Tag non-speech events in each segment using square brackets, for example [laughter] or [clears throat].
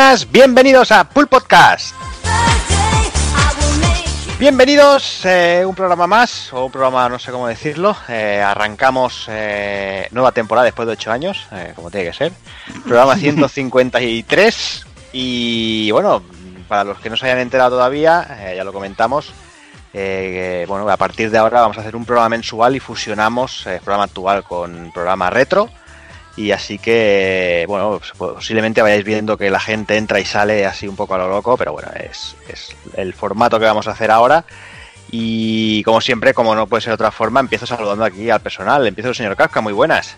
Buenas, bienvenidos a Pool Podcast. Bienvenidos, eh, un programa más, o un programa no sé cómo decirlo. Eh, arrancamos eh, nueva temporada después de 8 años, eh, como tiene que ser. Programa [laughs] 153. Y bueno, para los que no se hayan enterado todavía, ya lo comentamos. bueno, a partir de ahora vamos a hacer un programa mensual y fusionamos el programa actual con programa retro. Y así que, bueno, pues, posiblemente vayáis viendo que la gente entra y sale así un poco a lo loco, pero bueno, es, es el formato que vamos a hacer ahora. Y como siempre, como no puede ser de otra forma, empiezo saludando aquí al personal. Empiezo el señor Kafka, muy buenas.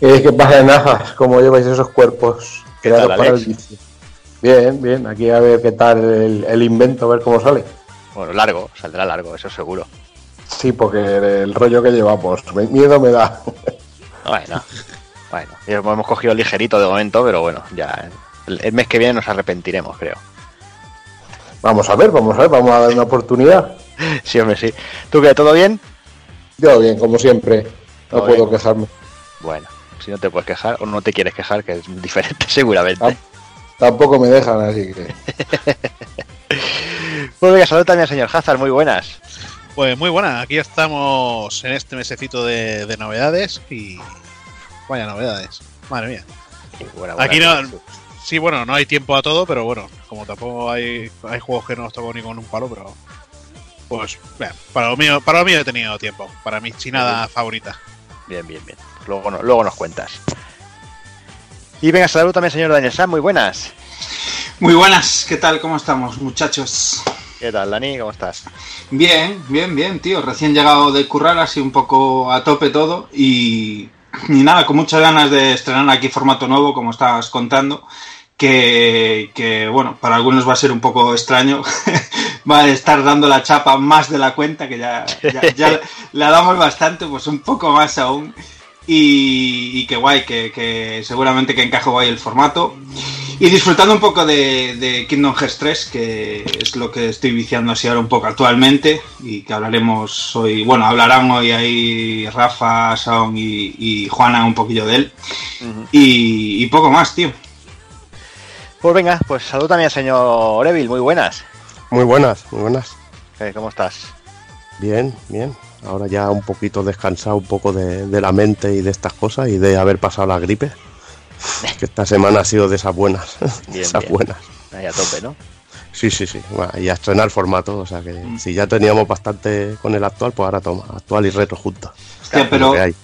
Eh, ¿Qué pasa najas? ¿Cómo lleváis esos cuerpos. Bien, bien. Aquí a ver qué tal el, el invento, a ver cómo sale. Bueno, largo, saldrá largo, eso seguro. Sí, porque el, rollo que llevamos, miedo me da. Bueno, [laughs] bueno, ya hemos cogido ligerito de momento, pero bueno, ya el, mes que viene nos arrepentiremos, creo. Vamos a ver, vamos a ver, vamos a dar una oportunidad. [laughs] Sí, hombre, sí. ¿Tú qué? ¿Todo bien? Yo bien, como siempre. No puedo bien. quejarme. Bueno, si no te puedes quejar o no te quieres quejar, que es diferente [laughs] seguramente. Ah. Tampoco me dejan, así que. [laughs] Pues venga, salud también al señor Hazard, muy buenas. Pues muy buena, aquí estamos en este mesecito de, de novedades y vaya novedades, madre mía. Buena, Aquí no, sí, bueno, no hay tiempo a todo, pero bueno, como tampoco hay, hay juegos que no os toco ni con un palo, pero pues bueno, para lo mío, para lo mío he tenido tiempo, para mi chinada favorita. Bien, bien, bien. Luego, no- luego nos cuentas. Y venga, salud también señor Daniel Sam, muy buenas. Muy buenas, ¿qué tal? ¿Cómo estamos, muchachos? ¿Qué tal, Dani? ¿Cómo estás? Bien, bien, bien, tío. Recién llegado de currar, así un poco a tope todo. Y, y nada, con muchas ganas de estrenar aquí formato nuevo, como estabas contando. Que, que, bueno, para algunos va a ser un poco extraño. [laughs] va a estar dando la chapa más de la cuenta, que ya, ya, ya la damos bastante, pues un poco más aún. Y, y que guay, que, que seguramente que encaja guay el formato. Y disfrutando un poco de, de Kingdom Hearts 3, que es lo que estoy viciando así ahora un poco actualmente, y que hablaremos hoy, bueno, hablarán hoy ahí Rafa, Saon y, y Juana un poquillo de él. Y, y poco más, tío. Pues venga, pues salud también al señor Evil, muy buenas. Muy buenas, muy buenas. Eh, ¿Cómo estás? Bien, bien. Ahora ya un poquito descansado un poco de, de la mente y de estas cosas y de haber pasado la gripe. Que esta semana ha sido de esas buenas. [laughs] Bien, esas bien. buenas. Ahí a tope, ¿no? Sí, sí, sí. Bueno, y a estrenar formato. O sea que si ya teníamos bastante con el actual, pues ahora toma. Actual y retro juntos. Hostia, pero, que hay.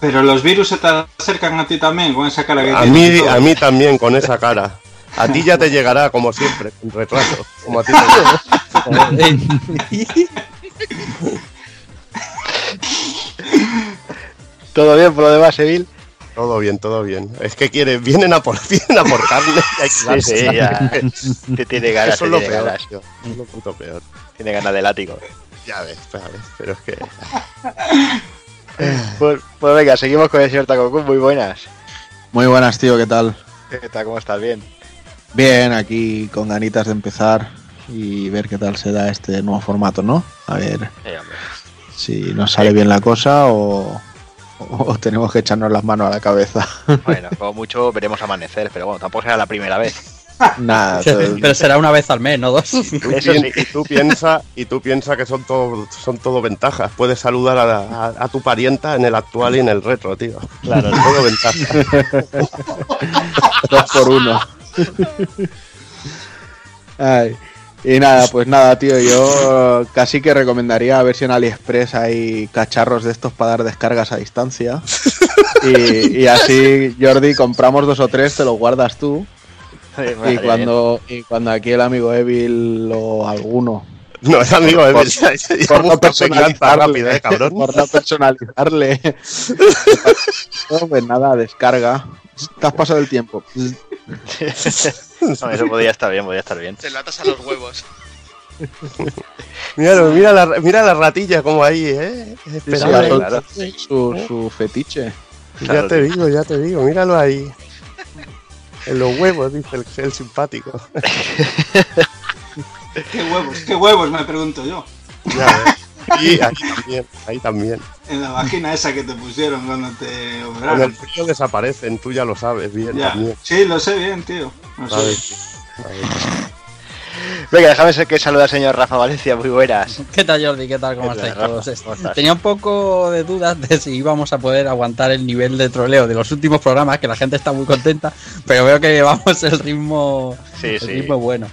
pero los virus se te acercan a ti también con esa cara que A mí, todo. a mí también con esa cara. A ti ya te llegará, como siempre, con retraso. Como a ti te. ¿Todo bien por lo demás, Evil? Todo bien, todo bien. Es que quieren, vienen a por, [laughs] vienen a por carne [laughs] y hay que Sí, sí, ya. Te tiene ganas, Eso es lo tiene peor. ganas. tío. Es lo puto peor. Tiene ganas de látigo. Ya ves, ya ves, pero es que. [laughs] Pues, pues venga, seguimos con el señor Takokun, muy buenas. Muy buenas, tío, ¿qué tal? ¿Qué tal? ¿Cómo estás? Bien. Bien, aquí con ganitas de empezar y ver qué tal se da este nuevo formato, ¿no? A ver Eh, si nos sale bien la cosa o, [laughs] o tenemos que echarnos las manos a la cabeza. Bueno, [laughs] como mucho veremos amanecer, pero bueno, tampoco será la primera vez. [laughs] Nada, todo- Pero será una vez al mes, no dos. Tú Eso pien- sí. Y tú piensas y tú piensa que son todo, son todo ventajas. Puedes saludar a, la- a- a tu parienta en el actual y en el retro, tío. Claro, todo ventajas. dos por uno. Ay, Y nada, pues nada, tío, yo casi que recomendaría a ver si en AliExpress hay cacharros de estos para dar descargas a distancia. [laughs] Y, y así, Jordi, compramos dos o tres, te los guardas tú. Y cuando, y cuando aquí el amigo Evil o alguno No, es amigo de Por- no personalizarle, rápida, eh, cabrón. por no personalizarle, No, [laughs] pues nada, descarga. Te has pasado el tiempo. [laughs] No, eso podría estar bien, podría estar bien. Te lo atas a los huevos. [laughs] Míralo, mira la, mira la ratilla como ahí, eh. Sí, sí, claro. su, su fetiche. Ya te digo, ya te digo, míralo ahí. En los huevos, dice el, el simpático. [laughs] ¿Qué huevos? ¿Qué huevos? Me pregunto yo. Ya ves. Sí, ahí también, ahí también. En la vagina esa que te pusieron cuando te Con operaron. el frío desaparecen, tú ya lo sabes bien Ya. también. Sí, lo sé bien, tío. Lo sé. Venga, déjame ser que saluda al señor Rafa Valencia, muy buenas. ¿Qué tal, Jordi? ¿Qué tal? ¿Cómo ¿Qué tal, estáis todos? ¿Cómo estás? Tenía un poco de dudas de si íbamos a poder aguantar el nivel de troleo de los últimos programas, que la gente está muy contenta, pero veo que llevamos el ritmo, Sí, el sí. ritmo bueno.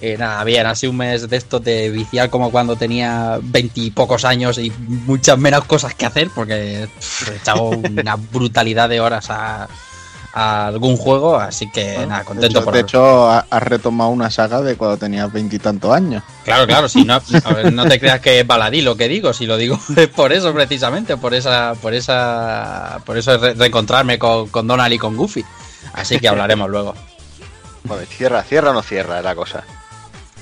Eh, nada, bien, ha sido un mes de estos de viciar como cuando tenía veintipocos años y muchas menos cosas que hacer, porque pff, he echado una [laughs] brutalidad de horas a, a algún juego, así que nada, De contento hecho, por de hecho, ha- has retomado una saga de cuando tenías veintitantos años. Claro, claro, si no, no te [laughs] creas que es baladí lo que digo, si lo digo [laughs] es por eso precisamente, por esa, por esa, por eso es re- reencontrarme con, con Donald y con Goofy. Así que hablaremos luego. Bueno, cierra, cierra o no cierra la cosa.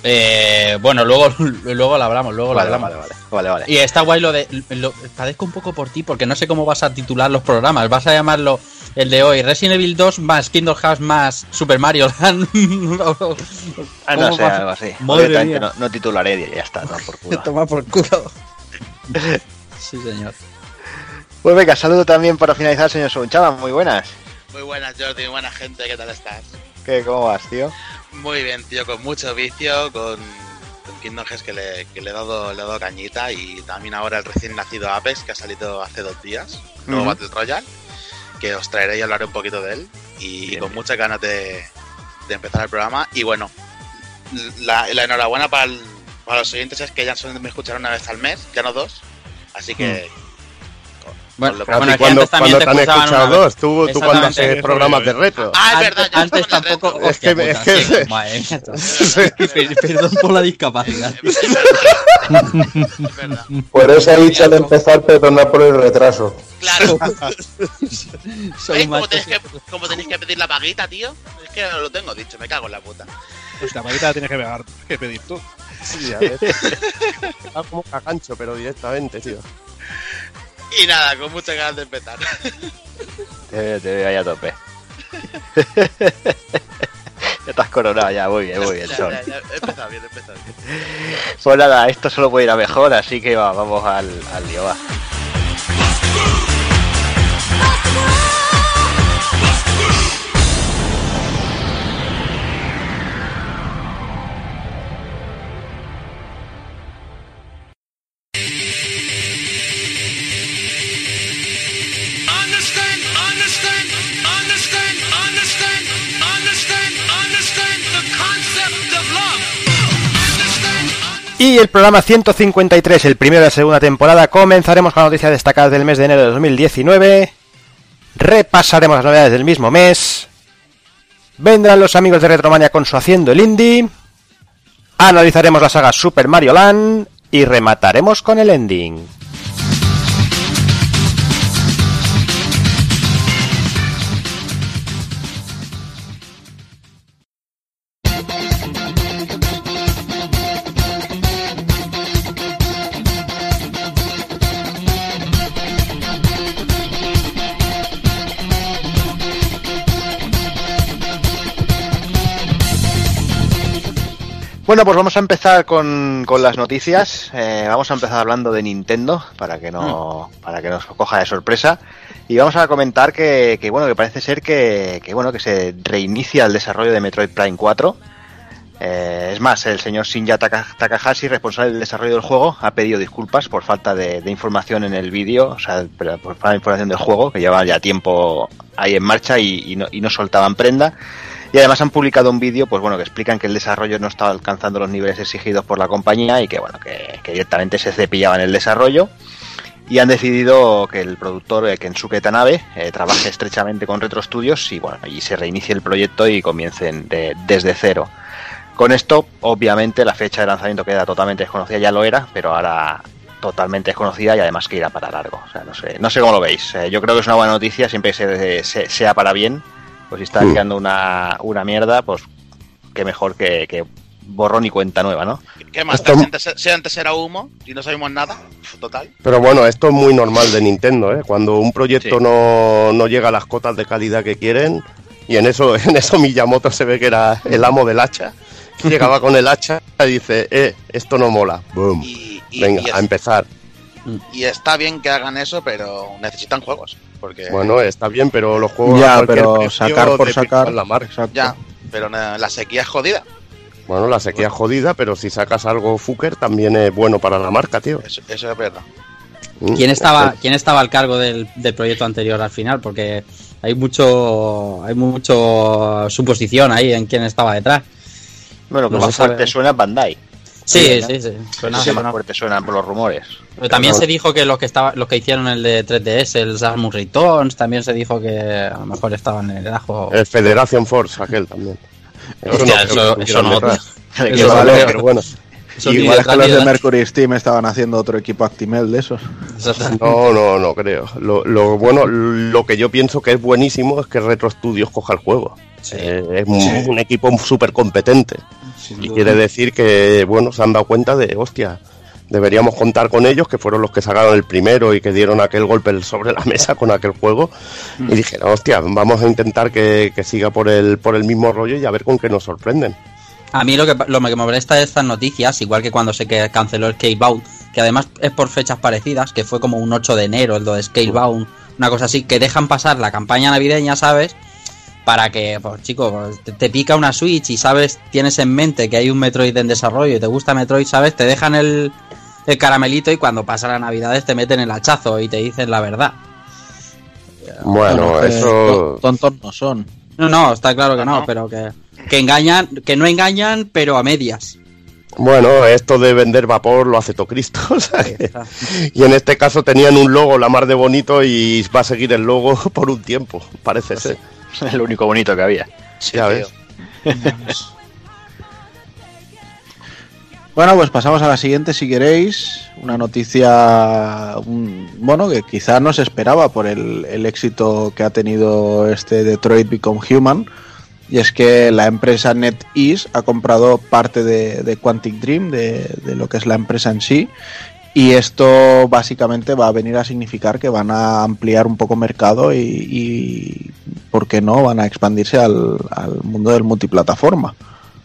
Eh, bueno, luego, [laughs] luego lo hablamos, luego Vale, lo hablamos. vale, vale, vale. Y está guay lo de, lo, padezco un poco por ti porque no sé cómo vas a titular los programas. Vas a llamarlo el de hoy Resident Evil 2 más Kingdom Hearts más Super Mario Land. [laughs] Ah, no ¿Cómo sé, vas? algo así. Madre mía. no, no titularé y ya está, no, por culo. [laughs] Toma por culo. Sí, señor. Pues venga, saludo también para finalizar, señor Sonchava, muy buenas. Muy buenas, Jordi, buena gente, ¿qué tal estás? ¿Qué, ¿Cómo vas, tío? Muy bien, tío, con mucho vicio, con, con Kingdom Hearts que, le, que le, he dado, le he dado cañita y también ahora el recién nacido Apex que ha salido hace dos días, nuevo. Battle Royale, que os traeré y hablaré un poquito de él y Bien, con bien. muchas ganas de, de empezar el programa. Y bueno, la, la enhorabuena para, el- para los oyentes es que ya me escuchan una vez al mes, ya no dos, así que... Lo- bueno, es que cuando, cuando te te han escuchado dos, tú, tú cuando haces programas de retro. Ah, es Antes- verdad, yo antes tampoco. Es que- es que-. Perdón por la discapacidad. [laughs] Es verdad. Por eso he dicho al empezar, perdona por el retraso. Claro. [laughs] Soy ¿Veis un cómo macho. tenéis, que, cómo tenéis que pedir la paguita, tío? Es que no lo tengo dicho, me cago en la puta. Pues la paguita la tienes que, pegar, que pedir tú. Sí, a ver. Está [laughs] como cagancho, pero directamente, tío. Y nada, con muchas ganas de empezar. Te veo, te veo ahí a tope. [laughs] ya estás coronado ya, muy bien, muy bien, Ya, ya, empezado bien, empezado bien. Pues nada, esto solo puede ir a mejor, así que va, vamos al, al lío, va. Y el programa 153, el primero de la segunda temporada, comenzaremos con noticias destacadas del mes de enero de 2019. Repasaremos las novedades del mismo mes. Vendrán los amigos de Retromania con su Haciendo el Indie. Analizaremos la saga Super Mario Land. Y remataremos con el ending. Bueno, pues vamos a empezar con, con las noticias. Eh, vamos a empezar hablando de Nintendo para que no para que nos coja de sorpresa y vamos a comentar que, que, bueno que parece ser que, que, bueno que se reinicia el desarrollo de Metroid Prime 4. Eh, es más, el señor Shinja Taka- Takahashi, responsable del desarrollo del juego, ha pedido disculpas por falta de, de información en el vídeo, o sea, por falta de información del juego, que llevaba ya tiempo ahí en marcha y, y no, y no soltaban prenda. Y además han publicado un vídeo, pues bueno, que explican que el desarrollo no estaba alcanzando los niveles exigidos por la compañía y que bueno, que, directamente se cepillaban el desarrollo. Y han decidido que el productor eh, Kensuke Tanabe eh, trabaje estrechamente con Retro Studios y bueno, y se reinicie el proyecto y comiencen de- desde cero. Con esto, obviamente, la fecha de lanzamiento queda totalmente desconocida, ya lo era, pero ahora totalmente desconocida y además que irá para largo. O sea, no sé, no sé cómo lo veis. Eh, yo creo que es una buena noticia, siempre que se- sea para bien. Pues si está Mm. quedando una, una mierda, pues qué mejor que, que borrón y cuenta nueva, ¿no? ¿Qué más? Esto- Si antes, si antes era humo y no sabemos nada, total. Pero bueno, esto es muy normal de Nintendo, ¿eh? Cuando un proyecto Sí. no, no llega a las cotas de calidad que quieren, y en eso, [laughs] en eso Miyamoto se ve que era el amo del hacha, que llegaba con el hacha y dice, eh, esto no mola. Boom. [laughs] Y, Y, Venga, y es- a empezar. Y está bien que hagan eso, pero necesitan juegos. Porque Bueno, está bien, pero los juegos. Ya, pero sacar por sacar. la marca. Exacto. ya, pero la sequía es jodida. Bueno, la sequía es jodida, pero si sacas algo Fuker también es bueno para la marca, tío. Eso, eso es verdad. Mm, ¿Quién estaba, este- ¿Quién estaba al cargo del, del proyecto anterior al final? Porque hay mucho hay mucho suposición ahí en quién estaba detrás. Bueno, lo No fuerte suena Bandai. Sí, ¿no? sí, sí. Suena- que más fuerte suenan por los rumores. Pero también no. se dijo que los que estaba, los que hicieron el de 3DS, el Samus Returns, también se dijo que a lo mejor estaban en el ajo. El Federation Force, aquel también. Hostia, eso- que eso tuvieran no, detrás. ¿De qué Eso va? vale. Pero bueno, Eso Igual es que los de. Mercury Steam estaban haciendo otro equipo Actimel de esos. No, no, no creo. Lo, lo bueno, lo que yo pienso que es buenísimo es que Retro Studios coja el juego. Sí. Eh, es un, un equipo súper competente. Y quiere decir que, bueno, se han dado cuenta de, hostia, deberíamos contar con ellos, que fueron los que sacaron el primero y que dieron aquel golpe sobre la mesa con aquel juego. Y dijeron, hostia, vamos a intentar que, que siga por el, por el mismo rollo y a ver con qué nos sorprenden. A mí lo que, lo que me molesta de estas noticias, igual que cuando se que- canceló el Scalebound, que además es por fechas parecidas, que fue como un 8 de enero, el de Scalebound, una cosa así, que dejan pasar la campaña navideña, ¿sabes? Para que, pues chico, pues, te, te pica una Switch y sabes, tienes en mente que hay un Metroid en desarrollo y te gusta Metroid, ¿sabes? Te dejan el, el caramelito y cuando pasa las navidades te meten el hachazo y te dicen la verdad. Bueno, que eso... to- Tontos no son. No, no, está claro que no, No. pero que, que engañan, que no engañan, pero a medias. Bueno, esto de vender vapor lo hace todo Cristo. [laughs] o sea que- y en este caso tenían un logo la mar de bonito y va a seguir el logo [laughs] por un tiempo, parece ser. [laughs] Es lo único bonito que había. ya tío. ves. Bueno, pues pasamos a la siguiente si queréis. Una noticia, un- bueno, que quizá no se esperaba por el, el éxito que ha tenido este Detroit Become Human. Y es que la empresa NetEase ha comprado parte de, de Quantic Dream, de, de lo que es la empresa en sí. Y esto básicamente va a venir a significar que van a ampliar un poco mercado y, y ¿por qué no? Van a expandirse al, al mundo del multiplataforma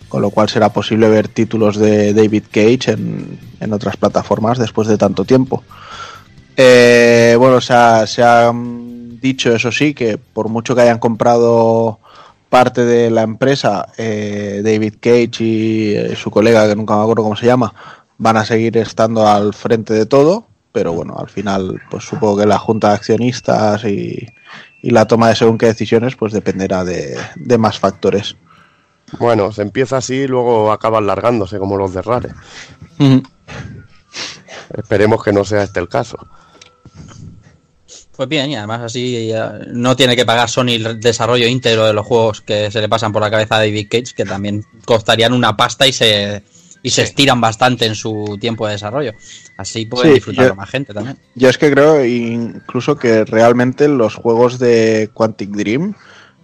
con lo cual será posible ver títulos de David Cage en, en otras plataformas después de tanto tiempo. Eh, bueno, se ha, se ha, dicho, eso sí, que por mucho que hayan comprado parte de la empresa, eh, David Cage y eh, su colega, que nunca me acuerdo cómo se llama, van a seguir estando al frente de todo, pero bueno, al final, pues supongo que la junta de accionistas y, y la toma de según qué decisiones, pues dependerá de, de más factores. Bueno, se empieza así y luego acaban largándose como los de Rare. Esperemos que no sea este el caso. Pues bien, y además así eh, no tiene que pagar Sony el desarrollo íntegro de los juegos que se le pasan por la cabeza a David Cage, que también costarían una pasta y se y se estiran bastante en su tiempo de desarrollo. Así pueden Sí, disfrutarlo yo- más gente también. Yo es que creo incluso que realmente los juegos de Quantic Dream,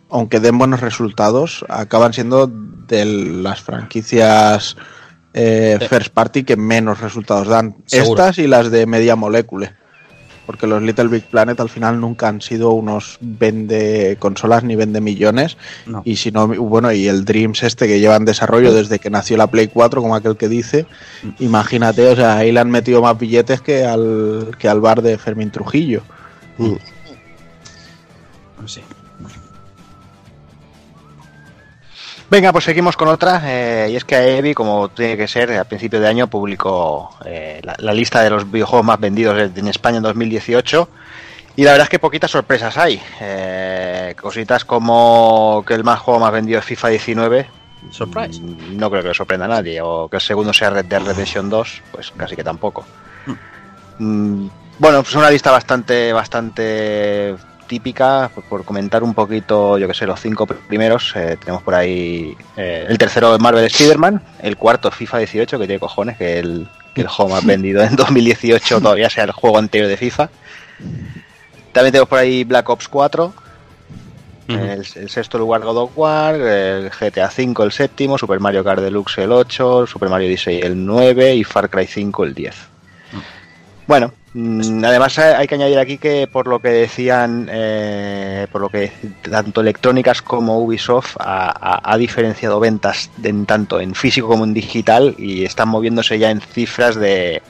aunque den buenos resultados, acaban siendo de las franquicias eh, Sí. first party que menos resultados dan. Seguro. Estas y las de Media Molecule. Porque los Little Big Planet al final nunca han sido unos vende consolas ni vende millones. No. Y si no, bueno, y el Dreams este que lleva en desarrollo desde que nació la Play 4, como aquel que dice, imagínate, o sea, ahí le han metido más billetes que al, que al bar de Fermín Trujillo. Mm. Sí. Venga, pues seguimos con otra. eh, y es que Evi, como tiene que ser, a principio de año publicó eh, la, la lista de los videojuegos más vendidos en España en 2018. Y la verdad es que poquitas sorpresas hay. Eh, cositas como que el más juego más vendido es FIFA 19. Surprise. Mm, No creo que le sorprenda a nadie. O que el segundo sea Red Dead Redemption 2, pues casi que tampoco. Mm, Bueno, pues una lista bastante, bastante típica, por, por comentar un poquito, yo que sé, los cinco primeros, eh, tenemos por ahí eh, el tercero Marvel Spider-Man, el cuarto FIFA 18, que tiene cojones, que el, que el juego más [laughs] vendido en 2018 todavía sea el juego anterior de FIFA. También tenemos por ahí Black Ops 4, el, el sexto lugar God of War, el GTA 5 el séptimo, Super Mario Kart Deluxe el 8, Super Mario Odyssey el 9 y Far Cry 5 el 10. Bueno, mm, además eh, hay que añadir aquí que por lo que decían, eh, por lo que tanto electrónicas como Ubisoft ha, ha- ha diferenciado ventas en tanto en físico como en digital y están moviéndose ya en cifras de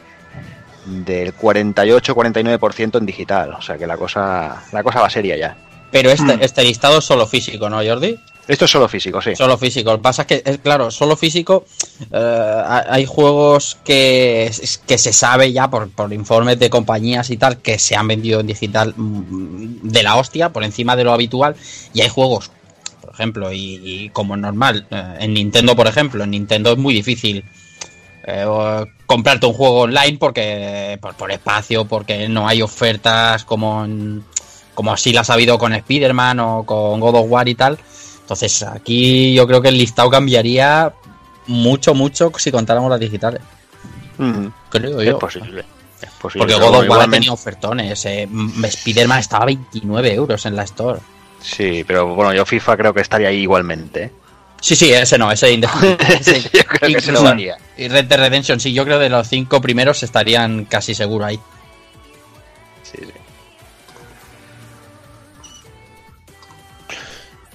del 48-49% en digital. O sea que la cosa, la cosa va seria ya. Pero este, Mm. este listado es solo físico, ¿no, Jordi? Esto es solo físico, sí. Solo físico. Lo que pasa es que, es claro, solo físico. eh, ha- hay juegos que, que se sabe ya por, por informes de compañías y tal que se han vendido en digital mm, de la hostia, por encima de lo habitual. Y hay juegos, por ejemplo, y, como normal, eh, en Nintendo, por ejemplo, en Nintendo es muy difícil. eh, comprarte un juego online porque por, por espacio, porque no hay ofertas como en- como así las ha habido con Spider-Man o con God of War y tal. Entonces aquí yo creo que el listado cambiaría mucho, mucho si contáramos las digitales. Ujú. Creo Es yo. posible. Es posible. Porque God of War ha tenido ofertones. eh, Spider-Man estaba a 29 euros en la Store. Sí, pero bueno, yo FIFA creo que estaría ahí igualmente. ¿eh? Sí, sí, ese no, ese [laughs] indefinido. Ese- yo creo que se lo incluso- daría. Y Red Dead Redemption, sí, yo creo que de los cinco primeros estarían casi seguro ahí. Sí, sí.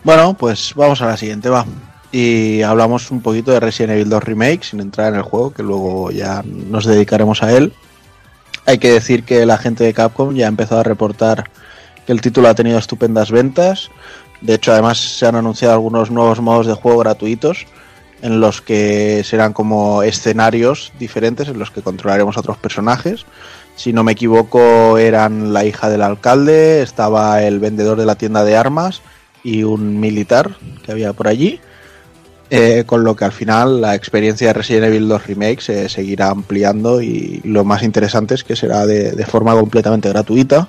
Bueno, pues vamos a la siguiente, va. Y hablamos un poquito de Resident Evil 2 Remake, sin entrar en el juego, que luego ya nos dedicaremos a él. Hay que decir que la gente de Capcom ya ha empezado a reportar que el título ha tenido estupendas ventas. De hecho, además se han anunciado algunos nuevos modos de juego gratuitos en los que serán como escenarios diferentes en los que controlaremos a otros personajes. Si no me equivoco, eran la hija del alcalde, estaba el vendedor de la tienda de armas y un militar que había por allí. Eh, con lo que al final la experiencia de Resident Evil 2 Remake se seguirá ampliando y lo más interesante es que será de, de forma completamente gratuita.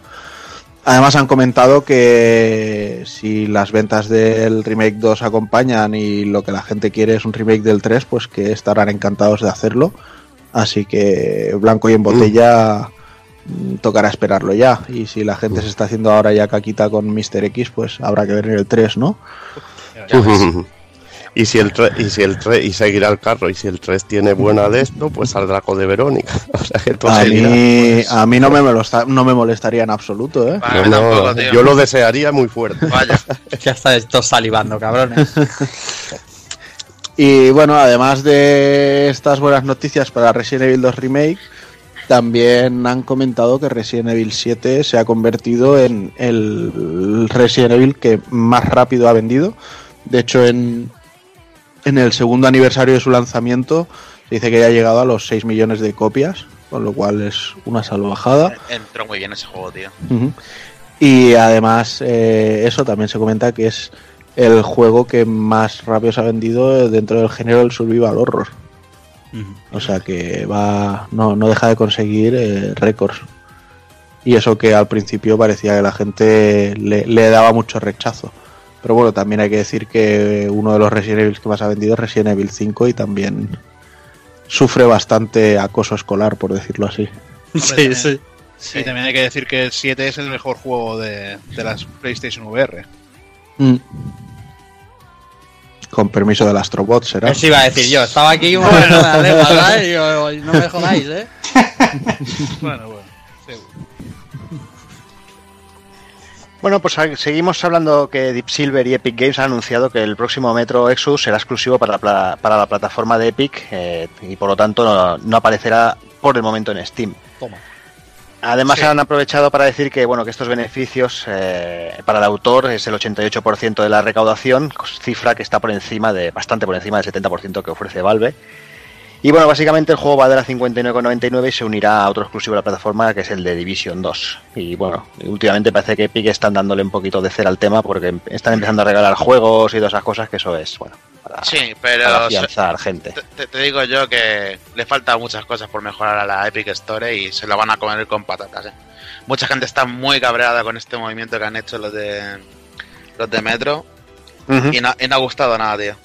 Además han comentado que si las ventas del remake 2 acompañan y lo que la gente quiere es un remake del 3, pues que estarán encantados de hacerlo. Así que blanco y en botella mm, tocará esperarlo ya. Y si la gente se está haciendo ahora ya caquita con Mr. X, pues habrá que ver en el 3, ¿no? [laughs] y si el 3 y si el 3 y seguirá el carro y si el 3 tiene buena de esto pues saldrá con de Verónica [laughs] o sea que todo A seguirá. mí, a mí no, me molesta- no me molestaría en absoluto, ¿eh? No, tampoco, tío. yo lo desearía muy fuerte Vaya. [laughs] Ya está esto salivando, cabrones. Y bueno, además de estas buenas noticias para Resident Evil 2 Remake, también han comentado que Resident Evil 7 se ha convertido en el Resident Evil que más rápido ha vendido. De hecho, en, en el segundo aniversario de su lanzamiento, se dice que ya ha llegado a los 6 millones de copias, con lo cual es una salvajada. Entró muy bien ese juego, tío. Y además, eh, eso también se comenta que es el juego que más rápido se ha vendido dentro del género del survival horror. O sea que va no, no deja de conseguir eh, récords. Y eso que al principio parecía que la gente le, le daba mucho rechazo. Pero bueno, también hay que decir que uno de los Resident Evil que más ha vendido es Resident Evil 5 y también sufre bastante acoso escolar, por decirlo así. Sí, sí. Y también hay que decir que el 7 es el mejor juego de, de las PlayStation VR. Mm. Con permiso del Astrobot será. Eso iba a decir yo. Estaba aquí lengua, ¿sabes? Y yo, no me jodáis, ¿eh? [laughs] Bueno, bueno. sí. Bueno, pues seguimos hablando que Deep Silver y Epic Games han anunciado que el próximo Metro Exodus será exclusivo para la, pla- para la plataforma de Epic eh, y por lo tanto no, no aparecerá por el momento en Steam. Toma. Además Sí. han aprovechado para decir que bueno que estos beneficios eh, para el autor es el 88% de la recaudación, cifra que está por encima de bastante por encima del 70% que ofrece Valve. Y bueno, básicamente el juego va de la 59,99 y se unirá a otro exclusivo de la plataforma que es el de Division 2. Y bueno, últimamente parece que Epic están dándole un poquito de cera al tema porque están empezando a regalar juegos y todas esas cosas que eso es, bueno, para, Sí, pero para afianzar gente. te, digo yo que le faltan muchas cosas por mejorar a la Epic Store y se lo van a comer con patatas. ¿eh? Mucha gente está muy cabreada con este movimiento que han hecho los de los de Metro y no, y no ha gustado nada, tío.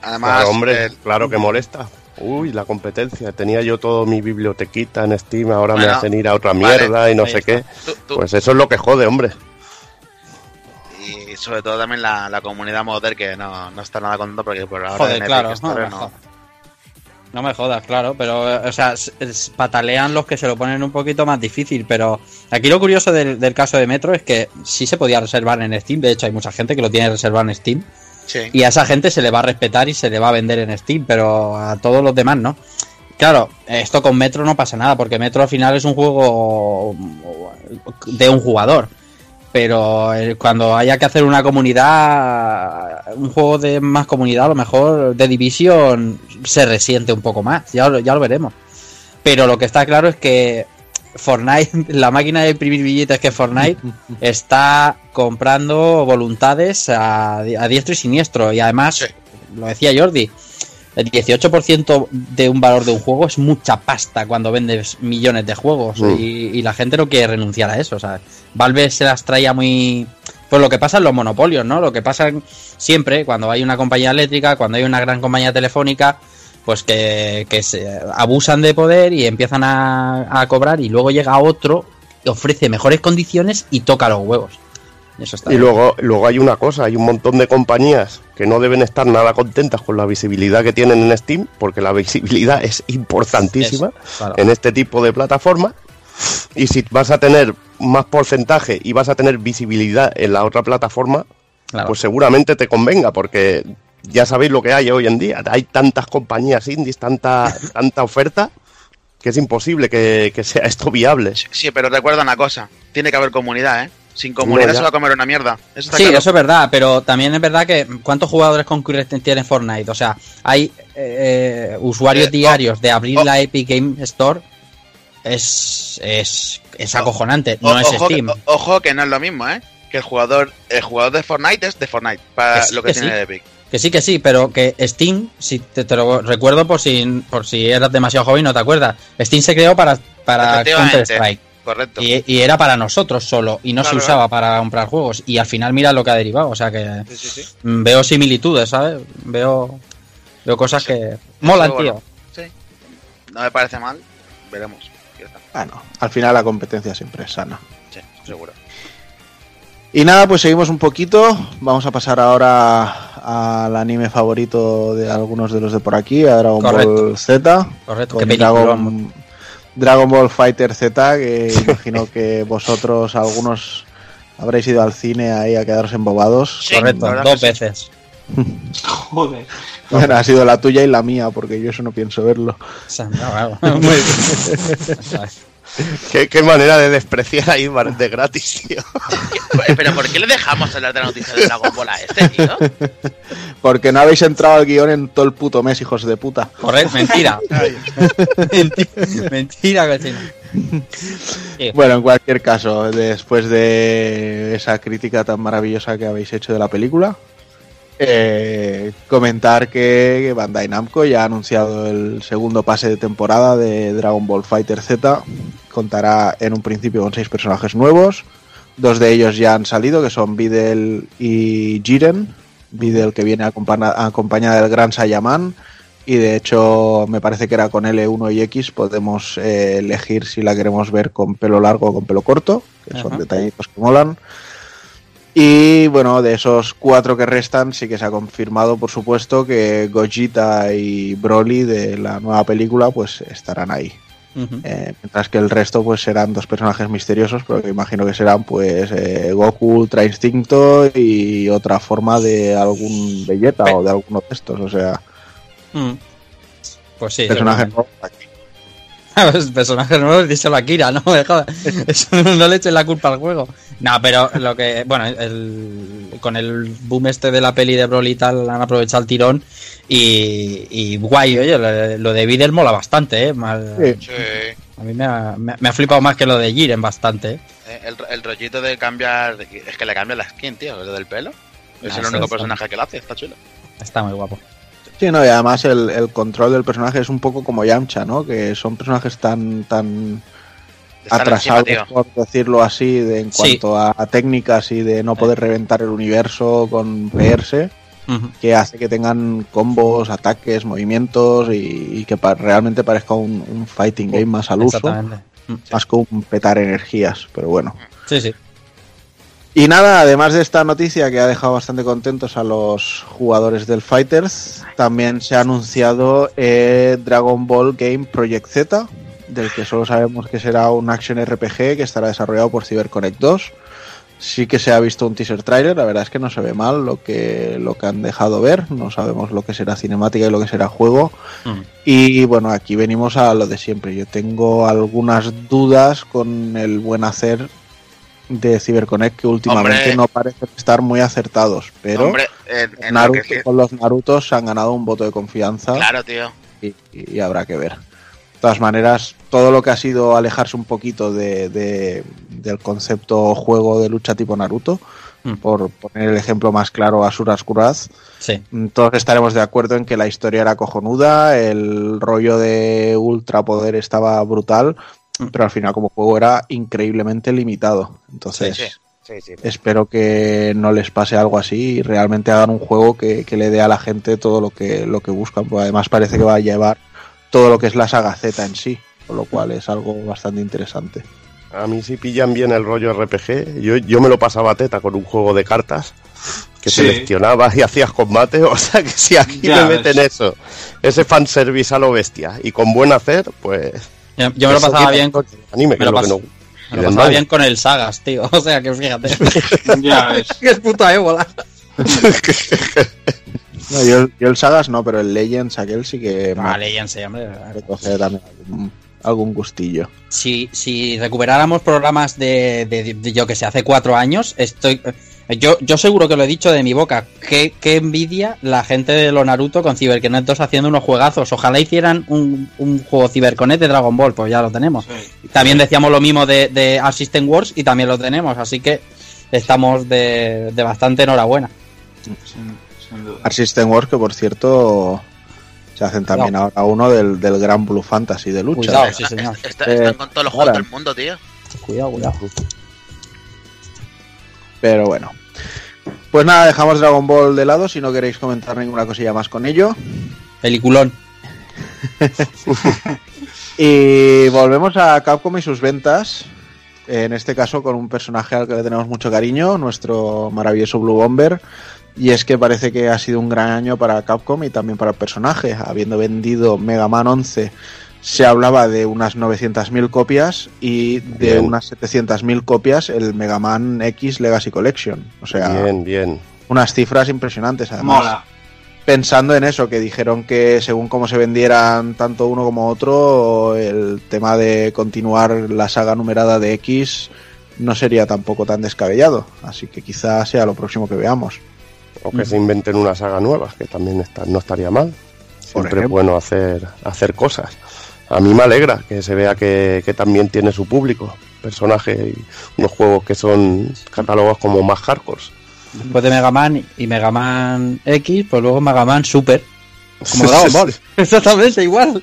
Además, hombre, el- claro que molesta. Uy, la competencia. Tenía yo todo mi bibliotequita en Steam, ahora me hacen ir a otra vale, mierda y no sé está. qué. tú- tú- Pues eso es lo que jode, hombre. y sobre todo también la, la comunidad modder que no, no está nada contenta porque por ahora Joder, en claro. No Store me, no- jodas. No me jodas, claro, pero, eh, o sea, patalean los que se lo ponen un poquito más difícil, pero aquí lo curioso del, del caso de Metro es que sí se podía reservar en Steam, de hecho hay mucha gente que lo tiene reservado en Steam, Y a esa gente se le va a respetar y se le va a vender en Steam, pero a todos los demás no. Claro, esto con Metro no pasa nada, porque Metro al final es un juego de un jugador. Pero eh, cuando haya que hacer una comunidad, un juego de más comunidad, a lo mejor de Division se resiente un poco más. Ya, ya lo veremos. Pero lo que está claro es que Fortnite, [laughs] la máquina de imprimir billetes que es Fortnite, [laughs] está comprando voluntades a, a diestro y siniestro. Y además, Sí. lo decía Jordi, el 18% de un valor de un juego es mucha pasta cuando vendes millones de juegos. Mm. Y, y la gente no quiere renunciar a eso. O sea, Valve se las traía muy. Pues lo que pasa en los monopolios, ¿no? Lo que pasa siempre cuando hay una compañía eléctrica, cuando hay una gran compañía telefónica, pues que, que se abusan de poder y empiezan a, a cobrar y luego llega otro, ofrece mejores condiciones y toca los huevos. Y eso está Y bien. luego, luego hay una cosa, hay un montón de compañías que no deben estar nada contentas con la visibilidad que tienen en Steam, porque la [laughs] visibilidad es importantísima Es, claro. en este tipo de plataformas. Y si vas a tener más porcentaje y vas a tener visibilidad en la otra plataforma, Claro. pues seguramente te convenga, porque ya sabéis lo que hay hoy en día. Hay tantas compañías indies, tanta, [laughs] tanta oferta, que es imposible que, que sea esto viable. Sí, pero recuerda una cosa, tiene que haber comunidad, ¿eh? Sin comunidad No, se va a comer una mierda. Eso está Sí, claro. eso es verdad, pero también es verdad que ¿cuántos jugadores concurrentes tiene Fortnite? O sea, hay eh, usuarios Eh, diarios de abrir oh. la Epic Game Store. Es, es, es acojonante, no es ojo, Steam. que- ojo que no es lo mismo, ¿eh? Que el jugador, el jugador de Fortnite es de Fortnite, para lo que, que tiene sí. Epic. Que sí, que sí, pero que Steam, si te, te lo recuerdo por si, por si eras demasiado joven y no te acuerdas, Steam se creó para, para. Counter-Strike. Correcto. Y, y era para nosotros solo, y no se Claro, usaba para comprar juegos. Y al final mira lo que ha derivado, o sea que Sí, sí, sí. mm, veo similitudes, ¿sabes? Veo, veo cosas que molan, tío. bueno, Sí. No me parece mal. Veremos. Bueno, al final la competencia siempre es sana. Sí, seguro. Y nada, pues seguimos un poquito. Vamos a pasar ahora al anime favorito de algunos de los de por aquí, a Dragon Correcto. Ball Z. Correcto. Dragon, Dragon Ball Fighter Z, que [laughs] imagino que vosotros, algunos, habréis ido al cine ahí a quedaros embobados. Sí, Correcto, dos veces. [laughs] Joder. Bueno, ha sido la tuya y la mía, porque yo eso no pienso verlo. O sea, no, claro. [laughs] Muy bien. [laughs] ¿Qué, qué manera de despreciar ahí bar- de gratis, tío. [laughs] Pero ¿por qué le dejamos hablar de la noticia de Dragon Ball a este, tío? Porque no habéis entrado al guion en todo el puto mes, hijos de puta. Correcto, mentira. [laughs] mentira, mentira, cochino. Sí, Bueno, en cualquier caso, después de esa crítica tan maravillosa que habéis hecho de la película, eh, comentar que Bandai Namco ya ha anunciado el segundo pase de temporada de Dragon Ball Fighter Z. Contará en un principio con seis personajes nuevos. Dos de ellos ya han salido, que son Videl y Jiren. Videl que viene acompaña- acompañada del gran Saiyaman. Y de hecho, me parece que era con L1 y X. Podemos eh, elegir si la queremos ver con pelo largo o con pelo corto, que son detallitos que molan. Y bueno, de esos cuatro que restan, sí que se ha confirmado, por supuesto, que Gogeta y Broly de la nueva película, pues estarán ahí. Eh, mientras que el resto, pues serán dos personajes misteriosos, pero que imagino que serán, pues, eh, Goku Ultra Instinto y otra forma de algún Vegeta o de alguno de estos, o sea. Pues sí. personajes aquí. [laughs] Los personajes nuevos, díselo a Kira, no. [laughs] Eso no le eches la culpa al juego. No, pero lo que. Bueno, el, con el boom este de la peli de Broly y tal, han aprovechado el tirón. Y, y guay, oye, lo, lo de Videl mola bastante, ¿eh? Mal- Sí. A mí me ha, me, me ha flipado más que lo de Jiren bastante, ¿eh? Eh, El, el rollito de cambiar. Es que le cambia la skin, tío, lo del pelo. Es Ah, el único está- personaje que lo hace, está chulo. Está muy guapo. Sí, no, y además el, el control del personaje es un poco como Yamcha, ¿no? Que son personajes tan, tan atrasados, encima, por decirlo así, de, en Sí. cuanto a, a técnicas y de no poder reventar el universo con Ujú. que hace que tengan combos, ataques, movimientos y, y que pa- realmente parezca un, un fighting game más al uso, más que un petar energías, pero bueno. Sí, sí. Y nada, además de esta noticia que ha dejado bastante contentos a los jugadores del Fighters, también se ha anunciado eh, Dragon Ball Game Project Z, del que solo sabemos que será un action RPG que estará desarrollado por CyberConnect 2. Sí que se ha visto un teaser trailer, la verdad es que no se ve mal lo que, lo que han dejado ver, no sabemos lo que será cinemática y lo que será juego. Mm. Y bueno, aquí venimos a lo de siempre. Yo tengo algunas dudas con el buen hacer de CyberConnect que últimamente Hombre. no parecen estar muy acertados, pero Hombre, en, en lo Naruto, que- con los Narutos se han ganado un voto de confianza Claro, tío. y, y habrá que ver. De todas maneras, todo lo que ha sido alejarse un poquito de, de- del concepto juego de lucha tipo Naruto, Mm. por poner el ejemplo más claro, Asuras Kuraz, Sí. todos estaremos de acuerdo en que la historia era cojonuda, el rollo de ultrapoder estaba brutal. Pero al final como juego era increíblemente limitado. Entonces, Sí, sí, sí. espero que no les pase algo así y realmente hagan un juego que, que le dé a la gente todo lo que, lo que buscan. Porque además parece que va a llevar todo lo que es la saga Z en sí, con lo cual es algo bastante interesante. A mí si pillan bien el rollo RPG, yo, yo me lo pasaba teta con un juego de cartas que Sí. seleccionabas y [laughs] hacías combate, o sea que si aquí Ya me meten eso, ese fanservice a lo bestia y con buen hacer, pues... Yo, yo me lo pasaba bien, el anime, me es lo que pas- no- me lo pasaba bien con el Sagas, tío. [laughs] O sea que fíjate. [laughs] Ya [laughs] que es puta ébola. No, yo, yo el Sagas no, pero el Legends aquel sí que me Vale, ya sé, hombre. me coge también algún, algún gustillo. Si, si recuperáramos programas de, de- de, yo que sé, hace cuatro años, estoy. Yo, yo seguro que lo he dicho de mi boca. Qué, qué envidia la gente de lo Naruto con CyberConnect 2 haciendo unos juegazos. Ojalá hicieran un, un juego CyberConnect de Dragon Ball, pues ya lo tenemos. Sí. También decíamos lo mismo de, de Assistant Wars y también lo tenemos, así que estamos de, de bastante enhorabuena. Sin, sin duda. System Wars, que por cierto se hacen también ahora uno del, del Gran Blue Fantasy de lucha. Cuidado, sí, señor. Está- Eh, están con todos los juegos ahora. del mundo, tío. Cuidado, cuidado. Pero bueno. Pues nada, dejamos Dragon Ball de lado si no queréis comentar ninguna cosilla más con ello. Peliculón. [laughs] Y volvemos a Capcom y sus ventas. En este caso con un personaje al que le tenemos mucho cariño, nuestro maravilloso Blue Bomber. Y es que parece que ha sido un gran año para Capcom y también para el personaje. Habiendo vendido Mega Man 11, se hablaba de unas 900.000 copias y de Bien. unas 700.000 copias el Mega Man X Legacy Collection. O sea, Bien, bien. unas cifras impresionantes. Además, Mola. pensando en eso, que dijeron que según cómo se vendieran tanto uno como otro, el tema de continuar la saga numerada de X no sería tampoco tan descabellado. Así que quizás sea lo próximo que veamos. O que se inventen una saga nueva, que también está, no estaría mal. Siempre es bueno hacer, hacer cosas. A mí me alegra que se vea que, que también tiene su público. Personaje y unos juegos que son catálogos como más hardcore. Después de Mega Man y Mega Man X, pues luego Mega Man Super. Como Dragon [laughs] Ball. Exactamente igual.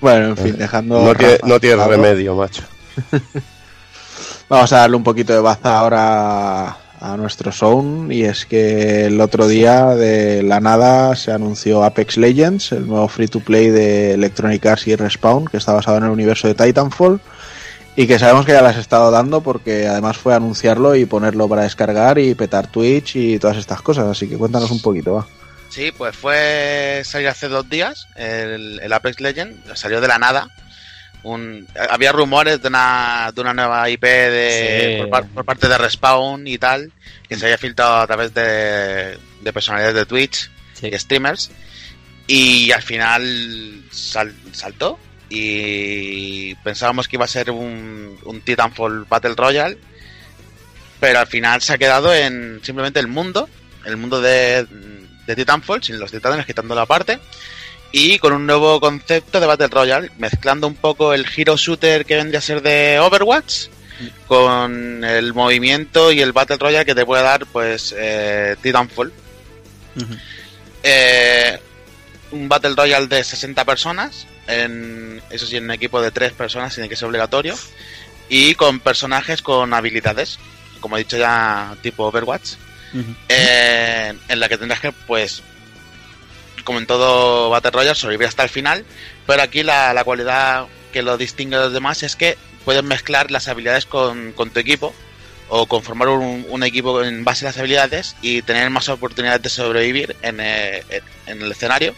Bueno, en fin, dejando. No tiene, no remedio, macho. [laughs] Vamos a darle un poquito de baza ahora a nuestro Zone. Y es que el otro día, de la nada, se anunció Apex Legends, el nuevo free to play de Electronic Arts y Respawn, que está basado en el universo de Titanfall. Y que sabemos que ya las has estado dando porque además fue anunciarlo y ponerlo para descargar y petar Twitch y todas estas cosas. Así que cuéntanos un poquito, va. Sí, pues fue salir hace dos días el, el Apex Legend, salió de la nada. Un, había rumores de una, de una nueva IP de, Sí. por, par- por parte de Respawn y tal, que se había filtrado a través de, de personalidades de Twitch Sí. y streamers. Y al final sal- saltó y pensábamos que iba a ser un, un Titanfall Battle Royale, pero al final se ha quedado en simplemente el mundo, el mundo de, de Titanfall, sin los titanes, quitando la parte, y con un nuevo concepto de Battle Royale, mezclando un poco el hero shooter que vendría a ser de Overwatch con el movimiento y el Battle Royale que te puede dar pues eh, Titanfall. Eh, un Battle Royale de 60 personas, en, eso sí, en un equipo de 3 personas, tiene que ser obligatorio, y con personajes con habilidades, como he dicho ya, tipo Overwatch, eh, en la que tendrás que, pues, como en todo Battle Royale, sobrevivir hasta el final, pero aquí la, la cualidad que lo distingue de los demás es que puedes mezclar las habilidades con, con tu equipo o conformar un, un equipo en base a las habilidades y tener más oportunidades de sobrevivir en, eh, en el escenario.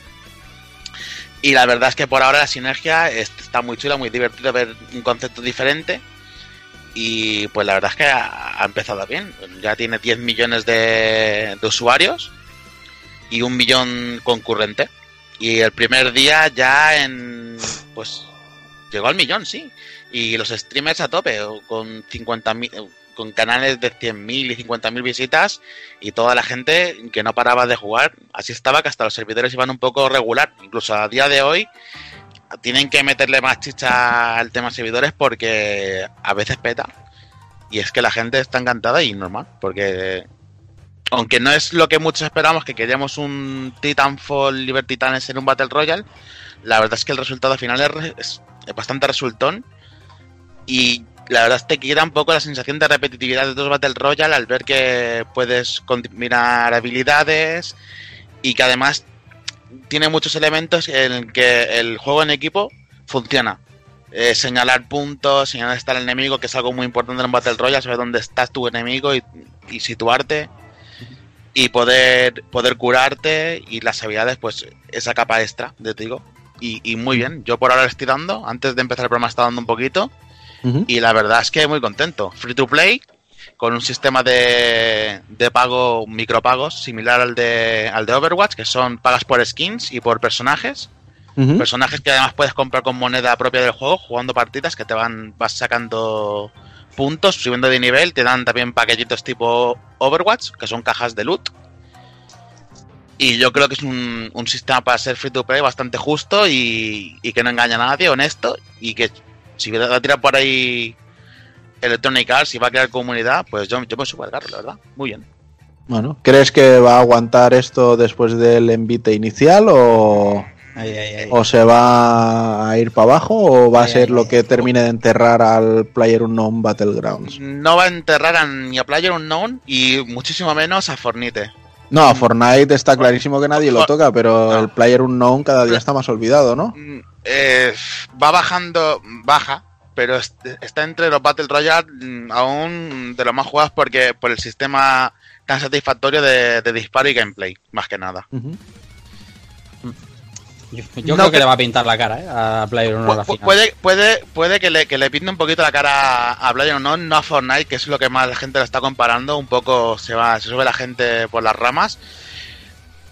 Y la verdad es que por ahora la sinergia es- está muy chula, muy divertido ver un concepto diferente. Y pues la verdad es que ha, ha empezado bien. Ya tiene 10 millones de, de usuarios y un millón concurrente. Y el primer día ya en. Pues. Llegó al millón, sí. Y los streamers a tope, con 50.000. Con canales de 100.000 y 50.000 visitas y toda la gente que no paraba de jugar. Así estaba que hasta los servidores iban un poco regular. Incluso a día de hoy tienen que meterle más chicha al tema servidores porque a veces peta. Y es que la gente está encantada y normal, porque aunque no es lo que muchos esperamos, que queríamos un Titanfall Liberty Titanes en un Battle Royale, la verdad es que el resultado final es, es- bastante resultón. Y la verdad es que quita un poco la sensación de repetitividad de otros Battle Royale al ver que puedes combinar habilidades y que además tiene muchos elementos en que el juego en equipo funciona. Eh, señalar puntos, señalar está el enemigo, que es algo muy importante en un Battle Royale, saber dónde estás tu enemigo y situarte y poder, poder curarte y las habilidades, pues esa capa extra, de te digo. Y, y muy bien, yo por ahora estoy dando, antes de empezar el programa estaba dando un poquito y la verdad es que muy contento. Free to play, con un sistema de, de pago, micropagos, similar al de, al de Overwatch, que son pagas por skins y por personajes. Personajes que además puedes comprar con moneda propia del juego, jugando partidas que te van, vas sacando puntos, subiendo de nivel, te dan también paquetitos tipo Overwatch, que son cajas de loot. Y yo creo que es un, sistema para ser free to play bastante justo y, y que no engaña a nadie, honesto, y que si va a tirar por ahí Electronic Arts y va a crear comunidad, pues yo, yo me subo al carro, la verdad. Muy bien. Bueno, ¿crees que va a aguantar esto después del envite inicial o, Ahí, ahí, ahí. o se va a ir para abajo o va a ser lo que termine de enterrar al Player Unknown Battlegrounds? No va a enterrar a, ni a Player Unknown y muchísimo menos a Fornite. No, a Fortnite está clarísimo que nadie lo toca, pero No. el Player Unknown cada día está más olvidado, ¿no? Mm, eh, va bajando, baja, pero est- está entre los Battle Royale mm, aún de los más jugados porque por el sistema tan satisfactorio de, de disparo y gameplay, más que nada. Yo, yo No, creo que que- le va a pintar la cara, ¿eh? A Player Pu- al pu- final. puede, puede, puede que le, que le pinte un poquito la cara a Player no, no a Fortnite, que es lo que más la gente lo está comparando, un poco se va, se sube la gente por las ramas.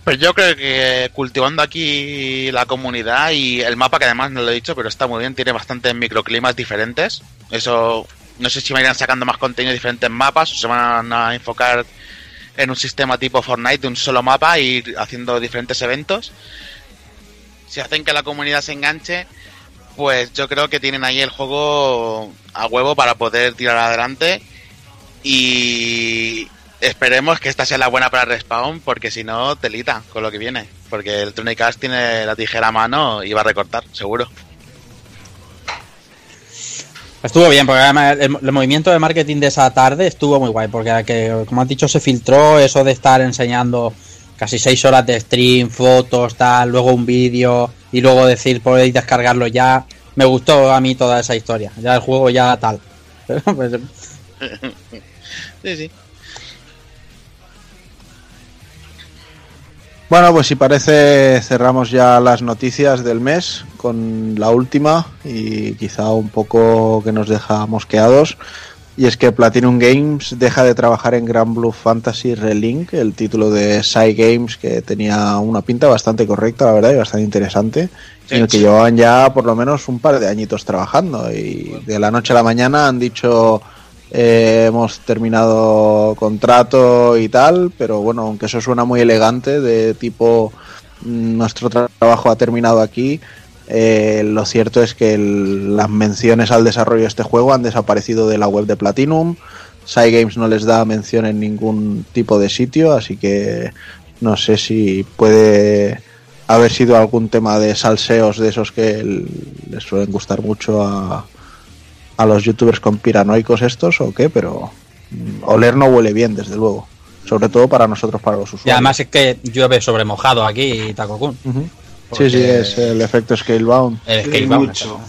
Pero yo creo que cultivando aquí la comunidad y el mapa, que además no lo he dicho, pero está muy bien, tiene bastantes microclimas diferentes. Eso, no sé si me irán sacando más contenido de diferentes mapas o se van a enfocar en un sistema tipo Fortnite de un solo mapa y ir haciendo diferentes eventos. Si hacen que la comunidad se enganche, pues yo creo que tienen ahí el juego a huevo para poder tirar adelante y esperemos que esta sea la buena para Respawn porque si no, telita con lo que viene. Porque el Tronic Arts tiene la tijera a mano y va a recortar, seguro. Estuvo bien, porque además el, el movimiento de marketing de esa tarde estuvo muy guay, porque que, como has dicho, se filtró eso de estar enseñando casi seis horas de stream, fotos, tal, luego un vídeo y luego decir podéis descargarlo ya. Me gustó a mí toda esa historia. Ya el juego ya tal. [laughs] Pues, [laughs] Sí, sí. Bueno, pues si parece cerramos ya las noticias del mes con la última y quizá un poco que nos deja mosqueados. Y es que Platinum Games deja de trabajar en Grand Blue Fantasy Relink, el título de Psy Games que tenía una pinta bastante correcta, la verdad, y bastante interesante. Sí. En el que llevaban ya por lo menos un par de añitos trabajando. Y de la noche a la mañana han dicho eh, hemos terminado contrato y tal, pero bueno, aunque eso suena muy elegante, de tipo mm, nuestro tra- trabajo ha terminado aquí, eh, lo cierto es que el- las menciones al desarrollo de este juego han desaparecido de la web de Platinum. Cygames no les da mención en ningún tipo de sitio, así que no sé si puede haber sido algún tema de salseos de esos que les suelen gustar mucho a, a los youtubers conspiranoicos estos o qué, pero mm, oler no huele bien, desde luego. Sobre todo para nosotros, para los usuarios. y además es que llueve sobre mojado aquí, Taco Kun. Ujú. porque- Sí, sí, es el efecto Scalebound. El Sí, Scalebound, mucho,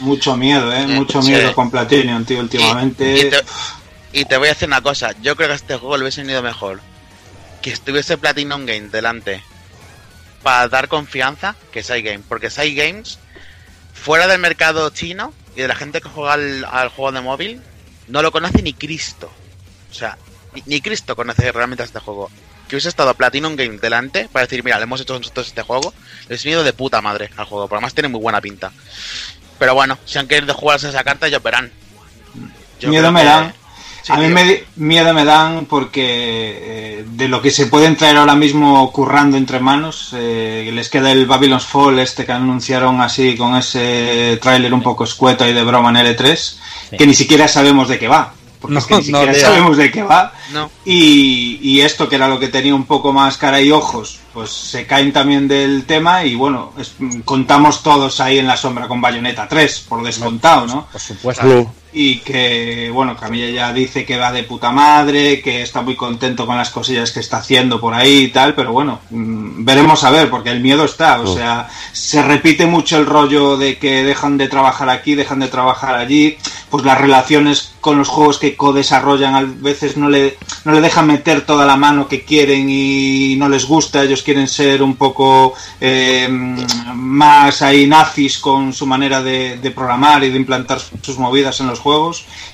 mucho miedo, ¿eh? Mucho Sí. miedo con Platinum, tío, últimamente. Y, y te, y te voy a decir una cosa, yo creo que a este juego le hubiese venido mejor que estuviese Platinum Game delante para dar confianza que Side Game, porque Side Games fuera del mercado chino y de la gente que juega al, al juego de móvil no lo conoce ni Cristo. O sea, ni, ni Cristo conoce realmente a este juego. Que hubiese estado Platinum Game delante para decir, mira, le hemos hecho nosotros este juego, les he ido de puta madre al juego, por además tiene muy buena pinta. Pero bueno, si han querido jugarse esa carta, ellos verán. Yo miedo me que- dan. Sí, a mí me, miedo me dan porque eh, de lo que se pueden traer ahora mismo currando entre manos, eh, les queda el Babylon's Fall este que anunciaron así con ese tráiler un poco escueto y de broma en L3, que ni siquiera sabemos de qué va. Porque No, es [laughs] que ni siquiera sabemos de qué va. No. Y, y esto, que era lo que tenía un poco más cara y ojos, pues se caen también del tema y bueno, es- contamos todos ahí en la sombra con Bayonetta 3, por descontado, ¿no? Por supuesto. Y que, bueno, Camilla ya dice que va de puta madre, que está muy contento con las cosillas que está haciendo por ahí y tal, pero bueno, mm, veremos a ver, porque el miedo está, o sea, se repite mucho el rollo de que dejan de trabajar aquí, dejan de trabajar allí, pues las relaciones con los juegos que co-desarrollan a veces no le, no le dejan meter toda la mano que quieren y no les gusta, ellos quieren ser un poco eh, más ahí nazis con su manera de, de programar y de implantar sus movidas en los juegos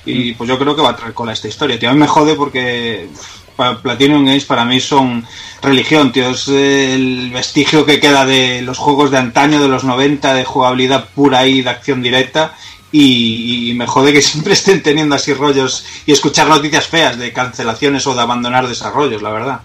y pues yo creo que va a traer cola esta historia, tío. A mí me jode porque Platinum Games para mí son religión, tío. Es el vestigio que queda de los juegos de antaño, de los 90, de jugabilidad pura y de acción directa. Y, y me jode que [laughs] siempre estén teniendo así rollos y escuchar noticias feas de cancelaciones o de abandonar desarrollos, la verdad.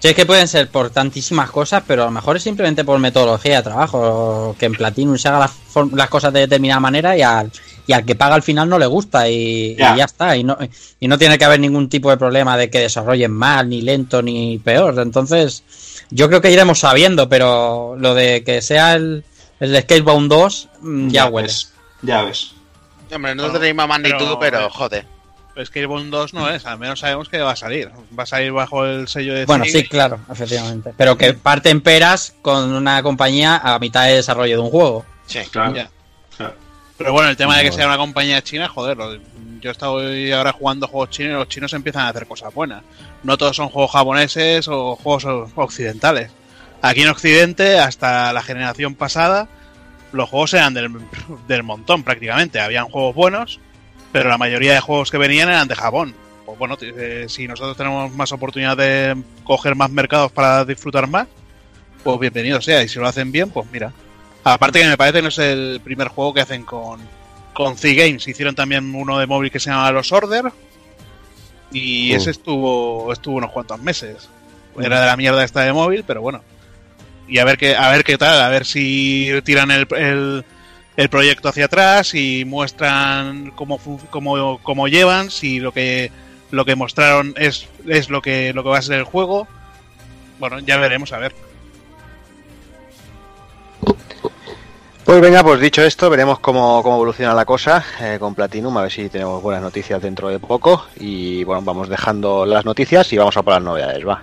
Sí, es que pueden ser por tantísimas cosas, pero a lo mejor es simplemente por metodología de trabajo, que en Platinum se haga las, las cosas de determinada manera y al, y al que paga al final no le gusta y y Ya. ya, está. Y no, y no tiene que haber ningún tipo de problema de que desarrollen mal, ni lento, ni peor. Entonces, yo creo que iremos sabiendo, pero lo de que sea el, el Skatebound 2, mm, ya, huele. ves, ya ves. Hombre, no Bueno, de la misma magnitud, pero- pero, joder. Es que el Bond 2 no es, al menos sabemos que va a salir. Va a salir bajo el sello de Bueno, sí, claro, efectivamente. Pero que parten peras con una compañía a mitad de desarrollo de un juego. Sí. Claro. Ya. Pero bueno, el tema de que sea una compañía china, joder, yo he estado ahora jugando juegos chinos y los chinos empiezan a hacer cosas buenas. No todos son juegos japoneses o juegos occidentales. Aquí en Occidente, hasta la generación pasada, los juegos eran del, del montón prácticamente. Habían juegos buenos, pero la mayoría de juegos que venían eran de Japón. Pues bueno, eh, si nosotros tenemos más oportunidad de coger más mercados para disfrutar más, pues bienvenido sea. Y si lo hacen bien, pues mira. Aparte que me parece que no es el primer juego que hacen con, con C-Games. Hicieron también uno de móvil que se llama Los Order. Y Mm. ese estuvo, estuvo unos cuantos meses. Era de la mierda esta de móvil, pero bueno. Y a ver qué, a ver qué tal, a ver si tiran el, el, el proyecto hacia atrás y muestran cómo, cómo, cómo llevan, si lo que lo que mostraron es, es lo que lo que va a ser el juego. Bueno, ya veremos, a ver. Pues venga, pues dicho esto, veremos cómo, cómo evoluciona la cosa eh, con Platinum, a ver si tenemos buenas noticias dentro de poco. Y bueno, vamos dejando las noticias y vamos a por las novedades, va.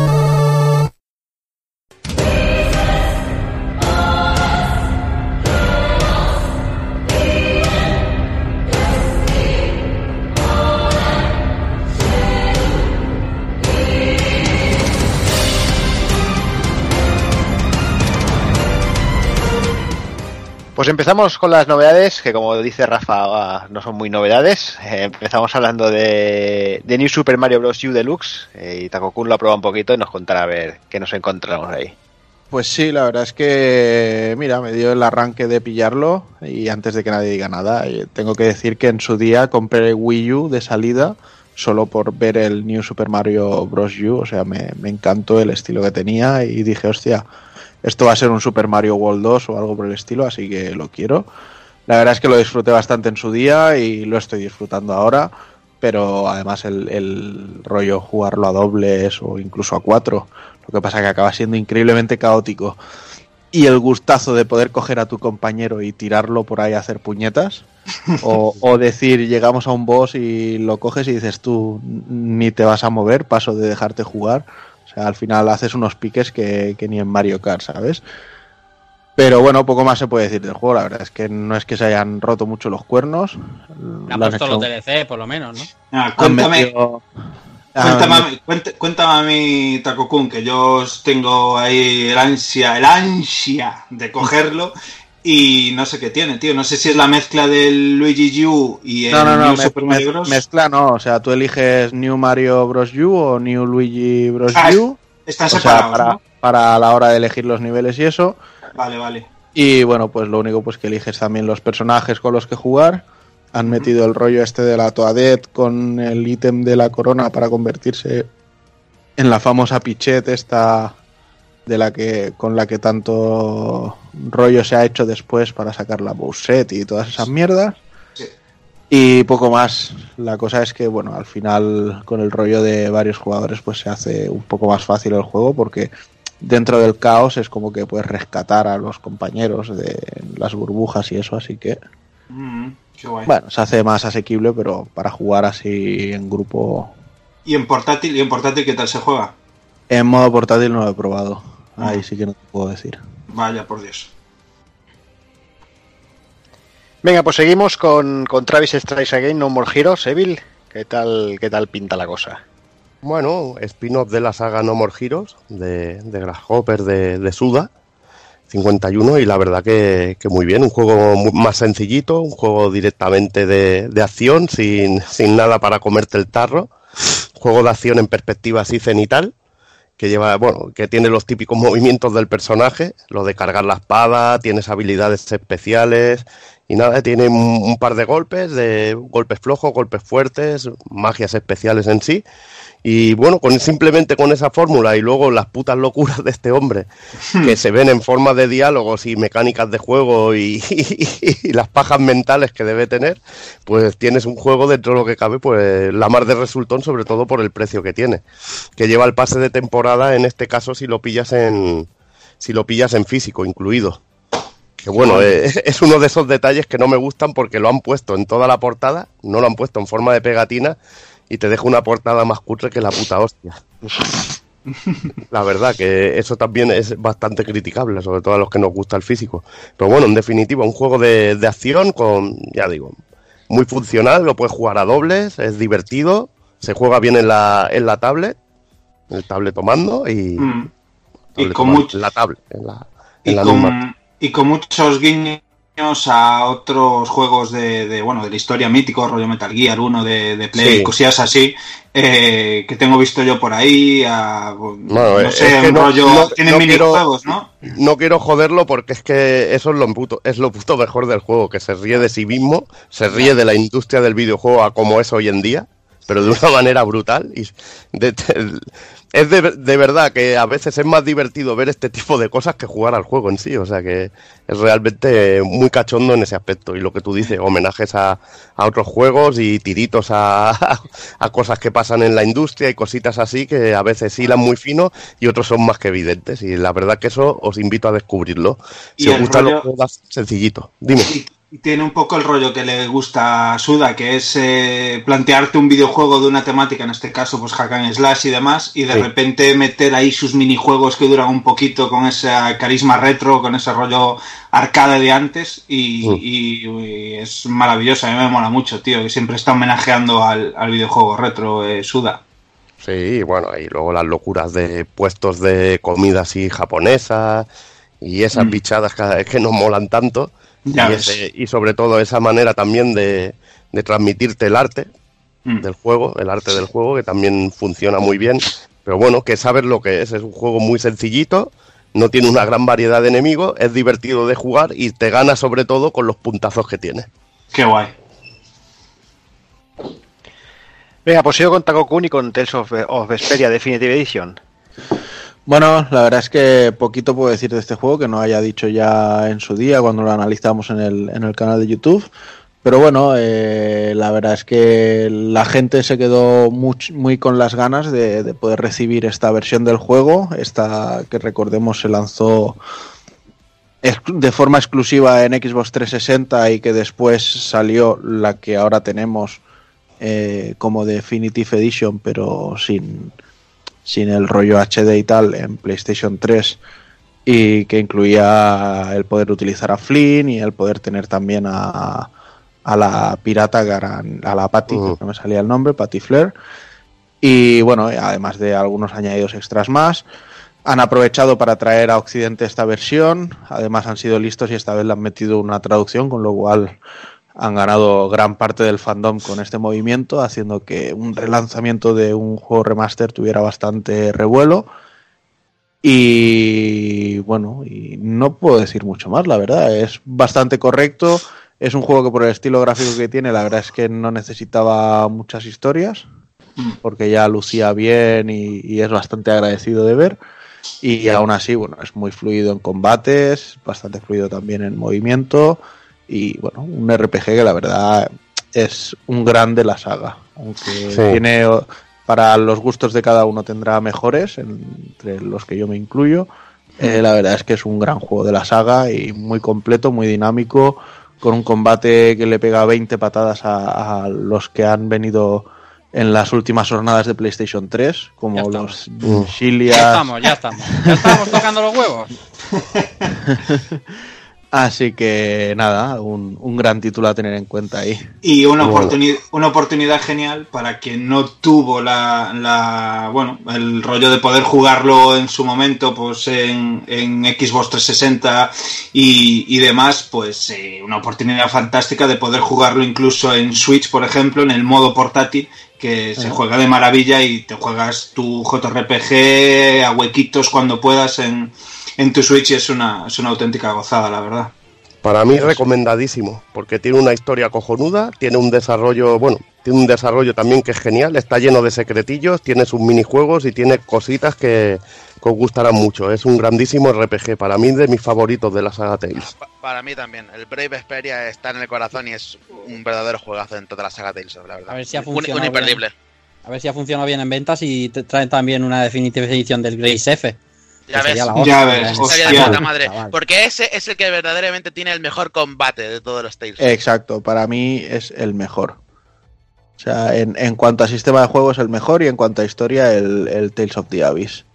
Pues empezamos con las novedades, que como dice Rafa, ah, no son muy novedades. Eh, empezamos hablando de, New Super Mario Bros. U Deluxe, eh, y Takokun lo ha probado un poquito y nos contará a ver qué nos encontramos ahí. Pues sí, la verdad es que, mira, me dio el arranque de pillarlo y antes de que nadie diga nada, eh, tengo que decir que en su día compré Wii U de salida solo por ver el New Super Mario Bros. U, o sea, me, me encantó el estilo que tenía y dije, hostia, esto va a ser un Super Mario World 2 o algo por el estilo, así que lo quiero. La verdad es que lo disfruté bastante en su día y lo estoy disfrutando ahora, pero además el, el rollo jugarlo a dobles o incluso a cuatro, lo que pasa que acaba siendo increíblemente caótico. Y el gustazo de poder coger a tu compañero y tirarlo por ahí a hacer puñetas. [laughs] O, o decir, llegamos a un boss y lo coges y dices tú, ni te vas a mover, paso de dejarte jugar. O sea, al final haces unos piques que, que ni en Mario Kart, ¿sabes? Pero bueno, poco más se puede decir del juego. La verdad es que no es que se hayan roto mucho los cuernos. Le han puesto hecho- los DLC, por lo menos, ¿no? Ah, cuéntame, metido- cuéntame, han a mí- cuént- cuéntame a mí, Takokun, que yo os tengo ahí el ansia, el ansia de cogerlo y no sé qué tiene, tío. No sé si es la mezcla del Luigi U y el No, no, no, New me- Super Mario me- Bros. mezcla no. O sea, tú eliges New Mario Bros. U o New Luigi Bros. Ah, U. Están sea, separados, para, para la hora de elegir los niveles y eso. Vale, vale. Y bueno, pues lo único pues que eliges también los personajes con los que jugar. Han metido el rollo este de la Toadette con el ítem de la corona para convertirse en la famosa Pichet esta de la que con la que tanto rollo se ha hecho después para sacar la Bowset y todas esas mierdas. Sí. Y poco más. La cosa es que, bueno, al final con el rollo de varios jugadores pues se hace un poco más fácil el juego porque dentro del caos es como que puedes rescatar a los compañeros de las burbujas y eso, así que, Mm, qué guay. bueno, se hace más asequible, pero para jugar así en grupo, ¿Y en portátil? ¿Y en portátil qué tal se juega? en modo portátil no lo he probado. Ahí Ah. sí que no te puedo decir. Vaya, por Dios. Venga, pues seguimos con, con Travis Strikes Again, No More Heroes, Evil. ¿Qué tal, ¿Qué tal pinta la cosa? Bueno, spin-off de la saga No More Heroes, de, de Grasshopper, de, de Suda, 51, y la verdad que, que muy bien, un juego mu- más sencillito, un juego directamente de, de acción, sin, sin nada para comerte el tarro, juego de acción en perspectiva así cenital, que lleva, bueno, que tiene los típicos movimientos del personaje, lo de cargar la espada, tienes habilidades especiales y nada, tiene un, un par de golpes, de golpes flojos, golpes fuertes, magias especiales en sí. Y bueno, con simplemente con esa fórmula y luego las putas locuras de este hombre, que se ven en forma de diálogos y mecánicas de juego [laughs] y, y las pajas mentales que debe tener, pues tienes un juego dentro de lo que cabe, pues la mar de resultón, sobre todo por el precio que tiene, que lleva el pase de temporada en este caso si lo pillas en si lo pillas en físico incluido. Que bueno, eh, [laughs] es uno de esos detalles que no me gustan porque lo han puesto en toda la portada, no lo han puesto en forma de pegatina y te deja una portada más cutre que la puta hostia. [laughs] La verdad que eso también es bastante criticable, sobre todo a los que nos gusta el físico. Pero bueno, en definitiva, un juego de, de acción con, ya digo, muy funcional, lo puedes jugar a dobles, es divertido, se juega bien en la, en la tablet, en el tablet tomando y, Mm. Y con, tomando, mucho- en la tablet, en la, y, la con, y con muchos guiños a otros juegos de, de, bueno de la historia mítico, rollo Metal Gear 1 de, de Play, Sí. cosillas así, eh, que tengo visto yo por ahí, a, Bueno, no es sé, que un no- rollo, no- tienen no quiero- minijuegos, ¿no? No quiero joderlo porque es que eso es lo puto, es lo puto mejor del juego, que se ríe de sí mismo, se ríe de la industria del videojuego a como es hoy en día, pero de una [laughs] manera brutal. Y de- es de, de verdad que a veces es más divertido ver este tipo de cosas que jugar al juego en sí, o sea que es realmente muy cachondo en ese aspecto. Y lo que tú dices, homenajes a, a otros juegos y tiritos a, [laughs] a cosas que pasan en la industria y cositas así que a veces hilan muy fino y otros son más que evidentes. Y la verdad que eso os invito a descubrirlo. Si os gustan rollo- los juegos sencillito, dime. Y, tiene un poco el rollo que le gusta a Suda, que es eh, plantearte un videojuego de una temática, en este caso pues hack and slash y demás, y de Sí. repente meter ahí sus minijuegos que duran un poquito con ese carisma retro, con ese rollo arcade de antes, y, y- y es maravilloso, a mí me mola mucho, tío, que siempre está homenajeando al, al videojuego retro eh, Suda. Sí, bueno, y luego las locuras de puestos de comida así japonesa y esas Mm. bichadas que, que nos molan tanto. Ya y, ves. ese- y sobre todo esa manera también de, de transmitirte el arte Mm. del juego, el arte del juego, que también funciona muy bien. Pero bueno, que sabes lo que es. Es un juego muy sencillito, no tiene una gran variedad de enemigos, es divertido de jugar y te gana sobre todo con los puntazos que tiene. Qué guay. Venga, pues sigo con Takokun y con Tales of, of Vesperia Definitive Edition. Bueno, la verdad es que poquito puedo decir de este juego que no haya dicho ya en su día cuando lo analizamos en el, en el canal de YouTube. Pero bueno, eh, la verdad es que la gente se quedó muy con las ganas de, de poder recibir esta versión del juego, esta que recordemos se lanzó de forma exclusiva en Xbox 360 y que después salió la que ahora tenemos eh, como Definitive Edition, pero sin, sin el rollo HD y tal en PlayStation 3 y que incluía el poder utilizar a Flynn y el poder tener también a, a la pirata, a la Patty, no me salía el nombre, Patty Flair. Y bueno, además de algunos añadidos extras más, han aprovechado para traer a Occidente esta versión. Además han sido listos y esta vez le han metido una traducción, con lo cual han ganado gran parte del fandom con este movimiento, haciendo que un relanzamiento de un juego remaster tuviera bastante revuelo. Y bueno, y no puedo decir mucho más, la verdad. Es bastante correcto. Es un juego que por el estilo gráfico que tiene, la verdad es que no necesitaba muchas historias, porque ya lucía bien y, y es bastante agradecido de ver. Y aún así, bueno, es muy fluido en combates, bastante fluido también en movimiento. Y bueno, un RPG que la verdad es un gran de la saga. Aunque Sí. tiene, para los gustos de cada uno tendrá mejores, entre los que yo me incluyo. Eh, la verdad es que es un gran juego de la saga y muy completo, muy dinámico, con un combate que le pega 20 patadas a, a los que han venido en las últimas jornadas de PlayStation 3, Ya como los Ya Shilias. estamos, ya estamos. Ya estamos tocando los huevos. [laughs] Así que nada, un, un gran título a tener en cuenta ahí. Y una, Bueno. oportuni- una oportunidad genial para quien no tuvo la, la- bueno, el rollo de poder jugarlo en su momento pues en, en Xbox 360 y, y demás, pues eh, una oportunidad fantástica de poder jugarlo incluso en Switch, por ejemplo, en el modo portátil que se juega de maravilla y te juegas tu JRPG a huequitos cuando puedas en, en tu Switch y es una, es una auténtica gozada, la verdad. Para mí recomendadísimo, porque tiene una historia cojonuda, tiene un desarrollo, bueno, tiene un desarrollo también que es genial, está lleno de secretillos, tiene sus minijuegos y tiene cositas que, que os gustarán mucho. Es un grandísimo RPG, para mí de mis favoritos de la saga Tales. Pa- Para mí también. El Brave Vesperia está en el corazón y es un verdadero juegazo en toda la saga Tales, la verdad. A ver si ha Un- funcionado un, imperdible. A ver si ha funcionado bien en ventas y te traen también una definitiva edición del Grace F. Ya ves. hostia, Ya ves, ¿eh? Hostia. de puta [laughs] madre. Chaval. Porque ese es el que verdaderamente tiene el mejor combate de todos los Tales. Exacto, para mí es el mejor. O sea, en, en cuanto a sistema de juego es el mejor y en cuanto a historia el, el Tales of the Abyss.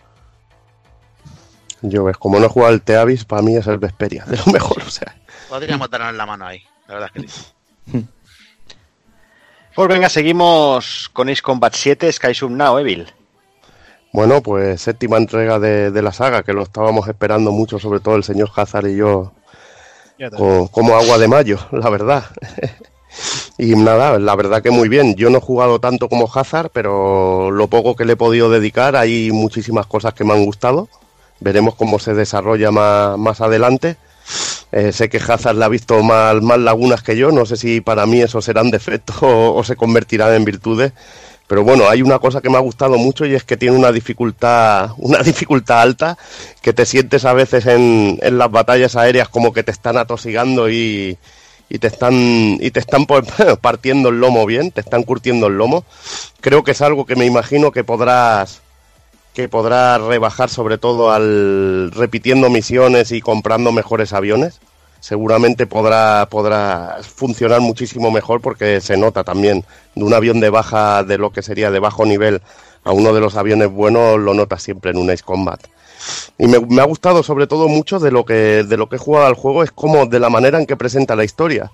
Yo ves, como no he jugado al Teavis, para mí es el Vesperia, de lo mejor, o sea. Podríamos darnos la mano ahí. La verdad es que sí. [laughs] Pues venga, seguimos con Ace Combat 7, Sky Sub Now, Evil. Bueno, pues séptima entrega de, de la saga, que lo estábamos esperando mucho, sobre todo el señor Hazard y yo, como agua de mayo, [laughs] la verdad. [laughs] y nada, la verdad que muy bien. Yo no he jugado tanto como Hazard, pero lo poco que le he podido dedicar, hay muchísimas cosas que me han gustado. Veremos cómo se desarrolla más, más adelante. Eh, sé que Hazard le ha visto más, más lagunas que yo, no sé si para mí eso serán defectos [laughs] o, o se convertirán en virtudes. Pero bueno, hay una cosa que me ha gustado mucho y es que tiene una dificultad, una [laughs] dificultad alta, que te sientes a veces en, en las batallas aéreas como que te están atosigando y, y te están y te están [laughs] partiendo el lomo bien, te están curtiendo el lomo. Creo que es algo que me imagino que podrás que podrás rebajar sobre todo al repitiendo misiones y comprando mejores aviones. Seguramente podrá podrá funcionar muchísimo mejor porque se nota también de un avión de baja de lo que sería de bajo nivel a uno de los aviones buenos lo notas siempre en un Ace Combat. Y me, ha gustado sobre todo mucho de lo que de lo que he jugado al juego es como de la manera en que presenta la historia.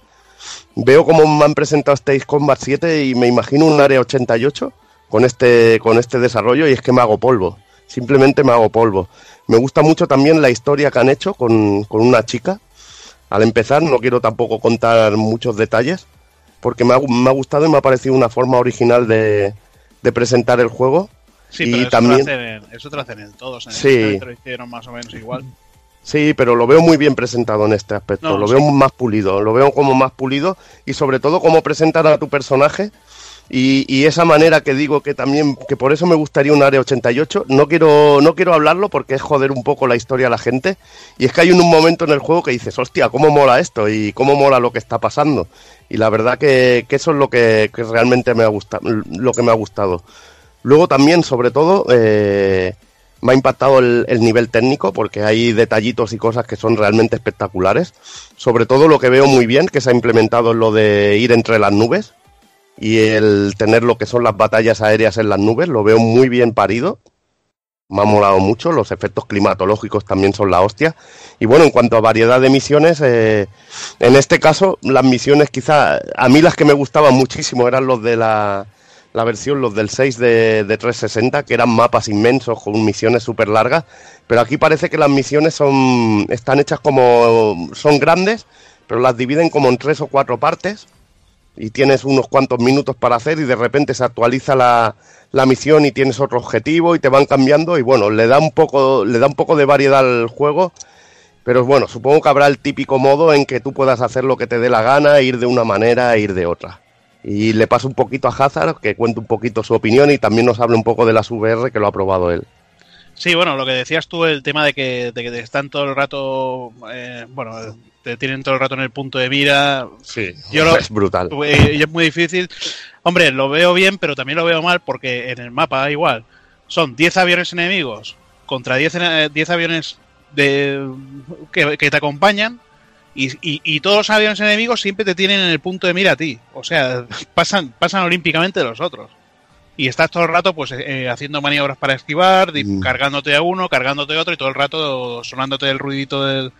Veo cómo me han presentado este Ace Combat 7 y me imagino un área 88 con este con este desarrollo y es que me hago polvo. Simplemente me hago polvo. Me gusta mucho también la historia que han hecho con, con una chica. Al empezar, no quiero tampoco contar muchos detalles, porque me ha, me ha gustado y me ha parecido una forma original de, de presentar el juego. Sí, y pero eso, también- te hacen eso te lo hacen en todos. En Sí. el lo hicieron más o menos igual. Sí, pero lo veo muy bien presentado en este aspecto. No, lo sí. veo más pulido, lo veo como más pulido y sobre todo cómo presentan a tu personaje y, esa manera que digo que también, que por eso me gustaría un área 88. No quiero, no quiero hablarlo porque es joder un poco la historia a la gente. Y es que hay un, momento en el juego que dices, hostia, cómo mola esto y cómo mola lo que está pasando. Y la verdad que, eso es lo que, que realmente me ha gustado, lo que me ha gustado. Luego también, sobre todo, eh, me ha impactado el, el nivel técnico porque hay detallitos y cosas que son realmente espectaculares. Sobre todo lo que veo muy bien que se ha implementado es lo de ir entre las nubes y el tener lo que son las batallas aéreas en las nubes. Lo veo muy bien parido. me ha molado mucho, los efectos climatológicos también son la hostia. Y bueno, en cuanto a variedad de misiones, eh, en este caso, las misiones quizá, a mí las que me gustaban muchísimo eran los de la, la versión, los del 6 de, de 360, que eran mapas inmensos con misiones súper largas, pero aquí parece que las misiones son, están hechas como, son grandes, pero las dividen como en tres o cuatro partes y tienes unos cuantos minutos para hacer y de repente se actualiza la, la misión y tienes otro objetivo y te van cambiando y bueno, le da un poco, le da un poco de variedad al juego. Pero bueno, supongo que habrá el típico modo en que tú puedas hacer lo que te dé la gana, ir de una manera e ir de otra. Y le paso un poquito a Hazard, que cuente un poquito su opinión y también nos hable un poco de las VR, que lo ha probado él. Sí, bueno, lo que decías tú, el tema de que, de que están todo el rato, eh, bueno, te tienen todo el rato en el punto de mira. Sí, Yo lo- es brutal. Eh, y es muy difícil. Hombre, lo veo bien, pero también lo veo mal porque en el mapa igual. Son 10 aviones enemigos contra 10, ena- 10 aviones de, que, que te acompañan y, y- y todos los aviones enemigos siempre te tienen en el punto de mira a ti. O sea, pasan, pasan olímpicamente de los otros. Y estás todo el rato pues eh, haciendo maniobras para esquivar, Mm. cargándote a uno, cargándote a otro y todo el rato sonándote el ruidito del,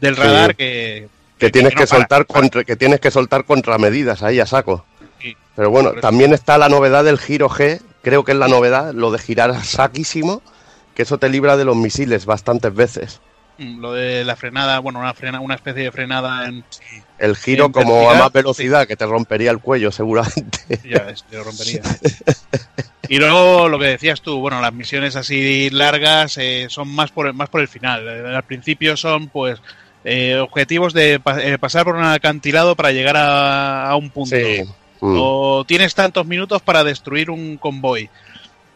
del Sí. radar que, que tienes no que para. soltar contra, que tienes que soltar contramedidas ahí a saco. Sí. Pero bueno, también está la novedad del giro G, creo que es la novedad, lo de girar a saquísimo, que eso te libra de los misiles bastantes veces. Mm, Lo de la frenada, bueno, una, frena, una especie de frenada en... El giro En como a más velocidad, que te rompería el cuello seguramente. [laughs] Ya ves, te lo rompería. Y luego lo que decías tú, bueno, las misiones así largas eh, son más por, el- más por el final. Eh, Al principio son, pues, eh, objetivos de pa- eh, pasar por un acantilado para llegar a, a un punto. Sí. Mm. O tienes tantos minutos para destruir un convoy.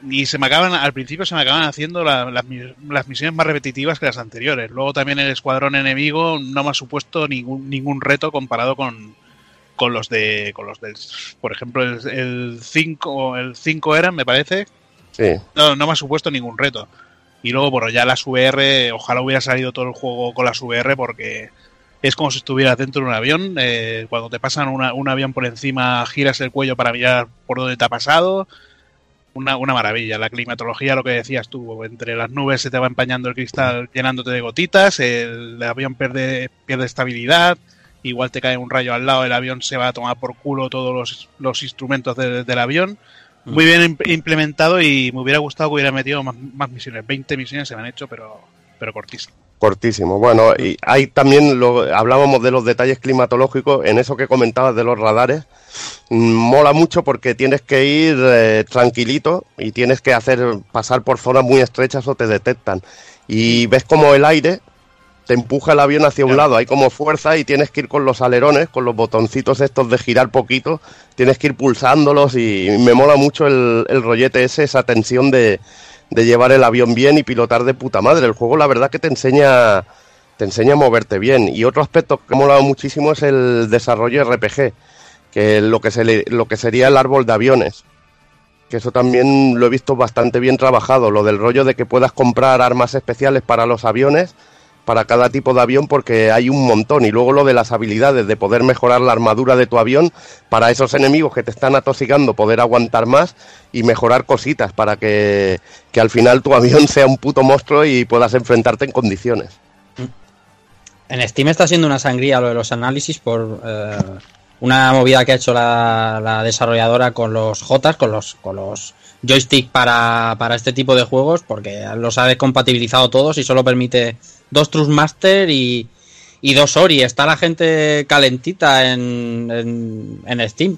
Y se me acaban, al principio se me acaban haciendo la- las, las misiones más repetitivas que las anteriores. Luego también el escuadrón enemigo no me ha supuesto ningún, ningún reto comparado con, con los de, con los del, por ejemplo, el 5, el 5 eran, me parece. Sí. No, no me ha supuesto ningún reto. Y luego, bueno, ya las VR, ojalá hubiera salido todo el juego con las VR porque es como si estuvieras dentro de un avión. eh, cuando te pasan una- un avión por encima, giras el cuello para mirar por dónde te ha pasado. Una, una maravilla. La climatología, lo que decías tú, entre las nubes se te va empañando el cristal llenándote de gotitas, el avión pierde, pierde estabilidad, igual te cae un rayo al lado, el avión se va a tomar por culo todos los, los instrumentos de- del avión. Muy bien imp- implementado y me hubiera gustado que hubiera metido más, más misiones. 20 misiones se me han hecho, pero, pero cortísimo. Cortísimo. Bueno, y hay también, lo, hablábamos de los detalles climatológicos, en eso que comentabas de los radares, mm, mola mucho porque tienes que ir eh, tranquilito y tienes que hacer pasar por zonas muy estrechas o te detectan. Y ves como el aire te empuja el avión hacia un lado, hay como fuerza y tienes que ir con los alerones, con los botoncitos estos de girar poquito, tienes que ir pulsándolos y me mola mucho el, el rollete ese, esa tensión de, de llevar el avión bien y pilotar de puta madre. El juego la verdad que te enseña te enseña a moverte bien. Y otro aspecto que me ha molado muchísimo es el desarrollo RPG, que lo que, se le- lo que sería el árbol de aviones. Que eso también lo he visto bastante bien trabajado, lo del rollo de que puedas comprar armas especiales para los aviones, para cada tipo de avión, porque hay un montón. Y luego lo de las habilidades, de poder mejorar la armadura de tu avión para esos enemigos que te están atosigando, poder aguantar más y mejorar cositas para que, que al final tu [laughs] avión sea un puto monstruo y puedas enfrentarte en condiciones. En Steam está siendo una sangría lo de los análisis por eh, una movida que ha hecho la, la desarrolladora con los Jotas, con los, con los joystick para, para este tipo de juegos, porque los ha descompatibilizado todos y solo permite dos Trustmaster y, y dos Ori. Está la gente calentita en, en, en Steam.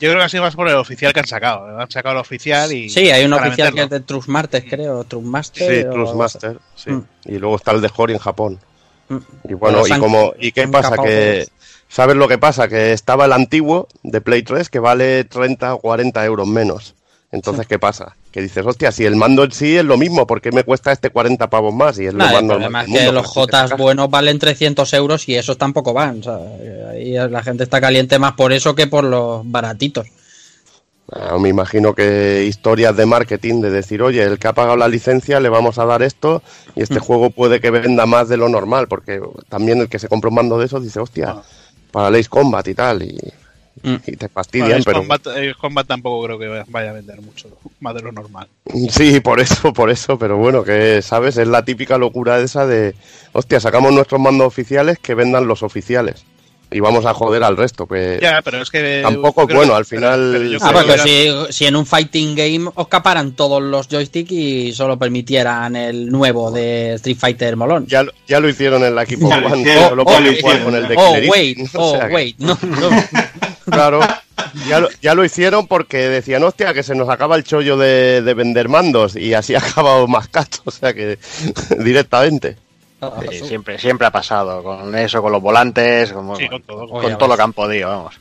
Yo creo que ha sido más por el oficial que han sacado. Han sacado el oficial y. Sí, hay un oficial que es de Trustmaster, creo. Trustmaster. Sí, o- Trustmaster, sí. Mm. Y luego está el de Hori en Japón. Mm. Y bueno, y como y qué pasa que. ¿sabes lo que pasa? Que estaba el antiguo de Play 3 que vale 30 o 40 euros menos. Entonces, ¿qué pasa? Que dices, hostia, si el mando en sí es lo mismo, ¿por qué me cuesta este 40 pavos más? Y es lo más el normal problema es del que los [laughs] Jotas buenos valen 300 euros y esos tampoco van. o sea, ahí la gente está caliente más por eso que por los baratitos. Ah, me imagino que historias de marketing de decir, oye, el que ha pagado la licencia le vamos a dar esto y Mm. este juego puede que venda más de lo normal, porque también el que se compra un mando de esos dice, hostia, Ah. para Ace Combat y tal. Y, y te fastidian, Bueno, Ace pero Combat, Combat tampoco creo que vaya a vender mucho, más de lo normal. sí, por eso, por eso, pero bueno, que sabes, es la típica locura esa de, hostia, sacamos nuestros mandos oficiales que vendan los oficiales y vamos a joder al resto, pues Ya, pero es que. tampoco es bueno, al pero- final pero yo Ah, porque que si, si en un fighting game os caparan todos los joysticks y solo permitieran el nuevo de Street Fighter Molón. ya, lo- ya lo hicieron en la equipo lo One, ya por lo jugar hicieron, con el de Oh, Killer wait, Instinct, [laughs] o oh, sea que- wait, no, no. [laughs] Claro, ya lo, ya lo hicieron porque decían, hostia, que se nos acaba el chollo de, de vender mandos y así [laughs] ha acabado más cacho, o sea que [laughs] directamente. Sí, siempre, siempre ha pasado con eso, con los volantes, con, Sí, con todo. con Oye, todo lo que han podido, vamos.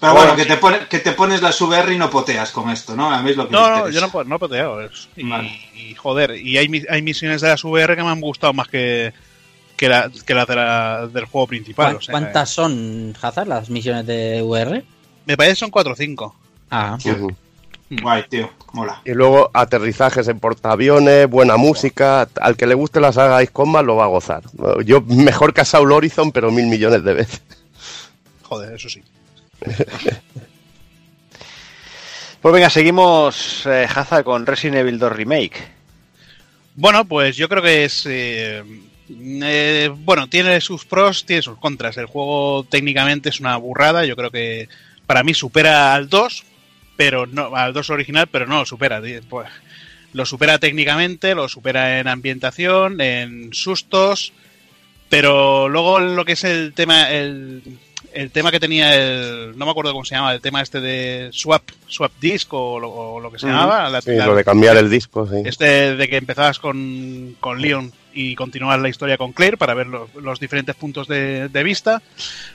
Pero bueno, que te, pone- que te pones la VR y no poteas con esto, ¿no? A mí es lo que me No, no, yo no, po- no poteo. es- Y, Vale. y, joder, y hay, hay misiones de las VR que me han gustado más que, que, la- que las de la- del juego principal. ¿Cuán- o sea, ¿Cuántas son, Hazard, las misiones de VR? Me parece que son 4 o 5. Ah, Ujú. Guay, tío, mola. Y luego aterrizajes en portaaviones, buena música. Al que le guste la saga Ice Combat lo va a gozar. Yo mejor que a Saul Horizon, pero mil millones de veces. [laughs] Joder, eso sí. [laughs] Pues venga, seguimos, eh, Hazard, con Resident Evil 2 Remake. Bueno, pues yo creo que es. eh, eh, bueno, tiene sus pros, tiene sus contras. El juego técnicamente es una burrada. Yo creo que para mí supera al 2, pero no al 2 original, pero no lo supera. Pues, lo supera técnicamente, lo supera en ambientación, en sustos, pero luego lo que es el tema, el, el tema que tenía el, no me acuerdo cómo se llama, el tema este de swap, swap disc o lo, o lo que se llamaba, la- Sí, la- lo de cambiar el disco, sí. este de que empezabas con, con Leon y continuar la historia con Claire para ver los, los diferentes puntos de, de vista.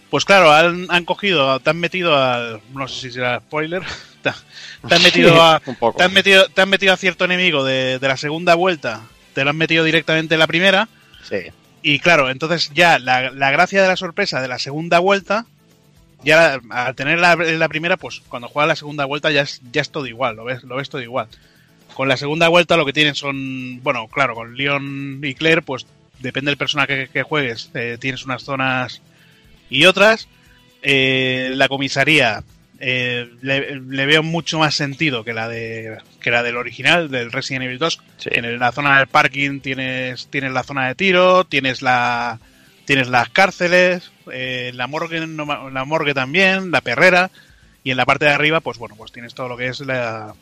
Pues claro, han, han cogido, te han metido al. No sé si será spoiler. Te, [laughs] te han metido a. poco. Te han metido, te han metido a cierto enemigo de, de la segunda vuelta. Te lo han metido directamente en la primera. Sí. Y claro, entonces ya la, la gracia de la sorpresa de la segunda vuelta, ya al tener la, la primera, pues cuando juegas la segunda vuelta ya es, ya es todo igual, lo ves, lo ves todo igual. Con la segunda vuelta lo que tienen son, bueno, claro, con Leon y Claire, pues depende del personaje que, que juegues, eh, tienes unas zonas y otras. Eh, la comisaría eh, le, le veo mucho más sentido que la de que la del original, del Resident Evil 2. Sí. En la zona del parking tienes, tienes la zona de tiro, tienes la tienes las cárceles, eh, la morgue la morgue también, la perrera, y en la parte de arriba, pues bueno, pues tienes todo lo que es la-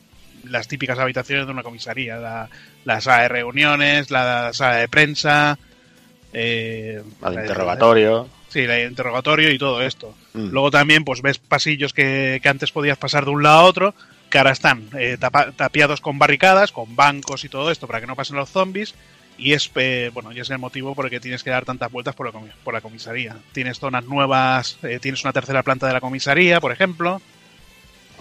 las típicas habitaciones de una comisaría, la, la sala de reuniones, la sala de prensa, eh, Al la- interrogatorio. Sí, el interrogatorio y todo esto. Mm. Luego también pues ves pasillos que, que antes podías pasar de un lado a otro, que ahora están eh, tapa- tapiados con barricadas, con bancos y todo esto para que no pasen los zombies. Y es eh, bueno, y es el motivo por el que tienes que dar tantas vueltas por la, por la comisaría. Tienes zonas nuevas, eh, tienes una tercera planta de la comisaría, por ejemplo.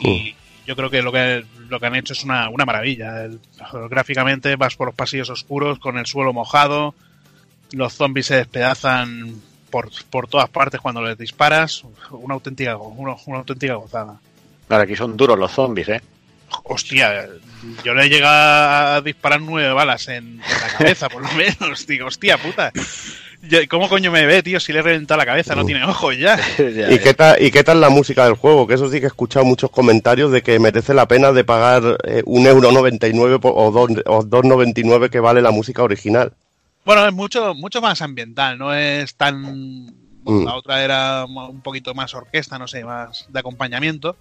Y yo creo que lo que, lo que han hecho es una, una maravilla. El- gráficamente vas por los pasillos oscuros con el suelo mojado, los zombies se despedazan por, por todas partes cuando les disparas. Una auténtica, una, una auténtica gozada. Claro, aquí son duros los zombies, ¿eh? Hostia, yo le he llegado a disparar nueve balas en, en la cabeza, por lo menos. Digo, hostia puta. ¿Cómo coño me ve, tío? Si le he reventado la cabeza, no tiene ojos ya. [laughs] [laughs] ¿Y qué, tal, ¿Y qué tal la música del juego? Que eso sí que he escuchado muchos comentarios de que merece la pena de pagar eh, un euro 99 po- o dos- o 2,99 que vale la música original. Bueno, es mucho, mucho más ambiental, no es tan. Mm. La otra era un poquito más orquesta, no sé, más de acompañamiento.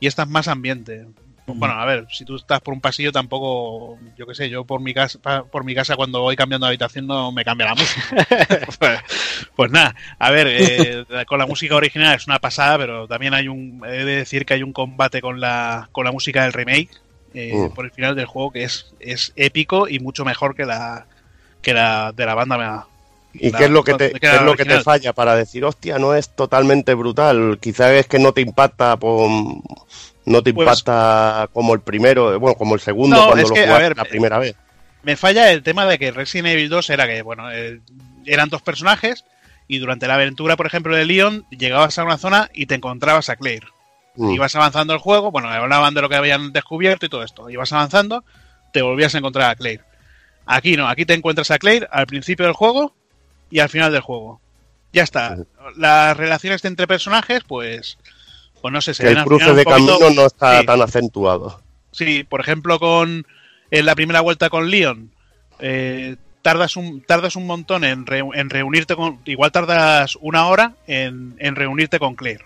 Y esta es más ambiente. Bueno, a ver, si tú estás por un pasillo tampoco, yo qué sé, yo por mi casa, por mi casa cuando voy cambiando de habitación no me cambia la música. [laughs] [laughs] pues, pues nada, a ver, eh, con la música original es una pasada, pero también hay un, he de decir que hay un combate con la, con la música del remake eh, Mm. por el final del juego que es, es épico y mucho mejor que la, que la de la banda. ¿Y la- qué es lo que te, es lo que te falla para decir, hostia, no es totalmente brutal? Quizás es que no te impacta por- no te Pues- impacta como el primero, bueno, como el segundo No, cuando lo que, a jugaste ver, la primera vez. Me falla el tema de que Resident Evil 2 era que, bueno, eh, eran dos personajes y durante la aventura, por ejemplo, de Leon, llegabas a una zona y te encontrabas a Claire. Mm. Ibas avanzando el juego, bueno, hablaban de lo que habían descubierto y todo esto. Ibas avanzando, te volvías a encontrar a Claire. Aquí no, aquí te encuentras a Claire al principio del juego y al final del juego. Ya está. Las relaciones entre personajes, pues. Pues no sé, se Que ven el cruce de poquito- camino no está Sí. tan acentuado. Sí, por ejemplo, con en la primera vuelta con Leon, eh, tardas un tardas un montón en, re- en reunirte con. Igual tardas una hora en, en reunirte con Claire.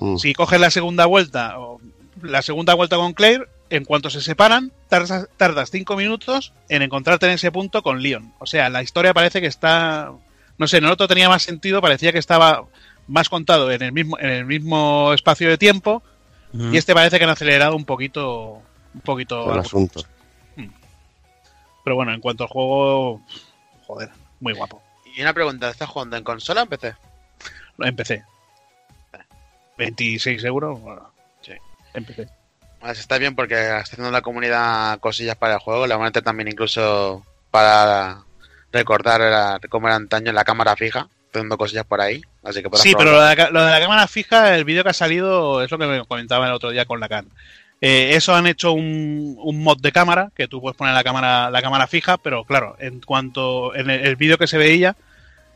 Mm. Si coges la segunda vuelta, o la segunda vuelta con Claire, en cuanto se separan, tardas, tardas cinco minutos en encontrarte en ese punto con Leon. O sea, la historia parece que está. No sé, en el otro tenía más sentido, parecía que estaba más contado en el mismo, en el mismo espacio de tiempo. Y este parece que han acelerado un poquito. Un poquito. el algo. asunto. Pero bueno, en cuanto al juego. Joder, muy guapo. Y una pregunta, ¿estás jugando en consola o en PC? Lo empecé. 26 euros. Bueno, Sí. empecé. Pues está bien porque está haciendo la comunidad cosillas para el juego. Le van a meter también incluso para recordar la- cómo era antaño la cámara fija. Haciendo cosillas por ahí. Así que Sí, pero lo de, la, lo de la cámara fija, el vídeo que ha salido es lo que me comentaba el otro día con la CAN. Eh, eso han hecho un, un mod de cámara, que tú puedes poner la cámara, la cámara fija, pero claro, en cuanto en el, el vídeo que se veía,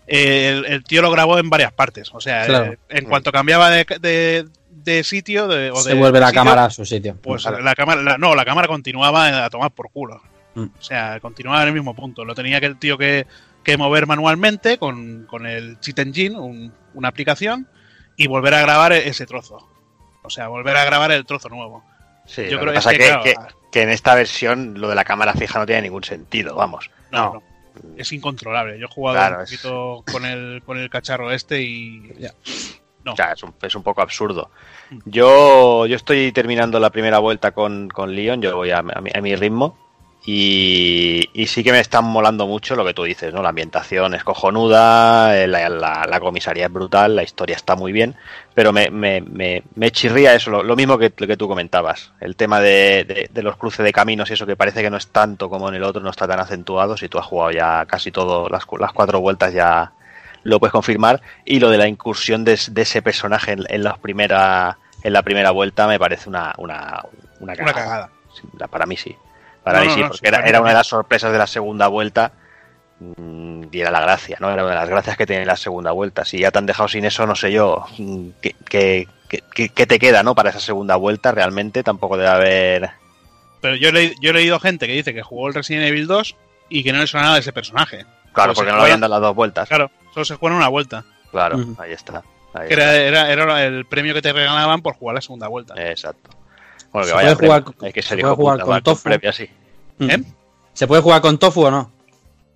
eh, el, el tío lo grabó en varias partes. O sea, Claro. eh, en cuanto cambiaba de, de- de sitio, de, o Se de vuelve la sitio, cámara a su sitio. Pues la cámara, la- no, la cámara continuaba a tomar por culo. Mm. O sea, continuaba en el mismo punto. Lo tenía que el tío que, que mover manualmente con, con el Cheat Engine, un- una aplicación, y volver a grabar ese trozo. O sea, volver a grabar el trozo nuevo. Sí, Yo lo creo que pasa es que, que, claro, que- que en esta versión lo de la cámara fija no tiene ningún sentido, vamos. No, no. Es incontrolable. Yo he jugado Claro, un es- poquito con el, con el cacharro este y. No. O sea, es un, es un poco absurdo. Yo, yo estoy terminando la primera vuelta con, con Leon, yo voy a, a mi, a mi ritmo. Y, y sí que me están molando mucho lo que tú dices, ¿no? La ambientación es cojonuda, eh, la, la- la comisaría es brutal, la historia está muy bien, pero me, me, me, me chirría eso, lo, lo mismo que, que tú comentabas. El tema de, de- de los cruces de caminos y eso que parece que no es tanto como en el otro, no está tan acentuado. Si tú has jugado ya casi todo, las, cu- las cuatro vueltas ya lo puedes confirmar. Y lo de la incursión de, de ese personaje en, en, las primera, en la primera vuelta me parece una, una, una cagada. Una cagada. Sí, la- Para mí sí. Para No, mí no, sí, no, porque sí, era, era una de las sorpresas de la segunda vuelta mm, y era la gracia, ¿no? Era una de las gracias que tiene la segunda vuelta. Si ya te han dejado sin eso, no sé yo mm, qué, qué- qué- te queda, ¿no? Para esa segunda vuelta, realmente tampoco debe haber... Pero yo he, leído- yo he leído gente que dice que jugó el Resident Evil 2 y que no le suena nada de ese personaje. Claro, Solo porque no lo juega- habían dado las dos vueltas. Claro, solo se juega en una vuelta. Claro, ahí está. ahí Que era, era, era el premio que te regalaban por jugar la segunda vuelta. está. Exacto. Bueno, que Se vaya puede jugar Hay que se ser puede hijo jugar puta, con tofu. premio así. ¿Eh? ¿Se puede jugar con tofu o no?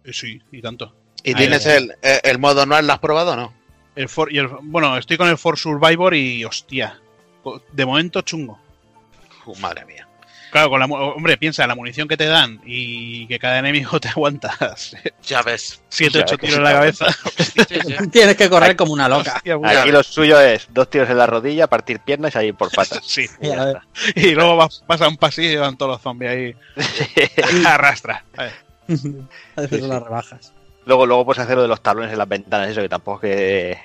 Eh, Sí, y tanto. ¿Y Ahí tienes el, el, el modo no lo has probado o no? El For- y el- bueno, estoy con el For Survivor y hostia. De momento chungo. Madre mía. Claro, con la, hombre, piensa, la munición que te dan y que cada enemigo [laughs] te aguantas Ya ves. 7, Ya 8 ves que tiros en la cabeza. [laughs] Sí, sí. [laughs] Tienes que correr como una loca. Hostia. Aquí lo suyo es dos tiros en la rodilla, partir piernas y ahí por patas. Sí. Y ya está. Y luego vas, vas a un pasillo y van todos los zombies ahí. Arrastra. A ver. Las rebajas. Luego, luego puedes hacer lo de los talones en las ventanas, eso que tampoco es que,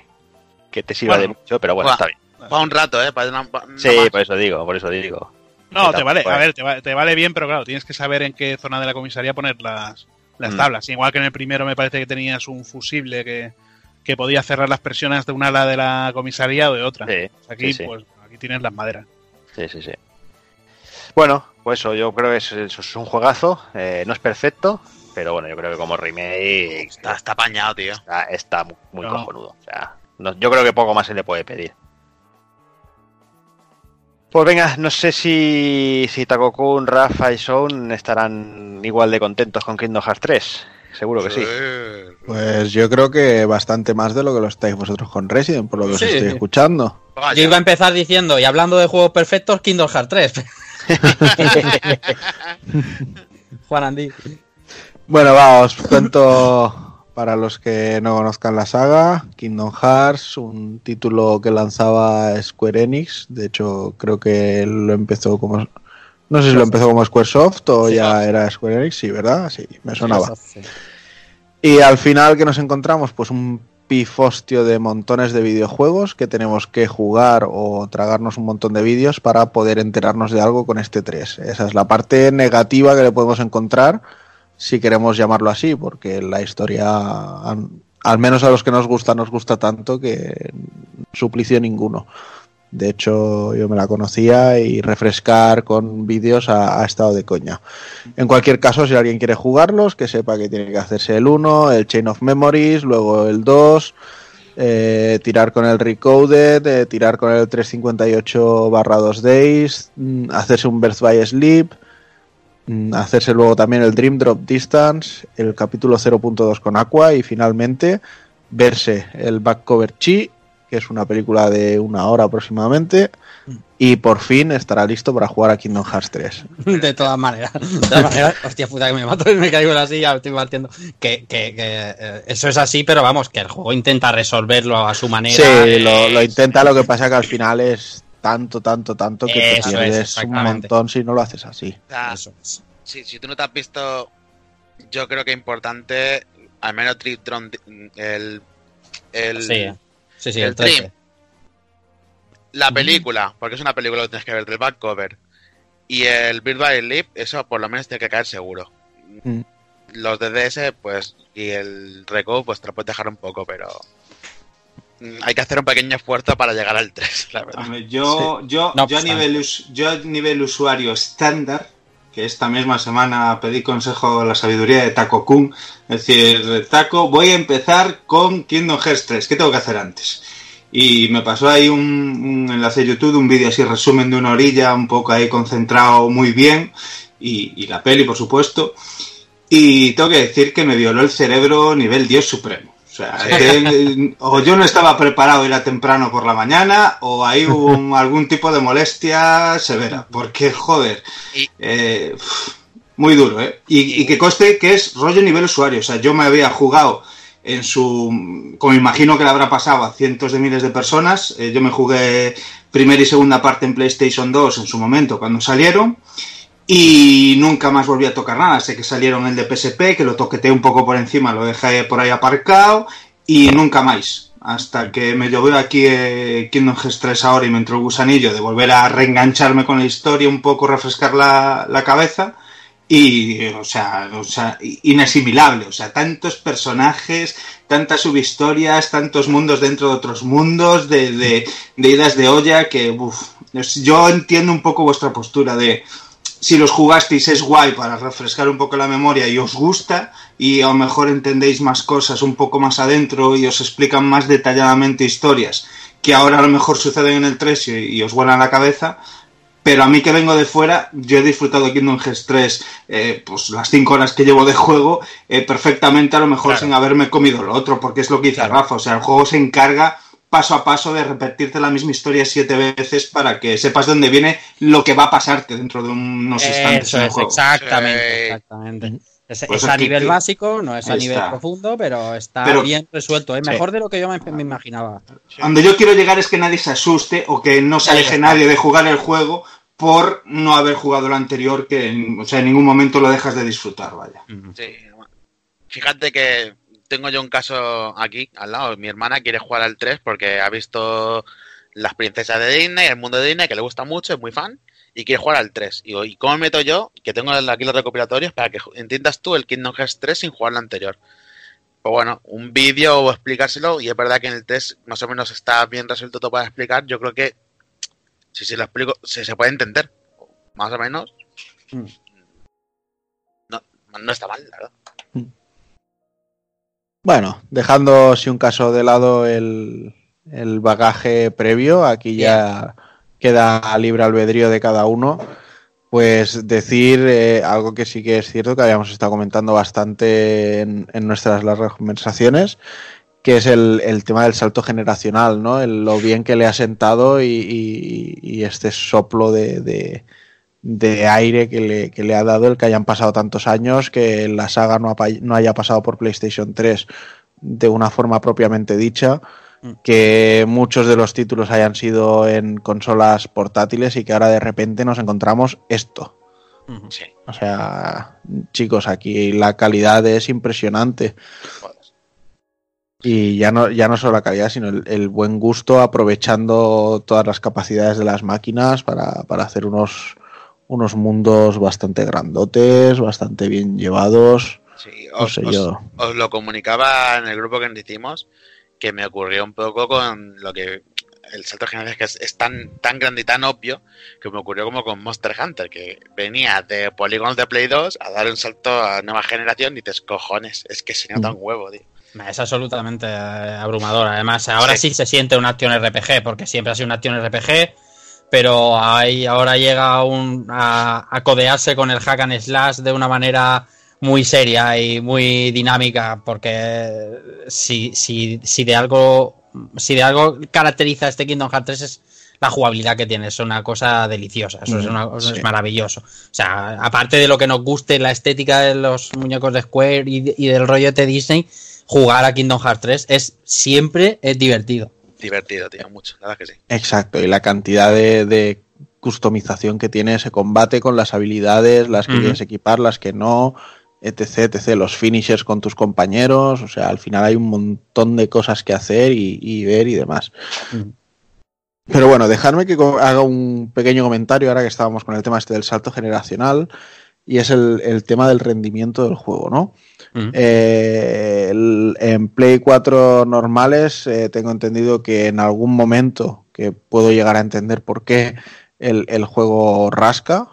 que te sirva Bueno. de mucho, pero bueno, está bien. Para un rato, ¿eh? Para una- pa- Sí, por eso digo, por eso digo. No, te vale, a es- ver, te, va- te vale bien, pero claro, tienes que saber en qué zona de la comisaría poner las, las Mm. tablas. Igual que en el primero me parece que tenías un fusible que, que podía cerrar las presiones de un ala de la comisaría o de otra. Sí, Aquí, sí, sí. pues, aquí tienes las maderas. Sí, sí, sí. Bueno, pues eso, yo creo que es, eso es un juegazo. eh, no es perfecto, pero bueno, yo creo que como remake Está, está apañado, tío. está, está mu- muy No. cojonudo. O sea, no- yo creo que poco más se le puede pedir. Pues venga, no sé si, si Takokun, Rafa y Son estarán igual de contentos con Kingdom Hearts 3. Seguro que sí. Pues yo creo que bastante más de lo que lo estáis vosotros con Resident, por lo que Sí. os estoy escuchando. Vaya. Yo iba a empezar diciendo, y hablando de juegos perfectos, Kingdom Hearts 3. [laughs] Juan Andy. Bueno, va, os cuento para los que no conozcan la saga, Kingdom Hearts, un título que lanzaba Square Enix, de hecho creo que lo empezó como... No sé si lo empezó como Squaresoft o Sí. ya era Square Enix, sí, ¿verdad? Sí, me sonaba. Y al final que nos encontramos, pues un pifostio de montones de videojuegos que tenemos que jugar o tragarnos un montón de vídeos para poder enterarnos de algo con este 3. Esa es la parte negativa que le podemos encontrar, si queremos llamarlo así, porque la historia al menos a los que nos gusta, nos gusta tanto que suplicio ninguno. De hecho, yo me la conocía y refrescar con vídeos ha, estado de coña. En cualquier caso, si alguien quiere jugarlos, que sepa que tiene que hacerse el 1, el Chain of Memories, luego el 2, eh, tirar con el Recoded, eh, tirar con el 358 barra 2 Days, mm, hacerse un Birth by Sleep, hacerse luego también el Dream Drop Distance, el capítulo 0.2 con Aqua y finalmente verse el Back Cover Chi, que es una película de una hora aproximadamente, y por fin estará listo para jugar a Kingdom Hearts 3. De todas maneras. De todas [laughs] maneras, hostia puta que me mato y me caigo en la silla, estoy partiendo. Que, que, que eh, eso es así, pero vamos, que el juego intenta resolverlo a su manera. Sí, lo, lo intenta, lo que pasa que al final es tanto, tanto, tanto que te es, pierdes un montón si no lo haces así. O sea, Eso es. si, si tú no te has visto, yo creo que es importante, al menos Trip Drone, el, el, Sí, sí, sí, el el 13. Dream. la película, porque es una película que tienes que ver del back cover, y el Bird by Sleep, eso por lo menos tiene que caer seguro. Mm. Los de DS, pues, y el Reco, pues te lo puedes dejar un poco, pero mm, hay que hacer un pequeño esfuerzo para llegar al 3, la verdad. Hombre, Yo, yo, No yo, a nivel, yo a nivel usuario estándar, que esta misma semana pedí consejo a la sabiduría de Taco Kun, es decir, Taco, voy a empezar con Kingdom Hearts 3, ¿qué tengo que hacer antes? Y me pasó ahí un, un enlace de YouTube, un vídeo así resumen de una orilla, un poco ahí concentrado muy bien, y, y la peli, por supuesto. Y tengo que decir que me violó el cerebro nivel Dios supremo. O sea, que, o yo no estaba preparado, era temprano por la mañana, o hay un- [laughs] algún tipo de molestia severa. Porque, joder, eh, muy duro, ¿eh? Y, y que conste que es rollo nivel usuario. O sea, yo me había jugado en su. Como imagino que le habrá pasado a cientos de miles de personas. eh, yo me jugué primera y segunda parte en PlayStation 2 en su momento, cuando salieron. Y nunca más volví a tocar nada. Sé que salieron el de PSP, que lo toqueteé un poco por encima, lo dejé por ahí aparcado. Y nunca más. Hasta que me llovió aquí eh, Kingdom Hearts 3 ahora y me entró el gusanillo de volver a reengancharme con la historia, un poco refrescar la, la cabeza. Y, o sea, o sea, inasimilable. O sea, tantos personajes, tantas subhistorias, tantos mundos dentro de otros mundos, de, de, de idas de olla, que, uf, yo entiendo un poco vuestra postura de si los jugasteis es guay para refrescar un poco la memoria y os gusta y a lo mejor entendéis más cosas un poco más adentro y os explican más detalladamente historias que ahora a lo mejor suceden en el 3 y, y os vuelan la cabeza. Pero a mí que vengo de fuera, yo he disfrutado Kingdom Hearts 3, eh, pues las 5 horas que llevo de juego, eh, perfectamente a lo mejor Claro. sin haberme comido lo otro, porque es lo que dice Claro. Rafa. O sea, el juego se encarga paso a paso de repetirte la misma historia siete veces para que sepas dónde viene lo que va a pasarte dentro de unos instantes Eso en el es, juego. exactamente, Sí. exactamente. Es, Pues es a nivel que- básico, no es a Ahí nivel está. profundo, pero está Pero- bien resuelto. Es mejor de lo que yo me, me imaginaba. Donde yo quiero llegar es que nadie se asuste o que no se aleje nadie de jugar el juego por no haber jugado lo anterior, que en- o sea, en ningún momento lo dejas de disfrutar, vaya. Sí. Fíjate que tengo yo un caso aquí al lado. Mi hermana quiere jugar al 3 porque ha visto las princesas de Disney, el mundo de Disney, que le gusta mucho, es muy fan, y quiere jugar al 3. Y digo, ¿y cómo me meto yo? Que tengo aquí los recopilatorios para que entiendas tú el Kingdom Hearts 3 sin jugar el anterior. Pues bueno, un vídeo o explicárselo, y es verdad que en el 3 más o menos está bien resuelto todo para explicar. Yo creo que si se lo explico, se, se puede entender. Más o menos. Mm. No, no está mal, la verdad. Bueno, dejando si un caso de lado el, el bagaje previo, aquí ya queda libre albedrío de cada uno. Pues decir eh, algo que sí que es cierto que habíamos estado comentando bastante en, en nuestras largas conversaciones, que es el, el tema del salto generacional, ¿no? El- lo bien que le ha sentado y, y- y este soplo de, de- de aire que le, que le ha dado el que hayan pasado tantos años, que la saga no, apa- no haya pasado por PlayStation 3 de una forma propiamente dicha, Mm. que muchos de los títulos hayan sido en consolas portátiles y que ahora de repente nos encontramos esto. Sí. O sea, chicos, aquí la calidad es impresionante. Y ya no, ya no solo la calidad, sino el, el buen gusto aprovechando todas las capacidades de las máquinas para, para hacer unos, unos mundos bastante grandotes, bastante bien llevados. Sí, No os, sé os- yo. os lo comunicaba en el grupo que nos hicimos que me ocurrió un poco con lo que el salto generaciones que es, es tan, tan grande y tan obvio que me ocurrió como con Monster Hunter, que venía de polígonos de Play 2 a dar un salto a nueva generación y dices, cojones, es que se nota un huevo, tío. Es absolutamente abrumador. Además, ahora sí. se siente una acción RPG, porque siempre ha sido una acción RPG, pero hay, ahora llega a un, a, a codearse con el hack and slash de una manera muy seria y muy dinámica, porque si, si, si de algo si de algo caracteriza a este Kingdom Hearts 3 es la jugabilidad que tiene, es una cosa deliciosa, eso es, una- eso es Sí. maravilloso. O sea, aparte de lo que nos guste la estética de los muñecos de Square y del rollo de Disney, jugar a Kingdom Hearts 3 es siempre es divertido. Divertido, tío, mucho, la verdad que sí. Exacto, y la cantidad de, de customización que tiene ese combate con las habilidades, las que Ujú. quieres equipar, las que no, etc, etc, los finishers con tus compañeros, o sea, al final hay un montón de cosas que hacer y, y ver y demás. Pero bueno, dejadme que haga un pequeño comentario ahora que estábamos con el tema este del salto generacional y es el, el tema del rendimiento del juego, ¿no? Eh, el- en Play 4 normales eh, tengo entendido que en algún momento, que puedo llegar a entender por qué, el, el juego rasca.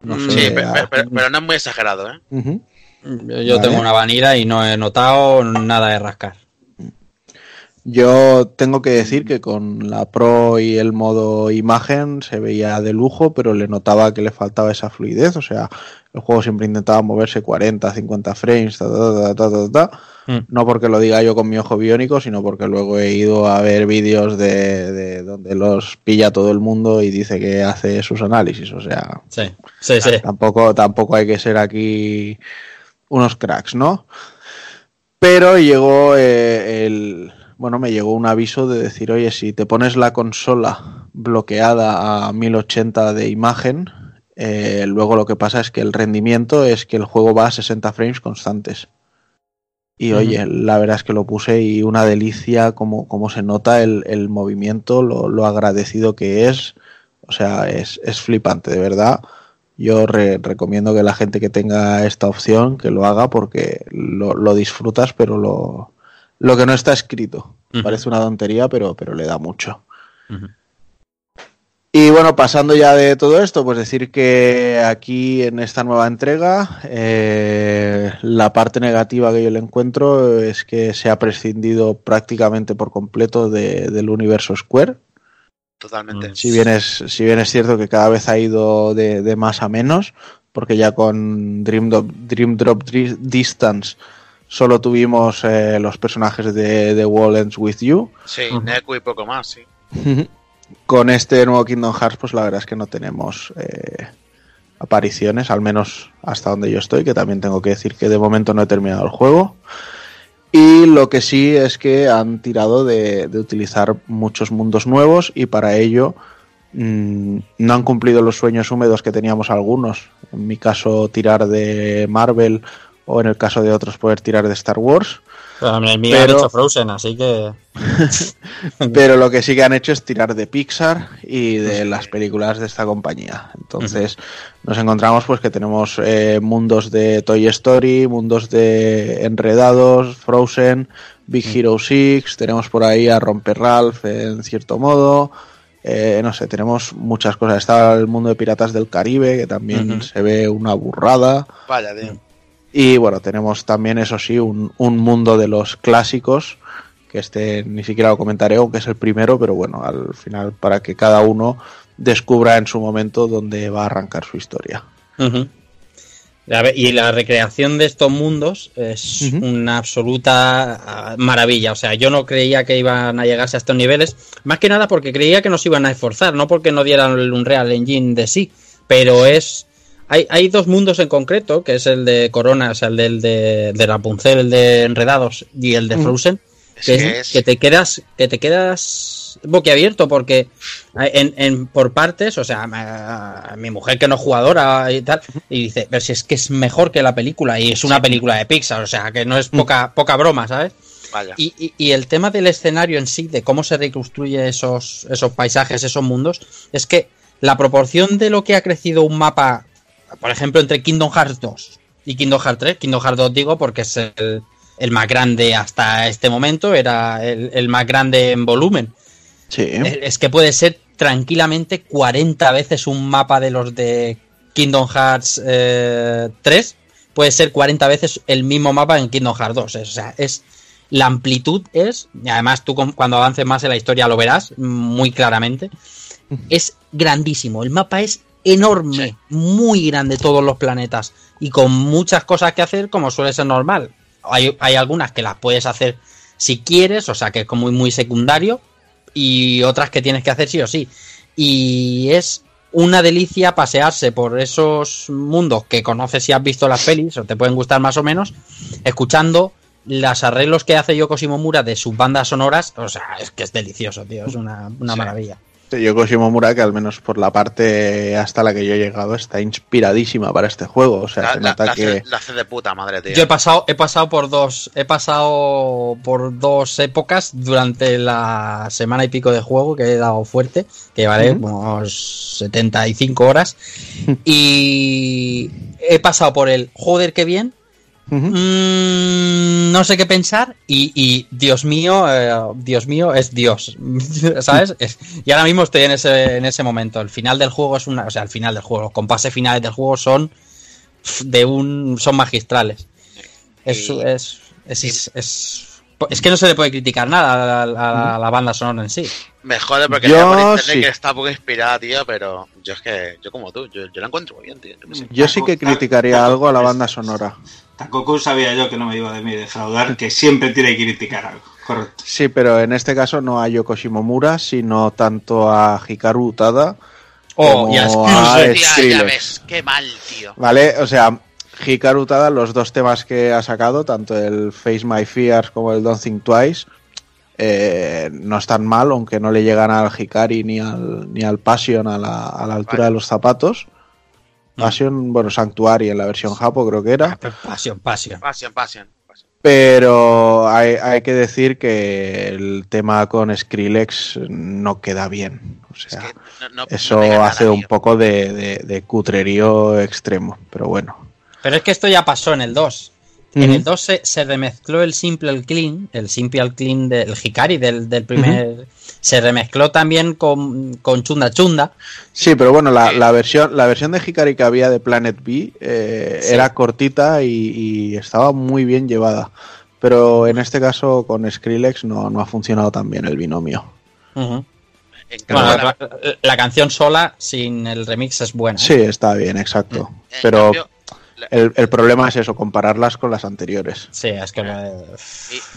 No Mm, sé, sí, pe- pe- pero, pero no es muy exagerado, ¿eh? Yo, yo Vale. tengo una vanilla y no he notado nada de rascar. Yo tengo que decir que con la Pro y el modo imagen se veía de lujo, pero le notaba que le faltaba esa fluidez. O sea, el juego siempre intentaba moverse 40, 50 frames, ta, ta, ta, ta. Mm. No porque lo diga yo con mi ojo biónico, sino porque luego he ido a ver vídeos de, de donde los pilla todo el mundo y dice que hace sus análisis. O sea, Sí, sí, sí. tampoco, tampoco hay que ser aquí unos cracks, ¿no? Pero llegó eh, el. Bueno, me llegó un aviso de decir, oye, si te pones la consola bloqueada a 1080 de imagen, eh, luego lo que pasa es que el rendimiento es que el juego va a 60 frames constantes. Y oye, la verdad es que lo puse y una delicia como, como se nota el, el movimiento, lo, lo agradecido que es. O sea, es, es flipante, de verdad. Yo re- recomiendo que la gente que tenga esta opción, que lo haga porque lo, lo disfrutas, pero lo, lo que no está escrito. Parece una tontería, pero, pero le da mucho. Y bueno, pasando ya de todo esto, pues decir que aquí en esta nueva entrega, eh, la parte negativa que yo le encuentro es que se ha prescindido prácticamente por completo de- del universo Square. Totalmente. Si bien es, si bien es cierto que cada vez ha ido de, de más a menos, porque ya con Dream Drop, Dream Drop Distance solo tuvimos eh, los personajes de The Wall Ends With You. Sí, Ujú. Neku y poco más, sí. [laughs] Con este nuevo Kingdom Hearts, pues la verdad es que no tenemos eh, apariciones, al menos hasta donde yo estoy, que también tengo que decir que de momento no he terminado el juego. Y lo que sí es que han tirado de, de utilizar muchos mundos nuevos y para ello mm, no han cumplido los sueños húmedos que teníamos algunos. En mi caso tirar de Marvel o en el caso de otros poder tirar de Star Wars. Pero en el mío Pero- han hecho Frozen, así que. [laughs] Pero lo que sí que han hecho es tirar de Pixar y de las películas de esta compañía. Entonces nos encontramos pues que tenemos eh, mundos de Toy Story, mundos de Enredados, Frozen, Big Hero 6, tenemos por ahí a Romper Ralph en cierto modo. eh, no sé, tenemos muchas cosas. Está el mundo de Piratas del Caribe, que también se ve una burrada. Vaya, tío. Y bueno, tenemos también, eso sí, un, un mundo de los clásicos, que este ni siquiera lo comentaré, aunque es el primero, pero bueno, al final para que cada uno descubra en su momento dónde va a arrancar su historia. Ujú. A ver, Y la recreación de estos mundos es una absoluta ah, maravilla. O sea, yo no creía que iban a llegarse a estos niveles. Más que nada porque creía que nos iban a esforzar, no porque no dieran el Unreal Engine de sí. Pero es. Hay, hay dos mundos en concreto, que es el de Corona, o sea, el del de, de Rapunzel, el de Enredados y el de. Frozen. Que, que es- que te quedas que te quedas boquiabierto porque en, en- por partes o sea mi mujer que no es jugadora y tal y dice pero si es que es mejor que la película y es una película de Pixar o sea que no es poca poca broma sabes Vaya. y, y- y el tema del escenario en sí de cómo se reconstruye esos esos paisajes esos mundos es que la proporción de lo que ha crecido un mapa por ejemplo entre Kingdom Hearts 2 y Kingdom Hearts 3. Kingdom Hearts 2 digo porque es el, el más grande hasta este momento, era el, el más grande en volumen. Sí. Es es que puede ser tranquilamente 40 veces un mapa de los de Kingdom Hearts eh, 3. Puede ser 40 veces el mismo mapa en Kingdom Hearts 2. Es- o sea, es la amplitud es, y además tú cuando avances más en la historia lo verás muy claramente, es grandísimo. El mapa es enorme, muy grande todos los planetas y con muchas cosas que hacer como suele ser normal. Hay, hay algunas que las puedes hacer si quieres, o sea que es como muy, muy secundario, y otras que tienes que hacer sí o sí. Y es una delicia pasearse por esos mundos que conoces si has visto las pelis o te pueden gustar más o menos, escuchando los arreglos que hace Yoko Shimomura de sus bandas sonoras. O sea, es que es delicioso, tío, es una, una Sí. maravilla. Yoko Shimomura, que al menos por la parte hasta la que yo he llegado, está inspiradísima para este juego. O sea, La, se nota la que. hace, la hace de puta madre, tío. Yo he pasado, he pasado por dos, he pasado por dos épocas durante la semana y pico de juego que he dado fuerte, que llevaré Ujú. unos 75 horas. [laughs] y he pasado por el joder que bien. Mm, no sé qué pensar y, y, Dios mío, eh, Dios mío es Dios, [laughs] ¿sabes? Es- y ahora mismo estoy en ese, en ese momento. El final del juego es una, o sea, el final del juego, los compases finales del juego son de un, son magistrales. Es, Y- es, es, es, es- es que no se le puede criticar nada a la, a la banda sonora en sí. Me jode porque Yo por internet sí. que está poco inspirada, tío, pero yo es que, yo como tú, yo, yo la encuentro muy bien, tío. Yo sí que criticaría algo a la banda sonora. Takoku sabía yo que no me iba de mí defraudar, que siempre tiene que criticar algo. Correcto. Sí, pero en este caso no a Yoko Shimomura, sino tanto a Hikaru Utada Oh, como y a a Skrillex. Hostia, ya Skrillex. ves, qué mal, tío. ¿Vale? O sea, Hikaru Utada, los dos temas que ha sacado, tanto el Face My Fears como el Don't Think Twice, eh, no están mal, aunque no le llegan al Hikari ni al, ni al Passion a la, a la altura Vale. de los zapatos. Passion, bueno, Sanctuary en la versión Japo creo que era. Pasión, pasión. Pasión, pasión. pasión. Pero hay, hay que decir que el tema con Skrillex no queda bien. O Es sea, que no, no- eso no nada, hace un tío. poco de, de- de cutrerío extremo. Pero bueno. Pero es que esto ya pasó en el 2. En el 2 se, se remezcló el Simple al Clean, el Simple al Clean del Hikari del, del primer. Se remezcló también con, con Chunda Chunda. Sí, pero bueno, la, Sí. la versión, la versión de Hikari que había de Planet B eh, Sí. era cortita y, y estaba muy bien llevada. Pero en este caso con Skrillex no, no ha funcionado tan bien el binomio. Bueno, la- la, la canción sola, sin el remix, es buena. ¿eh? Sí, está bien, exacto. en Pero cambio, el, el problema es eso, compararlas con las anteriores. Sí, es que. lo-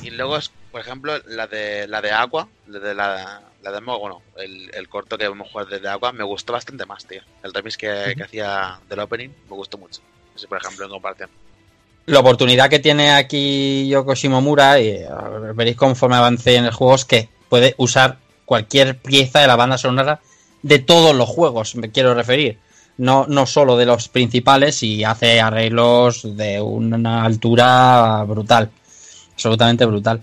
y, y luego es, por ejemplo, la de la de Aqua, la de la, la de Mo- bueno, el, el corto que vamos a jugar desde Aqua, me gustó bastante más, tío. El remix que, que hacía del opening me gustó mucho. Ese, por ejemplo, en comparación. La oportunidad que tiene aquí Yoko Shimomura, y eh, veréis conforme avance en el juego, es que puede usar cualquier pieza de la banda sonora de todos los juegos, me quiero referir. No, no solo de los principales, y hace arreglos de una altura brutal. Absolutamente brutal.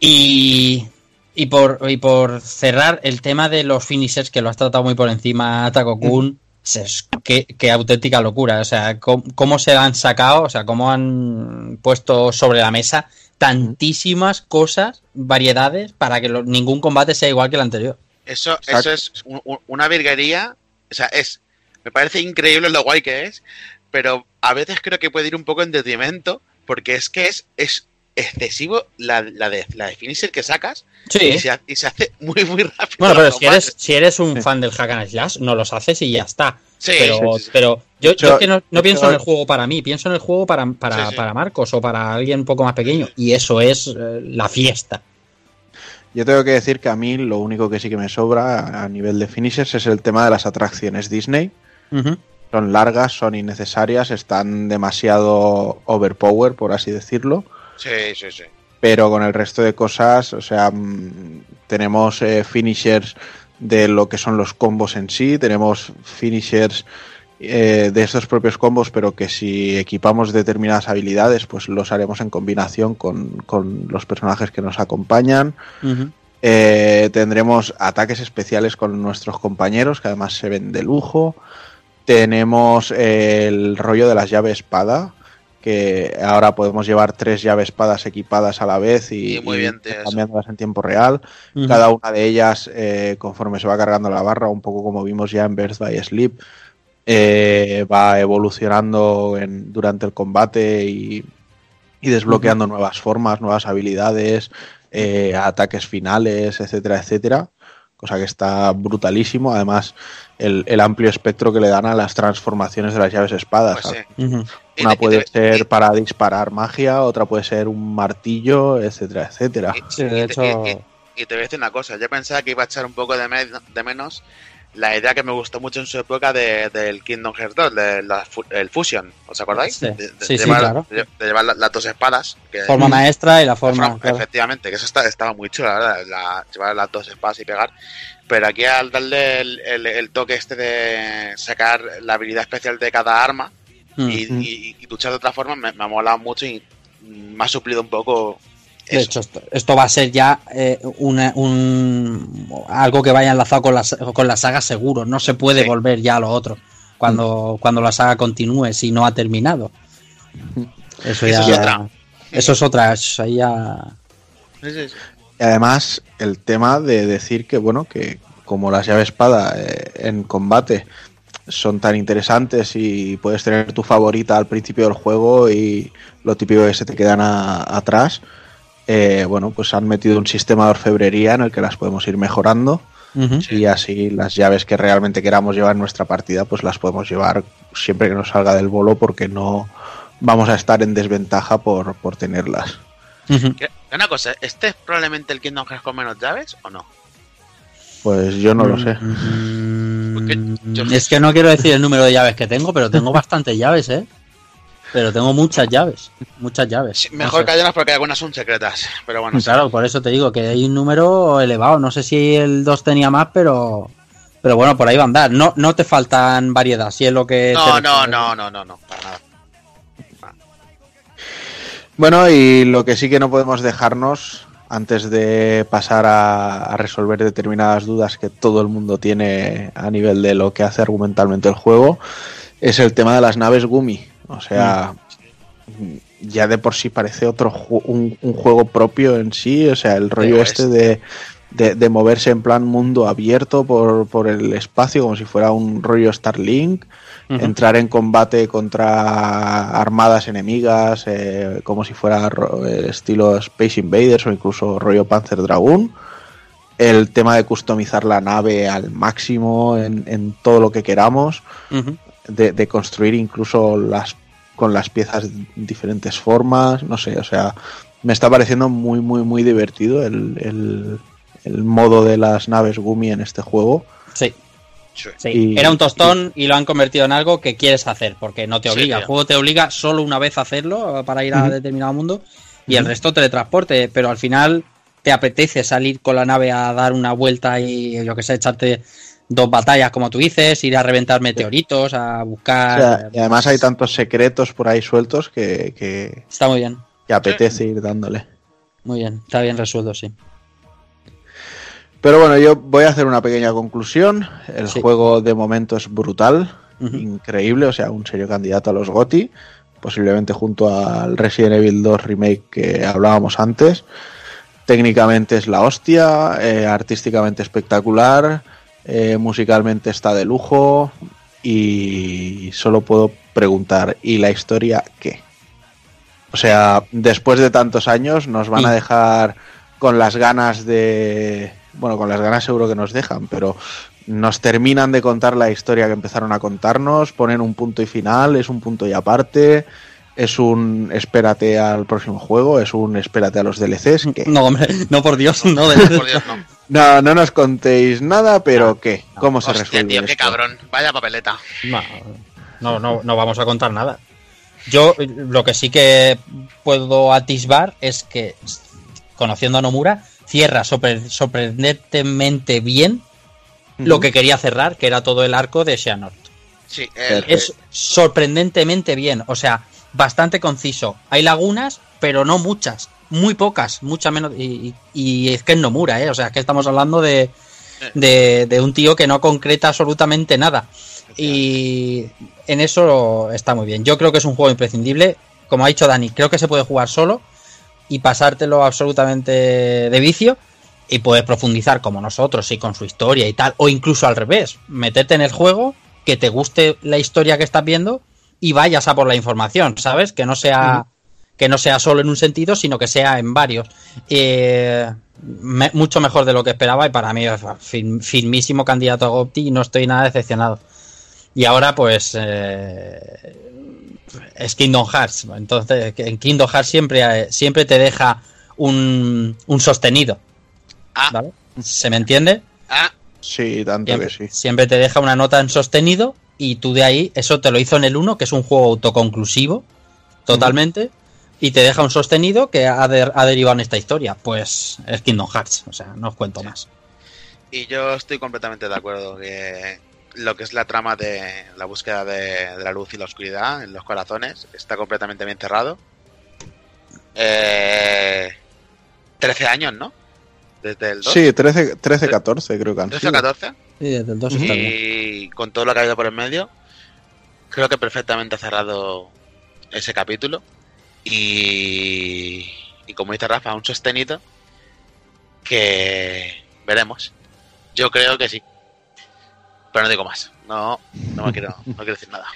Y, y, por, y por cerrar el tema de los finishers, que lo has tratado muy por encima, Taco Kun, es qué, qué auténtica locura. O sea, cómo, cómo se han sacado, o sea, cómo han puesto sobre la mesa tantísimas cosas, variedades, para que lo- ningún combate sea igual que el anterior. Eso, Exacto. eso es un- un- una virguería. O sea, es. Me parece increíble lo guay que es. Pero a veces creo que puede ir un poco en detrimento. Porque es que es, es excesivo la, la de la de finisher que sacas. Y, se, ha- y se hace [laughs] muy, muy rápido. Bueno, pero si eres, si eres un Sí. fan del Hack and Slash, no los haces y ya está. Sí, pero, sí, sí. pero yo, yo Yo- es que no, no yo- pienso en el juego para mí, pienso en el juego para, para, Sí, sí. para Marcos o para alguien un poco más pequeño. Y eso es eh, la fiesta. Yo tengo que decir que a mí lo único que sí que me sobra a nivel de finishers es el tema de las atracciones Disney. Son largas, son innecesarias, están demasiado overpower, por así decirlo. Sí, sí, sí. Pero con el resto de cosas, o sea, mm, tenemos eh, finishers de lo que son los combos en sí, tenemos finishers eh, de estos propios combos, pero que si equipamos determinadas habilidades, pues los haremos en combinación con, con los personajes que nos acompañan. Eh, tendremos ataques especiales con nuestros compañeros, que además se ven de lujo. Tenemos el rollo de las llaves espada, que ahora podemos llevar tres llaves espadas equipadas a la vez y, Sí, muy bien, cambiándolas en tiempo real. Cada una de ellas, eh, conforme se va cargando la barra, un poco como vimos ya en Birth by Sleep, eh, va evolucionando en- durante el combate y, y desbloqueando nuevas formas, nuevas habilidades, eh, ataques finales, etcétera, etcétera. Cosa que está brutalísimo. Además, el, el amplio espectro que le dan a las transformaciones de las llaves espadas. Pues sí. Una puede ser para disparar magia, otra puede ser un martillo, etcétera, etcétera. Sí, de hecho. y- y- y te voy a decir una cosa, yo pensaba que iba a echar un poco de, me- de menos la idea que me gustó mucho en su época de- del Kingdom Hearts 2, de la fu- el Fusion, ¿os acordáis? Sí. De, de- Sí, de sí, llevar, claro. de, de llevar la- las dos espadas. Que, Forma Mm. maestra y la la forma. forma- claro. Efectivamente, que eso está- estaba muy chulo, la verdad, la- llevar las dos espadas y pegar. Pero aquí al darle el, el- el toque este de sacar la habilidad especial de cada arma Mm. y, y- y luchar de otra forma, me, me ha molado mucho y me ha suplido un poco De eso. hecho, esto, esto va a ser ya eh, una- un, algo que vaya enlazado con la, con la saga seguro. No se puede Sí. volver ya a lo otro cuando, cuando la saga continúe si no ha terminado. Eso, Eso ya, es otra. Eso es otra. eso ya-. Y además, el tema de decir que, bueno, que como las llaves espada eh, en combate son tan interesantes y puedes tener tu favorita al principio del juego y lo típico que se te quedan a- atrás, eh, bueno, pues han metido un sistema de orfebrería en el que las podemos ir mejorando Ujú. y así las llaves que realmente queramos llevar en nuestra partida, pues las podemos llevar siempre que nos salga del bolo porque no vamos a estar en desventaja por, por tenerlas. Una cosa, ¿este es probablemente el Kingdom Hearts con menos llaves o no? Pues yo no lo sé. Mm, Porque yo- Es que no quiero decir el número de llaves que tengo, pero tengo bastantes llaves, ¿eh? Pero tengo muchas llaves. Muchas llaves. Sí, No mejor sé. que algunas porque algunas son secretas. Pero bueno, sí. Claro, por eso te digo que hay un número elevado. No sé si el 2 tenía más, pero. Pero bueno, por ahí va a andar. No, no te faltan variedad, si es lo que. no, no, no, no, no, no, para nada. Bueno, y lo que sí que no podemos dejarnos antes de pasar a, a resolver determinadas dudas que todo el mundo tiene a nivel de lo que hace argumentalmente el juego, es el tema de las naves Gumi. O sea, ya de por sí parece otro ju- un, un juego propio en sí, o sea, el rollo este de, de, de moverse en plan mundo abierto por, por el espacio, como si fuera un rollo Starlink entrar en combate contra armadas enemigas, eh, como si fuera estilo Space Invaders o incluso rollo Panzer Dragoon. El tema de customizar la nave al máximo en, en todo lo que queramos. De, de construir incluso las con las piezas diferentes formas, no sé, o sea, me está pareciendo muy, muy, muy divertido el, el, el modo de las naves Gumi en este juego. Sí, Sí. Y- Era un tostón y, lo han convertido en algo que quieres hacer, porque no te obliga. el juego te obliga solo una vez a hacerlo eh, para ir a determinado mundo y el resto teletransporte, pero al final te apetece salir con la nave a dar una vuelta y yo que sé, echarte dos batallas como tú dices, ir a reventar meteoritos, a O buscar... sea, y además hay tantos secretos por ahí sueltos que, que, Está muy bien, que apetece ir dándole. muy bien, está bien resuelto, sí. Pero bueno, yo voy a hacer una pequeña conclusión. El Sí. juego de momento es brutal, increíble, o sea, un serio candidato a los GOTI, posiblemente junto al Resident Evil 2 Remake que hablábamos antes. Técnicamente es la hostia, eh, artísticamente espectacular, eh, musicalmente está de lujo y solo puedo preguntar, ¿y la historia qué? O sea, después de tantos años nos van a Y- dejar con las ganas de... Bueno, con las ganas seguro que nos dejan, pero nos terminan de contar la historia que empezaron a contarnos, ponen un punto y final, es un punto y aparte, es un espérate al próximo juego, es un espérate a los DLCs. No, hombre, no por Dios, no. [laughs] de- Por Dios, no. No, no nos contéis nada, pero ¿qué? ¿Cómo se Hostia, resuelve tío, qué esto? cabrón. Vaya papeleta. No, no, no, no vamos a contar nada. Yo lo que sí que puedo atisbar es que, conociendo a Nomura, cierra sorpre- sorprendentemente bien lo que quería cerrar, que era todo el arco de Xehanort. Sí, el- Es sorprendentemente bien, o sea, bastante conciso. Hay lagunas, pero no muchas, muy pocas, muchas menos. Y, y- y es que es Nomura, ¿eh? O sea, es que estamos hablando de, de, de un tío que no concreta absolutamente nada. Y en eso está muy bien. Yo creo que es un juego imprescindible. Como ha dicho Dani, creo que se puede jugar solo y pasártelo absolutamente de vicio y puedes profundizar como nosotros, sí, con su historia y tal, o incluso al revés, meterte en el juego, que te guste la historia que estás viendo y vayas a por la información, ¿sabes? Que no sea que no sea solo en un sentido, sino que sea en varios. Eh, me- mucho mejor de lo que esperaba y para mí es fir- firmísimo candidato a Gopti y no estoy nada decepcionado. Y ahora pues eh, es Kingdom Hearts. Entonces en Kingdom Hearts siempre, eh, siempre te deja un, un sostenido. Ah. ¿vale? ¿Se me entiende? Ah, Sí, tanto Siempre, que sí. siempre te deja una nota en sostenido y tú de ahí, eso te lo hizo en el 1, que es un juego autoconclusivo, totalmente, y te deja un sostenido que ha, de- ha derivado en esta historia. Pues es Kingdom Hearts, o sea, no os cuento más. y yo estoy completamente de acuerdo que lo que es la trama de la búsqueda de, de la luz y la oscuridad en los corazones está completamente bien cerrado. Eh, 13 años, ¿no? Desde el 2. Sí, 13, 13 14 creo que han 13 sido. o 14. Sí, desde el 2 está bien. Y con todo lo que ha habido por el medio, creo que perfectamente ha cerrado ese capítulo. Y, y como dice Rafa, un sostenido que veremos. Yo creo que sí. Pero no digo más. No, no me quiero, no quiero decir nada.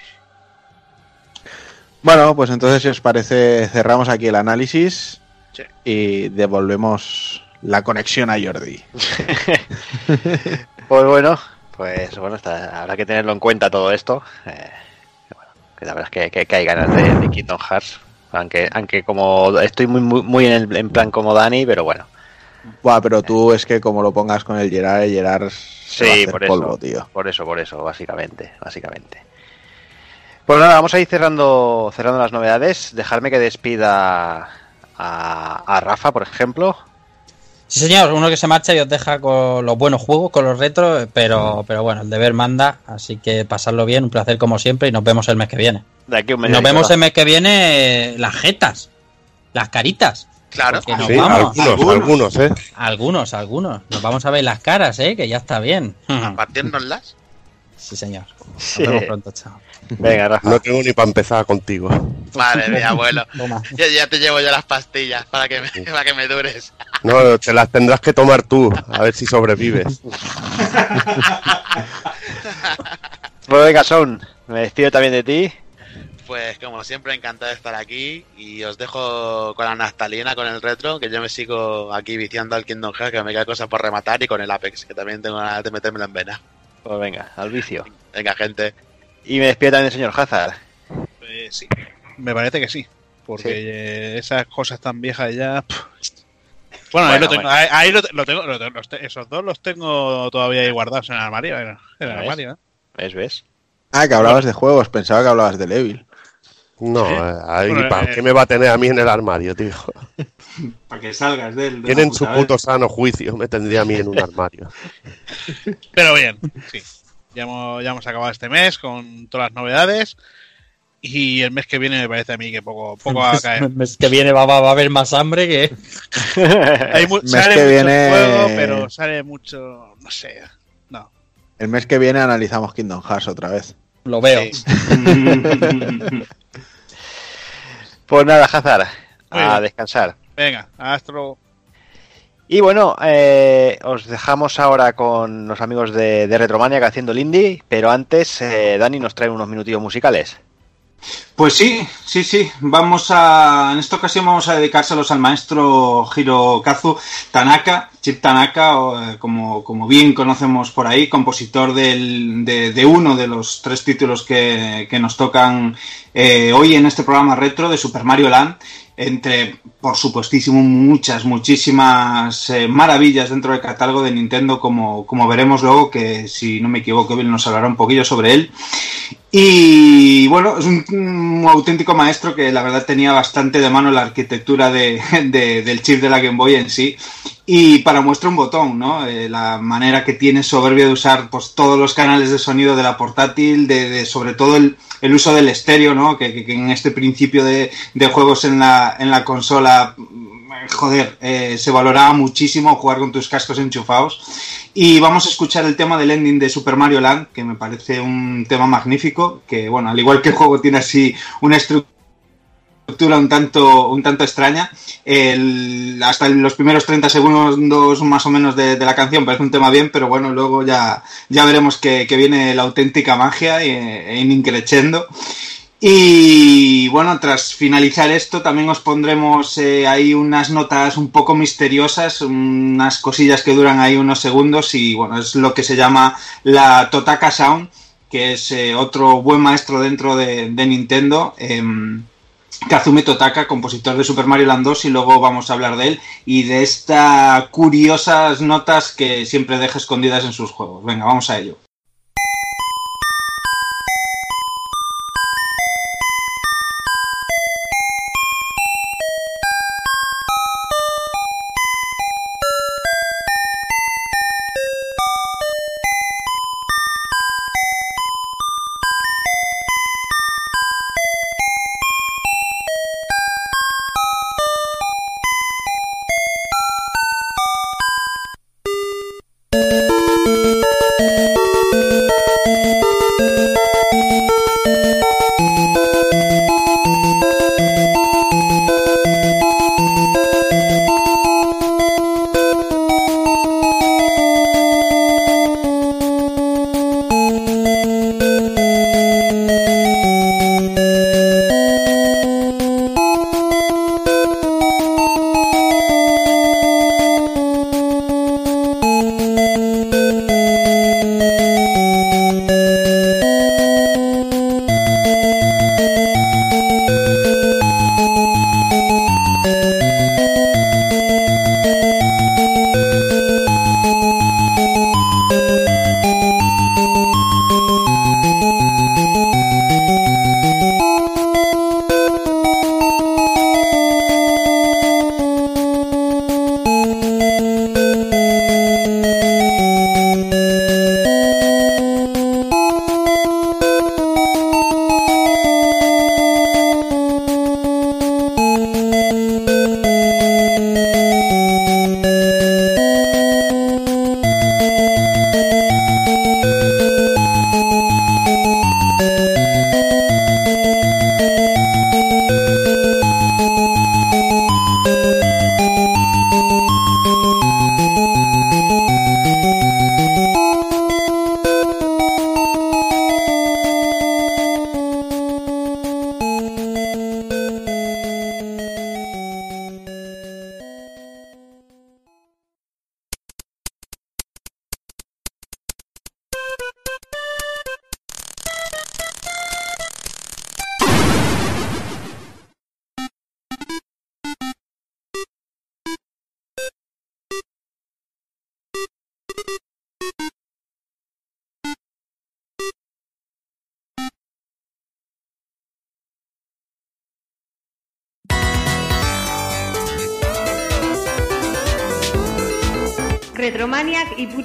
Bueno, pues entonces si os parece cerramos aquí el análisis Sí. y devolvemos la conexión a Jordi. [laughs] Pues bueno, pues bueno, está- habrá que tenerlo en cuenta todo esto. Eh, bueno, que la verdad es que, que- que hay ganas de, de Kingdom Hearts. Aunque, aunque como estoy muy, muy, muy en, el, en plan como Dani, pero bueno. Buah, pero tú es que como lo pongas con el Gerard, el Gerard se va a Sí, hacer por polvo, eso. tío. Por eso, por eso, básicamente, básicamente. Pues nada, vamos a ir cerrando, cerrando las novedades. Dejarme que despida a, a Rafa, por ejemplo. Sí, señor, uno que se marcha y os deja con los buenos juegos, con los retros, pero, pero bueno, el deber manda, así que pasarlo bien, un placer como siempre y nos vemos el mes que viene. De aquí a un mes. Nos vemos el mes que viene las jetas, las caritas. Claro. Porque nos Sí, vamos. algunos, algunos, ¿eh? Algunos, algunos. Nos vamos a ver las caras, ¿eh? Que ya está bien. Partiéndolas. Sí, señor. Nos Sí. vemos pronto, chao. Venga, Rafa. No tengo ni para empezar contigo. Madre mía, abuelo. [laughs] Toma. Ya, ya te llevo yo las pastillas para que me, para que me dures. No, te las tendrás que tomar tú, a ver si sobrevives. [laughs] Pues venga, Son, me despido también de ti. Pues como siempre, encantado de estar aquí y os dejo con la naftalina, con el retro, que yo me sigo aquí viciando al Kingdom Hearts, que me queda cosas por rematar, y con el Apex, que también tengo ganas de metérmelo en vena. Pues venga, al vicio. Venga, gente. Y me despido también del señor Hazard. Eh, sí, me parece que sí. Porque Sí. eh, esas cosas tan viejas ya. Bueno, ahí lo tengo. bueno. Ahí, ahí lo, lo tengo. lo tengo- los te- esos dos los tengo todavía ahí guardados en el armario. En el, en el ¿Ves? armario, ¿eh? ¿Ves, ves? Ah, que hablabas de juegos, pensaba que hablabas de Evil. No, Sí. eh, ahí, Bueno, ¿para eh, qué me va a tener a mí en el armario, tío? [laughs] Para que salgas de él. de Tienen su vez. puto sano juicio, me tendría a mí en un [laughs] armario. Pero bien, sí. Ya hemos, ya hemos acabado este mes con todas las novedades. Y el mes que viene me parece a mí que poco, poco va a [laughs] caer. El mes que viene va, va- va a haber más hambre que. Hay mu- Mes sale que mucho viene- juego, pero sale mucho. No sé. No. El mes que viene analizamos Kingdom Hearts otra vez. Lo veo. Sí. Pues nada, Hazard, a descansar. Venga, Astro. Y bueno, eh, os dejamos ahora con los amigos de, de Retromaniac haciendo el indie, pero antes eh, Dani nos trae unos minutillos musicales. Pues sí, sí, sí. Vamos a. En esta ocasión vamos a dedicárselos al maestro Hirokazu Tanaka, Chip Tanaka, eh, como, como bien conocemos por ahí, compositor del- de, de uno de los tres títulos que, que nos tocan eh, hoy en este programa retro de Super Mario Land. Entre, por supuestísimo, muchas, muchísimas eh, maravillas dentro del catálogo de Nintendo, como, como veremos luego, que si no me equivoco, Bill nos hablará un poquillo sobre él. Y bueno, es un, auténtico maestro que la verdad tenía bastante de mano la arquitectura de- del chip de la Game Boy en sí. Y para muestra un botón, ¿no? Eh, la manera que tiene soberbia de usar pues, todos los canales de sonido de la portátil, de, sobre todo el, el uso del estéreo, ¿no? Que, que- en este principio de, de juegos en la, en la consola mm, joder, eh, se valoraba muchísimo jugar con tus cascos enchufados. Y vamos a escuchar el tema del ending de Super Mario Land, que me parece un tema magnífico, que bueno, al igual que el juego tiene así una estructura un tanto, un tanto extraña. El- hasta los primeros 30 segundos más o menos de, la canción parece un tema bien, pero bueno, luego ya, ya veremos que, que viene la auténtica magia en increchendo. Y bueno, tras finalizar esto, también os pondremos eh, ahí unas notas un poco misteriosas, unas cosillas que duran ahí unos segundos y bueno, es lo que se llama la Totaka Sound, que es eh, otro buen maestro dentro de, de Nintendo. em, Kazumi Totaka, compositor de Super Mario Land 2, y luego vamos a hablar de él y de estas curiosas notas que siempre deja escondidas en sus juegos. Venga, vamos a ello.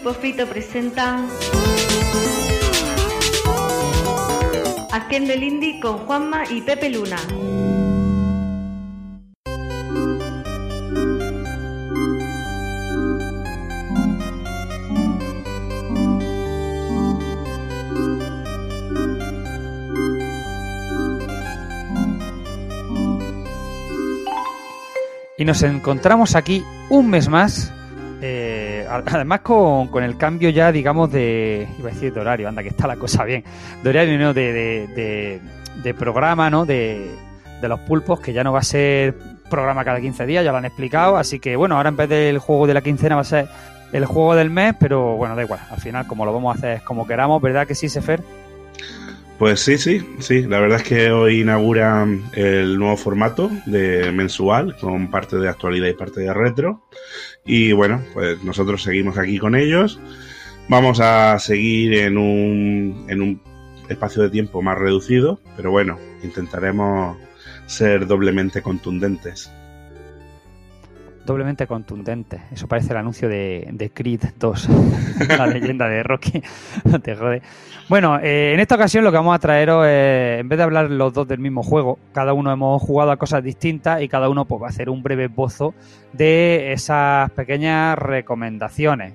Retromaniac y Pulpo Frito presentan Haciendo el Indie con Juanma y Pepe Luna. Y nos encontramos aquí un mes más. Además con, con el cambio ya, digamos, de... Iba a decir de horario, anda, que está la cosa bien. De horario, no, de, de, de- de programa, ¿no? De, de los pulpos, que ya no va a ser programa cada 15 días, ya lo han explicado. Así que, bueno, ahora en vez del juego de la quincena va a ser el juego del mes, pero bueno, da igual. Al final, como lo vamos a hacer como queramos, ¿verdad que sí, Sefer? Pues sí, sí, sí. La verdad es que hoy inauguran el nuevo formato de mensual con parte de actualidad y parte de retro. Y bueno, pues nosotros seguimos aquí con ellos. Vamos a seguir en un, en un espacio de tiempo más reducido, pero bueno, intentaremos ser doblemente contundentes. doblemente contundentes. Eso parece el anuncio de, de Creed 2, [laughs] la leyenda de Rocky. [laughs] no te jode. Bueno, eh, en esta ocasión lo que vamos a traeros es, en vez de hablar los dos del mismo juego, cada uno hemos jugado a cosas distintas y cada uno pues, va a hacer un breve esbozo de esas pequeñas recomendaciones.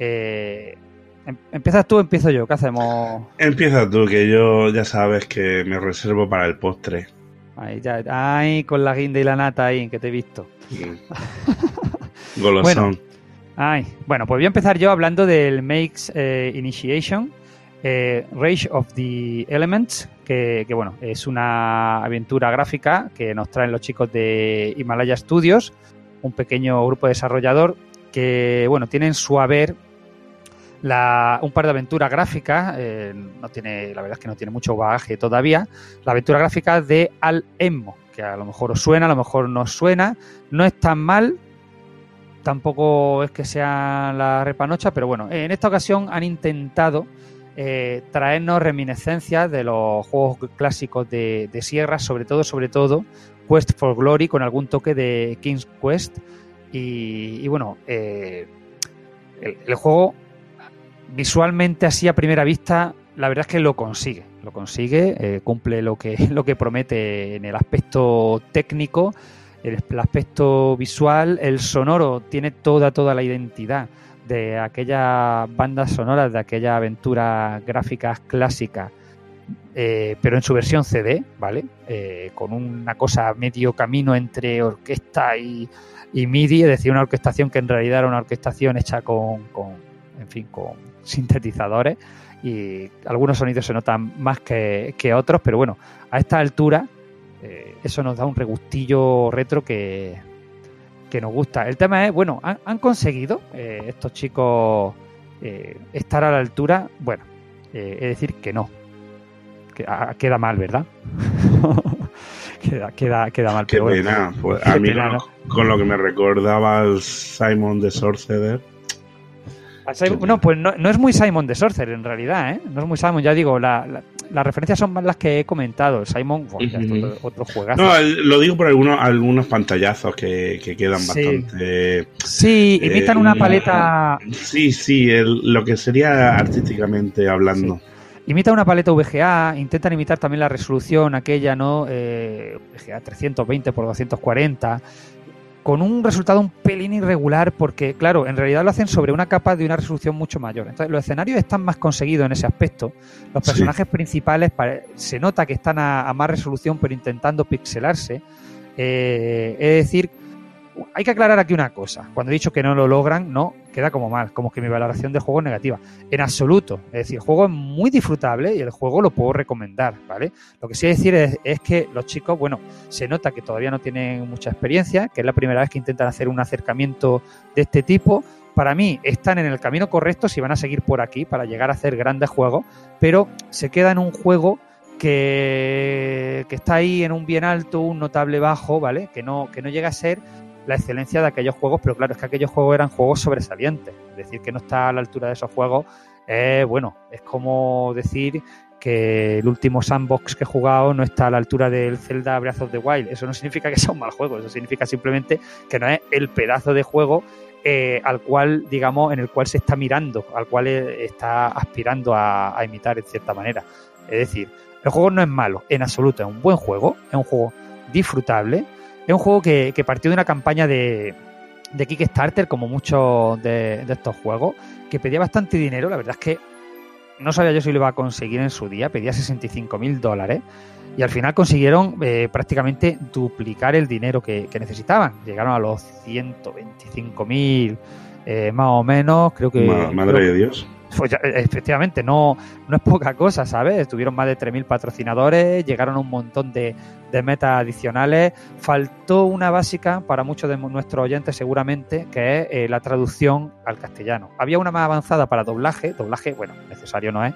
Eh, em- ¿Empiezas tú o empiezo yo? ¿Qué hacemos? Empieza tú, que yo ya sabes que me reservo para el postre. Ahí, ya, ay, con la guinda y la nata ahí, que te he visto. [laughs] Golosón. Bueno. Ay, bueno, pues voy a empezar yo hablando del Makes eh, Initiation, eh, Rage of the Elements, que, bueno, es una aventura gráfica que nos traen los chicos de Himalaya Studios, un pequeño grupo desarrollador que, bueno, tienen su haber un par de aventuras gráficas, eh, no tiene, la verdad es que no tiene mucho bagaje todavía, la aventura gráfica de Al Emmo, que a lo mejor os suena, a lo mejor no os suena, no es tan mal, tampoco es que sea la repanocha, pero bueno, en esta ocasión han intentado eh, traernos reminiscencias de los juegos clásicos de, Sierra, sobre todo, sobre todo, Quest for Glory, con algún toque de King's Quest. Y, y bueno, eh, el, el juego visualmente así a primera vista, la verdad es que lo consigue, lo consigue, eh, cumple lo que, [laughs] lo que promete en el aspecto técnico, el, el aspecto visual, el sonoro tiene toda, toda la identidad de aquellas bandas sonoras, de aquellas aventuras gráficas clásicas, eh, pero en su versión CD, ¿vale? Eh, con una cosa medio camino entre orquesta y, y MIDI, es decir, una orquestación que en realidad era una orquestación hecha con, con en fin, con sintetizadores y algunos sonidos se notan más que, que otros, pero bueno, a esta altura eh, eso nos da un regustillo retro que, que nos gusta. El tema es, bueno, han, han conseguido eh, estos chicos eh, estar a la altura, bueno, eh, es decir, que no. Que, ah, queda mal, ¿verdad? [laughs] queda, queda, queda mal. Qué pero bueno. pena. Pues, Qué a mí pena, ¿no? con lo que me recordaba el Simon de Sorcerer. Simon- no, pues no, no es muy Simon de Sorcerer en realidad, ¿eh? No es muy Simon, ya digo, la- la- las referencias son más las que he comentado. El Simon, bueno, es Ujú. otro, otro juegazo. No, lo digo por algunos, algunos pantallazos que, que quedan Sí. bastante. Sí, imitan eh, una paleta. Sí, sí, el- lo que sería artísticamente hablando. Imita una paleta VGA, intentan imitar también la resolución aquella, ¿no? Eh, VGA 320 por 240, con un resultado un pelín irregular porque, claro, en realidad lo hacen sobre una capa de una resolución mucho mayor. Entonces, los escenarios están más conseguidos en ese aspecto. Los Sí. personajes principales se nota que están a, a más resolución, pero intentando pixelarse. Eh, es decir, hay que aclarar aquí una cosa. Cuando he dicho que no lo logran, no, queda como mal, como que mi valoración del juego es negativa. En absoluto. Es decir, el juego es muy disfrutable y el juego lo puedo recomendar, ¿vale? Lo que sí decir es, es que los chicos, bueno, se nota que todavía no tienen mucha experiencia, que es la primera vez que intentan hacer un acercamiento de este tipo. Para mí están en el camino correcto si van a seguir por aquí para llegar a hacer grandes juegos, pero se queda en un juego que, que está ahí en un bien alto, un notable bajo, ¿vale? Que no, que no llega a ser la excelencia de aquellos juegos, pero claro, es que aquellos juegos eran juegos sobresalientes. Decir que no está a la altura de esos juegos, eh, bueno, es como decir que el último sandbox que he jugado no está a la altura del Zelda Breath of the Wild. Eso no significa que sea un mal juego, eso significa simplemente que no es el pedazo de juego eh, al cual, digamos, en el cual se está mirando, al cual eh, está aspirando a, a imitar en cierta manera. Es decir, el juego no es malo, en absoluto, es un buen juego, es un juego disfrutable, es un juego que, que partió de una campaña de, de Kickstarter, como muchos de, de estos juegos, que pedía bastante dinero, la verdad es que no sabía yo si lo iba a conseguir en su día, pedía 65 mil dólares y al final consiguieron eh, prácticamente duplicar el dinero que, que necesitaban. Llegaron a los 125 mil eh, más o menos, creo que... Ma- madre creo- de Dios. Pues ya, eh, efectivamente, no, no es poca cosa, ¿sabes? Tuvieron más de 3.000 patrocinadores, llegaron un montón de, de metas adicionales. Faltó una básica para muchos de nuestros oyentes seguramente, que es eh, la traducción al castellano. Había una más avanzada para doblaje, doblaje, bueno, necesario no es,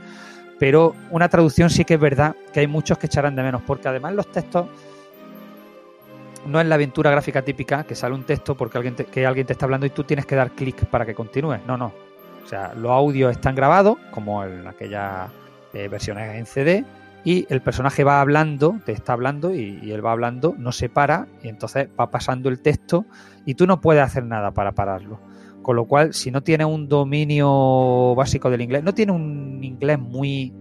pero una traducción sí que es verdad que hay muchos que echarán de menos, porque además los textos no es la aventura gráfica típica que sale un texto porque alguien te, que alguien te está hablando y tú tienes que dar clic para que continúe. No, no. O sea, los audios están grabados, como en aquellas eh, versiones en CD, y el personaje va hablando, te está hablando y, él va hablando, no se para y entonces va pasando el texto y tú no puedes hacer nada para pararlo. Con lo cual, si no tienes un dominio básico del inglés, no tiene un inglés muy,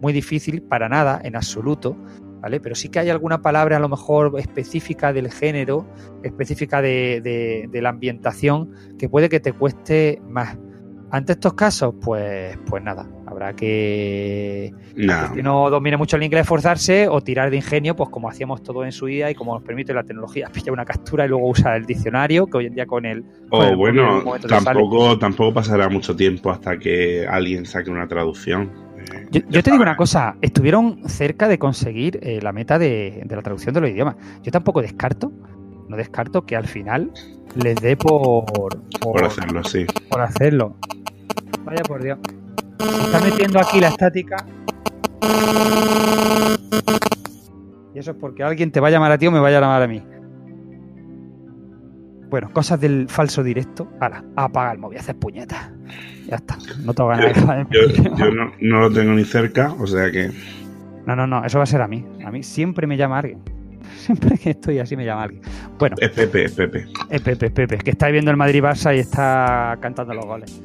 muy difícil para nada, en absoluto, ¿vale? Pero sí que hay alguna palabra a lo mejor específica del género, específica de- de la ambientación, que puede que te cueste más. Ante estos casos, pues, pues nada, habrá que, No. que no domine mucho el inglés, forzarse o tirar de ingenio, pues como hacíamos todo en su día y como nos permite la tecnología, [laughs] pillar una captura y luego usar el diccionario, que hoy en día con el... O Oh, bueno, tampoco, tampoco pasará mucho tiempo hasta que alguien saque una traducción. Yo, yo te digo una cosa, estuvieron cerca de conseguir eh, la meta de, de la traducción de los idiomas. Yo tampoco descarto, no descarto que al final les dé por, por, Por hacerlo así. por hacerlo. Vaya por Dios. Se está metiendo aquí la estática. Y eso es porque alguien te va a llamar a ti o me va a llamar a mí. Bueno, cosas del falso directo. Ahora, apaga el móvil, haces puñetas. Ya está. No te ganas de Yo, yo no, no lo tengo ni cerca, o sea que. No, no, no, eso va a ser a mí. A mí siempre me llama alguien. [laughs] Siempre que estoy así me llama alguien. Bueno, Es Pepe, es Pepe. es Pepe, es Pepe, que está viendo el Madrid-Barça y está cantando los goles.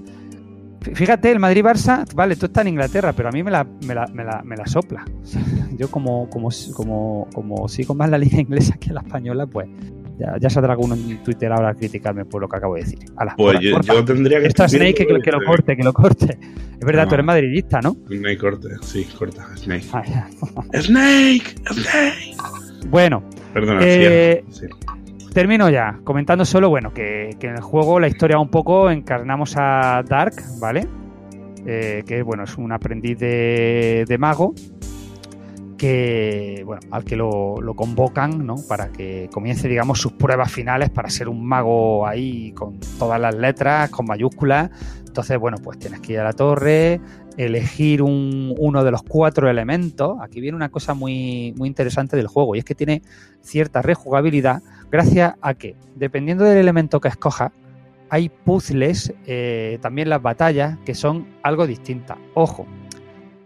Fí- Fíjate, el Madrid-Barça, vale, tú estás en Inglaterra, pero a mí me la, me la, me la, me la sopla. [laughs] Yo como, como, como, como sigo más la liga inglesa que la española, pues ya, ya saldrá alguno en Twitter ahora a criticarme por lo que acabo de decir. Ala, Pues yo, tendría que. Esto Snake que, lo este- corte, que lo corte. Es verdad, No. tú eres madridista, ¿no? Snake corte, sí, corta, Snake. Ah. [laughs] Snake, Snake. Bueno, Perdona, Eh, sí. Termino ya, comentando solo, bueno, que, que en el juego la historia un poco encarnamos a Dark, ¿vale? Eh, que bueno, es un aprendiz de, de mago que, bueno, al que lo, lo convocan, ¿no? Para que comience, digamos, sus pruebas finales para ser un mago ahí con todas las letras, con mayúsculas. Entonces, bueno, pues tienes que ir a la torre, elegir un- uno de los cuatro elementos. Aquí viene una cosa muy, muy interesante del juego y es que tiene cierta rejugabilidad gracias a que, dependiendo del elemento que escojas, hay puzzles, eh, también las batallas, que son algo distintas. Ojo,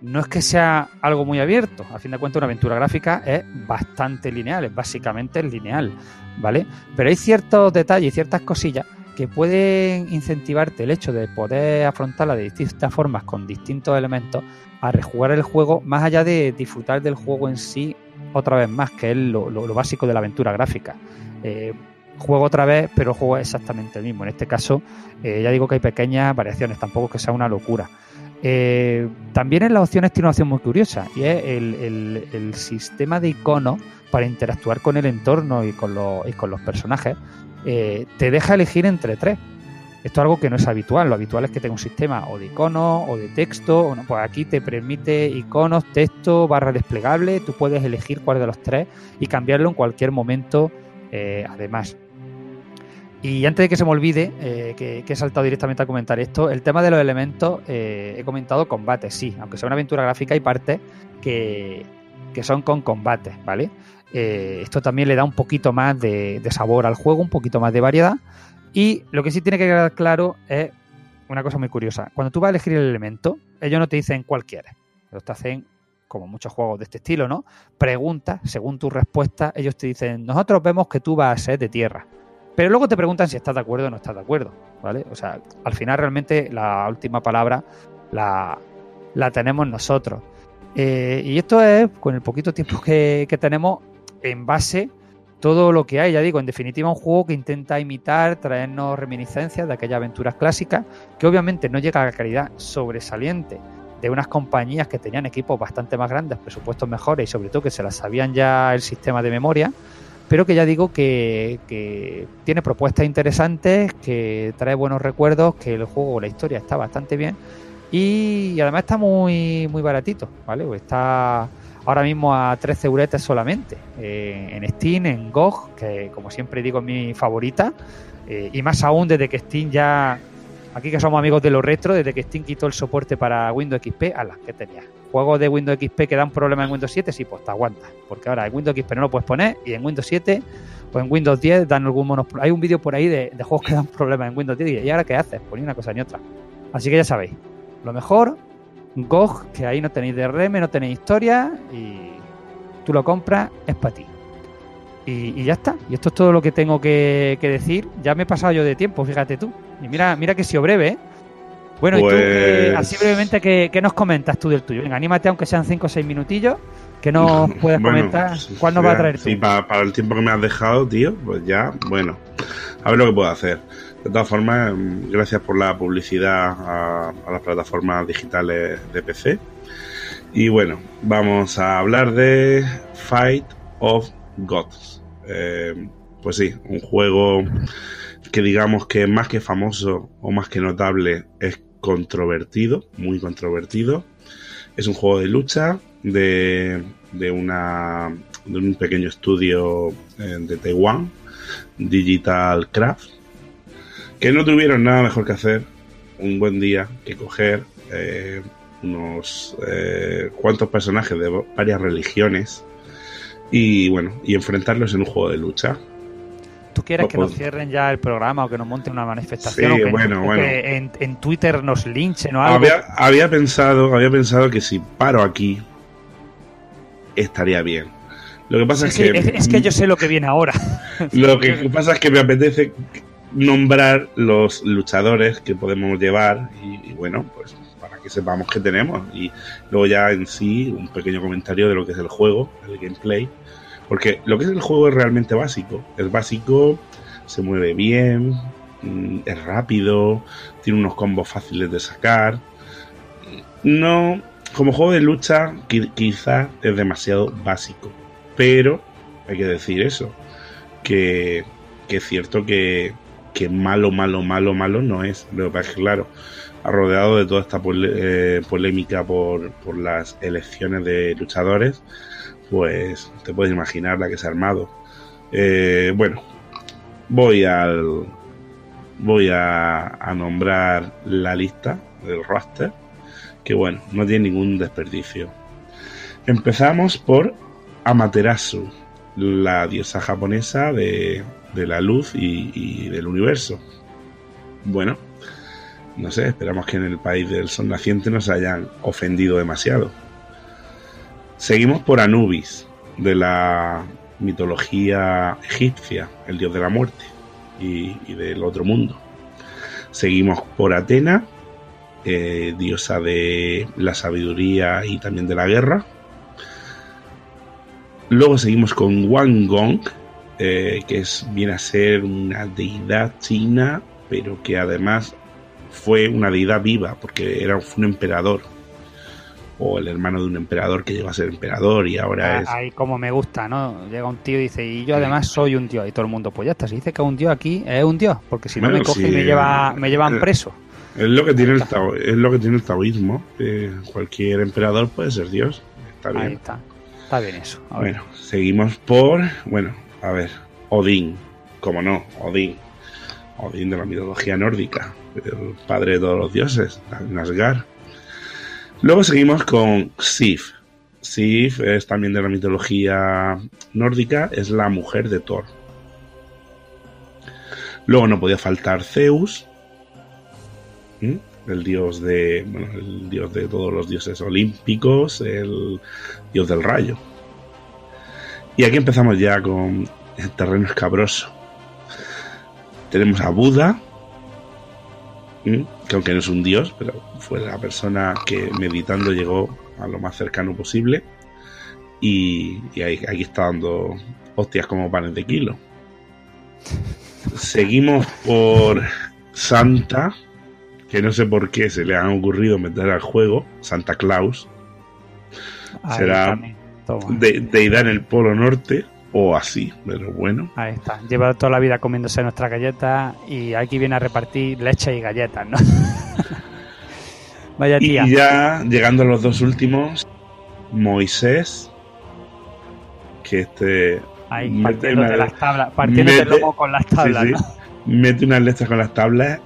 no es que sea algo muy abierto, a fin de cuentas una aventura gráfica es bastante lineal, es básicamente lineal, ¿vale? Pero hay ciertos detalles ciertas cosillas que pueden incentivarte el hecho de poder afrontarla de distintas formas con distintos elementos a rejugar el juego, más allá de disfrutar del juego en sí otra vez más, que es lo, lo- básico de la aventura gráfica. Eh, juego otra vez, pero juego exactamente el mismo. En este caso, eh, ya digo que hay pequeñas variaciones, tampoco que sea una locura. Eh, también en las opciones tiene una opción muy curiosa y es el, el- el sistema de iconos para interactuar con el entorno y con los, y con los personajes. Eh, te deja elegir entre tres. Esto es algo que no es habitual. Lo habitual es que tenga un sistema o de iconos o de texto. O pues aquí te permite iconos, texto, barra desplegable. Tú puedes elegir cuál de los tres y cambiarlo en cualquier momento. eh, además, y antes de que se me olvide, eh, que, he saltado directamente a comentar esto, el tema de los elementos, he comentado combates, sí, aunque sea una aventura gráfica, hay partes que, que son con combates, ¿vale? Eh, esto también le da un poquito más de, sabor al juego, un poquito más de variedad. Y lo que sí tiene que quedar claro es una cosa muy curiosa. Cuando tú vas a elegir el elemento, ellos no te dicen cuál quieres. Ellos te hacen, como muchos juegos de este estilo, ¿no? Preguntas, según tu respuesta, ellos te dicen, nosotros vemos que tú vas a ser de tierra. Pero luego te preguntan si estás de acuerdo o no estás de acuerdo, ¿vale? O sea, al final realmente la última palabra la, la tenemos nosotros. Eh, y esto es, con el poquito tiempo que tenemos, en base todo lo que hay, ya digo, en definitiva un juego que intenta imitar, traernos reminiscencias de aquellas aventuras clásicas, que obviamente no llega a la calidad sobresaliente de unas compañías que tenían equipos bastante más grandes, presupuestos mejores y sobre todo que se las sabían ya el sistema de memoria, pero que ya digo que, tiene propuestas interesantes, que trae buenos recuerdos, que el juego, la historia está bastante bien y, y además está muy, muy baratito, ¿vale? Pues está ahora mismo a 13 euretes solamente eh, en Steam, en GOG, que como siempre digo es mi favorita, eh, y más aún desde que Steam ya, aquí que somos amigos de los retro, desde que Steam quitó el soporte para Windows XP, a las que tenía. Juegos de Windows XP que dan problemas en Windows 7, sí, pues te aguanta, porque ahora en Windows XP no lo puedes poner y en Windows 7 o en Windows 10 dan algún monos. Hay un vídeo por ahí de, juegos que dan problemas en Windows 10 y ahora qué haces, pues ni una cosa ni otra. Así que ya sabéis, lo mejor GOG, que ahí no tenéis DRM, no tenéis historia y tú lo compras, es para ti. Y, y ya está. Y esto es todo lo que tengo que, que decir. Ya me he pasado yo de tiempo, fíjate tú. Y mira, mira que he sido breve, ¿eh? Bueno, y tú, eh, Pues- así brevemente, ¿qué, qué nos comentas tú del tuyo? Venga, anímate aunque sean 5 o 6 minutillos, que nos [laughs] puedes Bueno, comentar. ¿Cuál nos va a traer tú? Sí, para, para el tiempo que me has dejado, tío, pues ya, bueno, a ver lo que puedo hacer. De todas formas, gracias por la publicidad a, a las plataformas digitales de PC. Y bueno, vamos a hablar de Fight of Gods. Eh, pues sí, un juego que digamos que más que famoso o más que notable es controvertido, muy controvertido. Es un juego de lucha de, de una de un pequeño estudio eh, de Taiwán, Digital Craft, que no tuvieron nada mejor que hacer un buen día que coger eh, unos eh, cuantos personajes de varias religiones y bueno y enfrentarlos en un juego de lucha. ¿Tú quieres pues, que nos cierren ya el programa o que nos monten una manifestación? Sí, o que, bueno, o bueno. que en, en Twitter nos linchen o algo. Había, había pensado, había pensado que si paro aquí estaría bien. Lo que pasa Sí, es sí, que es, es que yo sé lo que viene ahora. [laughs] Lo que pasa es que me apetece nombrar los luchadores que podemos llevar y, bueno, pues para que sepamos que tenemos. Y luego ya en sí un pequeño comentario de lo que es el juego, el gameplay, porque lo que es el juego es realmente básico, es básico, se mueve bien, mm, es rápido, tiene unos combos fáciles de sacar. No, como juego de lucha qui- quizás es demasiado básico, pero hay que decir eso, que, que es cierto que, que malo, malo, malo, malo no es. Lo que claro, rodeado de toda esta eh, polémica por, por las elecciones de luchadores, pues te puedes imaginar la que se ha armado. Eh, bueno, voy al. Voy a, a nombrar la lista del roster, que bueno, no tiene ningún desperdicio. Empezamos por Amaterasu, la diosa japonesa de, de la luz y, y del universo. Bueno, no sé, esperamos que en el país del sol naciente no se hayan ofendido demasiado. Seguimos por Anubis, de la mitología egipcia, el dios de la muerte y, y del otro mundo. Seguimos por Atena, eh, diosa de la sabiduría y también de la guerra. Luego seguimos con Wang Gong, eh, que es, viene a ser una deidad china, pero que además fue una deidad viva, porque era un emperador, o el hermano de un emperador que llegó a ser emperador y ahora es... Ahí como me gusta, ¿no? Llega un tío y dice, y yo además soy un dios. Y todo el mundo, pues ya está, si dice que un dios aquí, es un dios, porque si no me coge y me, lleva, eh, me llevan eh, preso. Es lo que tiene el, tao- es lo que tiene el taoísmo. eh, cualquier emperador puede ser Dios. Está bien. Ahí está. Está bien eso. Bueno, seguimos por. Bueno, a ver. Odín. Como no, Odín. Odín de la mitología nórdica. El padre de todos los dioses. Asgard. Luego seguimos con Sif. Sif es también de la mitología nórdica. Es la mujer de Thor. Luego no podía faltar Zeus. El dios de. Bueno, el dios de todos los dioses olímpicos. El dios del rayo. Y aquí empezamos ya con el terreno escabroso. Tenemos a Buda, que aunque no es un dios, pero fue la persona que meditando llegó a lo más cercano posible. Y, y ahí, aquí está dando hostias como panes de kilo. Seguimos por Santa, que no sé por qué se le han ocurrido meter al juego, Santa Claus. Será también. De, deidad en el Polo Norte o así, pero bueno. Ahí está. Lleva toda la vida comiéndose nuestras galletas y aquí viene a repartir leche y galletas, ¿no? [laughs] Vaya tía. Y ya llegando a los dos últimos, Moisés, que este Ahí, partiendo de las tablas, partiéndote el mete- lomo con las tablas, sí, sí, mete unas letras con las tablas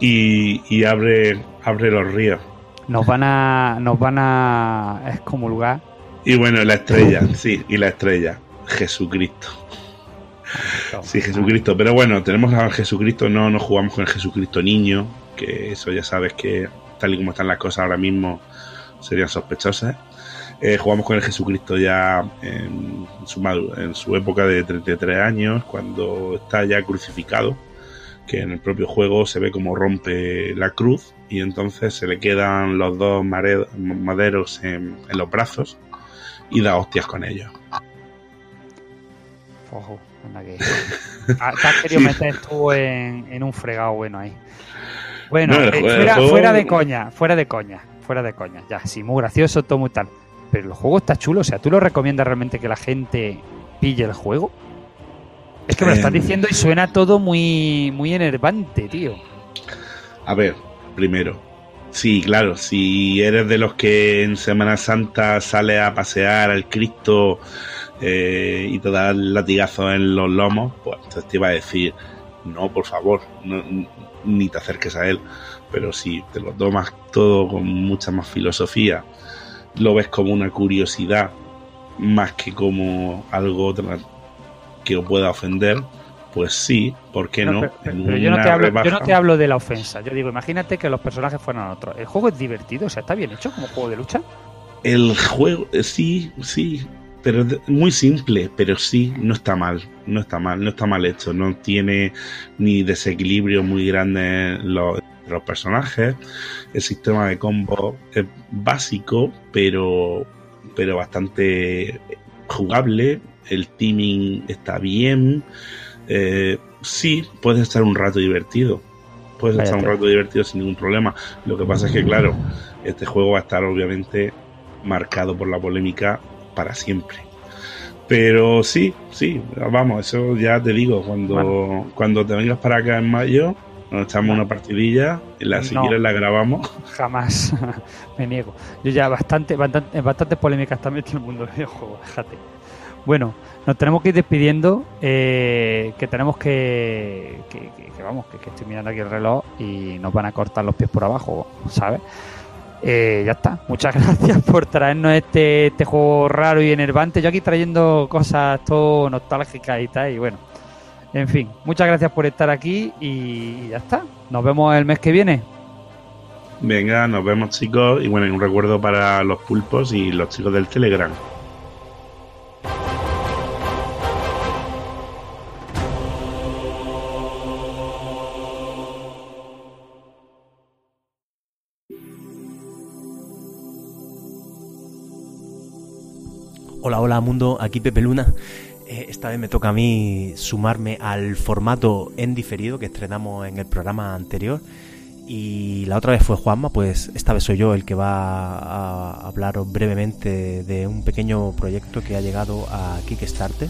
y, y abre, abre los ríos. ¿no? Nos van a, nos van a excomulgar. Y bueno, la estrella, sí, y la estrella, Jesucristo. Sí, Jesucristo. Pero bueno, tenemos a Jesucristo, no nos jugamos con el Jesucristo niño, que eso ya sabes que tal y como están las cosas ahora mismo, serían sospechosas. Eh, jugamos con el Jesucristo ya en su, en su época de 33 años, cuando está ya crucificado, que en el propio juego se ve como rompe la cruz y entonces se le quedan los dos maderos en, en los brazos y da hostias con ellos. Ojo, anda que. [laughs] Te has querido Sí. meter tú en, en un fregado bueno ahí. Bueno, No, eh, juego- fuera de coña, fuera de coña, fuera de coña. Ya, sí, muy gracioso, todo muy tal. Pero el juego está chulo, o sea, ¿tú lo recomiendas realmente que la gente pille el juego? Es que me lo estás Em. diciendo y suena todo muy, muy enervante, tío. A ver, primero, sí, claro, si eres de los que en Semana Santa sale a pasear al Cristo eh, y te da el latigazo en los lomos, pues te iba a decir, no, por favor, no- ni te acerques a él. Pero si te lo tomas todo con mucha más filosofía, lo ves como una curiosidad más que como algo que pueda ofender, pues sí, ¿por qué no? pero, pero- En pero yo, no te hablo, yo no te hablo de la ofensa. Yo digo, imagínate que los personajes fueran otros. El juego es divertido, o sea, está bien hecho como juego de lucha. El juego, eh, sí, sí, pero muy simple, pero sí, no está mal, no está mal, no está mal hecho, no tiene ni desequilibrio muy grande los, los personajes, el sistema de combo es básico, pero, pero bastante jugable, el teaming está bien, eh, sí, puedes estar un rato divertido, puedes estar un rato divertido sin ningún problema, lo que pasa es que claro, este juego va a estar obviamente marcado por la polémica para siempre. Pero sí, sí, vamos, eso ya te digo, cuando, cuando te vengas para acá en mayo, nos echamos una partidilla, y la, si No. quieres la grabamos. Jamás [laughs] me niego. Yo ya bastante, bastante, bastantes polémicas también en el mundo del videojuego, déjate. Bueno, nos tenemos que ir despidiendo, eh, que tenemos que, que, que- que vamos, que, estoy mirando aquí el reloj y nos van a cortar los pies por abajo, ¿sabes? Eh, ya está. Muchas [laughs] gracias por traernos este, este juego raro y enervante. Yo aquí trayendo cosas todo nostálgicas y tal, y bueno. En fin, muchas gracias por estar aquí y ya está. Nos vemos el mes que viene. Venga, nos vemos chicos, y bueno, un recuerdo para los pulpos y los chicos del Telegram. Hola, hola mundo, aquí Pepe Luna. Eh, esta vez me toca a mí sumarme al formato en diferido que estrenamos en el programa anterior. Y la otra vez fue Juanma, pues esta vez soy yo el que va a hablaros brevemente de un pequeño proyecto que ha llegado a Kickstarter.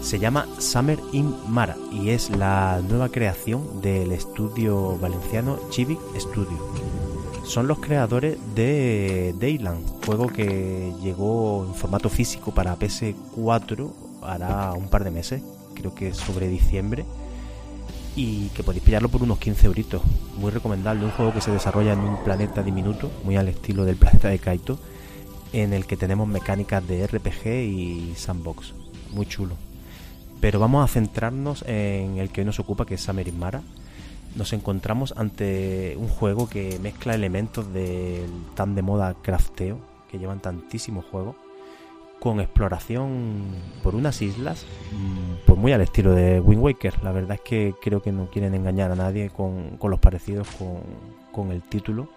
Se llama Summer in Mara y es la nueva creación del estudio valenciano Civic Studio son los creadores de Dayland, juego que llegó en formato físico para PS4 hará un par de meses, creo que sobre diciembre, y que podéis pillarlo por unos 15 euritos. Muy recomendable, un juego que se desarrolla en un planeta diminuto, muy al estilo del planeta de Kaito, en el que tenemos mecánicas de RPG y sandbox. Muy chulo. Pero vamos a centrarnos en el que hoy nos ocupa, que es Summer in Mara nos encontramos ante un juego que mezcla elementos del tan de moda crafteo que llevan tantísimos juegos con exploración por unas islas mm, pues muy al estilo de Wind Waker. La verdad es que creo que no quieren engañar a nadie con, con los parecidos con, con el título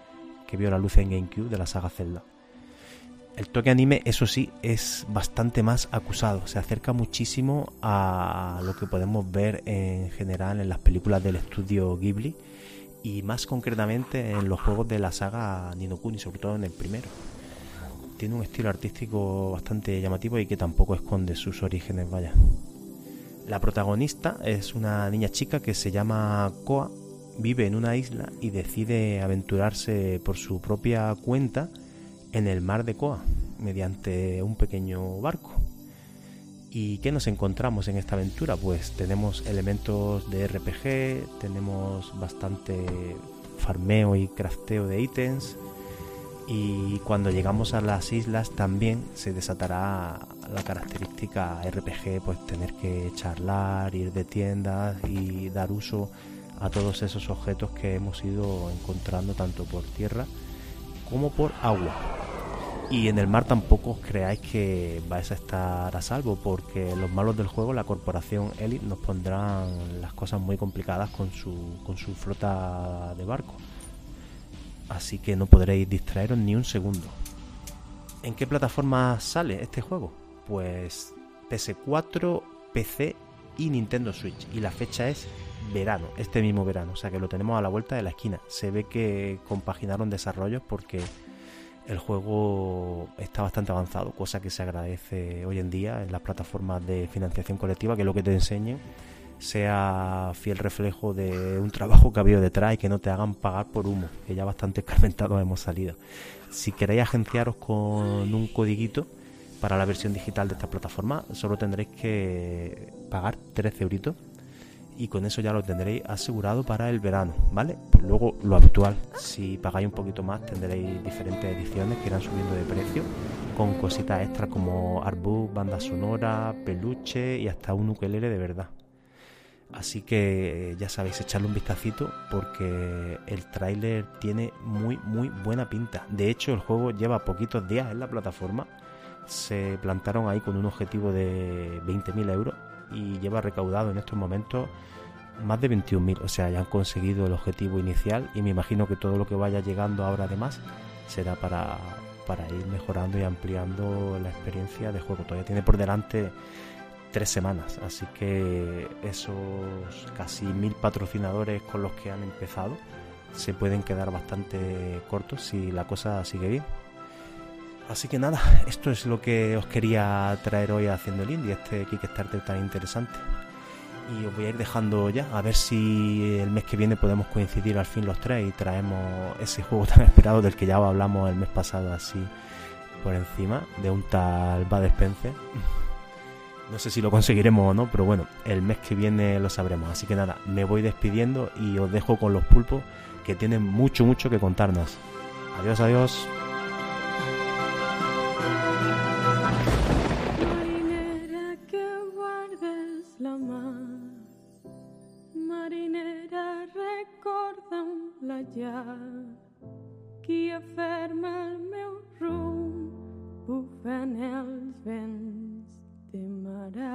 que vio la luz en GameCube de la saga Zelda el toque anime, eso sí, es bastante más acusado. Se acerca muchísimo a lo que podemos ver en general en las películas del estudio Ghibli y más concretamente en los juegos de la saga Ninokuni, sobre todo en el primero. Tiene un estilo artístico bastante llamativo y que tampoco esconde sus orígenes, vaya. La protagonista es una niña chica que se llama Koa, vive en una isla y decide aventurarse por su propia cuenta en el mar de Koa mediante un pequeño barco. ¿Y qué nos encontramos en esta aventura? Pues tenemos elementos de RPG, tenemos bastante farmeo y crafteo de ítems y cuando llegamos a las islas también se desatará la característica RPG, pues tener que charlar, ir de tiendas y dar uso a todos esos objetos que hemos ido encontrando tanto por tierra como por agua. Y en el mar tampoco os creáis que vais a estar a salvo, porque los malos del juego, la corporación Elite, nos pondrán las cosas muy complicadas con su, con su flota de barcos. Así que no podréis distraeros ni un segundo. ¿En qué plataforma sale este juego? Pues PS4, PC y Nintendo Switch. Y la fecha es verano, este mismo verano. O sea que lo tenemos a la vuelta de la esquina. Se ve que compaginaron desarrollos porque el juego está bastante avanzado, cosa que se agradece hoy en día en las plataformas de financiación colectiva, que lo que te enseñen sea fiel reflejo de un trabajo que ha habido detrás y que no te hagan pagar por humo, que ya bastante escarmentados hemos salido. Si queréis agenciaros con un codiguito para la versión digital de esta plataforma, solo tendréis que pagar 13 euritos y con eso ya lo tendréis asegurado para el verano, ¿vale? Pues luego lo habitual, si pagáis un poquito más tendréis diferentes ediciones que irán subiendo de precio con cositas extras como artbook, banda sonora, peluche y hasta un ukelele de verdad. Así que eh, ya sabéis, echarle un vistacito porque el tráiler tiene muy muy buena pinta. De hecho, el juego lleva poquitos días en la plataforma. Se plantaron ahí con un objetivo de 20.000 euros y lleva recaudado en estos momentos más de 21.000. O sea, ya han conseguido el objetivo inicial y me imagino que todo lo que vaya llegando ahora además será para, para ir mejorando y ampliando la experiencia de juego. Todavía tiene por delante tres semanas, así que esos casi mil patrocinadores con los que han empezado se pueden quedar bastante cortos si la cosa sigue bien. Así que nada, esto es lo que os quería traer hoy haciendo el indie, este Kickstarter tan interesante. Y os voy a ir dejando ya, a ver si el mes que viene podemos coincidir al fin los tres y traemos ese juego [laughs] tan esperado del que ya hablamos el mes pasado así por encima, de un tal Bad Spencer. No sé si lo conseguiremos o no, pero bueno, el mes que viene lo sabremos. Así que nada, me voy despidiendo y os dejo con los pulpos que tienen mucho, mucho que contarnos. Adiós, adiós. Recorda'm la llar, qui aferma el meu rumb, bufen els vents de marà.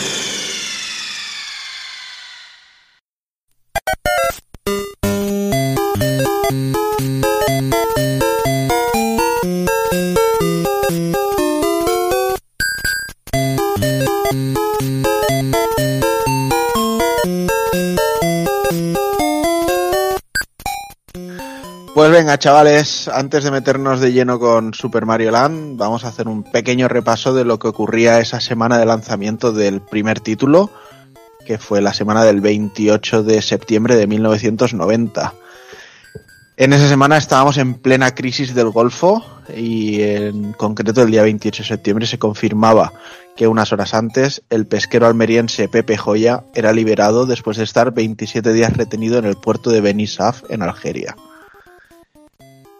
Chavales, antes de meternos de lleno con Super Mario Land, vamos a hacer un pequeño repaso de lo que ocurría esa semana de lanzamiento del primer título, que fue la semana del 28 de septiembre de 1990. En esa semana estábamos en plena crisis del Golfo y en concreto el día 28 de septiembre se confirmaba que unas horas antes el pesquero almeriense Pepe Joya era liberado después de estar 27 días retenido en el puerto de Benisaf en Algeria.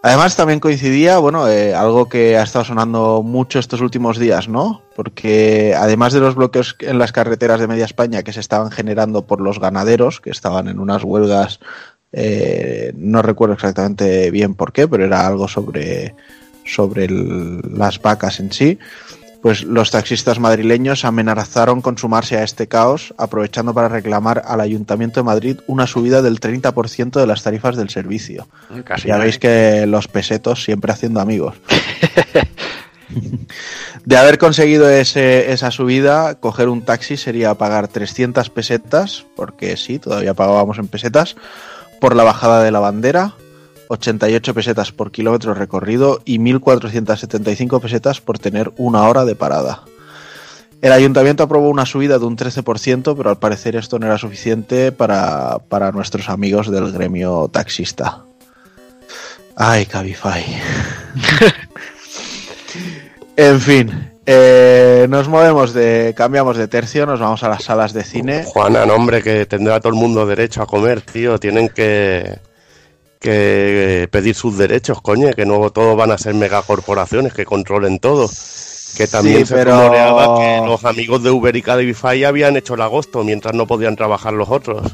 Además también coincidía, bueno, eh, algo que ha estado sonando mucho estos últimos días, ¿no? Porque además de los bloqueos en las carreteras de media España que se estaban generando por los ganaderos, que estaban en unas huelgas, eh, no recuerdo exactamente bien por qué, pero era algo sobre, sobre las vacas en sí, pues los taxistas madrileños amenazaron con sumarse a este caos, aprovechando para reclamar al Ayuntamiento de Madrid una subida del 30% de las tarifas del servicio. Casi ya veis que los pesetos siempre haciendo amigos. [laughs] De haber conseguido ese- esa subida, coger un taxi sería pagar 300 pesetas, porque sí, todavía pagábamos en pesetas, por la bajada de la bandera, 88 pesetas por kilómetro recorrido y 1.475 pesetas por tener una hora de parada. El ayuntamiento aprobó una subida de un 13%, pero al parecer esto no era suficiente para, para nuestros amigos del gremio taxista. Ay, Cabify. [laughs] En fin, eh, nos movemos de. cambiamos de tercio, nos vamos a las salas de cine. Juana, hombre, que tendrá todo el mundo derecho a comer, tío. Tienen que, que pedir sus derechos, coño, que no todos van a ser megacorporaciones que controlen todo. Que también Sí, se rumoreaba que los amigos de Uber y Cabify habían hecho el agosto mientras no podían trabajar los otros.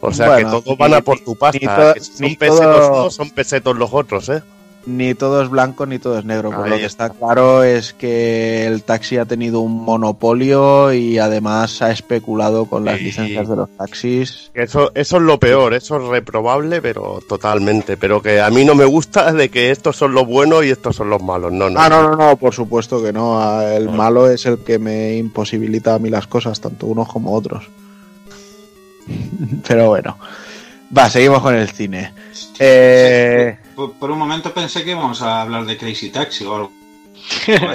O sea Bueno, que todos ni- van a por tu ni pasta. que si son ni pesetos todo- unos, son pesetos los otros, ¿eh? Ni todo es blanco ni todo es negro. Por Ahí lo que está claro es que el taxi ha tenido un monopolio y además ha especulado con las Sí. licencias de los taxis. Eso, eso es lo peor, eso es reprobable, pero totalmente. Pero que a mí no me gusta de que estos son los buenos y estos son los malos. No, no. Ah, no, no, no, por supuesto que no. Ah, El malo es el que me imposibilita a mí las cosas, tanto unos como otros. [laughs] Pero bueno. Va, seguimos con el cine. Eh, Por, por un momento pensé que íbamos a hablar de Crazy Taxi o algo.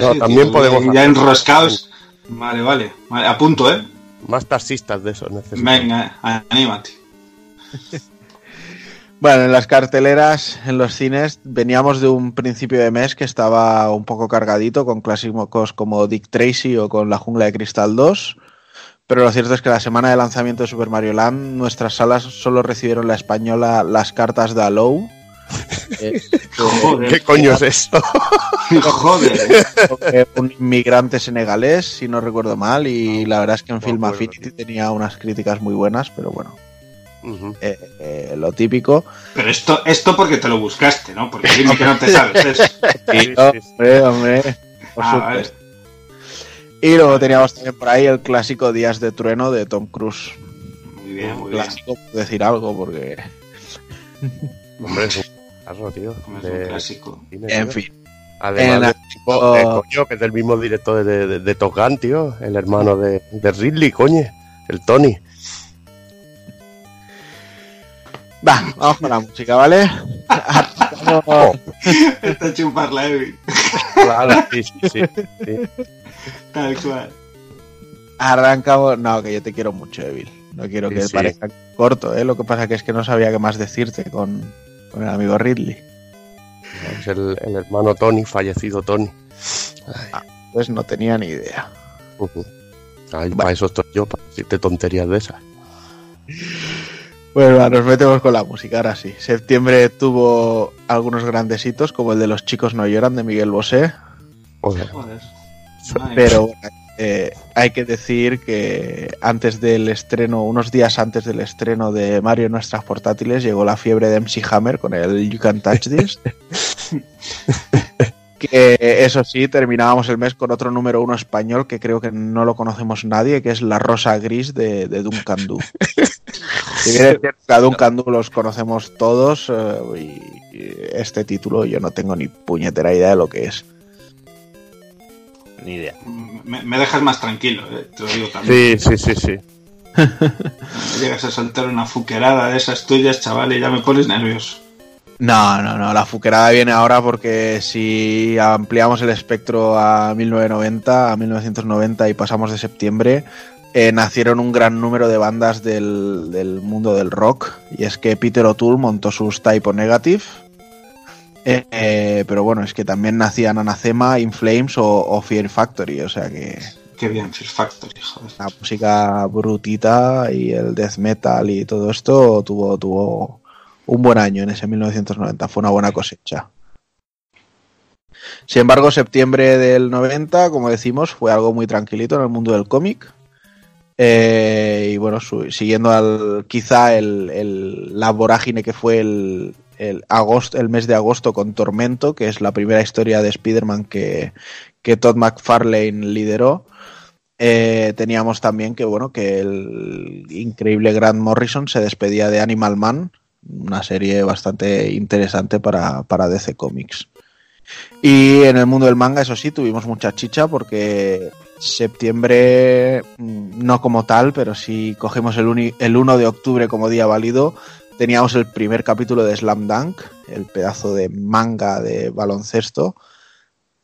No, también podemos Ya enroscados. Vale, vale. Vale, A punto, ¿eh? Más taxistas de eso necesito. Venga, anímate. Bueno, en las carteleras, en los cines, veníamos de un principio de mes que estaba un poco cargadito con clásicos como Dick Tracy o con La Jungla de Cristal 2. Pero lo cierto es que la semana de lanzamiento de Super Mario Land, nuestras salas solo recibieron la española las cartas de Alou. [laughs] Eh, Joder. ¿Qué coño es eso? [laughs] Joder. un inmigrante senegalés, si no recuerdo mal, y la verdad es que en Film Affinity tenía unas críticas muy buenas, pero bueno, eh, eh, lo típico. Pero esto, esto porque te lo buscaste, ¿no? Porque dime que no te [laughs] sabes eso. Sí, sí, Hombre, hombre, por Ah, supuesto. Y luego teníamos también por ahí el clásico Días de Trueno de Tom Cruise. Muy bien, muy bien. Clásico, por decir algo, porque. [laughs] Hombre, es un carro, tío. Es un de clásico. cine, En tío. fin. Además, la- tipo- eh, coño, que es del mismo director de, de, de Top Gun, tío. El hermano de, de Ridley, coño. El Tony. Va, vamos con la música, ¿vale? [laughs] Está chuparla, Evi. Claro, sí, sí, sí. sí. Tal cual. Arrancamos. No, que yo te quiero mucho, Evil. No quiero Sí, que sí. parezca corto, ¿eh? Lo que pasa que es que no sabía qué más decirte con, con el amigo Ridley. Es el, el hermano Tony, fallecido Tony. Pues no tenía ni idea. Ay, Para eso estoy yo, para decirte tonterías de esas. Bueno, va, nos metemos con la música, ahora sí. Septiembre tuvo algunos grandes hitos, como el de Los chicos no lloran de Miguel Bosé. Joder. Joder. Pero eh, hay que decir que antes del estreno, unos días antes del estreno de Mario en nuestras portátiles, llegó la fiebre de MC Hammer con el You Can Touch This. [laughs] que eso sí, terminábamos el mes con otro número uno español que creo que no lo conocemos nadie, que es La Rosa Gris de, de Duncan Du. Si bien a Duncan Du los conocemos todos, eh, y este título yo no tengo ni puñetera idea de lo que es. Ni idea. Me, me dejas más tranquilo, eh, te lo digo también. Sí, sí, sí, sí. [laughs] Llegas a soltar una fuquerada de esas tuyas, chaval, y ya me pones nervioso. No, no, no, la fuquerada viene ahora porque si ampliamos el espectro a 1990, a 1990 y pasamos de septiembre, eh, nacieron un gran número de bandas del, del mundo del rock. Y es que Peter O'Toole montó sus Typo Negative. Eh, eh, pero bueno, es que también nacían Anacema, In Flames o, o Fear Factory. O sea que Qué bien, Fear Factory, joder. la música brutita y el death metal y todo esto tuvo, tuvo un buen año en ese 1990, fue una buena cosecha. Sin embargo, septiembre del 90, como decimos, fue algo muy tranquilito en el mundo del cómic. Eh, y bueno, su- siguiendo al, quizá el, el- la vorágine que fue el, el, agosto, el mes de agosto con Tormento, que es la primera historia de Spider-Man que, que Todd McFarlane lideró. Eh, teníamos también que bueno que el increíble Grant Morrison se despedía de Animal Man, una serie bastante interesante para, para DC Comics. Y en el mundo del manga, eso sí, tuvimos mucha chicha porque septiembre, mm, no como tal, pero si cogemos el, uni- el 1 de octubre como día válido, teníamos el primer capítulo de Slam Dunk, el pedazo de manga de baloncesto.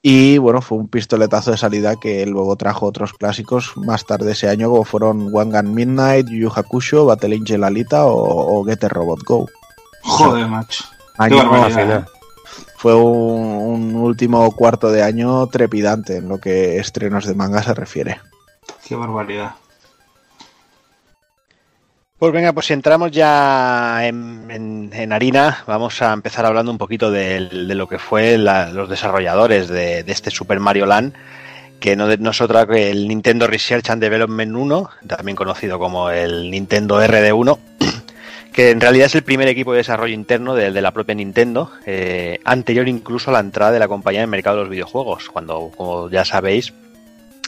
Y bueno, fue un pistoletazo de salida que luego trajo otros clásicos más tarde ese año, como fueron One Gun Midnight, Yu Yu Hakusho, Battle Angel Alita o, o Get a Robot Go. Joder, macho. Qué Año- barbaridad. ¿eh? fue un, un último cuarto de año trepidante en lo que estrenos de manga se refiere. Qué barbaridad. Pues venga, pues si entramos ya en, en- harina, vamos a empezar hablando un poquito de, lo que fue los desarrolladores de, este Super Mario Land, que no, no es otra que el Nintendo Research and Development 1, también conocido como el Nintendo RD1, [clears throat] que en realidad es el primer equipo de desarrollo interno de, de la propia Nintendo, eh, anterior incluso a la entrada de la compañía en el mercado de los videojuegos, cuando, como ya sabéis,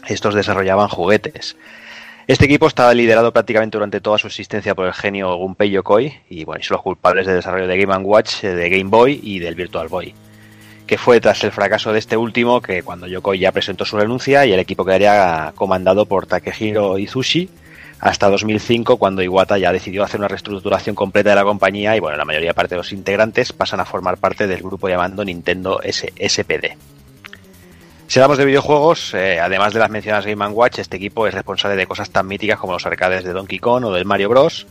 estos desarrollaban juguetes. Este equipo estaba liderado prácticamente durante toda su existencia por el genio Gunpei Yokoi y bueno, son los culpables del desarrollo de Game Watch, eh, de Game Boy y del Virtual Boy. Que fue tras el fracaso de este último que cuando Yokoi ya presentó su renuncia y el equipo quedaría comandado por Takehiro Izushi hasta 2005 cuando Iwata ya decidió hacer una reestructuración completa de la compañía y bueno, la mayoría parte de los integrantes pasan a formar parte del grupo llamado Nintendo S-. Si hablamos de videojuegos, eh, además de las mencionadas Game Watch, este equipo es responsable de cosas tan míticas como los arcades de Donkey Kong o del Mario Bros.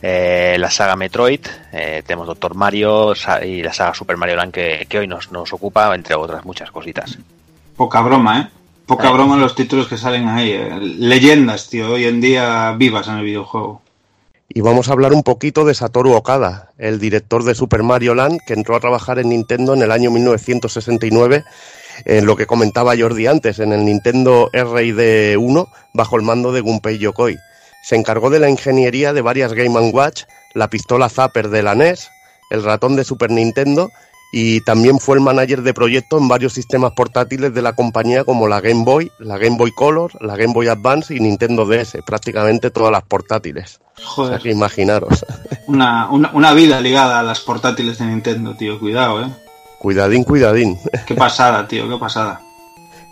eh, la saga Metroid, eh, tenemos Doctor Mario y la saga Super Mario Land que, que hoy nos, nos ocupa, entre otras muchas cositas. Poca broma, ¿eh? Poca Eh. broma los títulos que salen ahí. eh. Leyendas, tío, hoy en día vivas en el videojuego. Y vamos a hablar un poquito de Satoru Okada, el director de Super Mario Land, que entró a trabajar en Nintendo en el año 1969, en lo que comentaba Jordi antes, en el Nintendo RD 1, bajo el mando de Gunpei Yokoi. Se encargó de la ingeniería de varias Game Watch, la pistola Zapper de la NES, el ratón de Super Nintendo y también fue el manager de proyectos en varios sistemas portátiles de la compañía como la Game Boy, la Game Boy Color, la Game Boy Advance y Nintendo DS, prácticamente todas las portátiles. Joder. O sea que imaginaros. [laughs] Una, una, una vida ligada a las portátiles de Nintendo, tío. Cuidado, ¿eh? Cuidadín, cuidadín. Qué pasada, tío, qué pasada.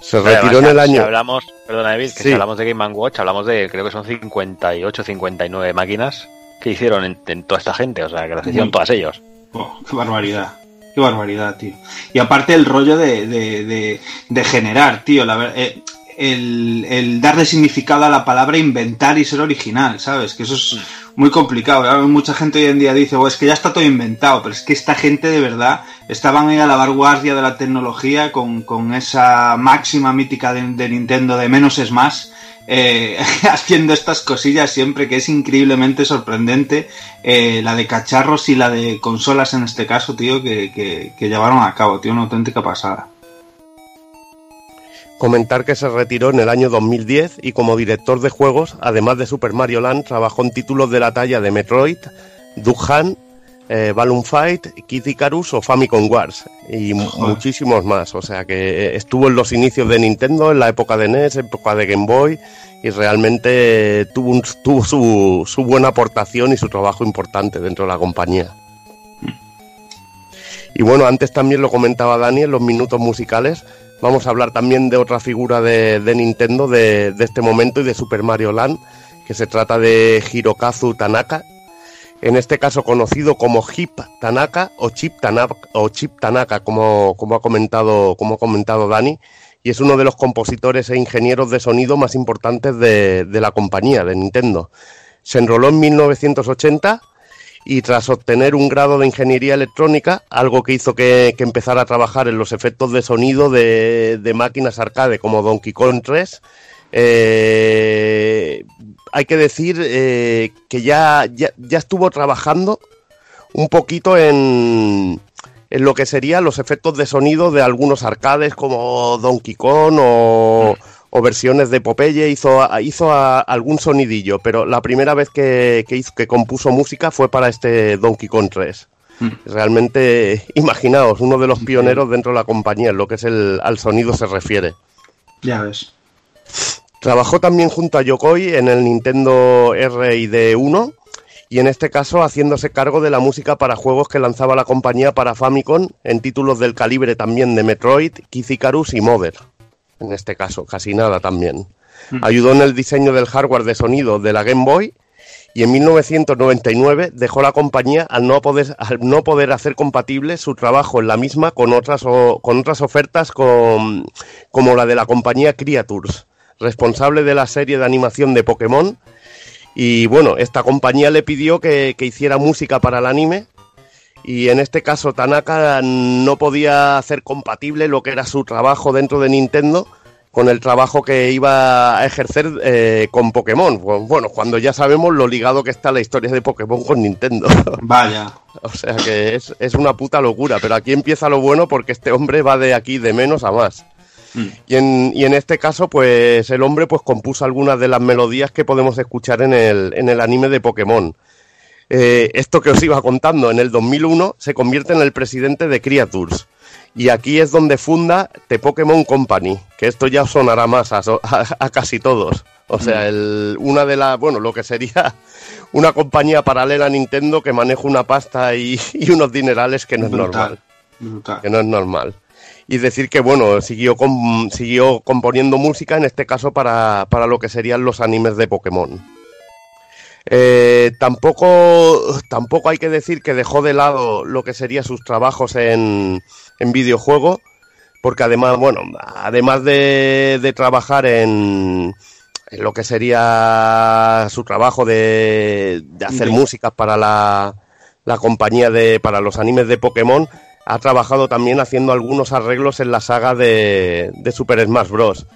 Se Además, retiró en si- el Si año. hablamos, perdona, David, que Sí. si hablamos de Game Watch, hablamos de, creo que son 58, 59 máquinas que hicieron en, en toda esta gente, o sea, que las hicieron todas ellos. Oh, qué barbaridad. Qué barbaridad, tío. Y aparte el rollo de, de, de, de generar, tío. La, eh, el, el darle significado a la palabra inventar y ser original, ¿sabes? Que eso es muy complicado. Ahora Mucha gente hoy en día dice, "Oh, es que ya está todo inventado, pero es que esta gente de verdad estaban ahí a la vanguardia de la tecnología con, con esa máxima mítica de, de Nintendo de menos es más. Eh, [laughs] haciendo estas cosillas siempre que es increíblemente sorprendente eh, la de cacharros y la de consolas en este caso, tío, que, que, que llevaron a cabo, tío, una auténtica pasada. Comentar que se retiró en el año 2010 y como director de juegos, además de Super Mario Land, trabajó en títulos de la talla de Metroid, Duck Hunt, eh, Balloon Fight, Kid Icarus o Famicom Wars y Joder. muchísimos más. O sea que eh, estuvo en los inicios de Nintendo, en la época de NES, época de Game Boy y realmente tuvo, un- tuvo su, su buena aportación y su trabajo importante dentro de la compañía. Y bueno, antes también lo comentaba Dani en los minutos musicales. Vamos a hablar también de otra figura de, de Nintendo de, de este momento y de Super Mario Land, que se trata de Hirokazu Tanaka, en este caso conocido como Hip Tanaka o Chip Tanaka, o Chip Tanaka como, ha comentado, Dani, y es uno de los compositores e ingenieros de sonido más importantes de, la compañía, de Nintendo. Se enroló en 1980 y tras obtener un grado de ingeniería electrónica, algo que hizo que, que empezara a trabajar en los efectos de sonido de, de máquinas arcade como Donkey Kong 3, eh, hay que decir eh, que ya, ya, ya estuvo trabajando un poquito en, en lo que serían los efectos de sonido de algunos arcades como Donkey Kong o, o versiones de Popeye, hizo, hizo a- algún sonidillo, pero la primera vez que, que hizo, que compuso música fue para este Donkey Kong 3. Realmente, [laughs] imaginaos, uno de los pioneros dentro de la compañía en lo que es el, al sonido se refiere. Ya ves. Trabajó también junto a Yokoi en el Nintendo RD1 y en este caso haciéndose cargo de la música para juegos que lanzaba la compañía para Famicom en títulos del calibre también de Metroid, Kid Icarus y Mother. En este caso, casi nada también. Ayudó en el diseño del hardware de sonido de la Game Boy y en 1999 dejó la compañía al no poder, al no poder hacer compatible su trabajo en la misma con otras, o- con otras ofertas con- como la de la compañía Creatures, responsable de la serie de animación de Pokémon. Y bueno, esta compañía le pidió que, que hiciera música para el anime Y en este caso Tanaka no podía hacer compatible lo que era su trabajo dentro de Nintendo con el trabajo que iba a ejercer eh, con Pokémon. Bueno, cuando ya sabemos lo ligado que está la historia de Pokémon con Nintendo. [laughs] Vaya. O sea que es, es una puta locura, pero aquí empieza lo bueno porque este hombre va de aquí de menos a más. Y en, y en este caso, pues el hombre pues compuso algunas de las melodías que podemos escuchar en el, en el anime de Pokémon. Eh, esto que os iba contando, en el 2001 se convierte en el presidente de Creatures. Y aquí es donde funda The Pokémon Company, que esto ya sonará más a, so- a- a casi todos. O sea, el- una de las, bueno, lo que sería [laughs] una compañía paralela a Nintendo que maneja una pasta y, [laughs] y unos dinerales que no es normal Brutal. que no es normal. Y decir que, bueno, siguió, com- siguió componiendo música, en este caso para, para lo que serían los animes de Pokémon. Eh, tampoco, tampoco hay que decir que dejó de lado lo que serían sus trabajos en, en videojuego, porque además, bueno, además de, de trabajar en, en lo que sería su trabajo de, de hacer Sí. músicas para la, la compañía de para los animes de Pokémon ha trabajado también haciendo algunos arreglos en la saga de, de Super Smash Bros.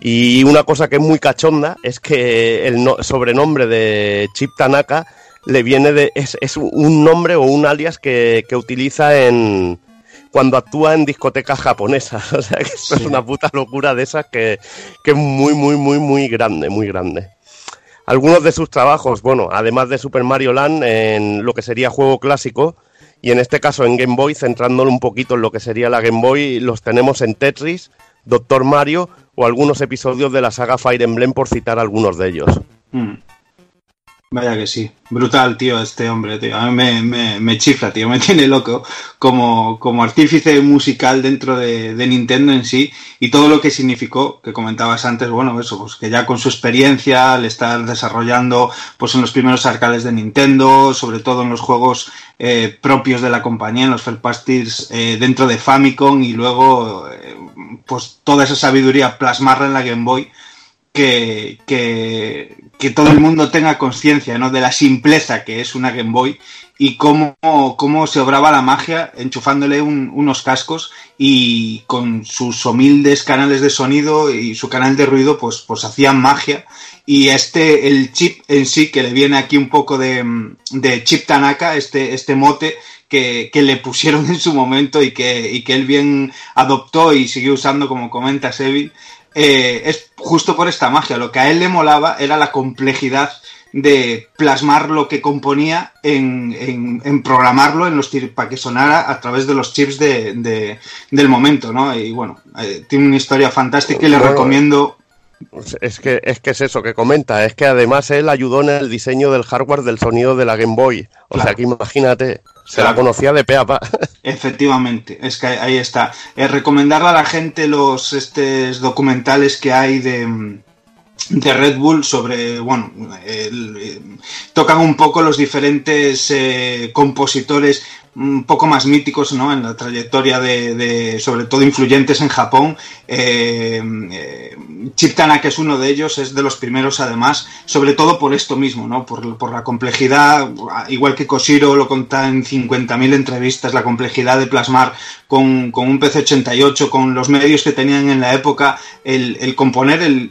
Y una cosa que es muy cachonda es que el no- sobrenombre de Chip Tanaka le viene de. es, es un nombre o un alias que, que utiliza en. cuando actúa en discotecas japonesas. [laughs] O sea que esto es una puta locura de esas que, que es muy, muy, muy, muy grande, muy grande. Algunos de sus trabajos, bueno, además de Super Mario Land, en lo que sería juego clásico, y en este caso en Game Boy, centrándolo un poquito en lo que sería la Game Boy, los tenemos en Tetris, Doctor Mario o algunos episodios de la saga Fire Emblem, por citar algunos de ellos. Mm. Vaya que sí. Brutal, tío, este hombre, tío. A mí me, chifla, tío. Me [laughs] tiene loco como, como artífice musical dentro de, de Nintendo en sí y todo lo que significó, que comentabas antes, bueno, eso, pues que ya con su experiencia, al estar desarrollando pues en los primeros arcades de Nintendo, sobre todo en los juegos eh, propios de la compañía, en los first parties eh, dentro de Famicom y luego eh, pues toda esa sabiduría plasmarla en la Game Boy que, que, que todo el mundo tenga conciencia ¿no? de la simpleza que es una Game Boy y cómo, cómo se obraba la magia enchufándole un- unos cascos y con sus humildes canales de sonido y su canal de ruido pues, pues hacían magia y este el chip en sí que le viene aquí un poco de, de chip Tanaka este, este mote que, que le pusieron en su momento y que, y que él bien adoptó y siguió usando como comenta Sevi eh, es justo por esta magia. Lo que a él le molaba era la complejidad de plasmar lo que componía en, en- en programarlo en los para que sonara a través de los chips de, de- del momento, ¿no? Y bueno, eh, tiene una historia fantástica y le Bueno, recomiendo. Pues Es que, es que es eso que comenta, es que además él ayudó en el diseño del hardware del sonido de la Game Boy. O sea que imagínate, se Claro. la conocía de pe a pa. Efectivamente, es que ahí está. Eh, recomendarle a la gente los estos documentales que hay de, de Red Bull sobre, bueno, eh, tocan un poco los diferentes eh, compositores un poco más míticos, ¿no? En la trayectoria de, sobre todo influyentes en Japón. Eh, eh, Chip es uno de ellos, es de los primeros además, sobre todo por esto mismo, ¿no? Por, por la complejidad, igual que Koshiro lo contaba en 50.000 entrevistas, la complejidad de plasmar con, con un PC-88, con los medios que tenían en la época, el, el componer, el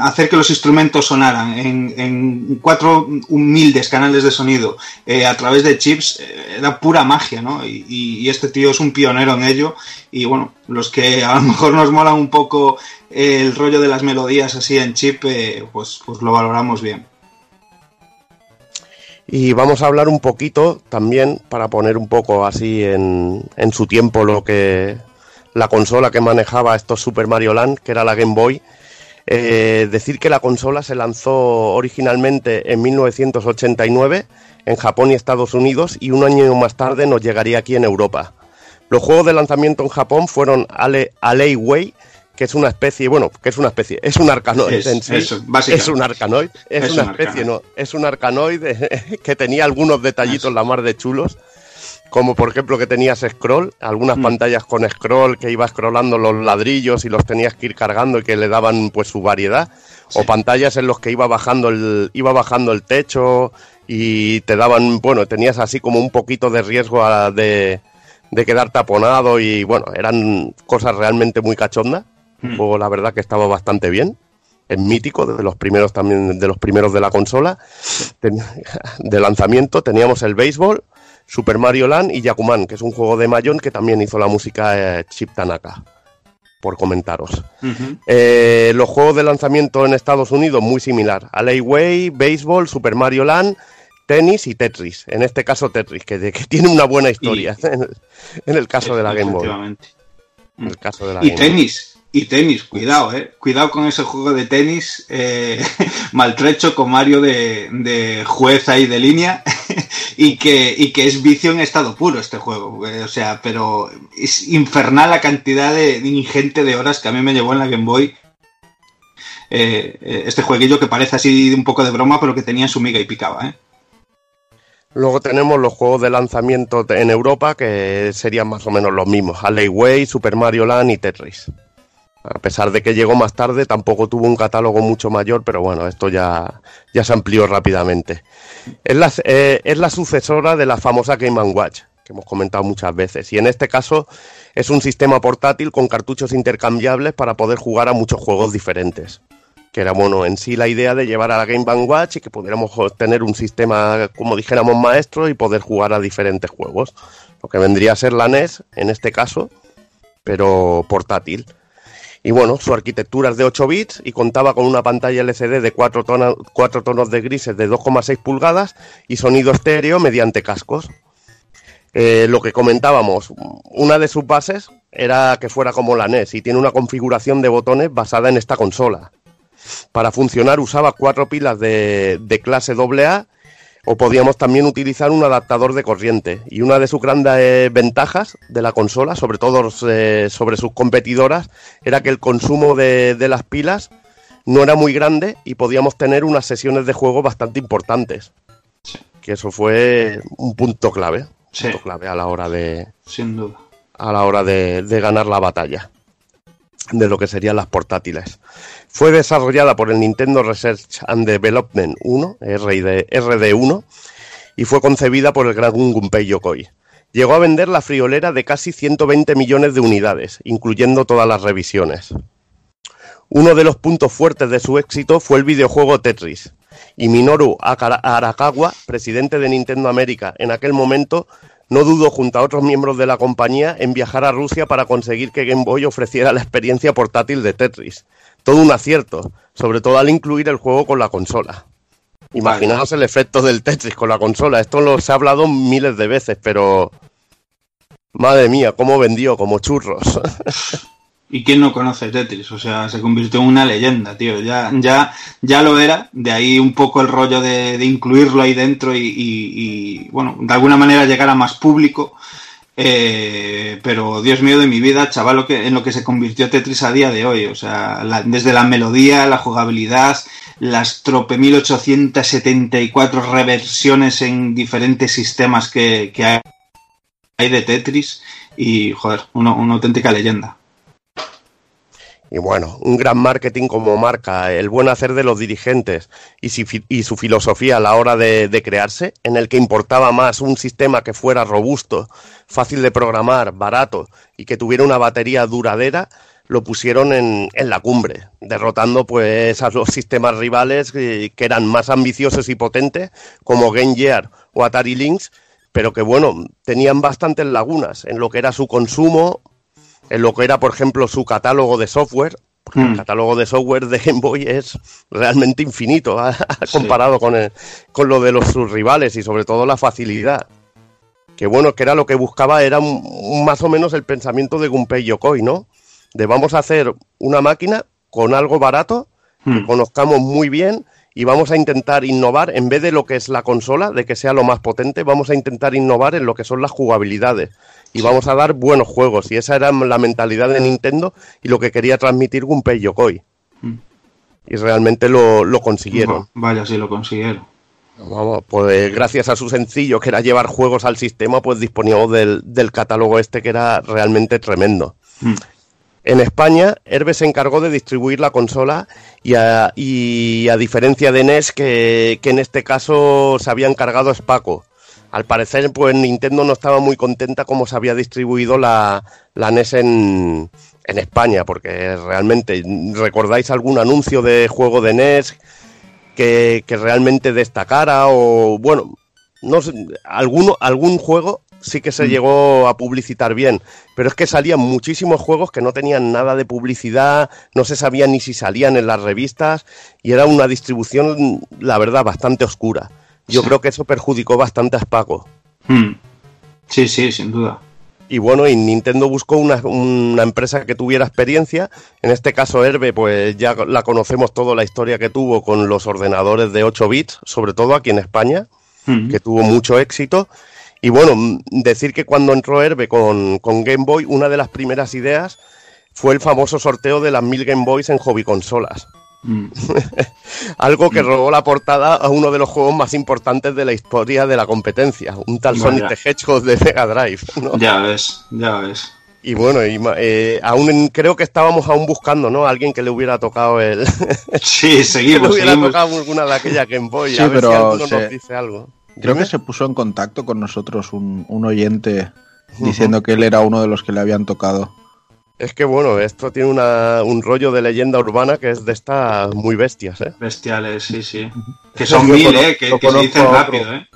hacer que los instrumentos sonaran en, cuatro humildes canales de sonido eh, a través de chips, eh, era pura magia, ¿no? Y, este tío es un pionero en ello. Y bueno, los que a lo mejor nos mola un poco el rollo de las melodías así en chip, eh, pues, pues lo valoramos bien. Y vamos a hablar un poquito también para poner un poco así en, en su tiempo lo que la consola que manejaba estos Super Mario Land, que era la Game Boy. Eh, decir que la consola se lanzó originalmente en 1989 en Japón y Estados Unidos y un año más tarde nos llegaría aquí en Europa. Los juegos de lanzamiento en Japón fueron Ale, Way, que es una especie, bueno, que es una especie, es un arcanoid Es- en sí. es un arcanoid, es, Es una un especie, arcanoid. no, es un arcanoid [laughs] que tenía algunos detallitos la mar de chulos, como por ejemplo que tenías scroll, Mm. algunas pantallas con scroll que ibas scrollando los ladrillos y los tenías que ir cargando y que le daban pues su variedad, O pantallas en los que iba bajando el, iba bajando el techo y te daban, bueno, tenías así como un poquito de riesgo a- de, de quedar taponado y bueno, eran cosas realmente muy cachondas. Juego la verdad que estaba bastante bien. Es mítico, de los primeros también, de los primeros de la consola. [laughs] De lanzamiento teníamos el béisbol, Super Mario Land y Yakuman, que es un juego de Mayon que también hizo la música eh, Chip Tanaka, por comentaros. Eh, los juegos de lanzamiento en Estados Unidos muy similar. Way, Béisball, Super Mario Land, tenis y Tetris. En este caso Tetris, que, que [laughs] tiene una buena historia en, el, en el caso de la Game Boy. Efectivamente. En el caso de la Y Game Boy. tenis, y tenis, cuidado, eh. Cuidado con ese juego de tenis eh, [laughs] maltrecho con Mario de, de juez ahí de línea [laughs] [laughs] y que, y que es vicio en estado puro este juego. eh, o sea, pero es infernal la cantidad de, ingente de horas que a mí me llevó en la Game Boy. eh, eh, este jueguillo que parece así un poco de broma, pero que tenía su miga y picaba. Luego tenemos los juegos de lanzamiento en Europa que serían más o menos los mismos. Alleyway, Super Mario Land y Tetris. A pesar de que llegó más tarde, tampoco tuvo un catálogo mucho mayor, pero bueno, esto ya, ya se amplió rápidamente. Es la, eh, es la sucesora de la famosa Game Watch, que hemos comentado muchas veces. Y en este caso es un sistema portátil con cartuchos intercambiables para poder jugar a muchos juegos diferentes que era bueno en sí la idea de llevar a la Game Watch y que pudiéramos tener un sistema, como dijéramos, maestro y poder jugar a diferentes juegos. Lo que vendría a ser la NES en este caso, pero portátil. Y bueno, su arquitectura es de 8 bits y contaba con una pantalla LCD de 4, tonos, 4 tonos de grises de 2,6 pulgadas y sonido estéreo mediante cascos. Eh, lo que comentábamos, una de sus bases era que fuera como la NES y tiene una configuración de botones basada en esta consola. Para funcionar usaba cuatro pilas de, de clase AA o podíamos también utilizar un adaptador de corriente. Y una de sus grandes eh, ventajas de la consola, sobre todo eh, sobre sus competidoras, era que el consumo de, de las pilas no era muy grande y podíamos tener unas sesiones de juego bastante importantes. Que eso fue un punto clave. Sí. Punto clave a la hora de, Sin duda. a la hora de, de ganar la batalla de lo que serían las portátiles. Fue desarrollada por el Nintendo Research and Development 1, RD, RD1, y fue concebida por el gran Gunpei Yokoi. Llegó a vender la friolera de casi 120 millones de unidades, incluyendo todas las revisiones. Uno de los puntos fuertes de su éxito fue el videojuego Tetris, y Minoru Arakawa, presidente de Nintendo América en aquel momento, no dudó junto a otros miembros de la compañía en viajar a Rusia para conseguir que Game Boy ofreciera la experiencia portátil de Tetris. Todo un acierto, sobre todo al incluir el juego con la consola. Imaginaos el efecto del Tetris con la consola. Esto lo se ha hablado miles de veces, pero... Madre mía, cómo vendió, como churros. [laughs] ¿Y quién no conoce Tetris? O sea, se convirtió en una leyenda, tío. Ya, ya, ya lo era. De ahí un poco el rollo de, incluirlo ahí dentro y, bueno, de alguna manera llegar a más público. Eh, pero Dios mío de mi vida, chaval, lo que, en lo que se convirtió Tetris a día de hoy. O sea, la- desde la melodía, la jugabilidad, las trope 1874 reversiones en diferentes sistemas que, hay, de Tetris. Y, joder, una auténtica leyenda. Y bueno, un gran marketing como marca, el buen hacer de los dirigentes y, su filosofía a la hora de, crearse, en el que importaba más un sistema que fuera robusto, fácil de programar, barato y que tuviera una batería duradera, lo pusieron en, en la cumbre, derrotando pues a los sistemas rivales que, que eran más ambiciosos y potentes, como Game Gear o Atari Lynx, pero que bueno, tenían bastantes lagunas en lo que era su consumo, en lo que era, por ejemplo, su catálogo de software. porque El catálogo de software de Game Boy es realmente infinito [laughs] ¿ah? comparado con, el- con lo de los sus rivales y sobre todo la facilidad. Que bueno, que era lo que buscaba, era un- un- más o menos el pensamiento de Gunpei Yokoi, ¿no? De vamos a hacer una máquina con algo barato, que conozcamos muy bien y vamos a intentar innovar, en vez de lo que es la consola, de que sea lo más potente, vamos a intentar innovar en lo que son las jugabilidades y vamos a dar buenos juegos. Y esa era la mentalidad de Nintendo y lo que quería transmitir Gunpei Yokoi. Y realmente lo, lo consiguieron. Vaya, si lo consiguieron. Vamos, pues gracias a su sencillo, que era llevar juegos al sistema, pues disponíamos del, del catálogo este que era realmente tremendo. Mm. En España, Herbe se encargó de distribuir la consola y a, y a diferencia de NES, que, que en este caso se había encargado Spaco. Al parecer, pues Nintendo no estaba muy contenta como se había distribuido la, la NES en, en España, porque realmente, ¿recordáis algún anuncio de juego de NES que, que realmente destacara? O, bueno, no sé, alguno, algún juego sí que se llegó a publicitar bien, pero es que salían muchísimos juegos que no tenían nada de publicidad, no se sabía ni si salían en las revistas y era una distribución, la verdad, bastante oscura. Yo creo que eso perjudicó bastante a Spaco. Hmm. Sí, sí, sin duda. Y bueno, y Nintendo buscó una, una empresa que tuviera experiencia. En este caso, Herbe, pues ya la conocemos toda la historia que tuvo con los ordenadores de 8 bits, sobre todo aquí en España, Hmm. que tuvo mucho éxito. Y bueno, decir que cuando entró Herbe con, con Game Boy, una de las primeras ideas fue el famoso sorteo de las 1000 Game Boys en hobby consolas. [laughs] Algo que robó la portada a uno de los juegos más importantes de la historia de la competencia, un tal Vaya. Sonic the Hedgehog de Mega Drive. ¿no? Ya ves, ya ves. Y bueno, y eh, aún en- creo que estábamos aún buscando, ¿no? Alguien que le hubiera tocado el. [laughs] Sí, [laughs] que seguimos, le hubiera seguimos. tocado alguna de aquella Game Boy. Sí, a ver pero si alguno se- nos dice algo. Creo que se puso en contacto con nosotros un, un oyente diciendo que él era uno de los que le habían tocado. Es que bueno, esto tiene una- un rollo de leyenda urbana que es de estas muy bestias, ¿eh? Bestiales, sí, sí. Que son Yo mil, conozco- ¿eh? Que, se conozco dicen rápido, ¿eh?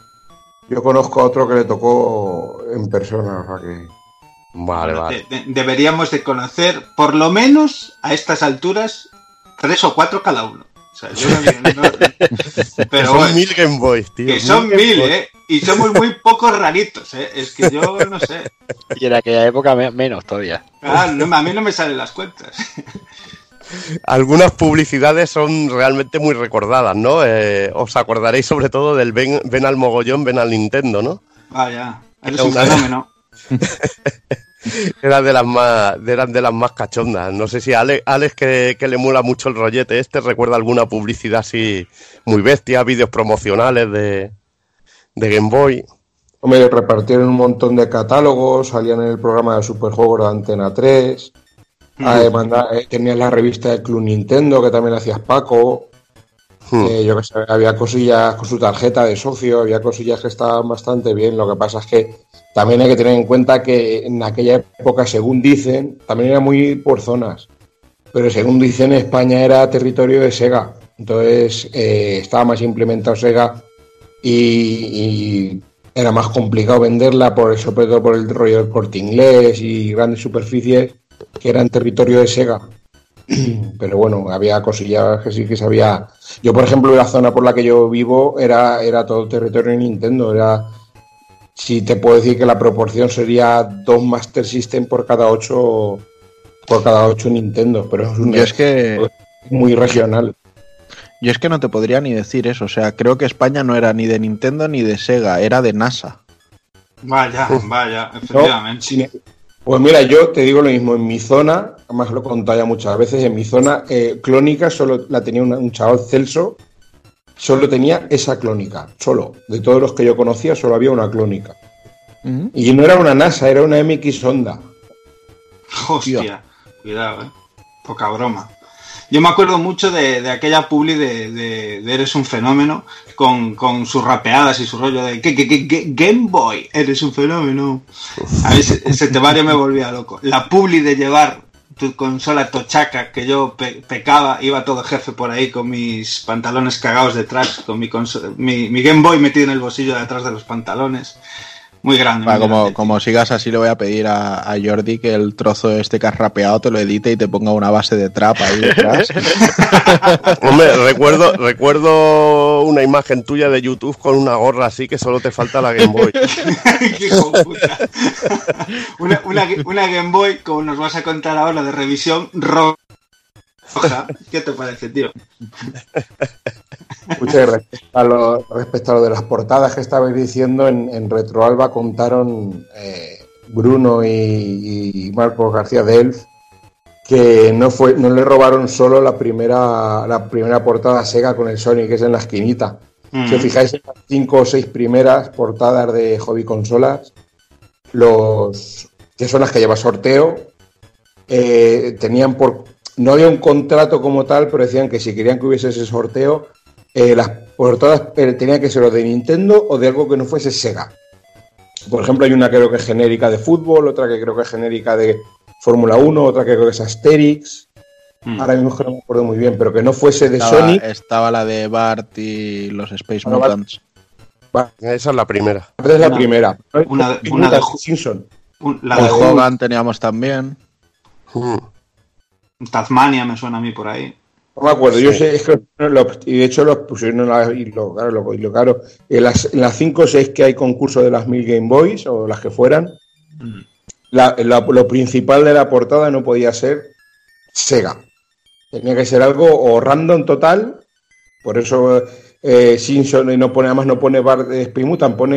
Yo conozco a otro que le tocó en persona, o sea que. Vale, De- de- deberíamos de conocer, por lo menos a estas alturas, tres o cuatro cada uno. O sea, yo no- no- [laughs] pero son bueno, mil Game Boys, tío. que son mil, Boys. ¿eh? Y somos muy pocos raritos, ¿eh? Es que yo no sé. Y en aquella época me- menos todavía. Ah, no, a mí no me salen las cuentas. [laughs] Algunas publicidades son realmente muy recordadas, ¿no? Eh, os acordaréis sobre todo del ven, ven al mogollón, ven al Nintendo, ¿no? Vaya, eres Era un fenómeno. [laughs] [laughs] Eran de las más, eran de las más cachondas. No sé si a Ale- Alex, que, que le mola mucho el rollete este, recuerda alguna publicidad así muy bestia, vídeos promocionales de, de Game Boy. Hombre, repartieron un montón de catálogos, salían en el programa de superjuegos de Antena 3. eh, manda- eh, tenías la revista de Club Nintendo, que también hacías Paco. Eh, yo que sé, había cosillas con su tarjeta de socio, había cosillas que estaban bastante bien. Lo que pasa es que también hay que tener en cuenta que en aquella época, según dicen, también era muy por zonas. Pero según dicen, España era territorio de Sega. Entonces eh, estaba más implementado Sega y, y era más complicado venderla, por eso, sobre todo por el rollo del corte inglés y grandes superficies que eran territorio de Sega. [clears throat] Pero bueno, había cosillas que sí que sabía. Yo, por ejemplo, la zona por la que yo vivo era, era todo territorio de Nintendo. Era, si te puedo decir que la proporción sería dos Master System por cada ocho por cada ocho Nintendo, pero es, un, es que muy regional. Yo es que no te podría ni decir eso. O sea, creo que España no era ni de Nintendo ni de Sega, era de NASA. Vaya, vaya, efectivamente. Pues mira, yo te digo lo mismo, en mi zona, además lo he contado ya muchas veces, en mi zona eh, clónica solo la tenía una- un chaval Celso, solo tenía esa clónica, solo. De todos los que yo conocía, solo había una clónica. Y no era una NASA, era una MX Honda. Hostia, cuidado, eh. Poca broma. Yo me acuerdo mucho de, de aquella publi de, de- de Eres un fenómeno con, con sus rapeadas y su rollo de "¿Qué- qué- qué- qué- Game Boy, eres un fenómeno. A ese, temario me volvía loco. La publi de llevar tu consola tochaca que yo pe- pecaba, iba todo jefe por ahí con mis pantalones cagados detrás, con mi, mi, mi Game Boy metido en el bolsillo de atrás de los pantalones. Muy grande. Va, muy como, grande. como sigas así, le voy a pedir a, a Jordi que el trozo este que has rapeado te lo edite y te ponga una base de trap ahí detrás. [laughs] Hombre, recuerdo, recuerdo una imagen tuya de YouTube con una gorra así que solo te falta la Game Boy. [laughs] Qué [laughs] una, una, una Game Boy, como nos vas a contar ahora, de revisión ro- ¿Qué te parece, tío? [laughs] Respecto a lo, respecto a lo de las portadas que estabais diciendo, en, en Retroalba contaron eh, Bruno y, y Marcos García de Elf que no fue no le robaron solo la primera la primera portada Sega con el Sonic que es en la esquinita. Mm. Si os fijáis en las cinco o seis primeras portadas de hobby consolas, los que son las que lleva sorteo, eh, tenían por. No había un contrato como tal, pero decían que si querían que hubiese ese sorteo, eh, las portadas eh, tenían que ser o de Nintendo o de algo que no fuese Sega. Por ejemplo, hay una que creo que es genérica de fútbol, otra que creo que es genérica de Fórmula 1, otra que creo que es Asterix. Ahora mismo no me acuerdo muy bien, pero que no fuese de Estaba, Sonic. estaba la de Bart y los Space Bueno, Bart-. Esa es la primera. Esa es la Una- primera. una de- una de- Simpson. La La de de Hogan teníamos también. Tasmania me suena a mí por ahí. No me acuerdo, yo sé, es que lo- y de hecho los pusieron en la, y lo, claro, en las, en las 5 o 6 que hay concurso de las mil Game Boys o las que fueran, la- la- lo principal de la portada no podía ser Sega. Tenía que ser algo o random total, por eso eh, Simpson y no pone, además no pone Bar de Spimutan, pone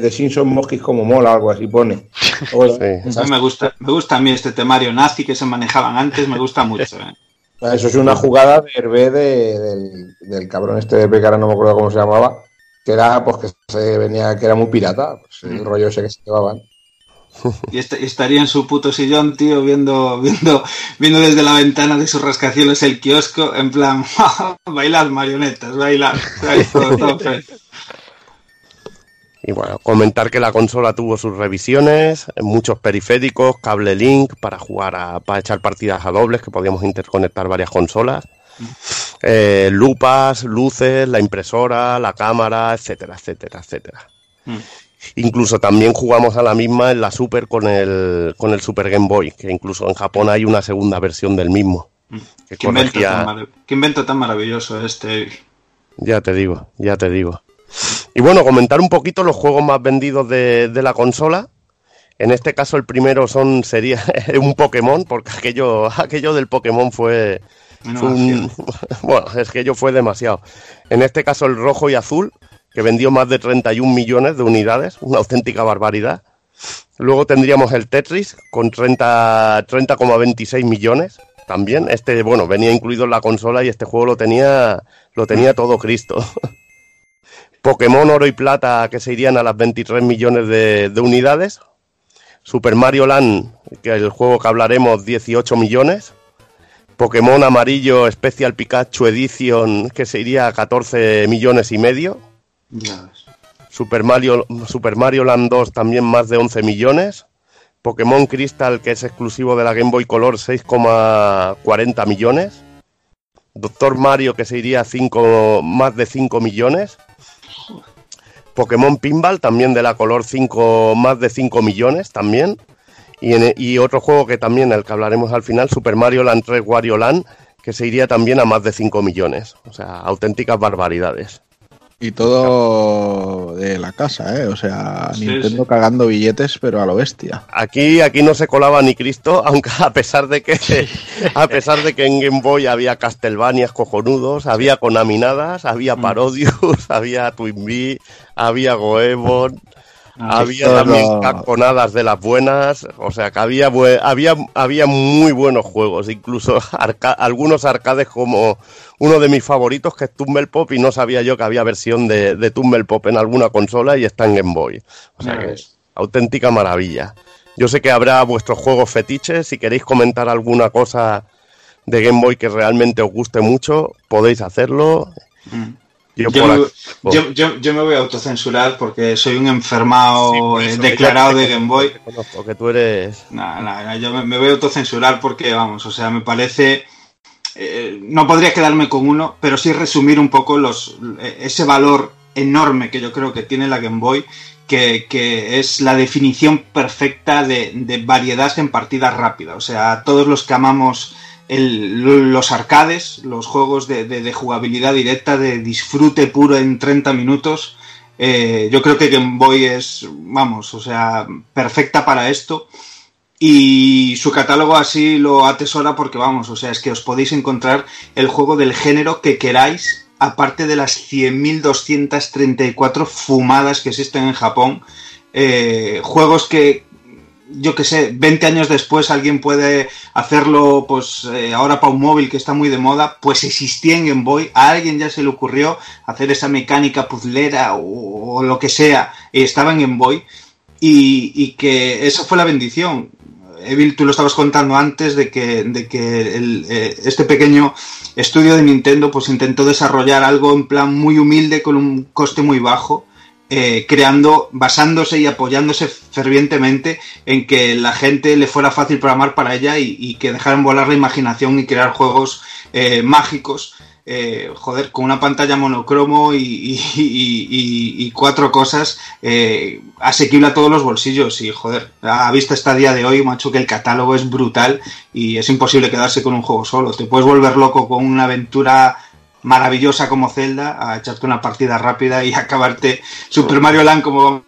de Simpson Mosquis como mola, algo así pone. [laughs] O- A mí me gusta, me gusta a mí este temario nazi que se manejaban antes, me gusta mucho. ¿eh? Eso es una jugada de Hervé de- del, del cabrón este de que ahora no me acuerdo cómo se llamaba, que era pues que se venía, que era muy pirata, pues, el rollo ese que se llevaban. [laughs] Y, est- y estaría en su puto sillón, tío, viendo, viendo, viendo desde la ventana de sus rascacielos el kiosco, en plan, [laughs] bailad marionetas, feliz. [laughs] Y bueno, comentar que la consola tuvo sus revisiones, muchos periféricos, cable link para jugar a, para echar partidas a dobles, que podíamos interconectar varias consolas, eh, lupas, luces, la impresora, la cámara, etcétera, etcétera, etcétera. Incluso también jugamos a la misma en la Super con el, con el Super Game Boy, que incluso en Japón hay una segunda versión del mismo. Que ¿Qué invento, tan marav- qué invento tan maravilloso este. ya te digo, ya te digo. Y bueno, comentar un poquito los juegos más vendidos de, de la consola. En este caso el primero son sería [laughs] un Pokémon, porque aquello, aquello del Pokémon fue, Menuda fue un- [laughs] bueno, es que ello fue demasiado. En este caso el rojo y azul, que vendió más de 31 millones de unidades, una auténtica barbaridad. Luego tendríamos el Tetris con 30 30,26 millones también. Este, bueno, venía incluido en la consola y este juego lo tenía lo tenía todo Cristo. [laughs] Pokémon Oro y Plata que se irían a las 23 millones de, de unidades. Super Mario Land, que es el juego que hablaremos, 18 millones. Pokémon Amarillo Special Pikachu Edition, que se iría a 14 millones y medio. Super Mario, Super Mario Land 2 también más de 11 millones. Pokémon Crystal, que es exclusivo de la Game Boy Color, 6,40 millones. Doctor Mario, que se iría a 5, más de 5 millones. Pokémon Pinball, también de la Color, 5, más de 5 millones también. Y, en- y otro juego que también, el que hablaremos al final, Super Mario Land 3 Wario Land, que se iría también a más de 5 millones. O sea, auténticas barbaridades. Y todo de la casa, ¿eh? O sea, Sí, Nintendo cagando billetes, pero a lo bestia. Aquí, aquí no se colaba ni Cristo, [laughs] aunque a pesar de que a pesar de que en Game Boy había Castlevanias cojonudos, había Konaminadas, había Mm. Parodius, [laughs] había Twin había Goemon, había todo también lo- de las buenas, o sea que había había había muy buenos juegos, incluso [laughs] arca- algunos arcades como uno de mis favoritos que es Tumble Pop y no sabía yo que había versión de, de Tumble Pop en alguna consola y está en Game Boy. O sea que ves. auténtica maravilla. Yo sé que habrá vuestros juegos fetiches. Si queréis comentar alguna cosa de Game Boy que realmente os guste mucho, podéis hacerlo. Yo Yo, me, yo- yo- yo me voy a autocensurar porque soy un enfermado eh, eso, declarado de Game Boy. conozco, que tú eres. No, no, no, yo me, me voy a autocensurar porque, vamos, o sea, me parece... eh, no podría quedarme con uno, pero sí resumir un poco los, eh, ese valor enorme que yo creo que tiene la Game Boy, que, que es la definición perfecta de, de variedad en partida rápida. O sea, todos los que amamos los arcades, los juegos de, de- de jugabilidad directa, de disfrute puro en 30 minutos, eh, yo creo que Game Boy es, vamos, o sea, perfecta para esto. Y su catálogo así lo atesora porque, vamos, o sea, es que os podéis encontrar el juego del género que queráis, aparte de las 100.234 fumadas que existen en Japón. Eh, juegos que, yo que sé, 20 años después alguien puede hacerlo, pues eh, ahora para un móvil que está muy de moda, pues existía en Game Boy, a alguien ya se le ocurrió hacer esa mecánica puzzlera o, lo que sea, y estaba en Game Boy, y, que eso fue la bendición. Evil, tú lo estabas contando antes de que, de que el, eh, este pequeño estudio de Nintendo pues intentó desarrollar algo en plan muy humilde con un coste muy bajo, eh, creando, basándose y apoyándose fervientemente en que la gente le fuera fácil programar para ella y, que dejaran volar la imaginación y crear juegos eh, mágicos. eh, joder, con una pantalla monocromo y, y- y- cuatro cosas eh, asequible a todos los bolsillos y joder, a vista está a día de hoy, macho, que el catálogo es brutal y es imposible quedarse con un juego solo. Te puedes volver loco con una aventura maravillosa como Zelda, a echarte una partida rápida y [laughs] acabarte Super Mario Land como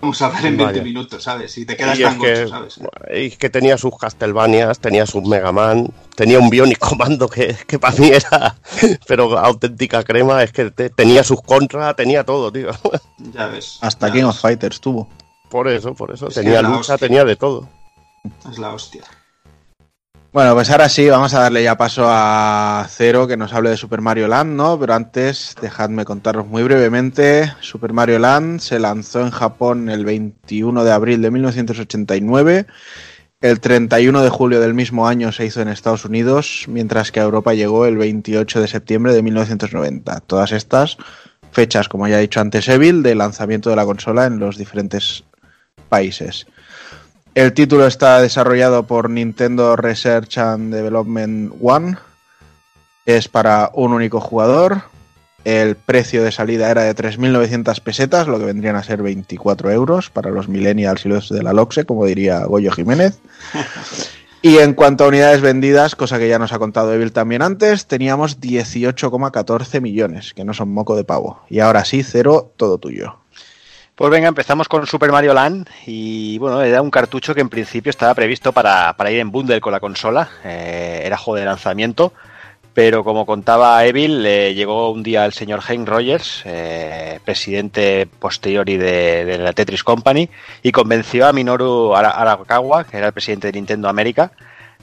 vamos a ver en 20 Vaya. minutos, ¿sabes? Y te quedas Y es tan gocho, que, ¿sabes? y que tenía sus Castlevanias, tenía sus Mega Man, tenía un Bionic [laughs] Commando que, que para mí era, pero auténtica crema, es que te- tenía sus contras, tenía todo, tío. [laughs] Ya ves. Hasta King of Fighters tuvo. Por eso, por eso, Es tenía lucha, hostia. tenía de todo. Es la hostia. Bueno, pues ahora sí, vamos a darle ya paso a Cero que nos hable de Super Mario Land, ¿no? Pero antes, dejadme contaros muy brevemente. Super Mario Land se lanzó en Japón el 21 de abril de 1989. El 31 de julio del mismo año se hizo en Estados Unidos, mientras que a Europa llegó el 28 de septiembre de 1990. Todas estas fechas, como ya he dicho antes, Evil, de lanzamiento de la consola en los diferentes países. El título está desarrollado por Nintendo Research and Development One. Es para un único jugador. El precio de salida era de 3.900 pesetas, lo que vendrían a ser 24 euros para los millennials y los de la LOXE, como diría Goyo Jiménez. [laughs] Y en cuanto a unidades vendidas, cosa que ya nos ha contado Evil también antes, teníamos 18,14 millones, que no son moco de pavo. Y ahora sí, cero, todo tuyo. Pues venga, empezamos con Super Mario Land y bueno, era un cartucho que en principio estaba previsto para, para ir en bundle con la consola, eh, era juego de lanzamiento, pero como contaba Evil, eh, llegó un día el señor Hank Rogers, eh, presidente posteriori de, de la Tetris Company, y convenció a Minoru Ara- Arakawa, que era el presidente de Nintendo América,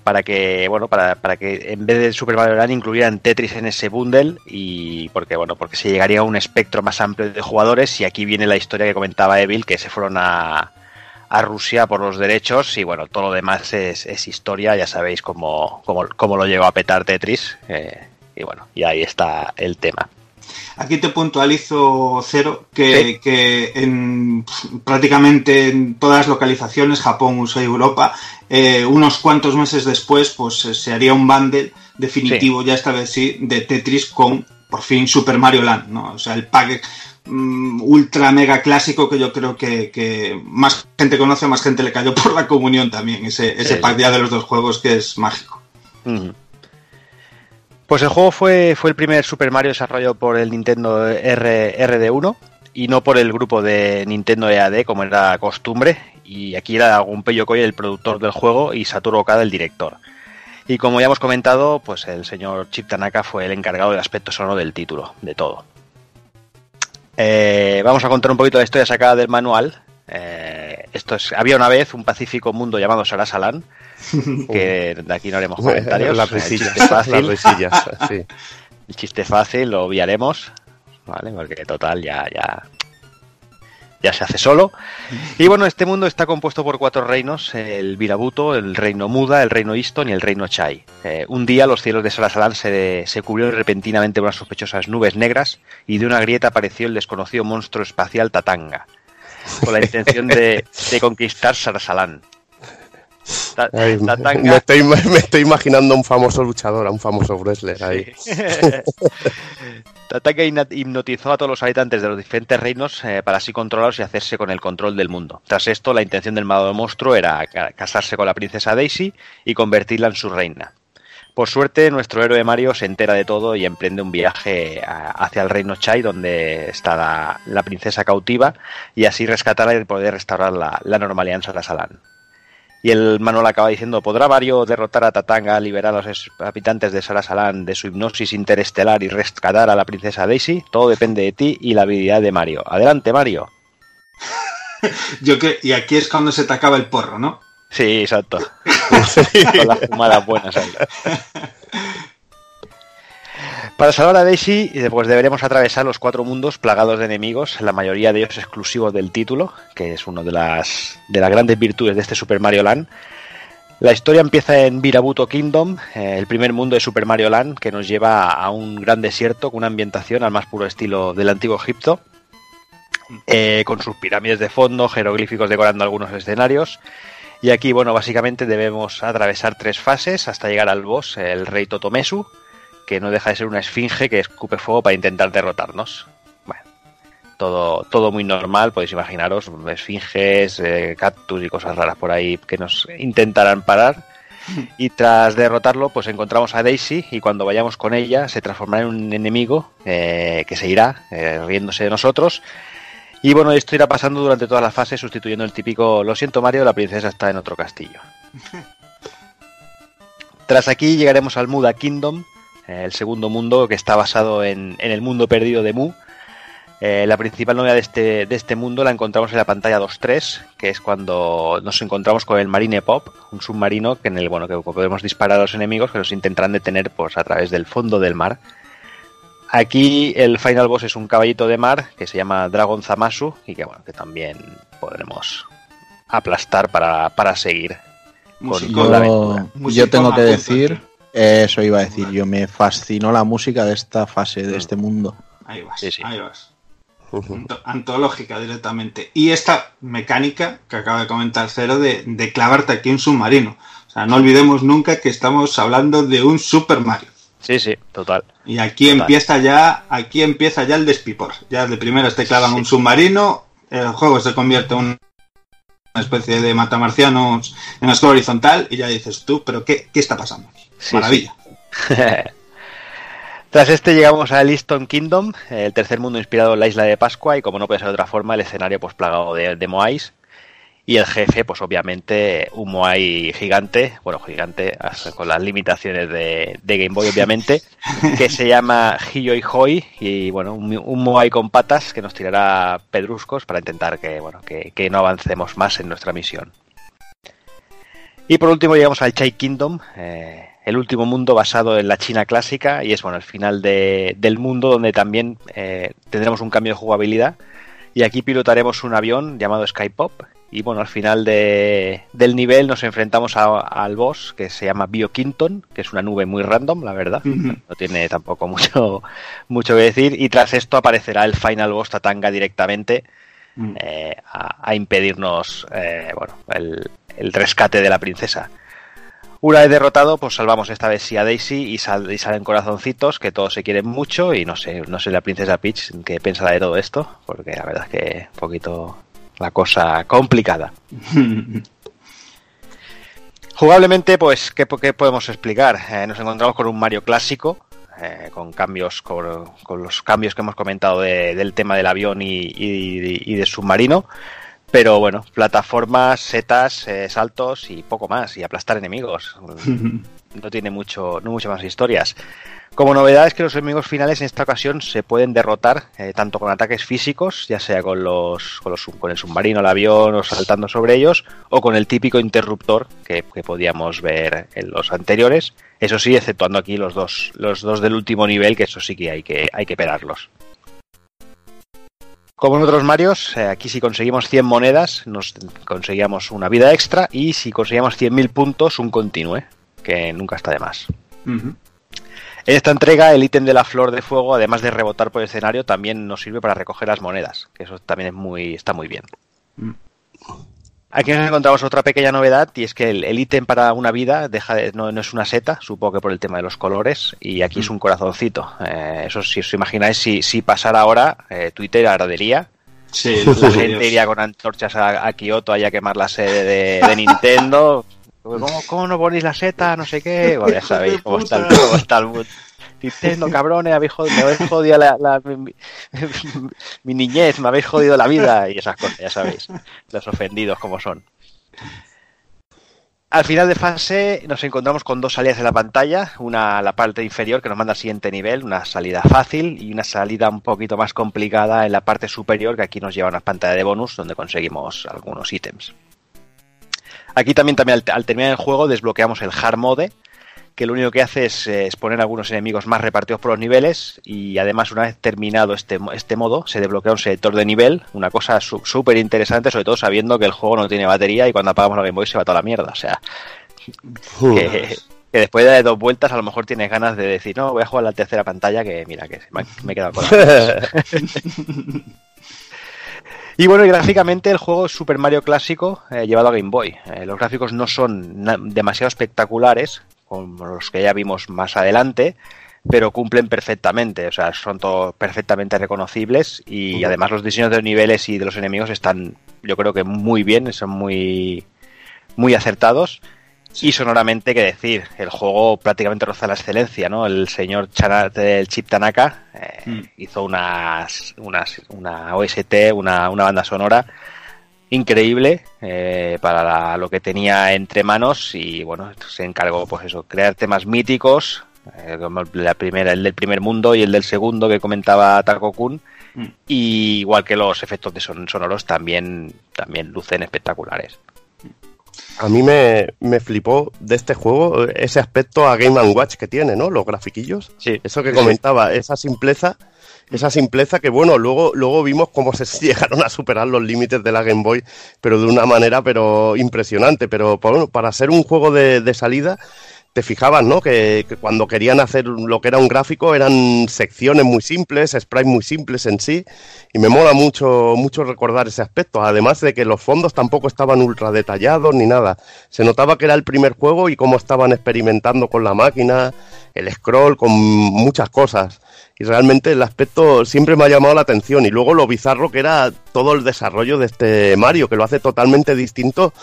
para que bueno para, para que en vez de Super Mario Land incluyeran Tetris en ese bundle y porque bueno porque se llegaría a un espectro más amplio de jugadores y aquí viene la historia que comentaba Evil que se fueron a, a Rusia por los derechos y bueno todo lo demás es, es historia ya sabéis cómo, cómo, cómo lo llegó a petar Tetris eh, y bueno y ahí está el tema Aquí te puntualizo cero que, que en prácticamente en todas las localizaciones, Japón, USA y Europa, eh, unos cuantos meses después, pues eh, se haría un bundle definitivo, ya esta vez sí, de Tetris con por fin Super Mario Land, ¿no? O sea, el pack mm, ultra mega clásico que yo creo que, que más gente conoce, más gente le cayó por la comunión también, ese, ese Sí, pack ya de los dos juegos que es mágico. Pues el juego fue, fue el primer Super Mario desarrollado por el Nintendo R, RD1 y no por el grupo de Nintendo EAD como era costumbre. Y aquí era Gunpei Yokoi el productor del juego y Satoru Okada el director. Y como ya hemos comentado, pues el señor Chip Tanaka fue el encargado del aspecto sonoro del título, de todo. Eh, vamos a contar un poquito la historia sacada del manual. Eh, esto es, había una vez un pacífico mundo llamado Sarasalan, [laughs] que de aquí no haremos comentarios. Las El risillas, chiste fácil. las risillas, [laughs] sí. El chiste fácil lo obviaremos, ¿vale? Porque total ya, ya, ya se hace solo. [laughs] Y bueno, este mundo está compuesto por cuatro reinos, el Virabuto, el reino Muda, el reino Iston y el reino Chai. Eh, un día los cielos de Sarasalan se, se cubrieron repentinamente por unas sospechosas nubes negras y de una grieta apareció el desconocido monstruo espacial Tatanga, con la intención de, de conquistar Sarasalan. Ta- [laughs] Ay, me, estoy, me estoy imaginando a un famoso luchador, a un famoso wrestler ahí. Tatanga [laughs] hipna- hipnotizó a todos los habitantes de los diferentes reinos eh, para así controlarlos y hacerse con el control del mundo. Tras esto, la intención del malvado monstruo era ca- casarse con la princesa Daisy y convertirla en su reina. Por suerte, nuestro héroe Mario se entera de todo y emprende un viaje a- hacia el reino Chai, donde está la, la princesa cautiva, y así rescatarla y poder restaurar la, la normalidad en Sarasalan. Y el manual acaba diciendo, ¿podrá Mario derrotar a Tatanga, liberar a los es- habitantes de Sarasalan de su hipnosis interestelar y rescatar a la princesa Daisy? Todo depende de ti y la habilidad de Mario. Adelante, Mario. [laughs] Yo que, y aquí es cuando se te acaba el porro, ¿no? Sí, exacto. [laughs] Con las fumadas buenas ahí. [laughs] Para salvar a Daisy, pues deberemos atravesar los cuatro mundos plagados de enemigos, la mayoría de ellos exclusivos del título, que es una de las, de las grandes virtudes de este Super Mario Land. La historia empieza en Virabuto Kingdom, eh, el primer mundo de Super Mario Land, que nos lleva a un gran desierto con una ambientación al más puro estilo del antiguo Egipto, eh, con sus pirámides de fondo, jeroglíficos decorando algunos escenarios. Y aquí, bueno, básicamente debemos atravesar tres fases hasta llegar al boss, el rey Totomesu, que no deja de ser una esfinge que escupe fuego para intentar derrotarnos. Bueno, todo, todo muy normal, podéis imaginaros, esfinges, eh, cactus y cosas raras por ahí que nos intentarán parar. [laughs] Y tras derrotarlo, pues encontramos a Daisy y cuando vayamos con ella se transformará en un enemigo eh, que se irá eh, riéndose de nosotros. Y bueno, esto irá pasando durante todas las fases sustituyendo el típico, lo siento Mario, la princesa está en otro castillo. [laughs] Tras aquí llegaremos al Muda Kingdom, el segundo mundo que está basado en, en el mundo perdido de Mu. Eh, la principal novedad de este, de este mundo la encontramos en la pantalla 2.3, que es cuando nos encontramos con el Marine Pop, un submarino que en el bueno que podemos disparar a los enemigos que nos intentarán detener pues, a través del fondo del mar. Aquí el final boss es un caballito de mar que se llama Dragon Zamasu y que bueno que también podremos aplastar para, para seguir con, con la aventura. Yo, yo tengo que decir, eso iba a decir, yo me fascinó la música de esta fase, de este mundo. Ahí vas, ahí vas. Anto- Antológica directamente. Y esta mecánica que acaba de comentar Cero de, de clavarte aquí un submarino. O sea, no olvidemos nunca que estamos hablando de un Super Mario. Sí, sí, total. Y aquí Total. empieza ya, aquí empieza ya el despipor. Ya de primeras te clavan un submarino, el juego se convierte en una especie de matamarcianos en la escuela horizontal y ya dices tú, pero ¿qué, qué está pasando? Sí, Maravilla. [laughs] Tras este llegamos a Liston Kingdom, el tercer mundo inspirado en la isla de Pascua y como no puede ser de otra forma, el escenario pues plagado de, de Moais y el jefe pues obviamente un Moai gigante, bueno gigante con las limitaciones de, de Game Boy obviamente, [laughs] que se llama Hiyoi Hoi y bueno un, un Moai con patas que nos tirará pedruscos para intentar que bueno que, que no avancemos más en nuestra misión. Y por último llegamos al Chai Kingdom, eh, el último mundo basado en la China clásica y es bueno el final de- del mundo donde también eh, tendremos un cambio de jugabilidad y aquí pilotaremos un avión llamado Skypop y bueno al final de- del nivel nos enfrentamos a- al boss que se llama Bio Quinton que es una nube muy random la verdad. No tiene tampoco [laughs] mucho mucho que decir. Y tras esto aparecerá el final boss Tatanga directamente eh, a, a impedirnos eh, bueno el, el rescate de la princesa. Una vez derrotado, pues salvamos esta vez sí a Daisy y, sal- y salen corazoncitos, que todos se quieren mucho y no sé, no sé la princesa Peach qué pensará de todo esto, porque la verdad es que un poquito la cosa complicada. [laughs] Jugablemente, pues, ¿qué, qué podemos explicar? Eh, nos encontramos con un Mario clásico, eh, con cambios, con, con los cambios que hemos comentado de- del tema del avión y, y, del submarino. Pero bueno, plataformas, setas, eh, saltos y poco más, y aplastar enemigos. [laughs] No tiene mucho, no mucho más historias. Como novedad es que los enemigos finales en esta ocasión se pueden derrotar eh, tanto con ataques físicos, ya sea con los, con el submarino, el avión o saltando sobre ellos, o con el típico interruptor que, que podíamos ver en los anteriores. Eso sí, exceptuando aquí los dos, los dos del último nivel, que eso sí que hay que, hay que pelarlos. Como en otros Marios, eh, aquí si conseguimos 100 monedas nos conseguíamos una vida extra y si conseguíamos 100.000 puntos un continue, que nunca está de más. En esta entrega el ítem de la flor de fuego, además de rebotar por el escenario, también nos sirve para recoger las monedas, que eso también es muy, está muy bien. Aquí nos encontramos otra pequeña novedad y es que el ítem para una vida deja de- no, no es una seta, supongo que por el tema de los colores, y aquí es un corazoncito. Eh, eso si os imagináis, si, si pasara ahora, eh, Twitter ardería. Sí, la Dios. gente iría con antorchas a, a Kioto allá a quemar la sede de, de Nintendo. ¿Cómo, ¿Cómo no ponéis la seta? No sé qué. [laughs] Bueno, ya sabéis cómo está el, cómo está el mood. Nintendo, cabrones, habéis jodido, me habéis jodido la, la- mi, [laughs] mi niñez, me habéis jodido la vida y esas cosas, ya sabéis. Los ofendidos como son. Al final de fase nos encontramos con dos salidas en la pantalla, una a la parte inferior que nos manda al siguiente nivel, una salida fácil y una salida un poquito más complicada en la parte superior que aquí nos lleva a una pantalla de bonus donde conseguimos algunos ítems. Aquí también, también al, terminar el juego desbloqueamos el hard mode que lo único que hace es, eh, es poner algunos enemigos más repartidos por los niveles y además una vez terminado este, este modo se desbloquea un selector de nivel, una cosa súper interesante, sobre todo sabiendo que el juego no tiene batería y cuando apagamos la Game Boy se va toda la mierda, o sea, que, que después de dos vueltas a lo mejor tienes ganas de decir, no, voy a jugar la tercera pantalla que mira, que me, me he quedado con la [laughs] Y bueno, y gráficamente el juego es Super Mario clásico eh, llevado a Game Boy. Eh, los gráficos no son demasiado espectaculares, como los que ya vimos más adelante, pero cumplen perfectamente, o sea, son todos perfectamente reconocibles y además los diseños de los niveles y de los enemigos están, yo creo que muy bien, son muy, muy acertados. Y sonoramente, que decir, el juego prácticamente roza la excelencia, ¿no? El señor Chana- el Chip Tanaka eh, hizo unas, unas, una OST, una, una banda sonora increíble eh, para la- lo que tenía entre manos y bueno, se encargó pues eso, crear temas míticos, eh, como la primera, el del primer mundo y el del segundo que comentaba Taco Kun, Mm. y igual que los efectos de son- sonoros también, también lucen espectaculares. A mí me, me flipó de este juego ese aspecto a Game Watch que tiene, ¿no? Los grafiquillos. Sí. Eso que comentaba, esa simpleza, esa simpleza que bueno, luego, luego vimos cómo se [laughs] llegaron a superar los límites de la Game Boy, pero de una manera pero impresionante. Pero bueno, para ser un juego de, de salida, te fijabas, ¿no? Que, cuando querían hacer lo que era un gráfico eran secciones muy simples, sprites muy simples en sí, y me mola mucho, mucho recordar ese aspecto. Además de que los fondos tampoco estaban ultra detallados ni nada. Se notaba que era el primer juego y cómo estaban experimentando con la máquina, el scroll, con muchas cosas. Y realmente el aspecto siempre me ha llamado la atención. Y luego lo bizarro que era todo el desarrollo de este Mario, que lo hace totalmente distinto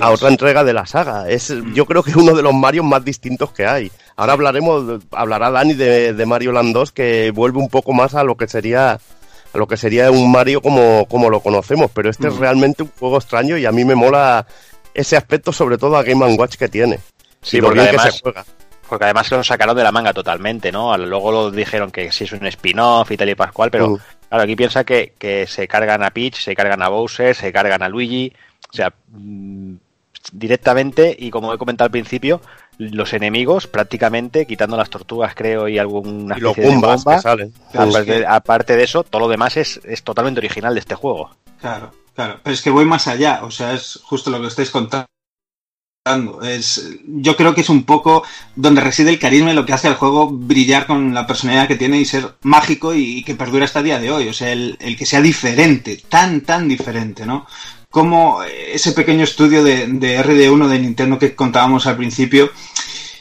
a otra entrega de la saga. Es, yo creo que es uno de los Marios más distintos que hay. Ahora hablaremos, hablará Dani de, de Mario Land 2, que vuelve un poco más a lo que sería a lo que sería un Mario como, como lo conocemos, pero este es Mm. realmente un juego extraño y a mí me mola ese aspecto, sobre todo a Game Watch que tiene. Sí, y lo porque bien que se juega. Porque además lo sacaron de la manga totalmente, ¿no? Luego lo dijeron que sí es un spin-off y tal y pascual, pero Mm. claro, aquí piensa que, que se cargan a Peach, se cargan a Bowser, se cargan a Luigi, o sea, mm, directamente, y como he comentado al principio, los enemigos prácticamente, quitando las tortugas, creo, y alguna Y los especie de Goombas bomba, que salen. aparte, aparte de eso, todo lo demás es, es totalmente original de este juego. Claro, claro. Pero es que voy más allá. O sea, es justo lo que estáis contando. Es, yo creo que es un poco donde reside el carisma y lo que hace al juego brillar con la personalidad que tiene y ser mágico y, que perdura hasta el día de hoy. O sea, el, el que sea diferente, tan, tan diferente, ¿no? Como ese pequeño estudio de, de RD1 de Nintendo que contábamos al principio,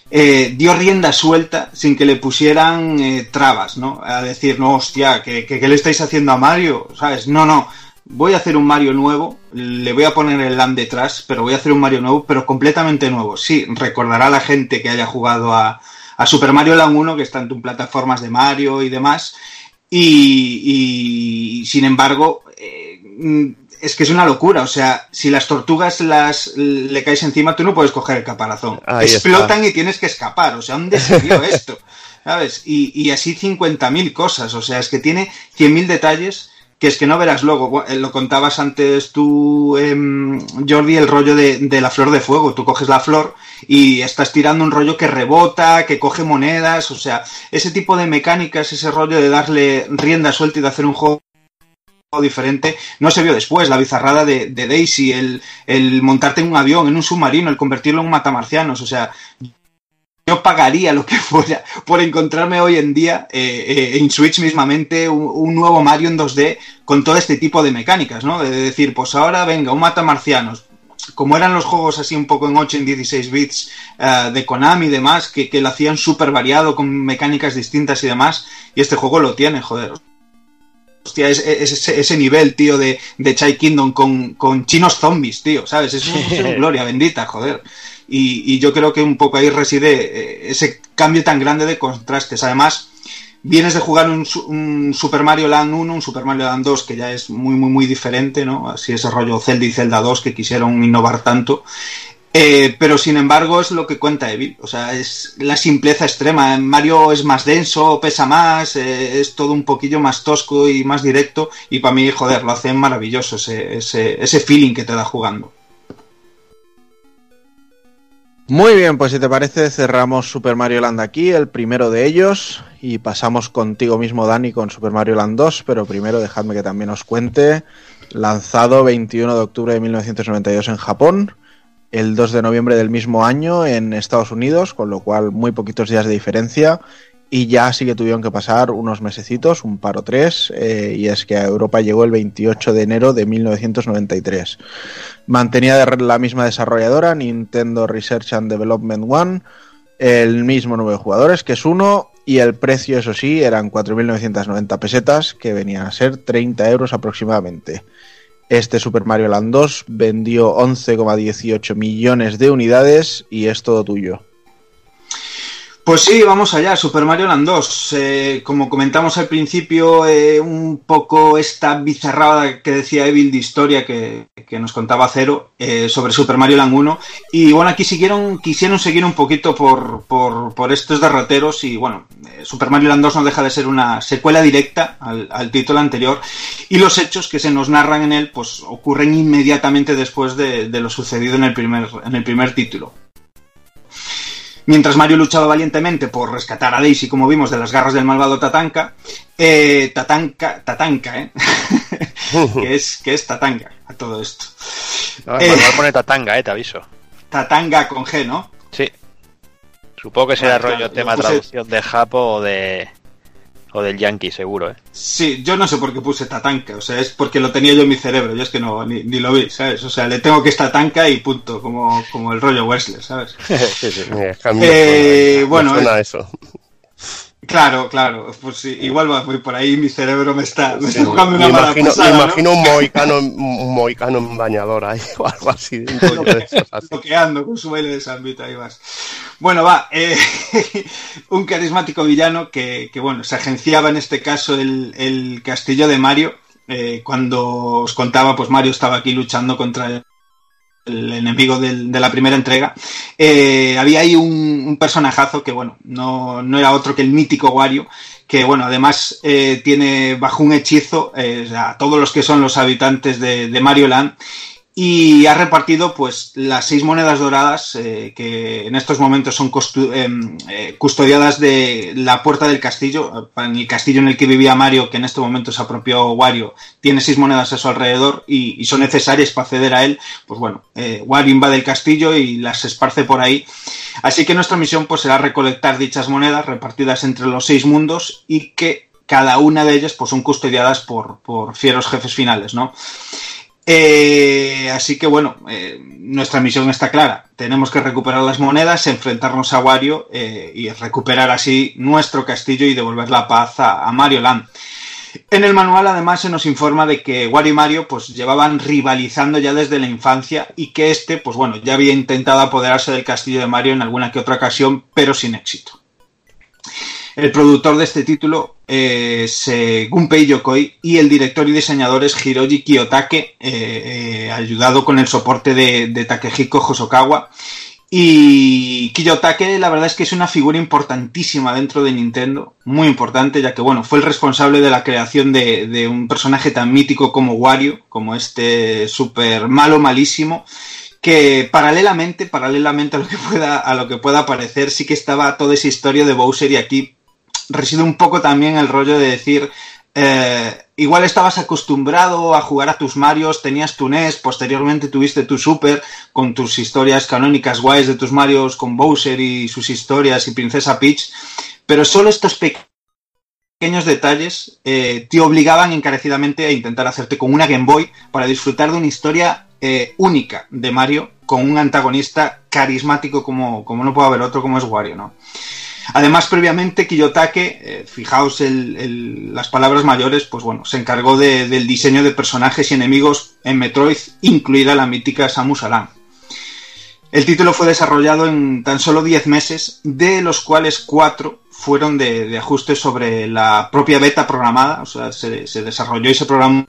eh, dio rienda suelta sin que le pusieran eh, trabas, ¿no? A decir, no, hostia, ¿qué, qué, qué le estáis haciendo a Mario? ¿Sabes? No, no. Voy a hacer un Mario nuevo, le voy a poner el LAN detrás, pero voy a hacer un Mario nuevo, pero completamente nuevo. Sí, recordará a la gente que haya jugado a, a Super Mario Land 1, que está en plataformas de Mario y demás, y, y sin embargo, eh, es que es una locura. O sea, si las tortugas las le caes encima, tú no puedes coger el caparazón. Ahí Explotan está. y tienes que escapar. O sea, ¿dónde se vio [laughs] esto? ¿Sabes? Y, y así 50.000 cosas. O sea, es que tiene 100.000 detalles que es que no verás luego. Eh, Lo contabas antes tú, eh, Jordi, el rollo de, de, la flor de fuego. Tú coges la flor y estás tirando un rollo que rebota, que coge monedas. O sea, ese tipo de mecánicas, ese rollo de darle rienda suelta y de hacer un juego diferente no se vio después la bizarrada de, de Daisy el, el, montarte en un avión en un submarino el convertirlo en un matamarcianos o sea yo pagaría lo que [laughs] fuera por encontrarme hoy en día eh, eh, en Switch mismamente un, un, nuevo Mario en 2D con todo este tipo de mecánicas no de decir pues ahora venga un matamarcianos como eran los juegos así un poco en 8 en 16 bits uh, de Konami y demás que, que lo hacían súper variado con mecánicas distintas y demás y este juego lo tiene joder hostia, es, es, es, ese nivel, tío, de, de Chai Kingdom con, con, chinos zombies, tío, ¿sabes? Es una [laughs] gloria bendita, joder. Y, yo creo que un poco ahí reside eh, ese cambio tan grande de contrastes. Además, vienes de jugar un, un, Super Mario Land 1, un Super Mario Land 2, que ya es muy, muy, muy diferente, ¿no? Así ese rollo Zelda y Zelda 2 que quisieron innovar tanto. Eh, pero sin embargo es lo que cuenta Evil, o sea, es la simpleza extrema. Mario es más denso, pesa más, eh, es todo un poquillo más tosco y más directo. Y para mí, joder, lo hace maravilloso ese, ese, ese feeling que te da jugando. Muy bien, pues si te parece cerramos Super Mario Land aquí, el primero de ellos, y pasamos contigo mismo, Dani, con Super Mario Land 2, pero primero dejadme que también os cuente, lanzado 21 de octubre de 1992 en Japón, el 2 de noviembre del mismo año en Estados Unidos, con lo cual muy poquitos días de diferencia. Y ya sí que tuvieron que pasar unos mesecitos, un par o tres, eh, y es que a Europa llegó el 28 de enero de 1993. Mantenía la misma desarrolladora, Nintendo Research and Development One, el mismo número de jugadores, que es uno, y el precio, eso sí, eran 4.990 pesetas, que venían a ser 30 euros aproximadamente. Este Super Mario Land 2 vendió 11,18 millones de unidades y es todo tuyo. Pues sí, vamos allá, Super Mario Land 2. Eh, como comentamos al principio, eh, un poco esta bizarrada que decía Evil de historia que, que nos contaba Cero eh, sobre Super Mario Land 1. Y bueno, aquí siguieron, quisieron seguir un poquito por, por, por estos derroteros y bueno, eh, Super Mario Land 2 no deja de ser una secuela directa al, al título anterior y los hechos que se nos narran en él pues ocurren inmediatamente después de, de lo sucedido en el primer, en el primer título. Mientras Mario luchaba valientemente por rescatar a Daisy, como vimos, de las garras del malvado Tatanka, eh, Tatanka, Tatanka, ¿eh? [laughs] que, es, que es Tatanka a todo esto. No, Eh, pone Tatanga, eh, te aviso. Tatanga con G, ¿no? Sí. Supongo que será Ah, rollo lo tema puse- traducción de Japo o de. O del Yankee, seguro, eh. Sí, yo no sé por qué puse Tatanka, o sea, es porque lo tenía yo en mi cerebro, yo es que no, ni, ni lo vi, ¿sabes? O sea, le tengo que Tatanka y punto, como, como el rollo Wesley, ¿sabes? [laughs] sí, sí. Eh, suena- me bueno, suena eh, eso. Claro, claro, pues sí, igual va muy por ahí, mi cerebro me está, me está jugando una me mala imagino, pasada, me ¿no? imagino un [laughs] mohicano, un mohicano en bañador ahí [laughs] o algo así. bloqueando con su baile de Sambita ahí vas. Bueno, va, eh, [laughs] un carismático villano que, bueno, se agenciaba en este caso el, el castillo de Mario. eh, cuando os contaba, pues Mario estaba aquí luchando contra el, enemigo de la primera entrega. Eh, había ahí un, personajazo que, bueno, no, no era otro que el mítico Wario, que, bueno, además tiene bajo un hechizo a todos los que son los habitantes de, de Mario Land y ha repartido pues las seis monedas doradas eh, que en estos momentos son em, eh, custodiadas de la puerta del castillo. En el castillo en el que vivía Mario que en este momento se apropió Wario tiene seis monedas a su alrededor y, y son necesarias para acceder a él. Pues bueno eh, Wario invade el castillo y las esparce por ahí. Así que nuestra misión pues será recolectar dichas monedas repartidas entre los seis mundos y que cada una de ellas pues son custodiadas por, por fieros jefes finales no eh, así que bueno, eh, nuestra misión está clara. Tenemos que recuperar las monedas, enfrentarnos a Wario eh, y recuperar así nuestro castillo y devolver la paz a, a Mario Land. En el manual además se nos informa de que Wario y Mario pues llevaban rivalizando ya desde la infancia y que este pues bueno ya había intentado apoderarse del castillo de Mario en alguna que otra ocasión pero sin éxito. El productor de este título es eh, Gunpei Yokoi y el director y diseñador es Hiroji Kiyotake, eh, eh, ayudado con el soporte de, de Takehiko Hosokawa. Y Kiyotake, la verdad es que es una figura importantísima dentro de Nintendo, muy importante, ya que bueno, fue el responsable de la creación de, de un personaje tan mítico como Wario, como este super malo malísimo, que paralelamente, paralelamente a lo que pueda, a lo que pueda parecer, sí que estaba toda esa historia de Bowser y aquí reside un poco también el rollo de decir, eh, igual estabas acostumbrado a jugar a tus Marios, tenías tu NES, posteriormente tuviste tu Super con tus historias canónicas guays de tus Marios con Bowser y sus historias y Princesa Peach, pero solo estos pequeños detalles eh, te obligaban encarecidamente a intentar hacerte con una Game Boy para disfrutar de una historia eh, única de Mario con un antagonista carismático como, como no puede haber otro como es Wario, ¿no? Además, previamente, Kiyotake, eh, fijaos las palabras mayores, pues bueno, se encargó de, del diseño de personajes y enemigos en Metroid, incluida la mítica Samus Aran. El título fue desarrollado en tan solo 10 meses, de los cuales 4 fueron de, de ajuste sobre la propia beta programada, o sea, se, desarrolló y se programó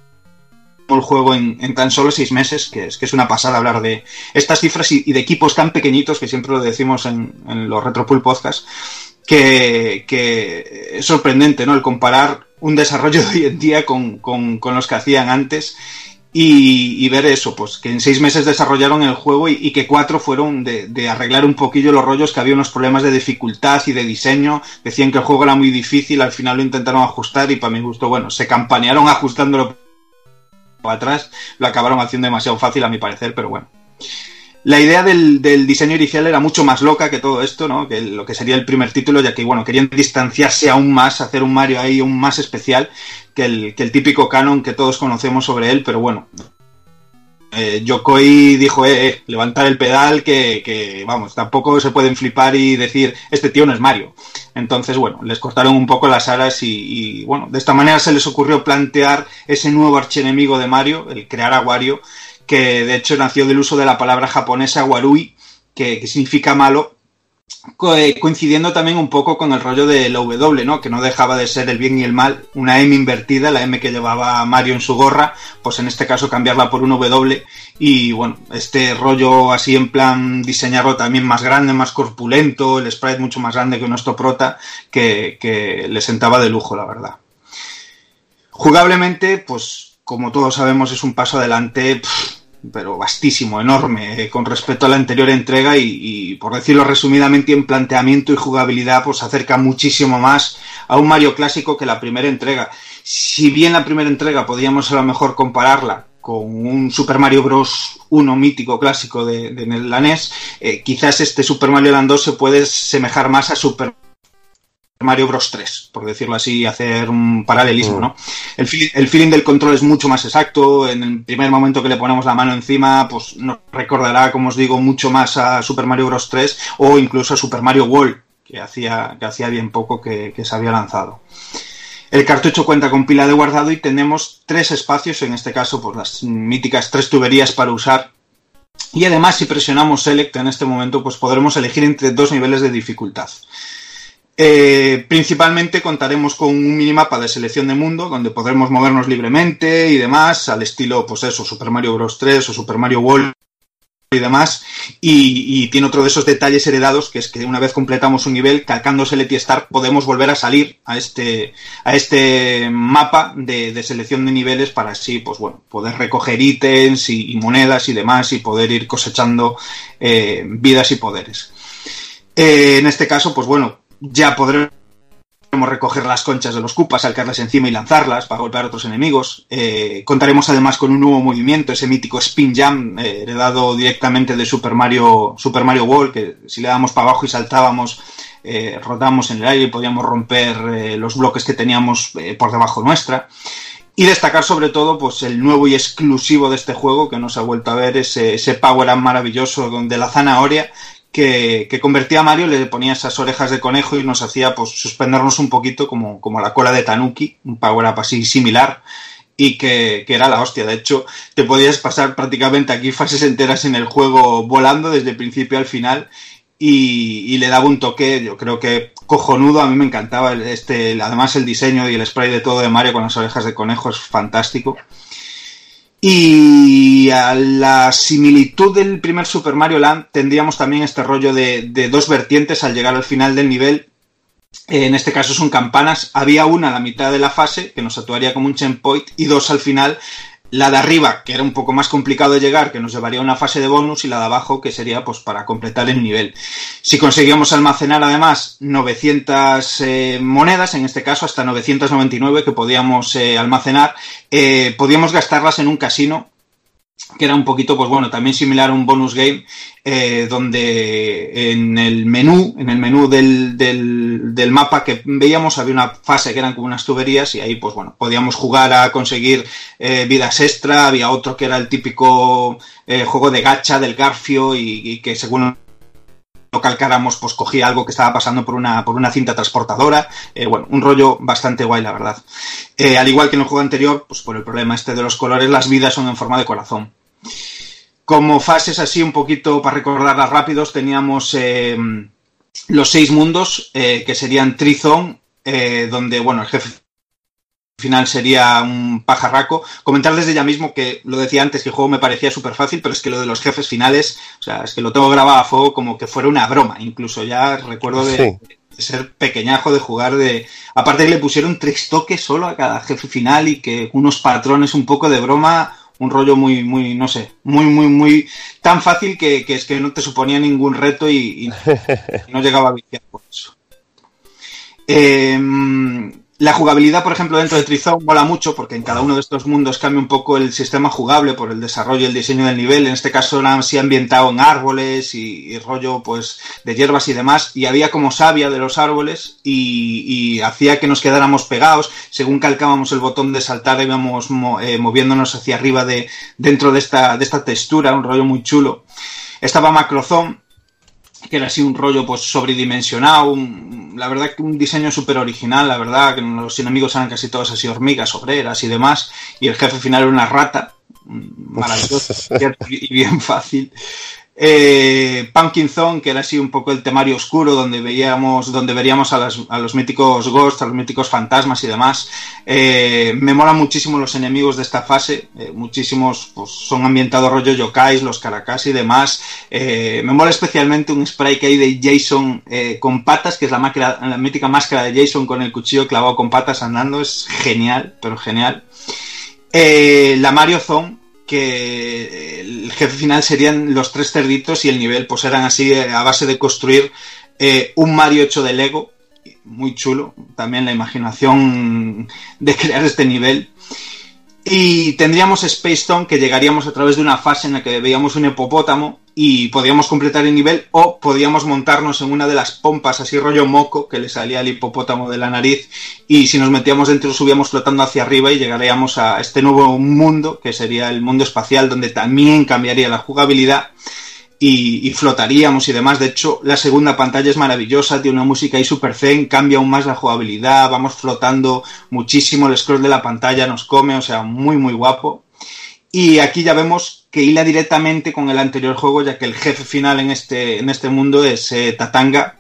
el juego en, tan solo seis meses, que es, que es una pasada hablar de estas cifras y, de equipos tan pequeñitos, que siempre lo decimos en, los Retropool Podcast, que, es sorprendente, ¿no? El comparar un desarrollo de hoy en día con, con, los que hacían antes y, ver eso, pues que en seis meses desarrollaron el juego y, y que cuatro fueron de, de, arreglar un poquillo los rollos, que había unos problemas de dificultad y de diseño, decían que el juego era muy difícil, al final lo intentaron ajustar y para mi gusto, bueno, se campanearon ajustándolo para atrás, lo acabaron haciendo demasiado fácil a mi parecer, pero bueno. La idea del, diseño inicial era mucho más loca que todo esto, ¿no? Que lo que sería el primer título, ya que, bueno, querían distanciarse aún más, hacer un Mario ahí aún más especial que el, típico canon que todos conocemos sobre él, pero bueno, eh, Yokoi dijo, eh, eh, levantar el pedal, que, vamos, tampoco se pueden flipar y decir, este tío no es Mario. Entonces, bueno, les cortaron un poco las alas y, y, bueno, de esta manera se les ocurrió plantear ese nuevo archienemigo de Mario, el crear a Wario, que de hecho nació del uso de la palabra japonesa warui, que, significa malo, eh, coincidiendo también un poco con el rollo del W, ¿no? Que no dejaba de ser el bien y el mal, una M invertida, la M que llevaba Mario en su gorra, pues en este caso cambiarla por un W y bueno, este rollo así en plan diseñarlo también más grande, más corpulento, el sprite mucho más grande que nuestro prota, que, le sentaba de lujo, la verdad. Jugablemente, pues como todos sabemos, es un paso adelante, pero vastísimo, enorme, eh, con respecto a la anterior entrega y, por decirlo resumidamente, en planteamiento y jugabilidad, pues acerca muchísimo más a un Mario clásico que la primera entrega. Si bien la primera entrega podríamos a lo mejor compararla con un Super Mario Bros. 1 mítico clásico de, de la NES, eh, quizás este Super Mario Land 2 se puede semejar más a Super Mario Bros 3, por decirlo así, hacer un paralelismo, ¿no? El, feel- el feeling del control es mucho más exacto, en el primer momento que le ponemos la mano encima, pues nos recordará, como os digo, mucho más a Super Mario Bros 3 o incluso a Super Mario World, que hacía, que hacía bien poco que, que se había lanzado. El cartucho cuenta con pila de guardado y tenemos tres espacios, en este caso, pues las míticas tres tuberías para usar. Y además, si presionamos Select en este momento, pues podremos elegir entre dos niveles de dificultad. Eh, principalmente contaremos con un minimapa de selección de mundo donde podremos movernos libremente y demás, al estilo, pues eso, Super Mario Bros. 3 o Super Mario World y demás. Y, tiene otro de esos detalles heredados que es que una vez completamos un nivel, calcando Select y podemos volver a salir a este, a este mapa de, selección de niveles para así, pues bueno, poder recoger ítems y, y monedas y demás y poder ir cosechando eh, vidas y poderes. Eh, en este caso, pues bueno, ya podremos recoger las conchas de los cupas, salcarlas encima y lanzarlas para golpear a otros enemigos. Eh, contaremos además con un nuevo movimiento, ese mítico Spin Jam, eh, heredado directamente de Super Mario, Super Mario World, que si le dábamos para abajo y saltábamos, eh, rodamos en el aire y podíamos romper eh, los bloques que teníamos por debajo nuestra. Y destacar sobre todo pues el nuevo y exclusivo de este juego que nos ha vuelto a ver ese, ese power up maravilloso donde la zanahoria que, convertía a Mario, le ponía esas orejas de conejo y nos hacía pues suspendernos un poquito como, como la cola de Tanuki, un power up así similar y que, que, era la hostia. De hecho, te podías pasar prácticamente aquí fases enteras en el juego volando desde el principio al final y, y le daba un toque, yo creo que cojonudo. A mí me encantaba este, además el diseño y el spray de todo de Mario con las orejas de conejo es fantástico. Y a la similitud del primer Super Mario Land tendríamos también este rollo de, dos vertientes al llegar al final del nivel. En este caso son campanas. Había una a la mitad de la fase que nos actuaría como un checkpoint y dos al final. La de arriba, que era un poco más complicado de llegar, que nos llevaría a una fase de bonus, y la de abajo, que sería pues para completar el nivel. Si conseguíamos almacenar además 900 eh, monedas, en este caso hasta 999 que podíamos eh, almacenar, eh, podíamos gastarlas en un casino que era un poquito, pues bueno, también similar a un bonus game, eh, donde en el menú, en el menú del, del, del, mapa que veíamos había una fase que eran como unas tuberías y ahí, pues bueno, podíamos jugar a conseguir eh, vidas extra, había otro que era el típico eh, juego de gacha del Garfio y, y que según lo calcáramos, pues cogía algo que estaba pasando por una, por una cinta transportadora. Eh, bueno, un rollo bastante guay, la verdad. Eh, al igual que en el juego anterior, pues por el problema este de los colores, las vidas son en forma de corazón. Como fases así, un poquito para recordarlas rápidos, teníamos eh, los seis mundos, que serían Trizone, eh, donde, bueno, el jefe final sería un pajarraco. Comentar desde ya mismo que lo decía antes que el juego me parecía súper fácil, pero es que lo de los jefes finales, o sea, es que lo tengo grabado a fuego como que fuera una broma. Incluso ya recuerdo de, sí. de ser pequeñajo, de jugar de. Aparte que le pusieron tres toques solo a cada jefe final y que unos patrones un poco de broma. Un rollo muy, muy, no sé, muy, muy, muy tan fácil que, que es que no te suponía ningún reto y, y [laughs] no llegaba a viciar por eso. Eh, La jugabilidad, por ejemplo, dentro de Trizone mola mucho porque en cada uno de estos mundos cambia un poco el sistema jugable por el desarrollo y el diseño del nivel. En este caso era así ambientado en árboles y, rollo pues de hierbas y demás. Y había como savia de los árboles y, y hacía que nos quedáramos pegados. Según calcábamos el botón de saltar íbamos mo- eh, moviéndonos hacia arriba de, dentro de esta, de esta textura, un rollo muy chulo. Estaba Macrozone, que era así un rollo pues sobredimensionado, un- la verdad que un diseño súper original, la verdad que los enemigos eran casi todos así hormigas, obreras y demás, y el jefe final era una rata, mm, maravilloso y bien fácil. Eh, Pumpkin Zone, que era así un poco el temario oscuro, donde veíamos, donde veríamos a, los míticos ghosts, a los míticos fantasmas y demás. Eh, me molan muchísimo los enemigos de esta fase, eh, muchísimos pues, son ambientados rollo yokais, los caracas y demás. Me mola especialmente un spray que hay de Jason con patas, que es la, máquina- la mítica máscara de Jason con el cuchillo clavado con patas andando, es genial, pero genial. La Mario Zone, que el jefe final serían los tres cerditos y el nivel pues eran así eh, a base de construir eh, un Mario hecho de Lego, muy chulo, también la imaginación de crear este nivel. Y tendríamos Space Stone que llegaríamos a través de una fase en la que veíamos un hipopótamo y podíamos completar el nivel o podíamos montarnos en una de las pompas así rollo moco que le salía al hipopótamo de la nariz y si nos metíamos dentro subíamos flotando hacia arriba y llegaríamos a este nuevo mundo que sería el mundo espacial donde también cambiaría la jugabilidad y, y flotaríamos y demás. De hecho, la segunda pantalla es maravillosa, tiene una música ahí super zen, cambia aún más la jugabilidad, vamos flotando muchísimo, el scroll de la pantalla nos come, o sea, muy, muy guapo. Y aquí ya vemos que hila directamente con el anterior juego, ya que el jefe final en este, en este mundo es eh, Tatanga,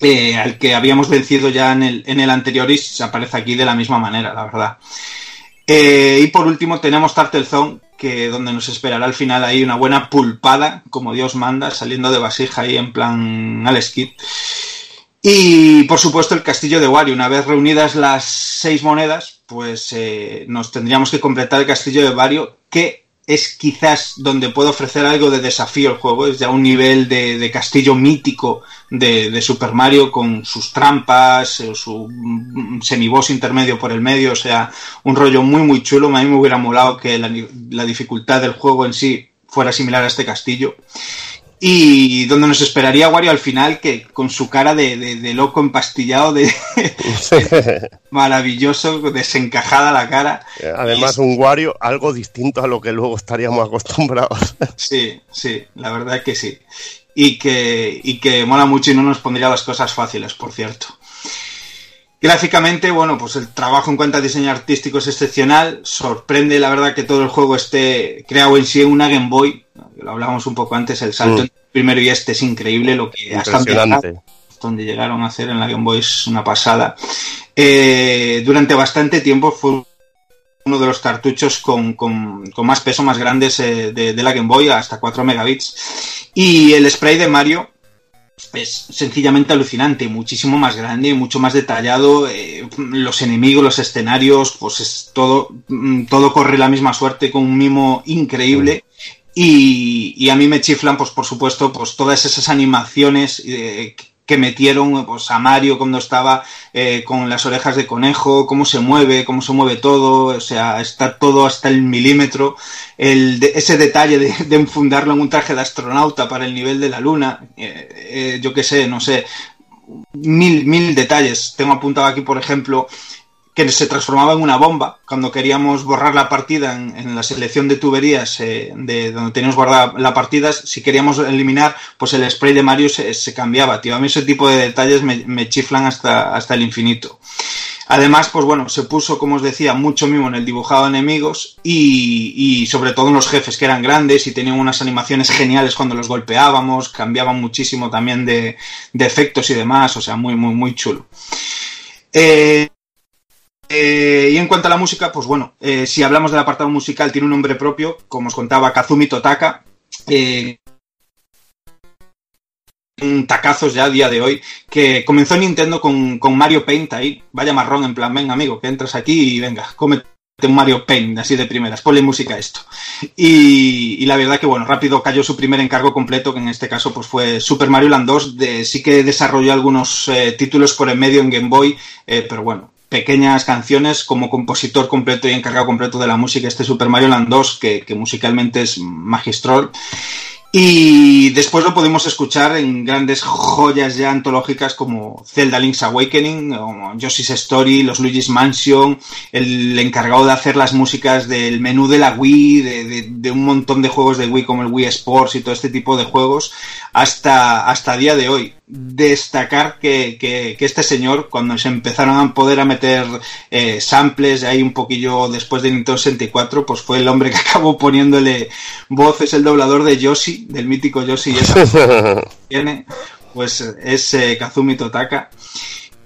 eh, al que habíamos vencido ya en el, en el anterior y se aparece aquí de la misma manera, la verdad. Eh, y por último tenemos Turtle Zone, que donde nos esperará al final ahí una buena pulpada, como Dios manda, saliendo de vasija ahí en plan al skid. Y por supuesto el castillo de Wario. Una vez reunidas las seis monedas, pues eh, nos tendríamos que completar el castillo de Wario, que es quizás donde puede ofrecer algo de desafío el juego. Es ya un nivel de, castillo mítico de, Super Mario con sus trampas, eh, su semiboss intermedio por el medio. O sea, un rollo muy muy chulo. A mí me hubiera molado que la dificultad del juego en sí fuera similar a este castillo. Y donde nos esperaría Wario al final, que con su cara de, de- de loco empastillado, de [laughs] maravilloso, desencajada la cara. Además, un Wario algo distinto a lo que luego estaríamos acostumbrados. [laughs] Sí, sí, la verdad que sí. Y que, y que mola mucho y no nos pondría las cosas fáciles, por cierto. Gráficamente, bueno, pues el trabajo en cuanto a diseño artístico es excepcional. Sorprende, la verdad, que todo el juego esté creado en sí en una Game Boy. Lo hablábamos un poco antes, el salto Mm. entre el primero y este es increíble. Lo que hasta donde llegaron a hacer en la Game Boy es una pasada. Eh, durante bastante tiempo fue uno de los cartuchos con, con- con más peso, más grandes eh, de, de la Game Boy, hasta 4 megabits. Y el spray de Mario es sencillamente alucinante, muchísimo más grande, mucho más detallado. eh, los enemigos, los escenarios, pues es todo, mm, todo corre la misma suerte con un mimo increíble. Y, y a mí me chiflan, pues por supuesto, pues todas esas animaciones eh, que metieron pues, a Mario cuando estaba eh, con las orejas de conejo, cómo se mueve, cómo se mueve todo, o sea, está todo hasta el milímetro. Ese detalle de, de enfundarlo en un traje de astronauta para el nivel de la luna, eh, eh, yo qué sé, no sé, mil, mil detalles. Tengo apuntado aquí, por ejemplo, que se transformaba en una bomba cuando queríamos borrar la partida en, la selección de tuberías eh, de donde teníamos guardada la partida, si queríamos eliminar, pues el spray de Mario se, se cambiaba, tío. A mí ese tipo de detalles me, me chiflan hasta, hasta el infinito. Además, pues bueno, se puso, como os decía, mucho mimo en el dibujado de enemigos y, y sobre todo en los jefes que eran grandes y tenían unas animaciones geniales cuando los golpeábamos, cambiaban muchísimo también de, de efectos y demás, o sea, muy, muy, muy chulo. Eh, eh, y en cuanto a la música, pues bueno, eh, si hablamos del apartado musical, tiene un nombre propio, como os contaba, Kazumi Totaka. Eh, un tacazos ya a día de hoy, que comenzó Nintendo con, Mario Paint ahí, vaya marrón en plan, venga amigo, que entras aquí y venga, cómete un Mario Paint, así de primeras, ponle música a esto. Y, la verdad que bueno, rápido cayó su primer encargo completo, que en este caso pues fue Super Mario Land 2, de, sí que desarrolló algunos eh, títulos por en medio en Game Boy, pero bueno, pequeñas canciones como compositor completo y encargado completo de la música este Super Mario Land 2, que, musicalmente es magistral. Y después lo podemos escuchar en grandes joyas ya antológicas como Zelda Link's Awakening, o Yoshi's Story, los Luigi's Mansion, el encargado de hacer las músicas del menú de la Wii, de, de- de un montón de juegos de Wii como el Wii Sports y todo este tipo de juegos, hasta, hasta día de hoy. Destacar que, que- que este señor, cuando se empezaron a poder a meter eh, samples ahí un poquillo después de Nintendo 64, pues fue el hombre que [laughs] acabó poniéndole voz, es el doblador de Yoshi, del mítico Yoshi, y esa [laughs] tiene, pues es eh, Kazumi Totaka.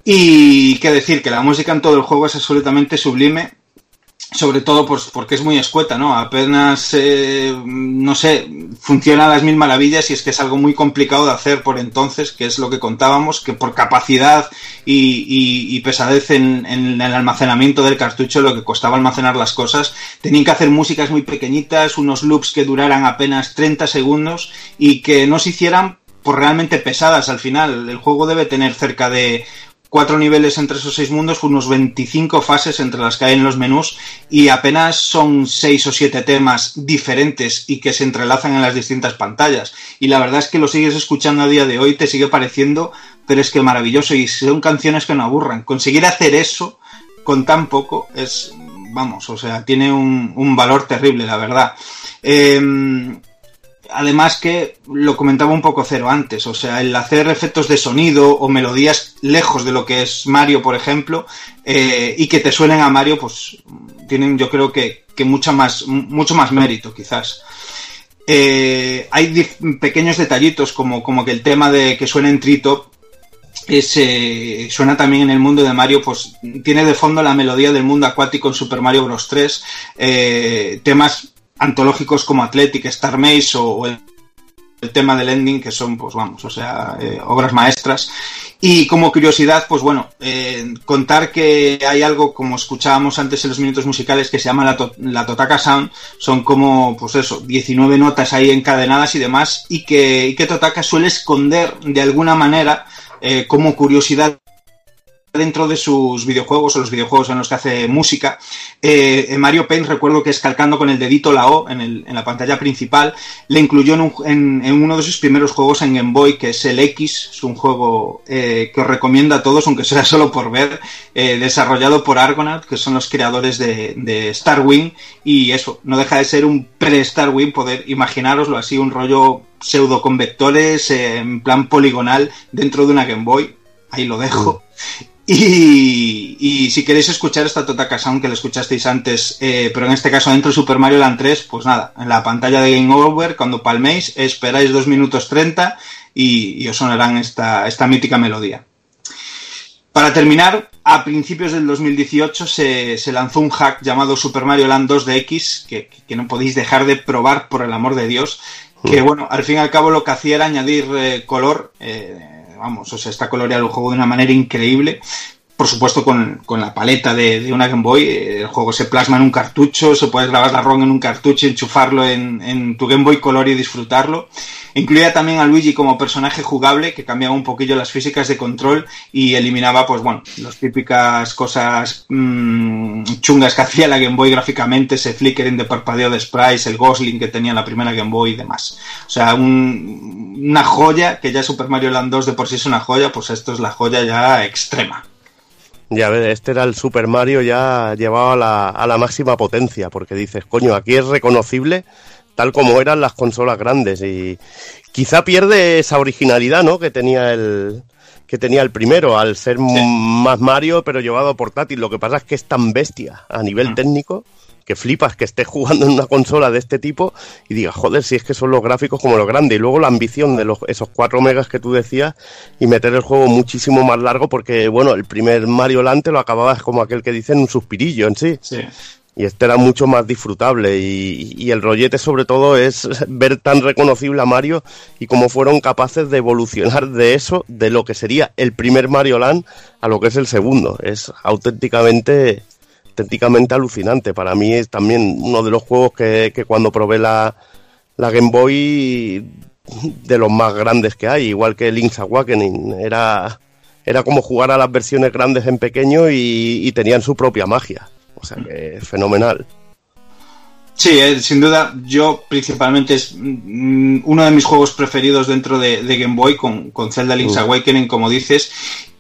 Y qué decir, que la música en todo el juego es absolutamente sublime, sobre todo pues porque es muy escueta, ¿no? Apenas, eh, no sé, funciona a las mil maravillas y es que es algo muy complicado de hacer por entonces, que es lo que contábamos, que por capacidad y, y- y pesadez en, el almacenamiento del cartucho, lo que costaba almacenar las cosas, tenían que hacer músicas muy pequeñitas, unos loops que duraran apenas 30 segundos y que no se hicieran pues realmente pesadas al final. El juego debe tener cerca de cuatro niveles entre esos seis mundos, unos 25 fases entre las que hay en los menús y apenas son seis o siete temas diferentes y que se entrelazan en las distintas pantallas. Y la verdad es que lo sigues escuchando a día de hoy, te sigue pareciendo, pero es que maravilloso y son canciones que no aburran. Conseguir hacer eso con tan poco es, vamos, o sea, tiene un, valor terrible, la verdad. Em, Además que lo comentaba un poco Cero antes, o sea, el hacer efectos de sonido o melodías lejos de lo que es Mario, por ejemplo, eh, y que te suenen a Mario, pues tienen yo creo que, que mucha más, mucho más mérito quizás. Eh, hay pequeños detallitos como, como que el tema de que suena en Tritop eh, suena también en el mundo de Mario, pues tiene de fondo la melodía del mundo acuático en Super Mario Bros. 3, eh, temas antológicos como Athletic, Star Maze o, el tema del ending, que son, pues vamos, o sea, eh, obras maestras. Y como curiosidad, pues bueno, eh, contar que hay algo, como escuchábamos antes en los minutos musicales, que se llama la, to- la Totaka Sound, son como, pues eso, 19 notas ahí encadenadas y demás, y que, y que Totaka suele esconder de alguna manera eh, como curiosidad dentro de sus videojuegos o los videojuegos en los que hace música. Eh, en Mario Paint recuerdo que es calcando con el dedito la O en, la pantalla principal, le incluyó en, un- en- en uno de sus primeros juegos en Game Boy, que es el X, es un juego eh, que os recomiendo a todos, aunque sea [laughs] solo por ver, eh, desarrollado por Argonaut, que son los creadores de, de Starwing, y eso, no deja de ser un pre-Starwing, poder imaginaroslo así, un rollo pseudo con vectores, eh, en plan poligonal, dentro de una Game Boy, ahí lo dejo. Y, y si queréis escuchar esta Totaka Sound que la escuchasteis antes, eh, pero en este caso dentro de Super Mario Land 3, pues nada, en la pantalla de Game Over, cuando palméis, esperáis 2 minutos 30 y, y os sonarán esta, esta mítica melodía. Para terminar, a principios del 2018 se, se lanzó un hack llamado Super Mario Land 2DX, que, que no podéis dejar de probar por el amor de Dios, que bueno, al fin y al cabo lo que hacía era añadir eh, color, eh, vamos, o sea, está coloreado el juego de una manera increíble. Por supuesto, con, con la paleta de, de una Game Boy, el juego se plasma en un cartucho, se puede grabar la ROM en un cartucho, enchufarlo en, en tu Game Boy Color y disfrutarlo. Incluía también a Luigi como personaje jugable, que cambiaba un poquillo las físicas de control y eliminaba, pues bueno, las típicas cosas mm, chungas que hacía la Game Boy gráficamente, ese flickering de parpadeo de sprites, el Gosling que tenía la primera Game Boy y demás. O sea, un- una joya, que ya Super Mario Land 2 de por sí es una joya, pues esto es la joya ya extrema. Ya ves, este era el Super Mario ya llevado a la, a la máxima potencia, porque dices, coño, aquí es reconocible tal como eran las consolas grandes y quizá pierde esa originalidad, ¿no? Que tenía el que tenía el primero al ser más Mario pero llevado a portátil. Lo que pasa es que es tan bestia a nivel técnico que flipas que estés jugando en una consola de este tipo y digas, joder, si es que son los gráficos como los grandes. Y luego la ambición de los, esos 4 megas que tú decías y meter el juego muchísimo más largo porque, bueno, el primer Mario Land te lo acababas como aquel que dicen un suspirillo en sí. Y este era mucho más disfrutable y, y el rollete sobre todo es ver tan reconocible a Mario y cómo fueron capaces de evolucionar de eso, de lo que sería el primer Mario Land a lo que es el segundo. Es auténticamente auténticamente alucinante. Para mí es también uno de los juegos que, que cuando probé la, la Game Boy de los más grandes que hay, igual que Link's Awakening. Era, era como jugar a las versiones grandes en pequeño y, y tenían su propia magia. O sea que fenomenal. Sí, eh, sin duda, yo principalmente es mm, uno de mis juegos preferidos dentro de, de Game Boy con, con Zelda Link's Mm. Awakening, como dices.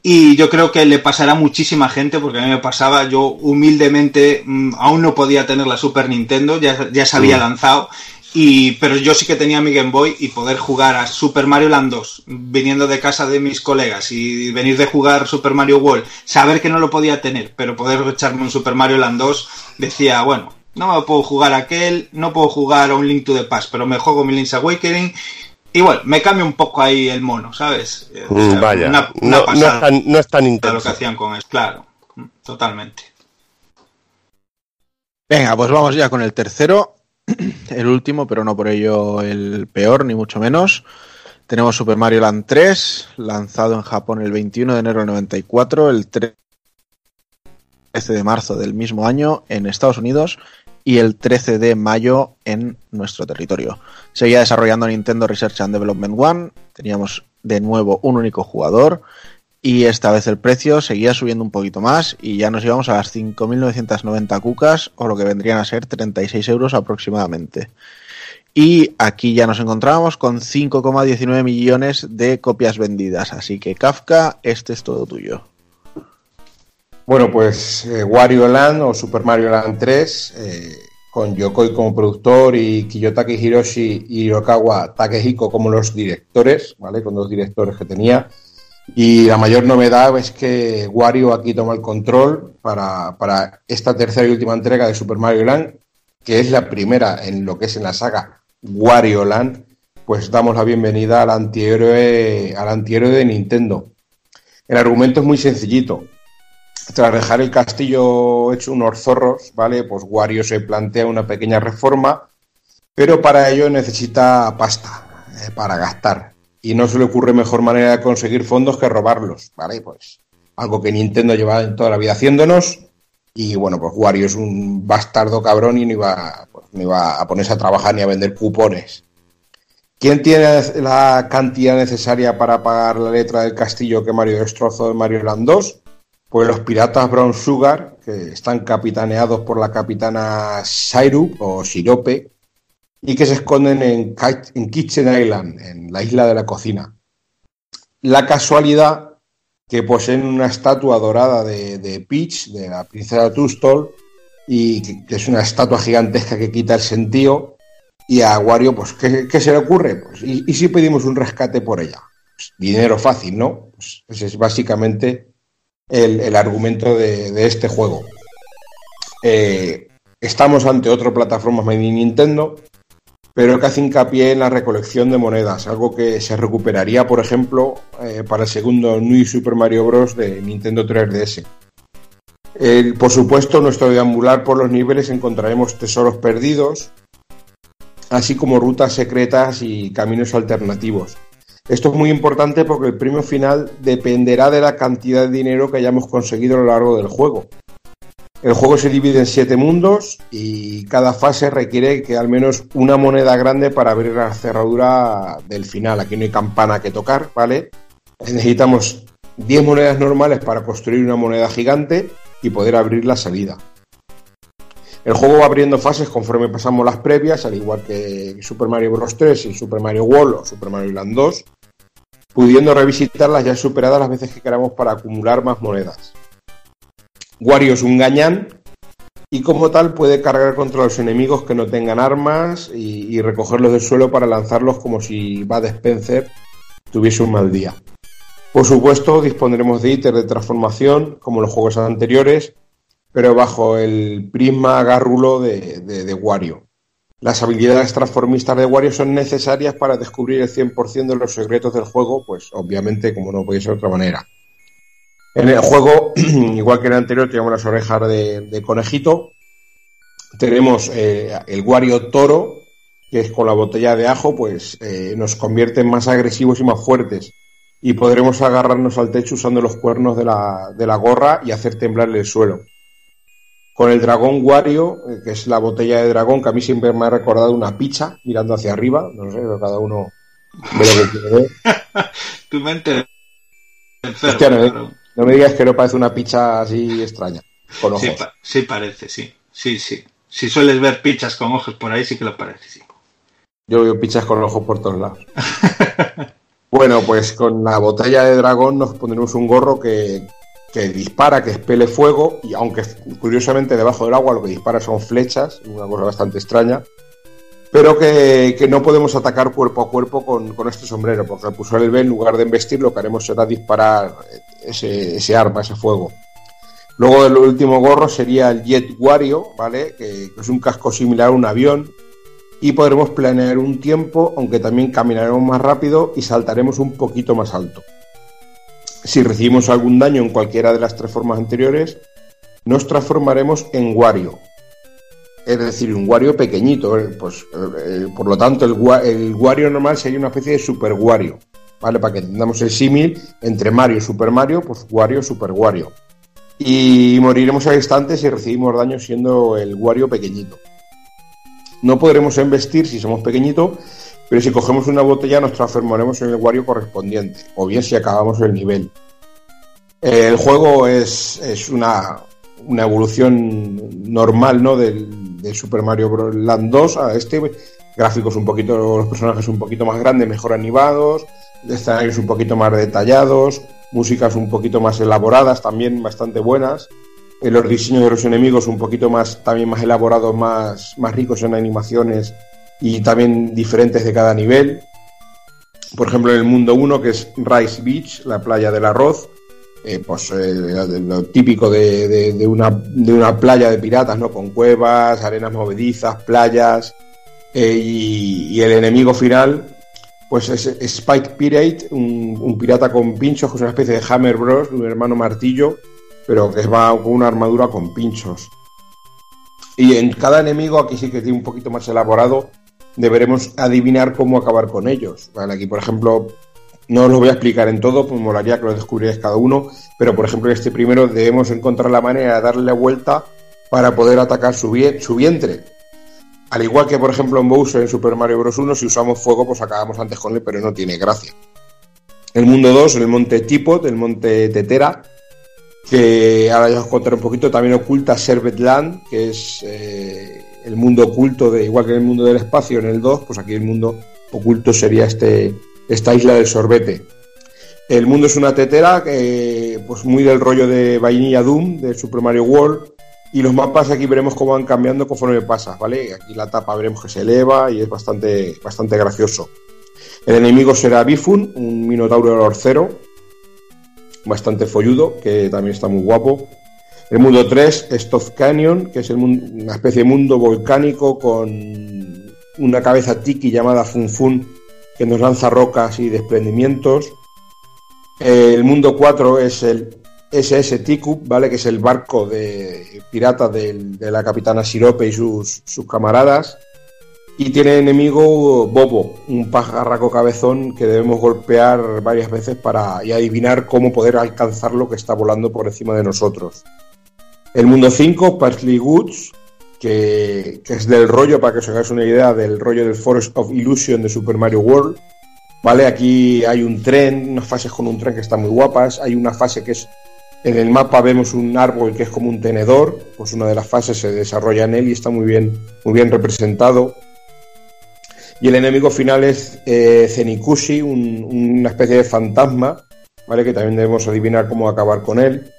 Y yo creo que le pasará a muchísima gente, porque a mí me pasaba, yo humildemente mm, aún no podía tener la Super Nintendo, ya, ya se había lanzado. Y, pero yo sí que tenía mi Game Boy y poder jugar a Super Mario Land 2, viniendo de casa de mis colegas y venir de jugar Super Mario World, saber que no lo podía tener, pero poder echarme un Super Mario Land 2, decía, bueno, no me puedo jugar a aquel, no puedo jugar a un Link to the Past, pero me juego mi Link's Awakening bueno, me cambia un poco ahí el mono, ¿sabes? O sea, Vaya, una- no, una no es tan, no es tan lo que intenso. hacían con eso, claro, totalmente. Venga, pues vamos ya con el tercero, [clears throat] el último, pero no por ello el peor, ni mucho menos. Tenemos Super Mario Land 3, lanzado en Japón el 21 de enero del 94, el 13 de marzo del mismo año en Estados Unidos y el 13 de mayo en nuestro territorio. Seguía desarrollando Nintendo Research and Development One, teníamos de nuevo un único jugador y esta vez el precio seguía subiendo un poquito más y ya nos íbamos a las 5.990 cucas o lo que vendrían a ser 36 euros aproximadamente. Y aquí ya nos encontrábamos con 5,19 millones de copias vendidas. Así que Kafka, este es todo tuyo. Bueno, pues eh, Wario Land o Super Mario Land 3, eh, con Yokoi como productor y Kiyotaki Hiroshi y Hirokawa Takehiko como los directores, ¿vale? Con dos directores que tenía. Y la mayor novedad es que Wario aquí toma el control para, para esta tercera y última entrega de Super Mario Land, que es la primera en lo que es en la saga Wario Land, pues damos la bienvenida al antihéroe, al antihéroe de Nintendo. El argumento es muy sencillito. Tras dejar el castillo hecho unos zorros, ¿vale? Pues Wario se plantea una pequeña reforma, pero para ello necesita pasta eh, para gastar. Y no se le ocurre mejor manera de conseguir fondos que robarlos, ¿vale? Pues algo que Nintendo lleva toda la vida haciéndonos. Y bueno, pues Wario es un bastardo cabrón y no iba, pues, no iba a ponerse a trabajar ni a vender cupones. ¿Quién tiene la cantidad necesaria para pagar la letra del castillo que Mario destrozó en Mario Land 2? Pues los piratas Brown Sugar, que están capitaneados por la capitana Syrup o Sirope, y que se esconden en, Ki- en Kitchen Island, en la isla de la cocina. La casualidad que poseen una estatua dorada de, de Peach, de la princesa Tustol, y que, es una estatua gigantesca que quita el sentido. Y a Wario, pues, ¿qué, se le ocurre? Pues, ¿y, si pedimos un rescate por ella? Pues, dinero fácil, ¿no? Pues es básicamente el, argumento de, de este juego. Eh, estamos ante otra plataforma in Nintendo, pero que hace hincapié en la recolección de monedas, algo que se recuperaría, por ejemplo, eh, para el segundo New Super Mario Bros. de Nintendo 3DS. El- por supuesto, nuestro deambular por los niveles encontraremos tesoros perdidos, así como rutas secretas y caminos alternativos. Esto es muy importante porque el premio final dependerá de la cantidad de dinero que hayamos conseguido a lo largo del juego. El juego se divide en siete mundos y cada fase requiere que al menos una moneda grande para abrir la cerradura del final. Aquí no hay campana que tocar, ¿vale? Necesitamos 10 monedas normales para construir una moneda gigante y poder abrir la salida. El juego va abriendo fases conforme pasamos las previas, al igual que Super Mario Bros. 3 y Super Mario World o Super Mario Land 2, pudiendo revisitarlas ya superadas las veces que queramos para acumular más monedas. Wario es un gañán y como tal puede cargar contra los enemigos que no tengan armas y, recogerlos del suelo para lanzarlos como si Bud Spencer tuviese un mal día. Por supuesto, dispondremos de ítems de transformación como los juegos anteriores, pero bajo el prisma garrulo de, de- de Wario. Las habilidades transformistas de Wario son necesarias para descubrir el 100% de los secretos del juego, pues obviamente como no puede ser de otra manera. En el juego, [clears throat] igual que en el anterior, tenemos las orejas de, de conejito. Tenemos eh, el Wario Toro, que es con la botella de ajo, pues eh, nos convierte en más agresivos y más fuertes. Y podremos agarrarnos al techo usando los cuernos de la, de la gorra y hacer temblar el suelo. Con el dragón Wario, eh, que es la botella de dragón, que a mí siempre me ha recordado una pizza mirando hacia arriba. No sé, cada uno ve lo que quiere ver. [laughs] Tu mente Hostia, no, me- no me digas que no parece una picha así extraña, con ojos. Sí, pa- sí parece, sí. Sí, sí. Si sueles ver pichas con ojos por ahí, sí que lo parece, sí. Yo veo pichas con ojos por todos lados. [laughs] bueno, pues con la botella de dragón nos pondremos un gorro que, que dispara, que expele fuego, y aunque curiosamente debajo del agua lo que dispara son flechas, una cosa bastante extraña, pero que, no podemos atacar cuerpo a cuerpo con, este sombrero, porque al pulsar el B, en lugar de embestir, lo que haremos será disparar ese, arma, ese fuego. Luego el último gorro sería el Jet Wario, ¿vale? Que es un casco similar a un avión, y podremos planear un tiempo, aunque también caminaremos más rápido y saltaremos un poquito más alto. Si recibimos algún daño en cualquiera de las tres formas anteriores, nos transformaremos en Wario. Es decir, un Wario pequeñito. eh, Pues, eh, por lo tanto, el, el Wario normal sería una especie de Super Wario. ¿Vale? Para que entendamos el símil entre Mario y Super Mario, pues Wario, Super Wario. Y moriremos al instante si recibimos daño siendo el Wario pequeñito. No podremos embestir si somos pequeñitos, pero si cogemos una botella nos transformaremos en el Wario correspondiente, o bien si acabamos el nivel. El juego es, es una, una evolución normal ¿no? del, de Super Mario Bros. Land 2 a este. Gráficos un poquito, los personajes un poquito más grandes, mejor animados, escenarios un poquito más detallados, músicas un poquito más elaboradas, también bastante buenas. Eh, los diseños de los enemigos un poquito más también más elaborados, más, más ricos en animaciones y también diferentes de cada nivel. Por ejemplo, en el mundo 1, que es Rice Beach, la playa del arroz, eh, pues eh, lo típico de, de- una, de una playa de piratas, ¿no? Con cuevas, arenas movedizas, playas. eh, y, y el enemigo final, pues es Spike Pirate, un, un pirata con pinchos, que es una especie de Hammer Bros, un hermano martillo, pero que va con una armadura con pinchos. Y en cada enemigo, aquí sí que tiene un poquito más elaborado, deberemos adivinar cómo acabar con ellos. Aquí, por ejemplo, no os lo voy a explicar en todo, pues molaría que lo descubrierais cada uno, pero por ejemplo, en este primero debemos encontrar la manera de darle la vuelta para poder atacar su, vie- su vientre. Al igual que, por ejemplo, en Bowser en Super Mario Bros. 1, si usamos fuego, pues acabamos antes con él, pero no tiene gracia. El mundo 2, el monte Tipot, el monte Tetera, que ahora ya os contaré un poquito, también oculta Servet Land, que es eh, el mundo oculto, de, igual que en el mundo del espacio en el 2, pues aquí el mundo oculto sería este, esta isla del sorbete. El mundo es una tetera, que, pues muy del rollo de Vainilla Doom, de Super Mario World, y los mapas aquí veremos cómo van cambiando conforme pasa, ¿vale? Aquí la tapa veremos que se eleva y es bastante, bastante gracioso. El enemigo será Bifun, un minotauro orcero, bastante folludo, que también está muy guapo. El mundo 3 es Toth Canyon, que es el mun- una especie de mundo volcánico con una cabeza tiki llamada Fun Fun, que nos lanza rocas y desprendimientos. El mundo 4 es el SS Tikup, ¿vale? Que es el barco de pirata de la capitana Sirope y sus, camaradas. Y tiene enemigo Bobo, un pajarraco cabezón que debemos golpear varias veces para y adivinar cómo poder alcanzar lo que está volando por encima de nosotros. El mundo 5, Parsley Woods, que, es del rollo, para que os hagáis una idea, del rollo del Forest of Illusion de Super Mario World. ¿Vale? Aquí hay un tren, unas fases con un tren que están muy guapas. Hay una fase que es. En el mapa vemos un árbol que es como un tenedor. Pues una de las fases se desarrolla en él y está muy bien, muy bien representado. Y el enemigo final es eh, Zenikushi, un- una especie de fantasma, ¿vale? Que también debemos adivinar cómo acabar con él.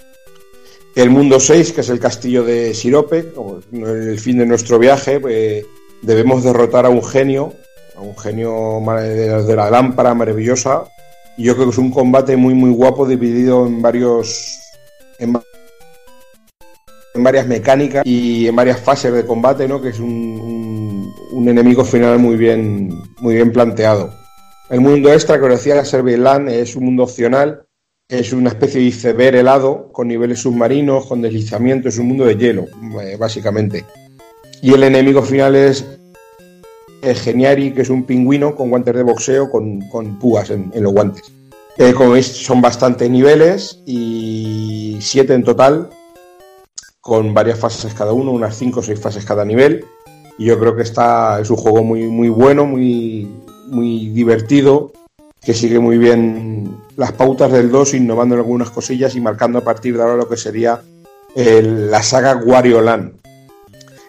El mundo 6, que es el castillo de Sirope, el fin de nuestro viaje, pues, debemos derrotar a un genio, a un genio de la lámpara maravillosa. Y yo creo que es un combate muy, muy guapo, dividido en varios. en, va- en varias mecánicas y en varias fases de combate, ¿no? Que es un, un- enemigo final muy bien, muy bien planteado. El mundo extra, que os decía, la Serbiland, es un mundo opcional, es una especie de iceberg helado, con niveles submarinos, con deslizamiento, es un mundo de hielo, eh, básicamente. Y el enemigo final es el Geniari, que es un pingüino con guantes de boxeo, con, púas en, en los guantes. Eh, como veis, son bastantes niveles y siete en total, con varias fases cada uno, unas cinco o seis fases cada nivel. Y yo creo que está, es un juego muy, muy bueno, muy, muy divertido, que sigue muy bien las pautas del 2, innovando en algunas cosillas y marcando a partir de ahora lo que sería la saga Wario Land.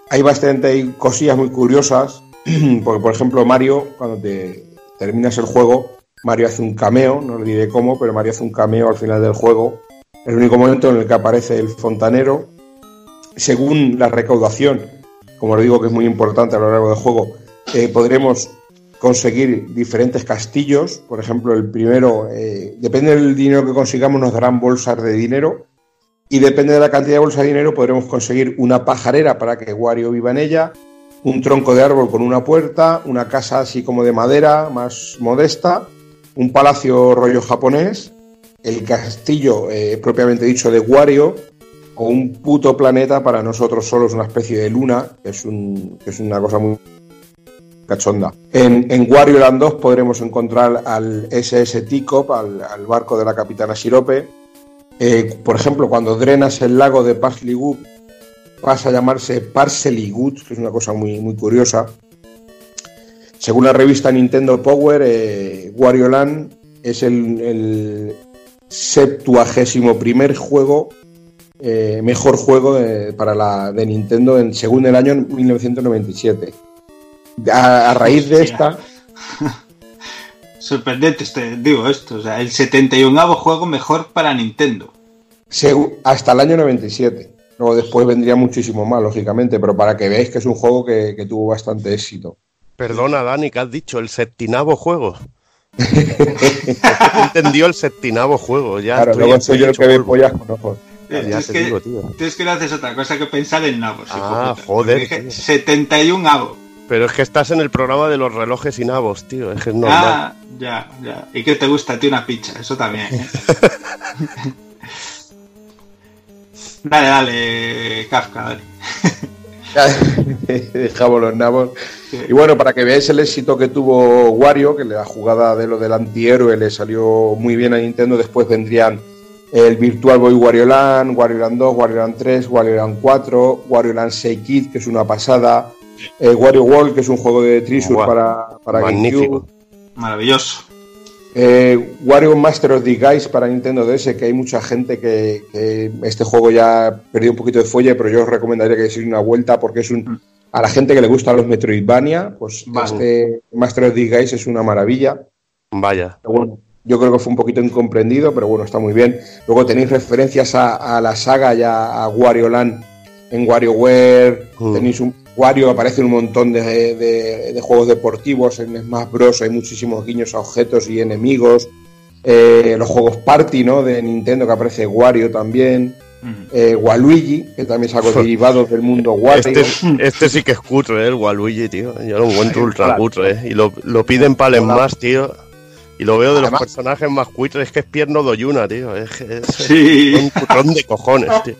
Hay bastante cosillas muy curiosas, [clears throat] porque por ejemplo Mario, cuando te terminas el juego, Mario hace un cameo, no le diré cómo, pero Mario hace un cameo al final del juego. El único momento en el que aparece el fontanero, según la recaudación, como os digo que es muy importante a lo largo del juego, eh, podremos conseguir diferentes castillos. Por ejemplo, el primero, eh, depende del dinero que consigamos, nos darán bolsas de dinero. Y depende de la cantidad de bolsas de dinero, podremos conseguir una pajarera para que Wario viva en ella, un tronco de árbol con una puerta, una casa así como de madera, más modesta, un palacio rollo japonés, el castillo eh, propiamente dicho de Wario, o un puto planeta para nosotros solos, una especie de luna, es, un, que es una cosa muy En, en Wario Land 2 podremos encontrar al SS Teacup, al, barco de la capitana Sirope. Eh, por ejemplo, cuando drenas el lago de Parsleywood, pasa a llamarse Parsleywood, que es una cosa muy, muy curiosa. Según la revista Nintendo Power, eh, Wario Land es el, el septuagésimo primer juego, eh, mejor juego de, para la, de Nintendo en, según el año 1997. A, a raíz de esta, [laughs] Sorprendente, este, digo esto. O sea, el 71 juego mejor para Nintendo. segu- hasta el año 97. Luego después vendría muchísimo más, lógicamente, pero para que veáis que es un juego que, que tuvo bastante éxito. Perdona, Dani, que has dicho el septinavo juego. [laughs] Entendió el septinavo juego. Ya claro, luego soy yo el que ve pollas con ojos. Ya Eh, que- digo, tío. Tú es que no haces otra cosa que pensar en nabos. hijo Ah, joder, Dije tío. 71 avos. Pero es que estás en el programa de los relojes y nabos, tío. Es que es normal. Ah, ya, ya. ¿Y qué te gusta a ti una pizza? Eso también. ¿eh? [laughs] dale, dale, Kafka, dale. [laughs] Dejamos los nabos. Y bueno, para que veáis el éxito que tuvo Wario, que la jugada de lo del antihéroe le salió muy bien a Nintendo, después vendrían el Virtual Boy Wario Land, Wario Land 2, Wario Land 3, Wario Land 4, Wario Land 6 Kid, que es una pasada, eh, Wario World, que es un juego de Treasure para, para magnífico. GameCube, Maravilloso. eh, Wario Master of the Guys para Nintendo DS, que hay mucha gente que, que este juego ya ha perdido un poquito de folle, pero yo os recomendaría que deis una vuelta porque es un... A la gente que le gustan los Metroidvania, pues Vale. este Master of the Guys es una maravilla. Vaya. Bueno, yo creo que fue un poquito incomprendido, pero bueno, está muy bien. Luego tenéis referencias a, a la saga ya a Wario Land en WarioWare. Mm. Tenéis un Wario, aparece un montón de, de- de juegos deportivos. En Smash Bros. hay muchísimos guiños a objetos y enemigos. Eh, los juegos Party, ¿no? De Nintendo, que aparece Wario también. Eh, Waluigi, que también sacó [laughs] derivados del mundo Wario. Este, este sí que es cutre, ¿eh? el Waluigi, tío. Yo lo encuentro ultra cutre, ¿eh? Y lo, lo piden para el más, tío. Y lo veo de los personajes más cutres, es que es Pierno Doyuna, tío. Es, que es Sí. un cutrón de cojones, tío.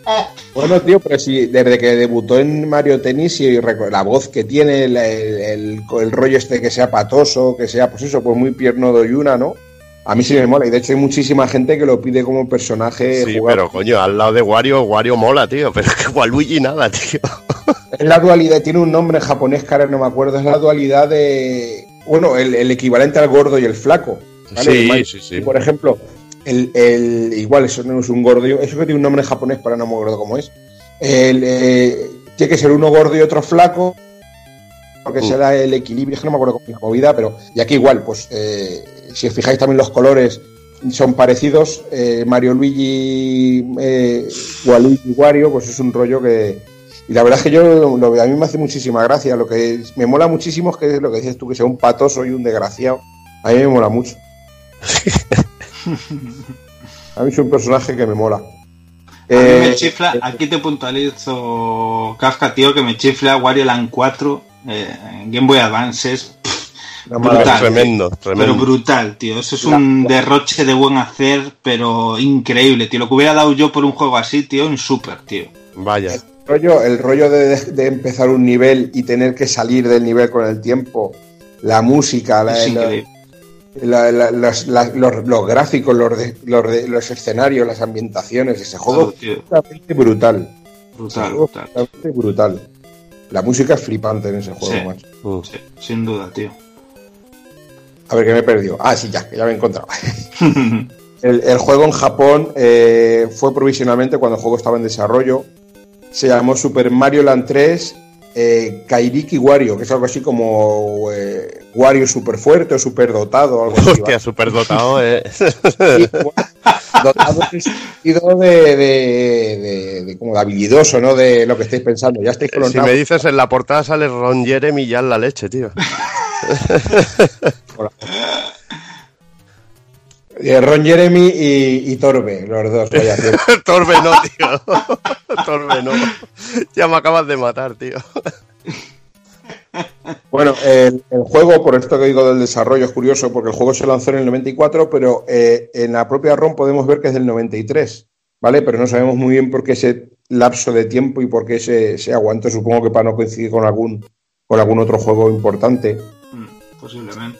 Bueno, tío, pero si desde que debutó en Mario Tennis y la voz que tiene, el, el- el- el rollo este que sea patoso, que sea, pues eso, pues muy pierno de Yuna, ¿no? A mí sí me mola y de hecho hay muchísima gente que lo pide como personaje Sí, jugar. pero coño, al lado de Wario, Wario mola, tío. Pero es [laughs] que Waluigi nada, tío. Es la dualidad, tiene un nombre en japonés ahora no me acuerdo, es la dualidad de. Bueno, el, el equivalente al gordo y el flaco. ¿vale? Sí, sí, sí. Por ejemplo, el, el- igual eso no es un gordo, eso que tiene un nombre en japonés, pero no me acuerdo cómo es. El, eh, tiene que ser uno gordo y otro flaco, porque Mm. será el equilibrio, es que no me acuerdo cómo es la movida, pero. Y aquí igual, pues eh, si os fijáis también los colores son parecidos. eh, Mario Luigi, eh, Waluigi Wario, pues es un rollo que. Y la verdad es que yo lo, a mí me hace muchísima gracia. Lo que me mola muchísimo es que lo que dices tú, que sea un patoso y un desgraciado. A mí me mola mucho. [laughs] a mí es un personaje que me mola. A mí Eh, me chifla, aquí te puntualizo, Kafka, tío, que me chifla Wario Land 4 eh, en Game Boy Advance. Es brutal. maravilla. Tremendo, Pero tremendo. brutal, tío. Eso es un derroche de buen hacer, pero increíble, tío. Lo que hubiera dado yo por un juego así, tío, un super, tío. Vaya. El rollo, el rollo de, de empezar un nivel y tener que salir del nivel con el tiempo, la música, la- Es la- increíble. la- la- las- la- los, los gráficos, los, de- los, de- los escenarios, las ambientaciones, ese juego es absolutamente brutal. Brutal, Ese juego brutal. es absolutamente brutal. La música es flipante en ese juego, Sí. macho. Sí, sin duda, tío. A ver, que me he perdido. Ah, sí, ya, que ya me he encontrado. [laughs] el, el juego en Japón eh, fue provisionalmente cuando el juego estaba en desarrollo. Se llamó Super Mario Land 3 eh, Kairiki Wario, que es algo así como eh, Wario super fuerte o super dotado. Algo así, Hostia, ¿vale? superdotado, eh. [laughs] Y, bueno, dotado en el sentido de, de- de- de como de habilidoso, ¿no? De lo que estáis pensando. Ya estáis los Si me dices en la portada sale Ron Jeremy ya en la leche, tío. [laughs] Eh, Ron Jeremy y, y Torbe, los dos. Vaya. [laughs] Torbe no, tío. [laughs] Torbe no. Ya me acabas de matar, tío. Bueno, el, el juego, por esto que digo del desarrollo, es curioso porque el juego se lanzó en el 94, pero eh, en la propia ROM podemos ver que es del 93, ¿vale? Pero no sabemos muy bien por qué ese lapso de tiempo y por qué se, se aguantó. Supongo que para no coincidir con algún, con algún otro juego importante. Posiblemente.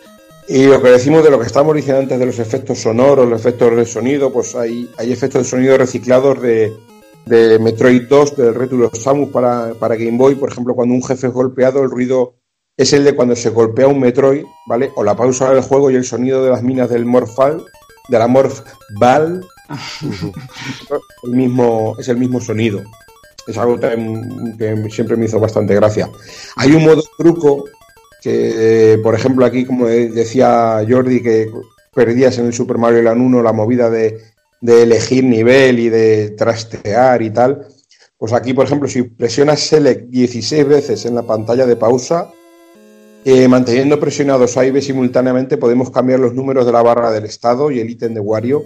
Y lo que decimos de lo que estábamos diciendo antes de los efectos sonoros, los efectos de sonido, pues hay, hay efectos de sonido reciclados de, de Metroid 2, del Return of Samus para, para Game Boy. Por ejemplo, cuando un jefe es golpeado, el ruido es el de cuando se golpea un Metroid, ¿vale? O la pausa del juego y el sonido de las minas del Morphal, de la Morph Ball, el mismo, es el mismo sonido. Es algo que, que siempre me hizo bastante gracia. Hay un modo truco que, eh, por ejemplo, aquí, como de- decía Jordi, que perdías en el Super Mario Land 1 la movida de, de elegir nivel y de trastear y tal. Pues aquí, por ejemplo, si presionas Select 16 veces en la pantalla de pausa, eh, manteniendo presionados A y B simultáneamente, podemos cambiar los números de la barra del estado y el ítem de Wario,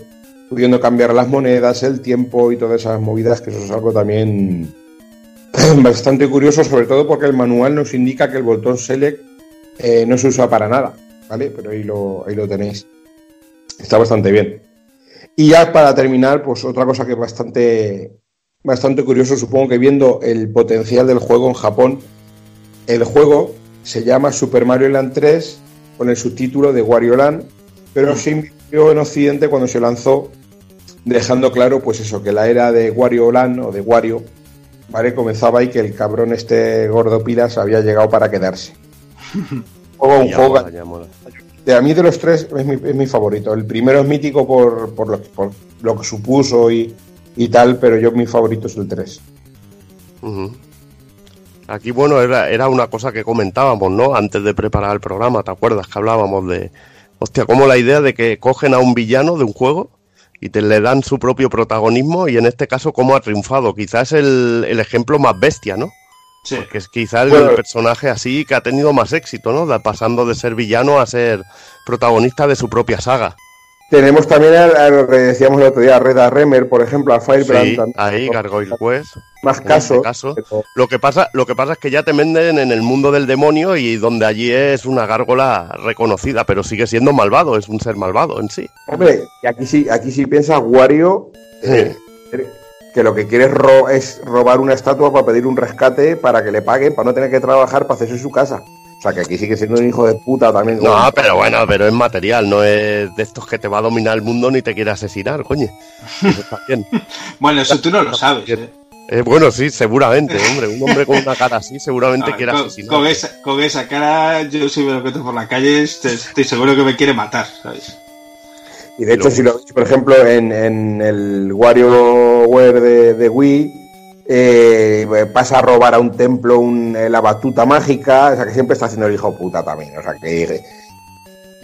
pudiendo cambiar las monedas, el tiempo y todas esas movidas, que eso es algo también [clears throat] bastante curioso, sobre todo porque el manual nos indica que el botón Select eh, no se usa para nada, ¿vale? Pero ahí lo, ahí lo tenéis. Está bastante bien. Y ya para terminar, pues otra cosa que es bastante, bastante curioso, supongo que viendo el potencial del juego en Japón, el juego se llama Super Mario Land 3 con el subtítulo de Wario Land, pero se invirtió en Occidente cuando se lanzó, dejando claro, pues eso, que la era de Wario Land o de Wario, ¿vale? Comenzaba y que el cabrón este gordo pilas había llegado para quedarse. Juego, un juego mola, ya mola. de a mí de los tres es mi, es mi favorito. El primero es mítico por, por, lo, por lo que supuso y, y tal, pero yo mi favorito es el 3. Ujú. Aquí, bueno, era, era una cosa que comentábamos, ¿no? Antes de preparar el programa, ¿te acuerdas? Que hablábamos de, hostia, como la idea de que cogen a un villano de un juego y te le dan su propio protagonismo y en este caso cómo ha triunfado. Quizás el, el ejemplo más bestia, ¿no? Sí. Porque es quizás el, personaje así que ha tenido más éxito, ¿no? Pasando de ser villano a ser protagonista de su propia saga. Tenemos también a, lo que decíamos el otro día, a Reda Remer, por ejemplo, a Firebrand. Sí, ahí, Gargoyle Quest. Más casos. este caso. pero- Lo que pasa, lo que pasa es que ya te venden en el mundo del demonio y donde allí es una gárgola reconocida, pero sigue siendo malvado, es un ser malvado en sí. Hombre, y aquí sí, aquí sí piensa Wario eh, que lo que quiere es, ro- es robar una estatua para pedir un rescate para que le paguen, para no tener que trabajar, para hacerse su casa. O sea que aquí sigue siendo un hijo de puta también. No, pero bueno, pero es material, no es de estos que te va a dominar el mundo ni te quiere asesinar, coño. Eso está bien. [laughs] Bueno, eso tú no lo sabes. ¿eh? Eh, bueno, sí, seguramente, [laughs] hombre. Un hombre con una cara así seguramente Ah, quiere asesinar. con esa, con esa cara, yo si me lo encuentro por la calle, estoy, estoy seguro que me quiere matar, ¿sabes? Y de hecho, si lo veis, por ejemplo, en, en el WarioWare de, de Wii, eh, pasa a robar a un templo un- eh, la batuta mágica, o sea que siempre está haciendo el hijo puta también. O sea que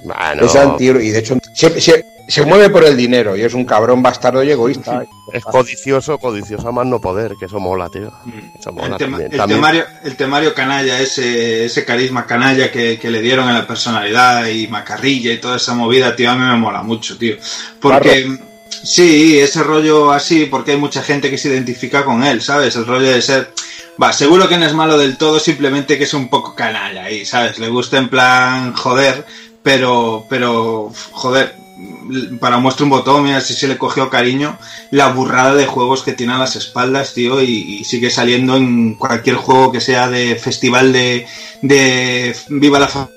Bueno, es anti- y de hecho se, se- se mueve por el dinero y es un cabrón bastardo y egoísta. es codicioso, codicioso a más no poder, que eso mola, tío. Eso mola El, tema- también. el También- temario, el temario canalla, ese, ese carisma canalla que, que le dieron a la personalidad y macarrilla y toda esa movida, tío, a mí me mola mucho, tío. Porque, sí, ese rollo así, porque hay mucha gente que se identifica con él, ¿sabes? El rollo de ser... Va, seguro que no es malo del todo, simplemente que es un poco canalla ahí, ¿sabes? Le gusta en plan joder, pero, pero, joder, para muestra un botón, mira, si se le cogió cariño, la burrada de juegos que tiene a las espaldas, tío, y, sigue saliendo en cualquier juego que sea de festival de, de Viva la Fa-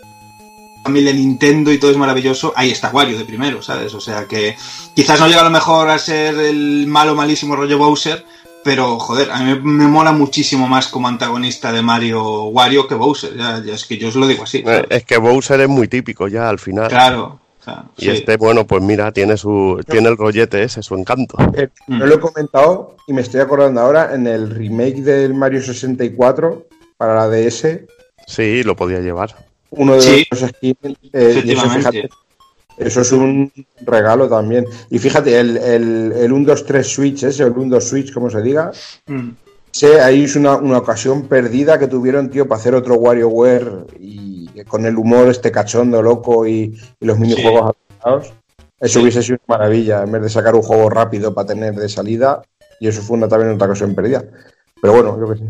familia Nintendo y todo es maravilloso, ahí está Wario de primero, ¿sabes? O sea que quizás no llega a lo mejor a ser el malo malísimo rollo Bowser, pero joder, a mí me mola muchísimo más como antagonista de Mario Wario que Bowser. Ya, ya es que yo os lo digo así. Eh, Es que Bowser es muy típico ya al final. Claro. o sea, Y sí. este, bueno, pues mira, tiene su tiene el rollete ese, su encanto. Eh, No lo he comentado y me estoy acordando ahora en el remake del Mario 64 para la DS, Sí, lo podía llevar. uno de Sí. los skins. eh, y eso, fíjate, eso es un regalo también. Y fíjate, el, el, el 1, 2, 3 Switch, ese, el 1, 2 Switch, como se diga, Mm. Sí, ahí es una, una ocasión perdida que tuvieron, tío, para hacer otro WarioWare y con el humor este cachondo, loco y, y los minijuegos adaptados. Eso hubiese sido una maravilla, en vez de sacar un juego rápido para tener de salida, y eso fue una, también otra ocasión perdida. Pero bueno, yo que sé.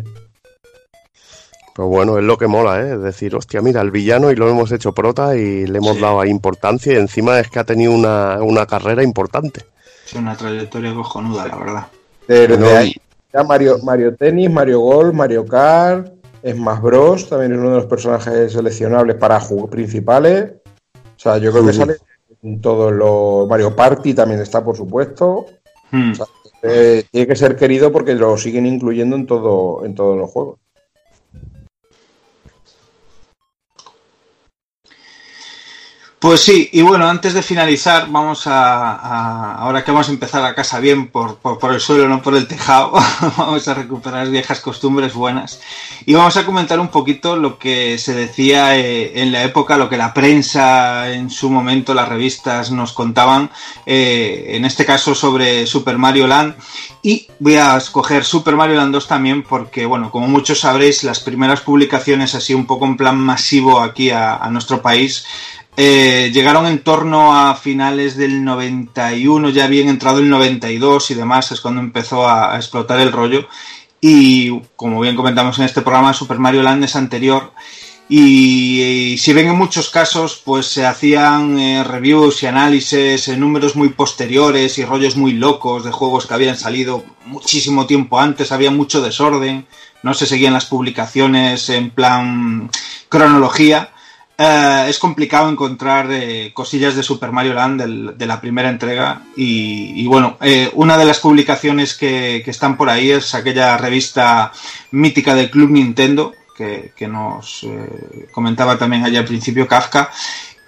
Pero bueno, es lo que mola, ¿eh? Es decir, hostia, mira, el villano y lo hemos hecho prota y le hemos dado ahí importancia y encima es que ha tenido una, una carrera importante. Es una trayectoria cojonuda, la verdad. Desde No, ahí, ya Mario, Mario Tennis, Mario Golf, Mario Kart, Smash Bros. también es uno de los personajes seleccionables para juegos principales. O sea, yo creo que sale en todos los. Mario Party también está, por supuesto. Mm. O sea, eh, tiene que ser querido porque lo siguen incluyendo en todo en todos los juegos. Pues sí, y bueno, antes de finalizar, vamos a, ahora que vamos a empezar a casa bien por, por, el suelo, no por el tejado, [laughs] vamos a recuperar viejas costumbres buenas y vamos a comentar un poquito lo que se decía eh, en la época, lo que la prensa en su momento, las revistas nos contaban, eh, en este caso sobre Super Mario Land. Y voy a escoger Super Mario Land 2 también porque, bueno, como muchos sabréis, las primeras publicaciones así un poco en plan masivo aquí a nuestro país eh, llegaron en torno a finales del 91, ya bien entrado el 92 y demás, es cuando empezó a, explotar el rollo. Y como bien comentamos en este programa, Super Mario Land es anterior. Y, si bien en muchos casos pues se hacían eh, reviews y análisis en números muy posteriores y rollos muy locos de juegos que habían salido muchísimo tiempo antes, había mucho desorden, no se seguían las publicaciones en plan cronología. Eh, es complicado encontrar eh, cosillas de Super Mario Land de la primera entrega y, bueno, eh, una de las publicaciones que, que están por ahí es aquella revista mítica del Club Nintendo que, que nos comentaba también allá al principio Kafka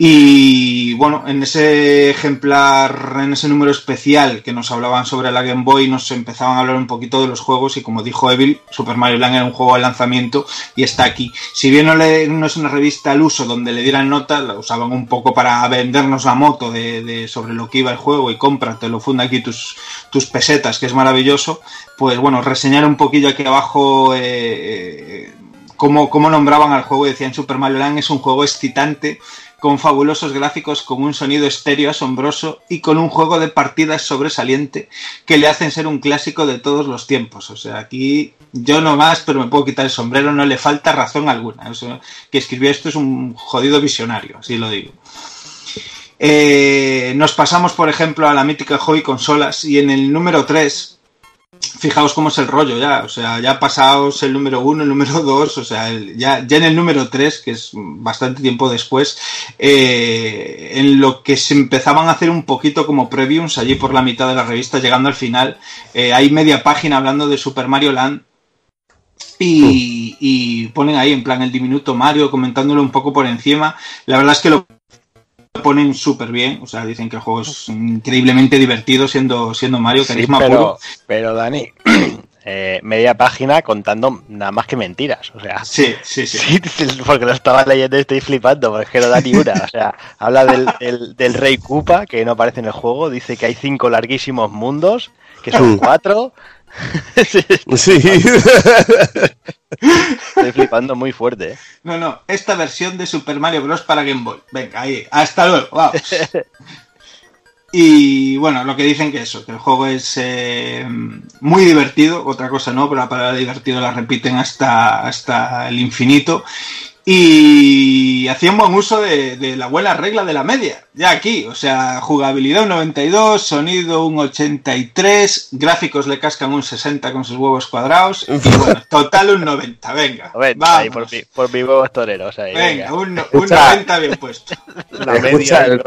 y bueno, en ese ejemplar, en ese número especial que nos hablaban sobre la Game Boy, nos empezaban a hablar un poquito de los juegos y como dijo Evil, Super Mario Land era un juego de lanzamiento y está aquí. Si bien no, le- es una revista al uso donde le dieran nota, la usaban un poco para vendernos la moto de, sobre lo que iba el juego y cómpratelo, funda aquí tus, tus pesetas, que es maravilloso, pues bueno, reseñar un poquillo aquí abajo... eh, cómo, cómo nombraban al juego, decían Super Mario Land es un juego excitante, con fabulosos gráficos, con un sonido estéreo asombroso y con un juego de partidas sobresaliente que le hacen ser un clásico de todos los tiempos. O sea, aquí yo no más, pero me puedo quitar el sombrero, no le falta razón alguna. Que escribió esto es un jodido visionario, así lo digo. Eh, nos pasamos, por ejemplo, a la mítica Hobby Consolas y en el número 3 fijaos cómo es el rollo ya, o sea, ya pasaos el número uno, el número [laughs] dos, o sea, el- ya, ya en el número tres, que es bastante tiempo después, eh, en lo que se empezaban a hacer un poquito como previews allí por la mitad de la revista, llegando al final, eh, hay media página hablando de Super Mario Land y, y ponen ahí en plan el diminuto Mario comentándolo un poco por encima. La verdad es que lo ponen súper bien, o sea, dicen que el juego es increíblemente divertido siendo, siendo Mario, Sí, carisma pero, puro. pero Dani, [clears throat] eh, media página contando nada más que mentiras. O sea, Sí, sí, [laughs] sí. porque lo estaba leyendo y estoy flipando, porque es que no da ni una. O sea, habla del, del, del rey Koopa, que no aparece en el juego, dice que hay cinco larguísimos mundos, que son Sí. [laughs] cuatro. [laughs] Sí. Estoy flipando muy fuerte. ¿eh? No, no, esta versión de Super Mario Bros. para Game Boy. Venga, ahí, hasta luego, vamos. [laughs] Y bueno, lo que dicen que eso, que el juego es eh, muy divertido, otra cosa no, pero la palabra divertido la repiten hasta, hasta el infinito. Y hacían buen uso de, de la buena regla de la media, ya aquí, o sea, jugabilidad un 92, sonido un 83, gráficos le cascan un 60 con sus huevos cuadrados, y [laughs] bueno, total un 90, venga. Ver, vamos. ahí por, mi, por mi huevos toreros. Ahí, Venga, un, un Escucha. 90 bien puesto. [laughs] La Escucha, media. el,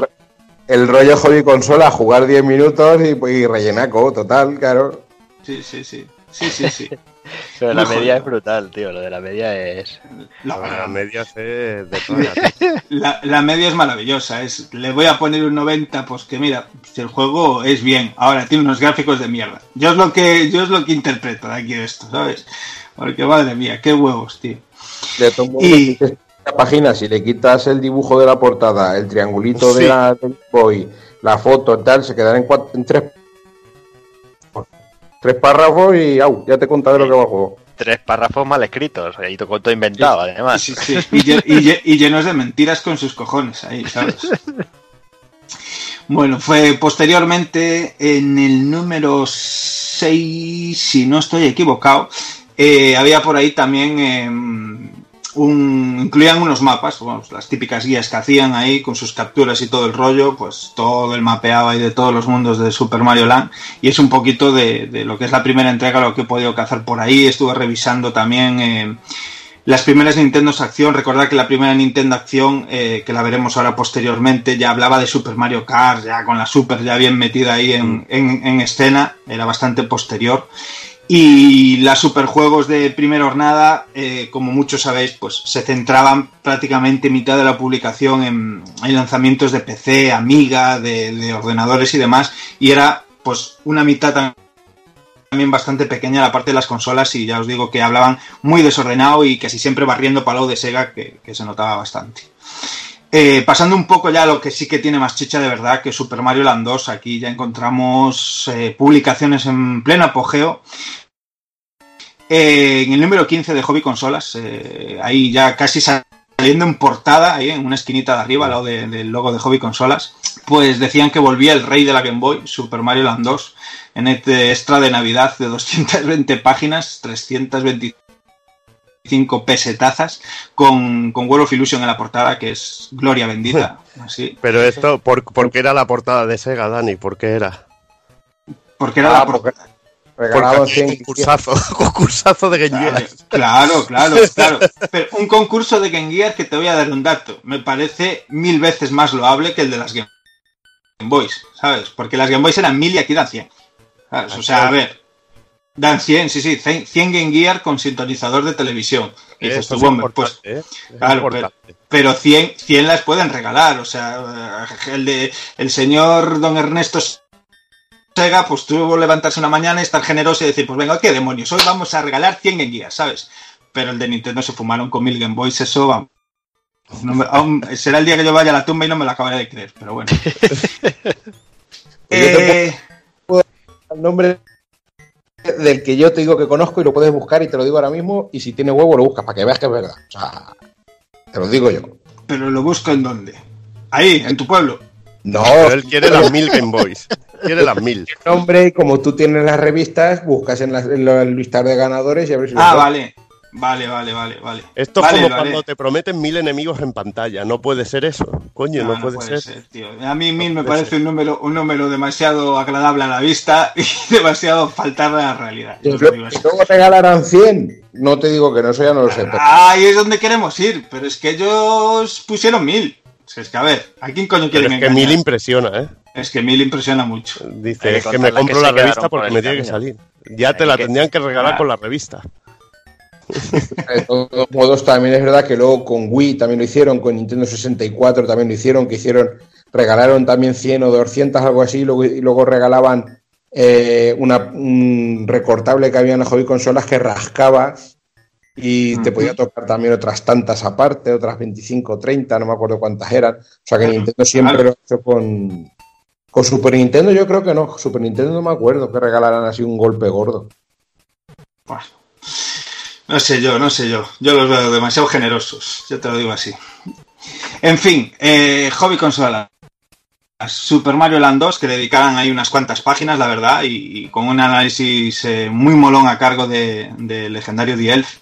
el rollo hobby consola, jugar 10 minutos y, y rellenaco, total, claro. Sí, sí, sí. Sí, sí, sí. [laughs] Pero la media es brutal, tío. Lo de la media es. La, La media es de [laughs] la media es maravillosa. Es, le voy a poner un 90, pues que mira, si el juego es bien. Ahora tiene unos gráficos de mierda. Yo es lo que, yo es lo que interpreto de aquí de esto, ¿sabes? Porque madre mía, qué huevos, tío. De Y- la página, si le quitas el dibujo de la portada, el triangulito Sí. de la del boy, la foto, tal, se quedará en, cuat- en tres, tres párrafos y au, ya te contaré lo que va el juego. Tres párrafos mal escritos. Y todo, todo inventado, además. Sí, sí. Y, y y llenos de mentiras con sus cojones ahí, ¿sabes? [laughs] Bueno, fue posteriormente en el número 6, si no estoy equivocado, eh, había por ahí también eh, incluían unos mapas, las típicas guías que hacían ahí con sus capturas y todo el rollo, pues todo el mapeado ahí de todos los mundos de Super Mario Land. Y es un poquito de, lo que es la primera entrega, lo que he podido cazar por ahí, estuve revisando también... eh, las primeras Nintendo Acción, recordad que la primera Nintendo Acción, eh, que la veremos ahora posteriormente, ya hablaba de Super Mario Kart, ya con la Super ya bien metida ahí en escena, era bastante posterior. Y las superjuegos de primera jornada, eh, como muchos sabéis, pues se centraban prácticamente mitad de la publicación en, en lanzamientos de PC, Amiga, de, de ordenadores y demás, y era pues una mitad también bastante pequeña la parte de las consolas y ya os digo que hablaban muy desordenado y casi siempre barriendo palo de Sega que se notaba bastante. Eh, pasando un poco ya a lo que sí que tiene más chicha de verdad que Super Mario Land 2, aquí ya encontramos eh, publicaciones en pleno apogeo. Eh, en el número 15 de Hobby Consolas, ahí ya casi saliendo en portada, ahí en una esquinita de arriba, al lado de- del logo de Hobby Consolas, pues decían que volvía el rey de la Game Boy, Super Mario Land 2, en este extra de Navidad de 220 páginas, 325 pesetazas, con, con World of Illusion en la portada, que es gloria bendita. [laughs] Así. Pero esto, ¿por, por qué era la portada de Sega, Dani? ¿Por qué era? Porque era Ah, la portada. 100 concursazo, [laughs] concursazo de Game Claro, Gear. claro, claro, [laughs] claro. Pero un concurso de Game Gear que te voy a dar un dato. Me parece mil veces más loable que el de las Game Boys, ¿sabes? Porque las Game Boys eran mil y aquí dan 100. ¿sabes? O sea, a ver. Dan 100, sí, sí, 100 100 Game Gear con sintonizador de televisión. Y dices tú, hombre, pues ¿eh? Claro, pero, pero 100, 100 las pueden regalar. O sea, el de el señor don Ernesto Sega, pues tuvo que levantarse una mañana y estar generoso y decir, pues venga, ¿qué demonios? Hoy vamos a regalar 100 Game Gear, ¿sabes? Pero el de Nintendo se fumaron con mil Game Boys, eso vamos. No me- aún- será el día que yo vaya a la tumba y no me lo acabaré de creer, pero bueno. [laughs] Eh, el nombre del que yo te digo que conozco y lo puedes buscar y te lo digo ahora mismo y si tiene huevo lo buscas para que veas que es verdad. O sea, te lo digo yo. pero lo busco en dónde? Ahí, en tu pueblo. No, Pero él quiere las mil Game Boys. Quiere las mil. nombre y como tú tienes las revistas, buscas en, las- en de ganadores y a ver si lo Ah, vale. Vale, vale, vale, vale. Esto Vale, es como cuando te prometen mil enemigos en pantalla. No puede ser eso. Coño, no, puede, ser. tío. A mí mil me parece un número, un número demasiado agradable a la vista [laughs] y demasiado faltar de la realidad. Yo lo digo así. luego regalarán 100. No te digo que no, eso ya no lo sé. pero- Ahí es donde queremos ir, pero es que ellos pusieron mil. O sea, es que a ver, ¿a quién coño Pero quieren es que engañar? mil impresiona, ¿eh? Es que mil impresiona mucho. Dice, es que me compro que la revista por porque me tiene que salir. Ya te la que- tendrían que regalar Ah. con la revista. De todos modos, también es verdad que luego con Wii también lo hicieron, con Nintendo 64 también lo hicieron, que hicieron, regalaron también 100 o 200, algo así, y luego, y luego regalaban eh, una, un recortable que había en las hobby consolas que rascabas y te podía tocar también otras tantas aparte, otras 25 o 30, no me acuerdo cuántas eran. O sea que Nintendo siempre lo hizo con, con Super Nintendo, yo creo que no. Super Nintendo no me acuerdo que regalaran así un golpe gordo. No sé yo, no sé yo. Yo los veo demasiado generosos, yo te lo digo así. En fin, eh, hobby consola. Super Mario Land 2, que dedicaban ahí unas cuantas páginas, la verdad, y, con un análisis eh, muy molón a cargo de, de legendario The Elf.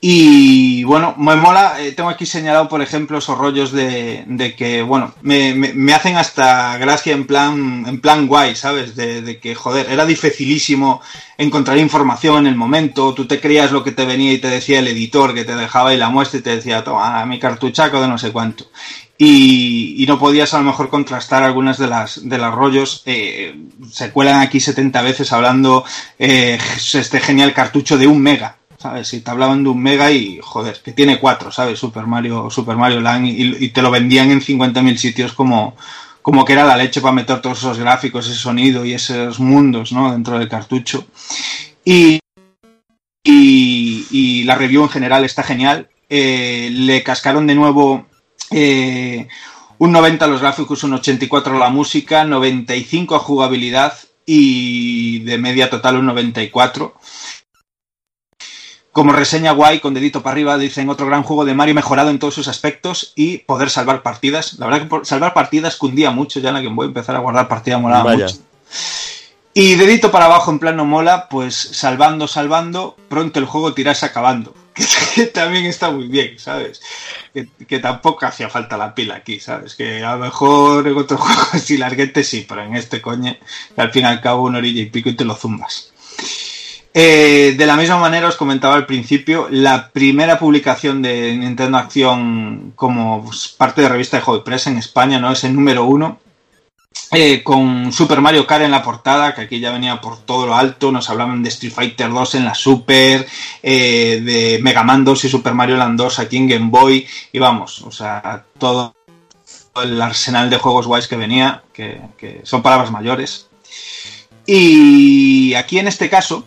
Y bueno, me mola, eh, tengo aquí señalado, por ejemplo, esos rollos de, de que, bueno, me, me- me hacen hasta gracia en plan, en plan guay, ¿sabes? De, de que, joder, era dificilísimo encontrar información en el momento, tú te creías lo que te venía y te decía el editor que te dejaba ahí la muestra y te decía, toma, mi cartuchaco de no sé cuánto. y, y no podías a lo mejor contrastar algunas de las de los rollos. eh, se cuelan aquí 70 veces hablando eh, este genial cartucho de un mega. ¿Sabes? Si te hablaban de un mega y, joder, que tiene cuatro, ¿sabes? Super Mario, Super Mario Land y, te lo vendían en 50.000 sitios como, como que era la leche para meter todos esos gráficos, ese sonido y esos mundos, ¿no? Dentro del cartucho. Y, y, y la review en general está genial. Eh, le cascaron de nuevo eh, un 90 a los gráficos, un 84 a la música, 95 a jugabilidad y de media total un 94. Como reseña guay, con dedito para arriba, dicen otro gran juego de Mario mejorado en todos sus aspectos y poder salvar partidas. La verdad que salvar partidas cundía mucho ya en la que voy a empezar a guardar partidas molaba Vaya. mucho. Y dedito para abajo en plan no mola, pues salvando, salvando, pronto el juego tirarse acabando. [laughs] Que también está muy bien, ¿sabes? Que, que tampoco hacía falta la pila aquí, ¿sabes? Que a lo mejor en otro [laughs] juego así larguete sí, pero en este que al fin y al cabo una orilla y pico y te lo zumbas. Eh, de la misma manera os comentaba al principio, la primera publicación de Nintendo Acción como parte de revista de Hobby Press en España, ¿no? Es el número uno. eh, con Super Mario Kart en la portada, que aquí ya venía por todo lo alto, nos hablaban de Street Fighter 2 en la Super, eh, de Mega Man 2 y Super Mario Land 2 aquí en Game Boy, y vamos, o sea, todo el arsenal de juegos guays que venía, que son palabras mayores. Y aquí en este caso,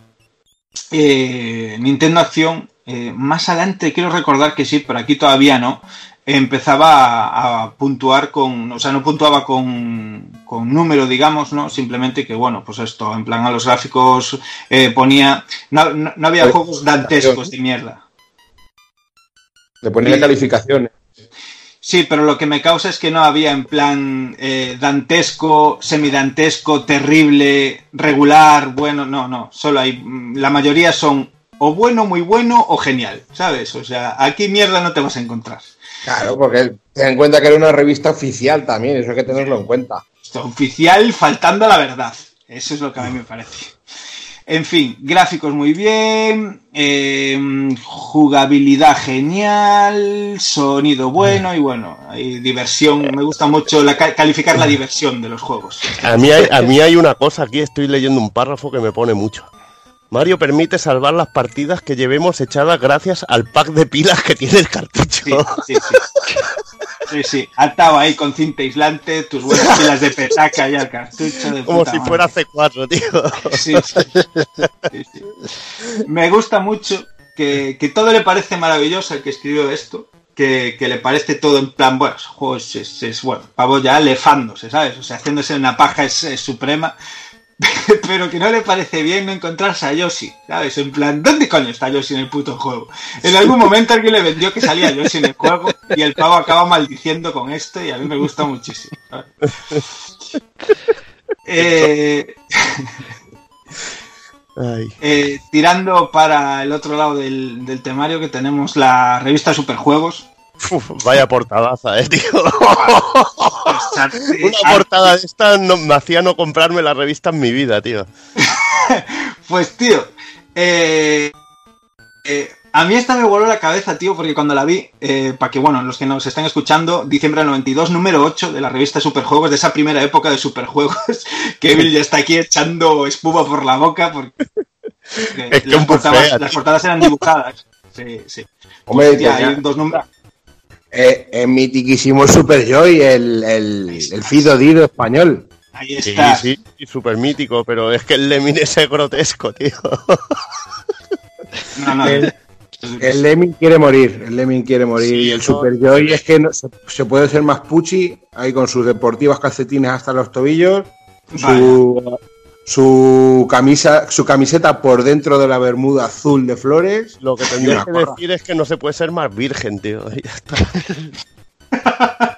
eh, Nintendo Acción, eh, más adelante quiero recordar que sí, pero aquí todavía no, empezaba a, a puntuar con, o sea, no puntuaba con, con número, digamos, ¿no? Simplemente que, bueno, pues esto, en plan a los gráficos eh, ponía, no, no- no había Pues, juegos dantescos de mierda. Le ponía calificaciones. Sí, pero lo que me causa es que no había en plan eh, dantesco, semidantesco, terrible, regular, bueno, no, no. Solo hay. mm, La mayoría son o bueno, muy bueno o genial, ¿sabes? O sea, aquí mierda no te vas a encontrar. Claro, porque ten en cuenta que era una revista oficial también, eso hay que tenerlo en cuenta. Esto, oficial faltando a la verdad. Eso es lo que a mí me parece. En fin, gráficos muy bien, eh, jugabilidad genial, sonido bueno y bueno, hay diversión. Me gusta mucho la, calificar la diversión de los juegos. A mí, hay, a mí hay una cosa aquí, estoy leyendo un párrafo que me pone mucho. Mario permite salvar las partidas que llevemos echadas gracias al pack de pilas que tiene el cartucho. Sí, sí, sí. [laughs] Sí, sí, atado ahí con cinta aislante, tus buenas pilas de petaca y al cartucho de Como puta si madre. fuera C4, tío. Sí, sí. Me gusta mucho que, que todo le parece maravilloso al que escribió esto. Que, que le parece todo en plan, bueno, ese juego es, es- es, bueno, pavo ya lefándose, ¿sabes? O sea, haciéndose una paja es, es suprema. [laughs] Pero que no le parece bien no encontrarse a Yoshi, ¿sabes? En plan, ¿dónde coño está Yoshi en el puto juego? En algún momento alguien le vendió que salía Yoshi en el juego y el pavo acaba maldiciendo con esto y a mí me gusta muchísimo. [laughs] Eh, eh, tirando para el otro lado del, del temario que tenemos la revista Superjuegos. Uf, vaya portadaza, eh, tío. Arte- Una portada de esta no, me hacía no comprarme la revista en mi vida, tío. [laughs] Pues tío, eh, eh, a mí esta me voló la cabeza, tío, porque cuando la vi, eh, para que, bueno, los que nos están escuchando, diciembre del 92, número 8 de la revista Superjuegos, de esa primera época de Superjuegos, [laughs] que Bill ya está aquí echando espuma por la boca, porque Es que las, portadas, las eran dibujadas. Sí, sí. Hombre, Hostia, hay dos números. Eh, el mitiquísimo Super Joy, el, el, el Fido Dido español. Ahí Sí, está. sí, súper mítico, pero es que el Lemmin ese es grotesco, tío. No, no. El, el Lemming quiere morir, el Lemming quiere morir. y el Super Joy es que no- se, se puede ser más puchi, ahí con sus deportivas calcetines hasta los tobillos, su, su camisa, su camiseta por dentro de la bermuda azul de flores. Lo que una que decir es que no se puede ser más virgen, tío. [laughs] Ya está. [laughs]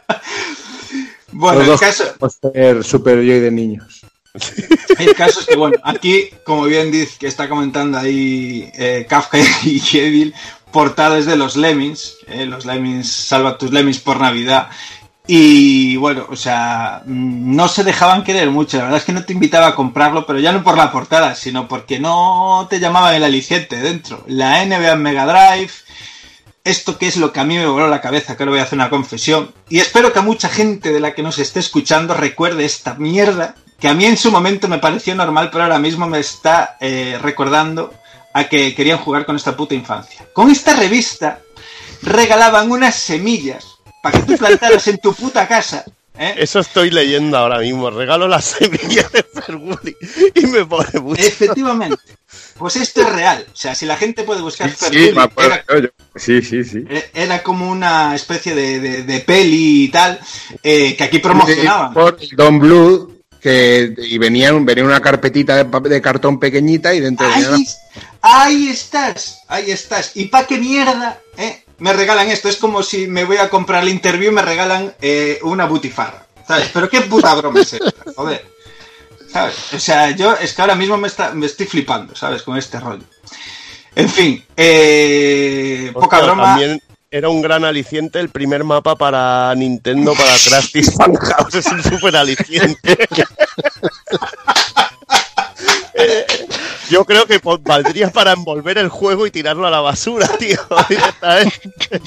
Bueno, Los el dos caso, podemos ser Super Joy de niños. [laughs] El caso es que, bueno, aquí, como bien dice que está comentando ahí eh, Kafka y Evil, portadas de los Lemmings, eh, los Lemmings, salva tus Lemmings por Navidad. Y bueno, o sea, mm, no se dejaban querer mucho. La verdad es que no te invitaba a comprarlo, pero ya no por la portada, sino porque no te llamaban el aliciente dentro. La NBA Mega Drive, esto que es lo que a mí me voló la cabeza, que ahora voy a hacer una confesión, y espero que a mucha gente de la que nos esté escuchando recuerde esta mierda, que a mí en su momento me pareció normal, pero ahora mismo me está eh, recordando a que querían jugar con esta puta infancia. Con esta revista regalaban unas semillas para que tú plantaras en tu puta casa. ¿eh? Eso estoy leyendo ahora mismo. Regalo las semillas de Ferguli y me pone mucho. Efectivamente. Pues esto es real. O sea, si la gente puede buscar Sí, me acuerdo era, yo. sí, sí, sí. eh, era como una especie de, de- de peli y tal, eh, que aquí promocionaban. Por Don Blue, que y venía, venía una carpetita de, de cartón pequeñita y dentro Ahí, ahí estás, ahí estás. ¿Y pa' qué mierda eh, me regalan esto? Es como si me voy a comprar el interview y me regalan eh, una butifarra. ¿Sabes? Pero qué puta broma es esta, [laughs] joder. ¿Sabes? O sea, yo es que ahora mismo me, está, me estoy flipando, ¿sabes? Con este rollo. En fin, eh, poca broma. También era un gran aliciente el primer mapa para Nintendo para Krusty [laughs] Funhouse. Es un super aliciente. [laughs] Yo creo que valdría para envolver el juego y tirarlo a la basura, [laughs] tío. directamente.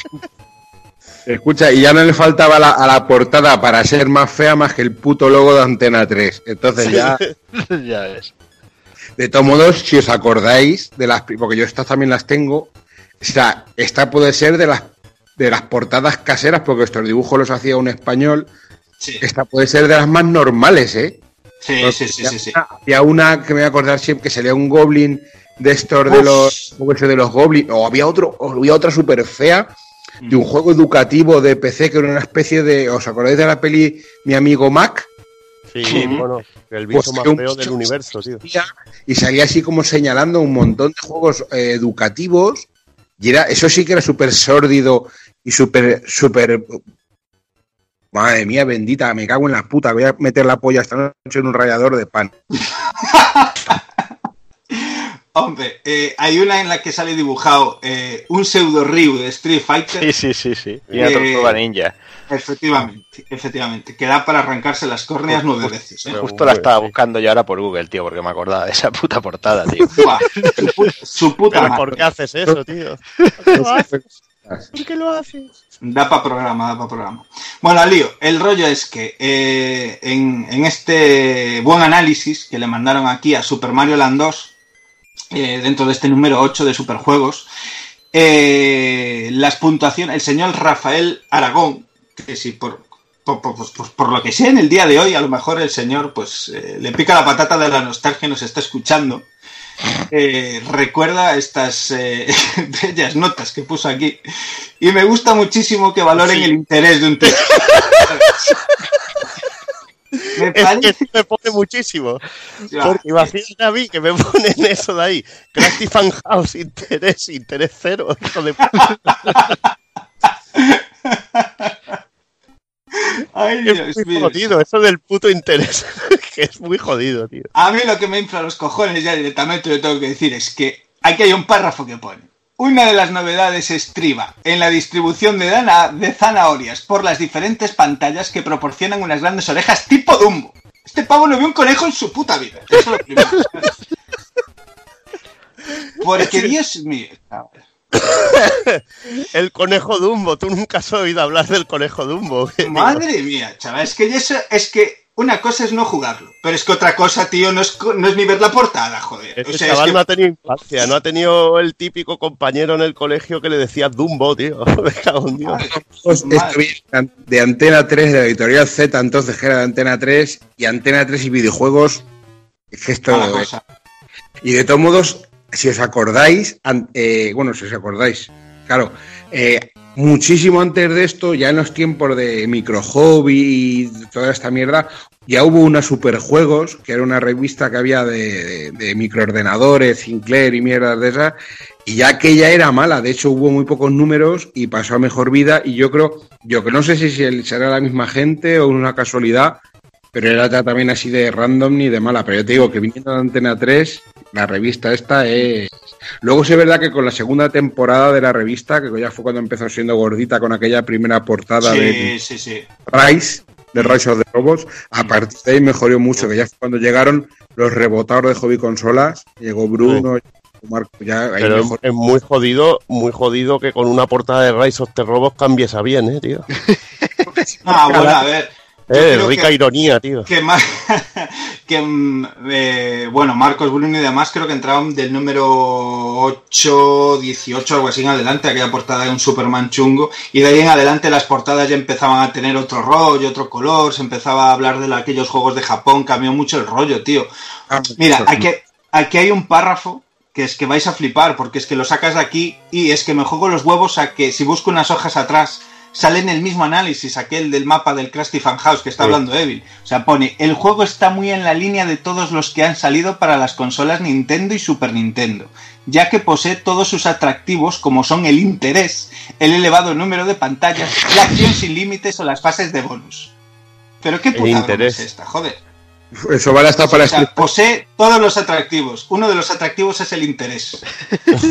Escucha, y ya no le faltaba la- a la portada para ser más fea más que el puto logo de Antena 3. Entonces ya, [laughs] ya ves. de todos modos, si os acordáis de las, porque yo estas también las tengo, o sea, esta puede ser de las de las portadas caseras, porque estos dibujos los hacía un español. Esta puede ser de las más normales, ¿eh? Sí, Porque sí, sí, había sí, sí. una- Había una que me voy a acordar siempre que salía un goblin de estos de los de los goblins, o había otro, o había otra súper fea de un juego educativo de PC que era una especie de. ¿Os acordáis de la peli Mi amigo Mac? Sí, bueno, el bicho Pues más feo del universo, tío. Y salía así como señalando un montón de juegos eh, educativos. Y era, eso sí que era súper sórdido y súper, súper. Madre mía, bendita, me cago en la puta. Voy a meter la polla esta noche en un rallador de pan. [laughs] Hombre, eh, hay una en la que sale dibujado eh, un pseudo Ryu de Street Fighter. Sí, sí, sí, sí. Y una Eh, tortuga ninja. Efectivamente, efectivamente. Que da para arrancarse las córneas nueve veces. ¿eh? Justo la estaba buscando yo ahora por Google, tío, porque me acordaba de esa puta portada, tío. [laughs] Su, pu- su puta Pero madre. ¿por qué haces eso, tío? [laughs] ¿Por qué lo haces? ¿Por qué lo haces? Da para programa, da para programa. Bueno, al el rollo es que eh, en, en este buen análisis que le mandaron aquí a Super Mario Land 2, eh, dentro de este número 8 de Superjuegos, eh, las puntuaciones, el señor Rafael Aragón, que si por, por, por- por lo que sé en el día de hoy, a lo mejor el señor pues eh, le pica la patata de la nostalgia y nos está escuchando. Eh, recuerda estas eh, [laughs] bellas notas que puso aquí y me gusta muchísimo que valoren Sí. el interés de un tío. [laughs] me Es que parece sí me pone muchísimo. Porque imagínate a mí que me ponen eso de ahí. Crafty Fan House, interés, interés cero. Hijo de puta. [laughs] Ay, Dios Es muy jodido, eso del puto interés. [laughs] que es muy jodido, tío. A mí lo que me infla los cojones ya directamente lo tengo que decir es que aquí hay un párrafo que pone. Una de las novedades estriba en la distribución de, dana- de zanahorias por las diferentes pantallas que proporcionan unas grandes orejas tipo Dumbo. Este pavo no vio un conejo en su puta vida. Eso es lo primero. [laughs] Porque Dios mío. [laughs] El conejo Dumbo, tú nunca has oído hablar del conejo Dumbo. Madre mía, chaval, es que eso, es que una cosa es no jugarlo, pero es que otra cosa, tío, no es, no es ni ver la portada, joder. Ese O sea, es chaval que- no ha tenido infancia, no ha tenido el típico compañero en el colegio que le decía Dumbo, tío. [laughs] Me cago en Dios. Esto viene de Antena 3, de la editorial Z, entonces que era de Antena 3, y Antena 3 y videojuegos. Es que esto. Y de todos modos, si os acordáis, eh, bueno, si os acordáis, claro, eh, muchísimo antes de esto, ya en los tiempos de micro hobby y toda esta mierda, ya hubo una superjuegos, que era una revista que había de, de, de microordenadores, Sinclair y mierdas de esas, y ya aquella era mala, de hecho hubo muy pocos números y pasó a mejor vida, y yo creo, yo que no sé si será la misma gente o una casualidad, pero era ya también así de random ni de mala. Pero yo te digo que viniendo de Antena 3, la revista esta es. Luego sí es verdad que con la segunda temporada de la revista, que ya fue cuando empezó siendo gordita con aquella primera portada Sí, de sí, sí. Rise, de Rise of the Robots, a partir de ahí mejoró mucho, que ya fue cuando llegaron los rebotados de hobby consolas, llegó Bruno, Marco. Ya, ahí Pero es muy jodido, muy jodido que con una portada de Rise of the Robots cambies a bien, eh, tío. [laughs] Ah, bueno, a ver. Eh, rica que- ironía, tío. que, [laughs] mm, eh, bueno, Marcos Bruno y demás creo que entraban del número 8, 18, algo así en adelante, aquella portada de un Superman chungo, y de ahí en adelante las portadas ya empezaban a tener otro rollo, otro color, se empezaba a hablar de aquellos juegos de Japón, cambió mucho el rollo, tío. Mira, aquí, aquí hay un párrafo que es que vais a flipar, porque es que lo sacas de aquí y es que me juego los huevos a que si busco unas hojas atrás sale en el mismo análisis aquel del mapa del Krusty Fan House que está Sí. hablando Evil. O sea, pone, el juego está muy en la línea de todos los que han salido para las consolas Nintendo y Super Nintendo, ya que posee todos sus atractivos como son el interés, el elevado número de pantallas, la acción sin límites o las fases de bonus. Pero qué puta broma interés. es esta, joder. Eso vale hasta para O sea, posee todos los atractivos. Uno de los atractivos es el interés.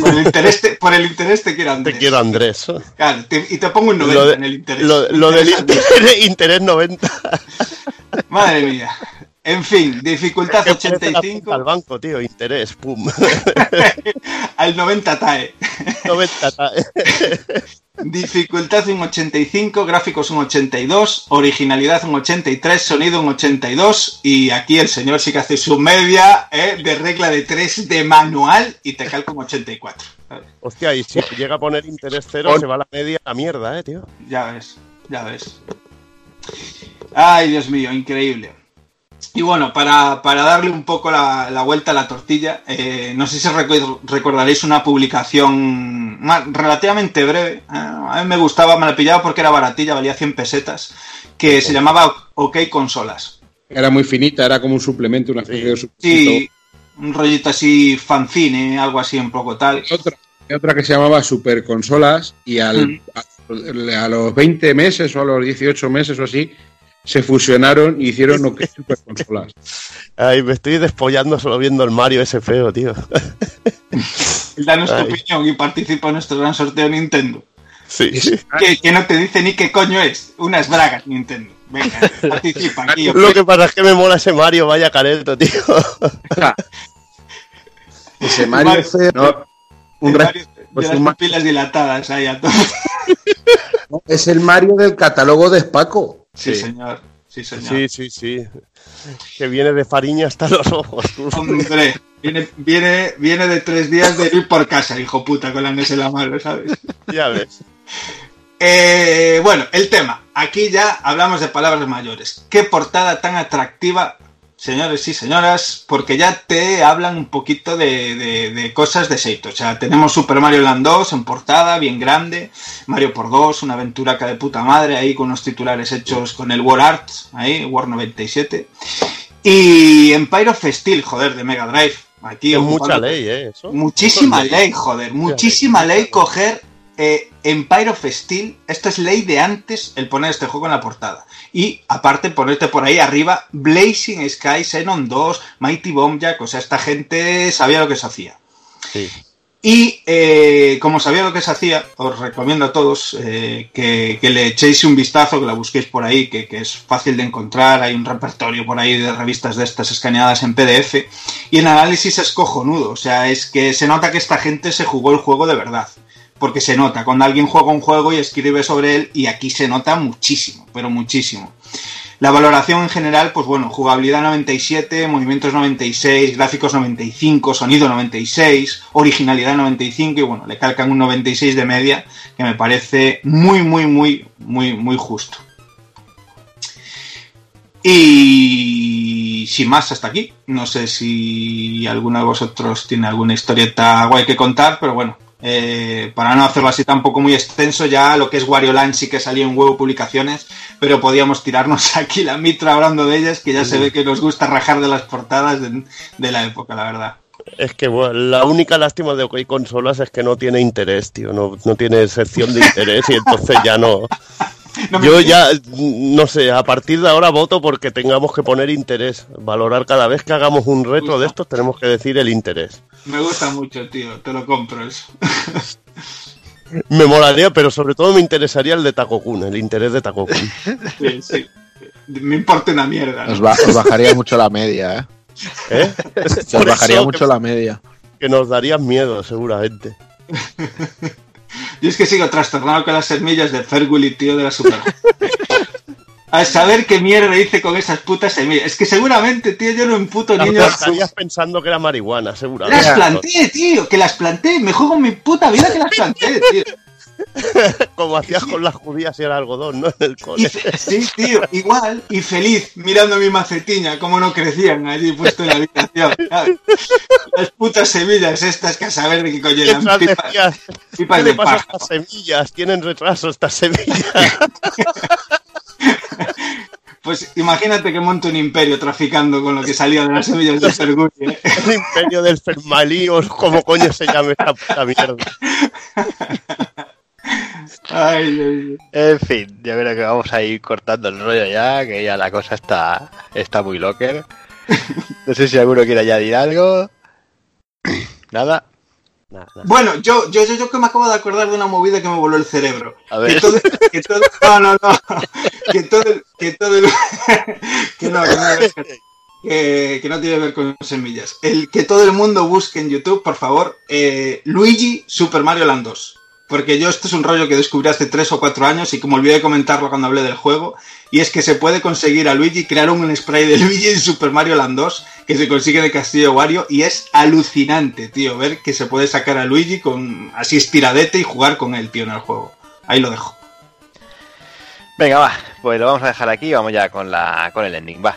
Por el interés te, por el interés te quiero Andrés. Te quiero, Andrés. Claro, te- y te pongo un 90 Lo, de- en el interés. lo- lo del Interés [laughs] interés, interés 90. Madre mía. En fin, dificultad Que parece la 85 punta Al banco, tío, interés, pum. [laughs] al 90 TAE. 90 ta- Dificultad un 85, gráficos un 82, originalidad un 83, sonido un 82 y aquí el señor sí que hace su media ¿eh? de regla de 3 de manual y te calca un 84. ¿sabes? Hostia, y si llega a poner interés cero, se va la media a la mierda, eh, tío. Ya ves, ya ves. Ay, Dios mío, increíble. Y bueno, para, para darle un poco la, la vuelta a la tortilla, eh, no sé si recu- recordaréis una publicación ma- relativamente breve. eh, a mí me gustaba, me la pillaba porque era baratilla, valía 100 pesetas, que se llamaba OK Consolas. Era muy finita, era como un suplemento, una especie de suplemento. Sí, un rollito así fanzine, algo así un poco tal. Otra, y otra que se llamaba Super Consolas y al, Mm. a, a los 20 meses o a los 18 meses o así se fusionaron y hicieron lo que es Super Consolas. [laughs] Ay, me estoy despollando solo viendo el Mario ese feo, tío. Danos tu Ay. opinión y participa en nuestro gran sorteo Nintendo. Sí. Que, que no te dice ni qué coño es. Unas bragas, Nintendo. Venga, participa [laughs] aquí. Lo que pasa es que me mola ese Mario, vaya careto, tío. Ese Mario Mario- feo, no, un Mario pues de las un pupilas dilatadas ahí a todo. es el Mario del catálogo de Spaco. Sí, Sí. señor. Sí, señor. Sí, sí, sí. Que viene de fariña hasta los ojos. tú. Hombre, viene, viene, viene de tres días de ir por casa, hijo puta, con la NES en la mano, ¿sabes? Ya ves. Eh, bueno, el tema. Aquí ya hablamos de palabras mayores. Qué portada tan atractiva, señores y señoras, porque ya te hablan un poquito de, de- de cosas de Seito. O sea, tenemos Super Mario Land 2 en portada, bien grande. Mario por 2, una aventuraca de puta madre ahí con unos titulares hechos con el War Art, ahí, War 97. Y Empire of Steel, joder, de Mega Drive. Aquí Es mucha ley, ¿eh? Eso. Muchísima Eso es ley, joder. Muchísima ley coger eh, Empire of Steel. Esto es ley de antes el poner este juego en la portada. Y aparte ponerte por ahí arriba Blazing Sky, Xenon 2, Mighty Bomb Jack. O sea, esta gente sabía lo que se hacía. Sí. Y eh, como sabía lo que se hacía, os recomiendo a todos eh, que, que le echéis un vistazo, que la busquéis por ahí, que, que es fácil de encontrar. Hay un repertorio por ahí de revistas de estas escaneadas en PDF. Y el análisis es cojonudo. O sea, es que se nota que esta gente se jugó el juego de verdad. Porque se nota cuando alguien juega un juego y escribe sobre él, y aquí se nota muchísimo, pero muchísimo. La valoración en general, pues bueno, jugabilidad 97, movimientos 96, gráficos 95, sonido 96, originalidad 95 y bueno, le calcan un 96 de media que me parece muy, muy, muy, muy, muy justo. Y sin más hasta aquí. No sé si alguno de vosotros tiene alguna historieta guay que contar, pero bueno, eh, para no hacerlo así tampoco muy extenso, ya lo que es Wario Land sí que salió en huevo publicaciones, pero podíamos tirarnos [laughs] aquí la mitra hablando de ellas, que ya se ve que nos gusta rajar de las portadas de, de la época, la verdad. Es que bueno, la única lástima de OK Consolas es que no tiene interés, tío. No, no tiene sección de interés y entonces ya no. [laughs] No Yo ya, no sé, a partir de ahora voto porque tengamos que poner interés. Valorar cada vez que hagamos un retro de estos, tenemos que decir el interés. Me gusta mucho, tío, te lo compro eso. [laughs] Me molaría, pero sobre todo me interesaría el de Takokun, el interés de Takokun. [laughs] Sí, sí. Me importa una mierda. ¿no? Os, ba- os bajaría mucho la media, ¿eh? ¿Eh? Os Por bajaría mucho que- la media. que nos darían miedo, seguramente. Yo es que sigo trastornado con las semillas de Ferguli, tío, de la Super. [laughs] A saber qué mierda hice con esas putas semillas. Es que seguramente, tío, yo no puto niño. Estarías pensando que era marihuana, seguramente. Las planté, tío, que las planté. Me juego mi puta vida que las planté, tío. [laughs] Como hacías con las judías y el algodón, ¿no? En el cole. Sí, tío, igual y feliz mirando mi macetiña, cómo no crecían allí puesto en la habitación. ¿sabes? Las putas semillas estas que a saber de qué coño eran. Pipas ¿qué de pasa paja. estas semillas? Tienen retraso estas semillas. [laughs] Pues imagínate que monto un imperio traficando con lo que salía de las semillas de Ferguli. ¿eh? [laughs] El imperio del Fermalíos, como coño se llama esta puta mierda. Ay, Dios mío. En fin, yo creo que vamos a ir cortando el rollo ya, que ya la cosa está, está muy locker. No sé si alguno quiere añadir algo. Nada. Bueno, yo, yo, yo, yo que me acabo de acordar de una movida que me voló el cerebro. A ver. Que todo, que todo- no, no, no. Que todo, el- que todo, el- que no, que no, que, que no tiene que ver con semillas. El que todo el mundo busque en YouTube, por favor, eh, Luigi Super Mario Land 2. Porque yo esto es un rollo que descubrí hace 3 o 4 años y que me olvidé de comentarlo cuando hablé del juego. Y es que se puede conseguir a Luigi, crear un spray de [laughs] Luigi en Super Mario Land 2 que se consigue de Castillo Wario y es alucinante, tío, ver que se puede sacar a Luigi con así estiradete y jugar con él, tío, en el juego. Ahí lo dejo. Venga, va, pues lo vamos a dejar aquí, vamos ya con la con el ending, va.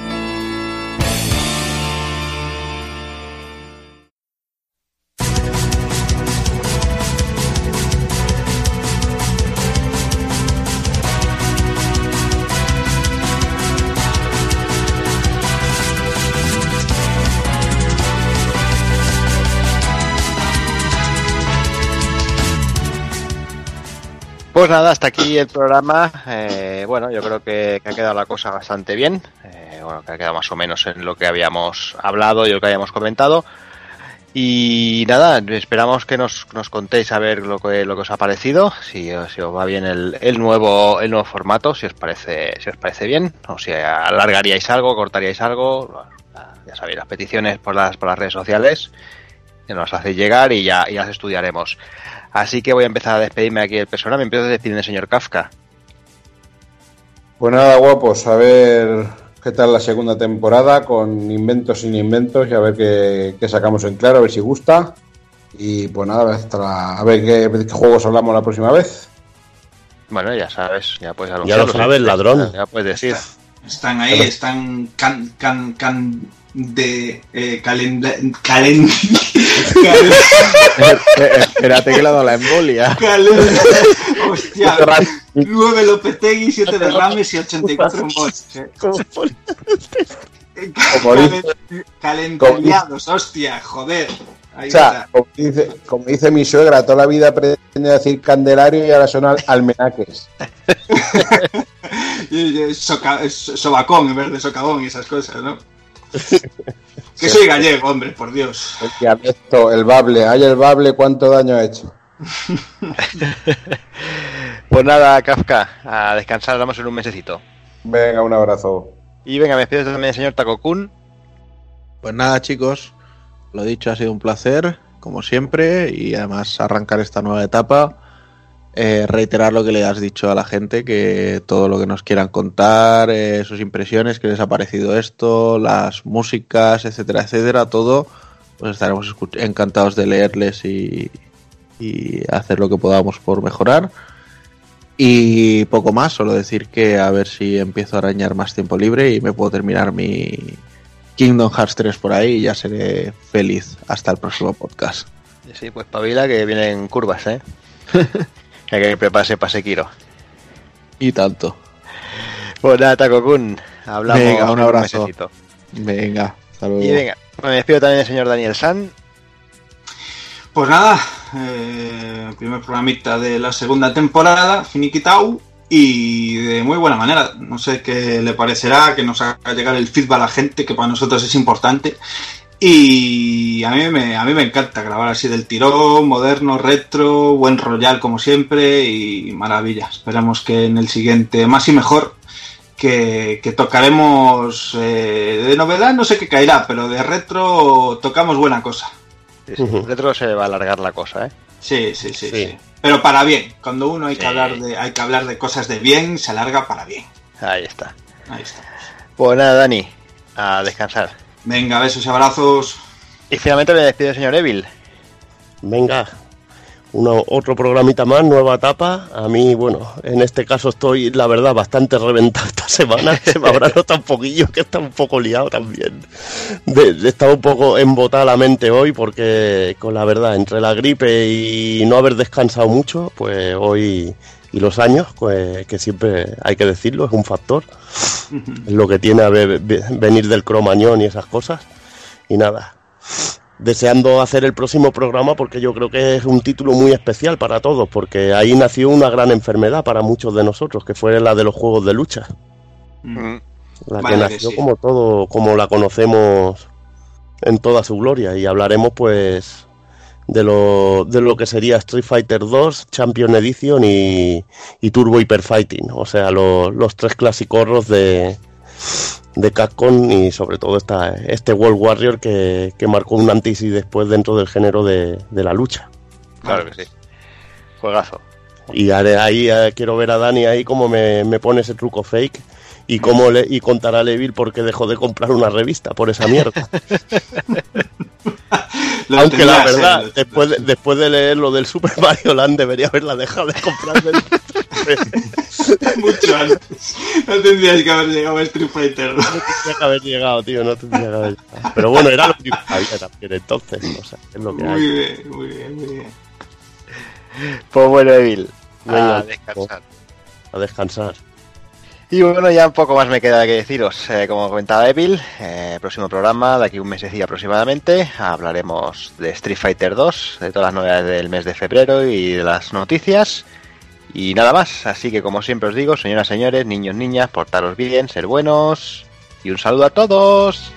Pues nada, hasta aquí el programa. Eh, bueno, yo creo que, ha quedado la cosa bastante bien. Eh, bueno, que ha quedado más o menos en lo que habíamos hablado y lo que habíamos comentado. Y nada, esperamos que nos, nos contéis a ver lo que, lo que os ha parecido, si, si os va bien el, el nuevo el nuevo formato, si os parece si os parece bien, o si alargaríais algo, cortaríais algo, ya sabéis las peticiones por las por las redes sociales, que nos hacéis llegar y ya, y las estudiaremos. Así que voy a empezar a despedirme aquí del personal. Me empiezo a despedir del señor Kafka. Pues nada, guapos, a ver qué tal la segunda temporada con inventos sin inventos y a ver qué, qué sacamos en claro, a ver si gusta. Y pues nada, hasta la- a ver qué, juegos hablamos la próxima vez. Bueno, ya sabes, ya puedes Ya lo sabes, ladrón. Ya puedes decir. Están ahí, están can, can, can de eh, calenda, calen, calen- [laughs] Eh, Espérate que le ha dado la embolia. calen- hostia, 9 Lopetegui, 7 derrames y 84 en bots. eh. Como dice- Calen- Calenturiados, hostia, joder. Ahí O sea, está. como dice, como dice mi suegra, toda la vida pretende decir candelario y ahora son al- almenaques. [laughs] Soca- sobacón en vez de socavón y esas cosas, ¿no? Que soy gallego, hombre, por Dios. El dialecto, el bable, ay el bable, cuánto daño ha hecho. [laughs] Pues nada, Kafka, a descansar, vamos en un mesecito. Venga, un abrazo. Y venga, me despido también señor Takokun. Pues nada, chicos, lo dicho, ha sido un placer, como siempre, y además arrancar esta nueva etapa. Eh, reiterar lo que le has dicho a la gente, que todo lo que nos quieran contar, eh, sus impresiones, qué les ha parecido esto, las músicas, etcétera, etcétera, todo, pues estaremos encantados de leerles y, y hacer lo que podamos por mejorar. Y poco más, solo decir que a ver si empiezo a arañar más tiempo libre y me puedo terminar mi Kingdom Hearts 3 por ahí y ya seré feliz hasta el próximo podcast. Sí, pues pavila que vienen curvas, ¿eh? [laughs] que hay que prepararse para Sekiro. Y tanto. Pues nada, Takokun, hablamos Venga, un abrazo. mesecito. Venga, luego. Y venga, me despido también del señor Daniel San. Pues nada, eh, primer programita de la segunda temporada, finiquitau, y de muy buena manera. No sé qué le parecerá, que nos haga llegar el feedback a la gente, que para nosotros es importante. Y a mí me, a mí me encanta grabar así del tirón, moderno, retro, buen royal como siempre y maravilla. Esperamos que en el siguiente más y mejor que, que tocaremos eh, de novedad, no sé qué caerá, pero de retro tocamos buena cosa. Sí, sí, Retro se va a alargar la cosa, ¿eh? Sí, sí, sí, sí. Pero para bien. Cuando uno hay que hablar de, hay que hablar de cosas de bien, se alarga para bien. Ahí está. Ahí está. Pues nada, Dani, a descansar. Venga, besos y abrazos. Y finalmente me despido, señor Evil. Venga, uno, otro programita más, nueva etapa. A mí, bueno, en este caso estoy, la verdad, bastante reventado esta semana. Se me habrá notado un poquillo que está un poco liado también. De, de estar un poco embotada la mente hoy porque, con la verdad, entre la gripe y no haber descansado mucho, pues hoy y los años, pues que siempre hay que decirlo, es un factor. Es [laughs] lo que tiene a ve- ve- venir del cromañón y esas cosas. Y nada, deseando hacer el próximo programa porque yo creo que es un título muy especial para todos, porque ahí nació una gran enfermedad para muchos de nosotros, que fue la de los juegos de lucha. Mm. La que nació sí. como todo, como la conocemos en toda su gloria. Y hablaremos pues de lo, de lo que sería Street Fighter 2, Champion Edition y, y Turbo Hyper Fighting. O sea, lo- los tres clásicos de, de Capcom y sobre todo esta, este World Warrior que, que marcó un antes y después dentro del género de, de la lucha. Claro que sí. Juegazo. Y haré- ahí eh, quiero ver a Dani ahí cómo me, me pone ese truco fake y cómo le, y contará a Levil por qué dejó de comprar una revista por esa mierda. [laughs] Aunque la verdad, eh, después de, después de leer lo del Super Mario Land debería haberla dejado de comprar. [laughs] Mucho antes. No tendrías que haber llegado a Street Fighter. No tendría que haber llegado, tío, no tendría que haber llegado. Pero bueno, era lo único que había también entonces, o sea, es lo que Muy hay. bien, muy bien, muy bien. Pues bueno, Evil, Venga, a descansar. A descansar. Y bueno, ya un poco más me queda que deciros. Eh, como comentaba Evil, eh, próximo programa, de aquí un mesecillo aproximadamente, hablaremos de Street Fighter 2, de todas las novedades del mes de febrero y de las noticias. Y nada más, así que como siempre os digo, señoras, señores, niños, niñas, portaros bien, ser buenos. Y un saludo a todos.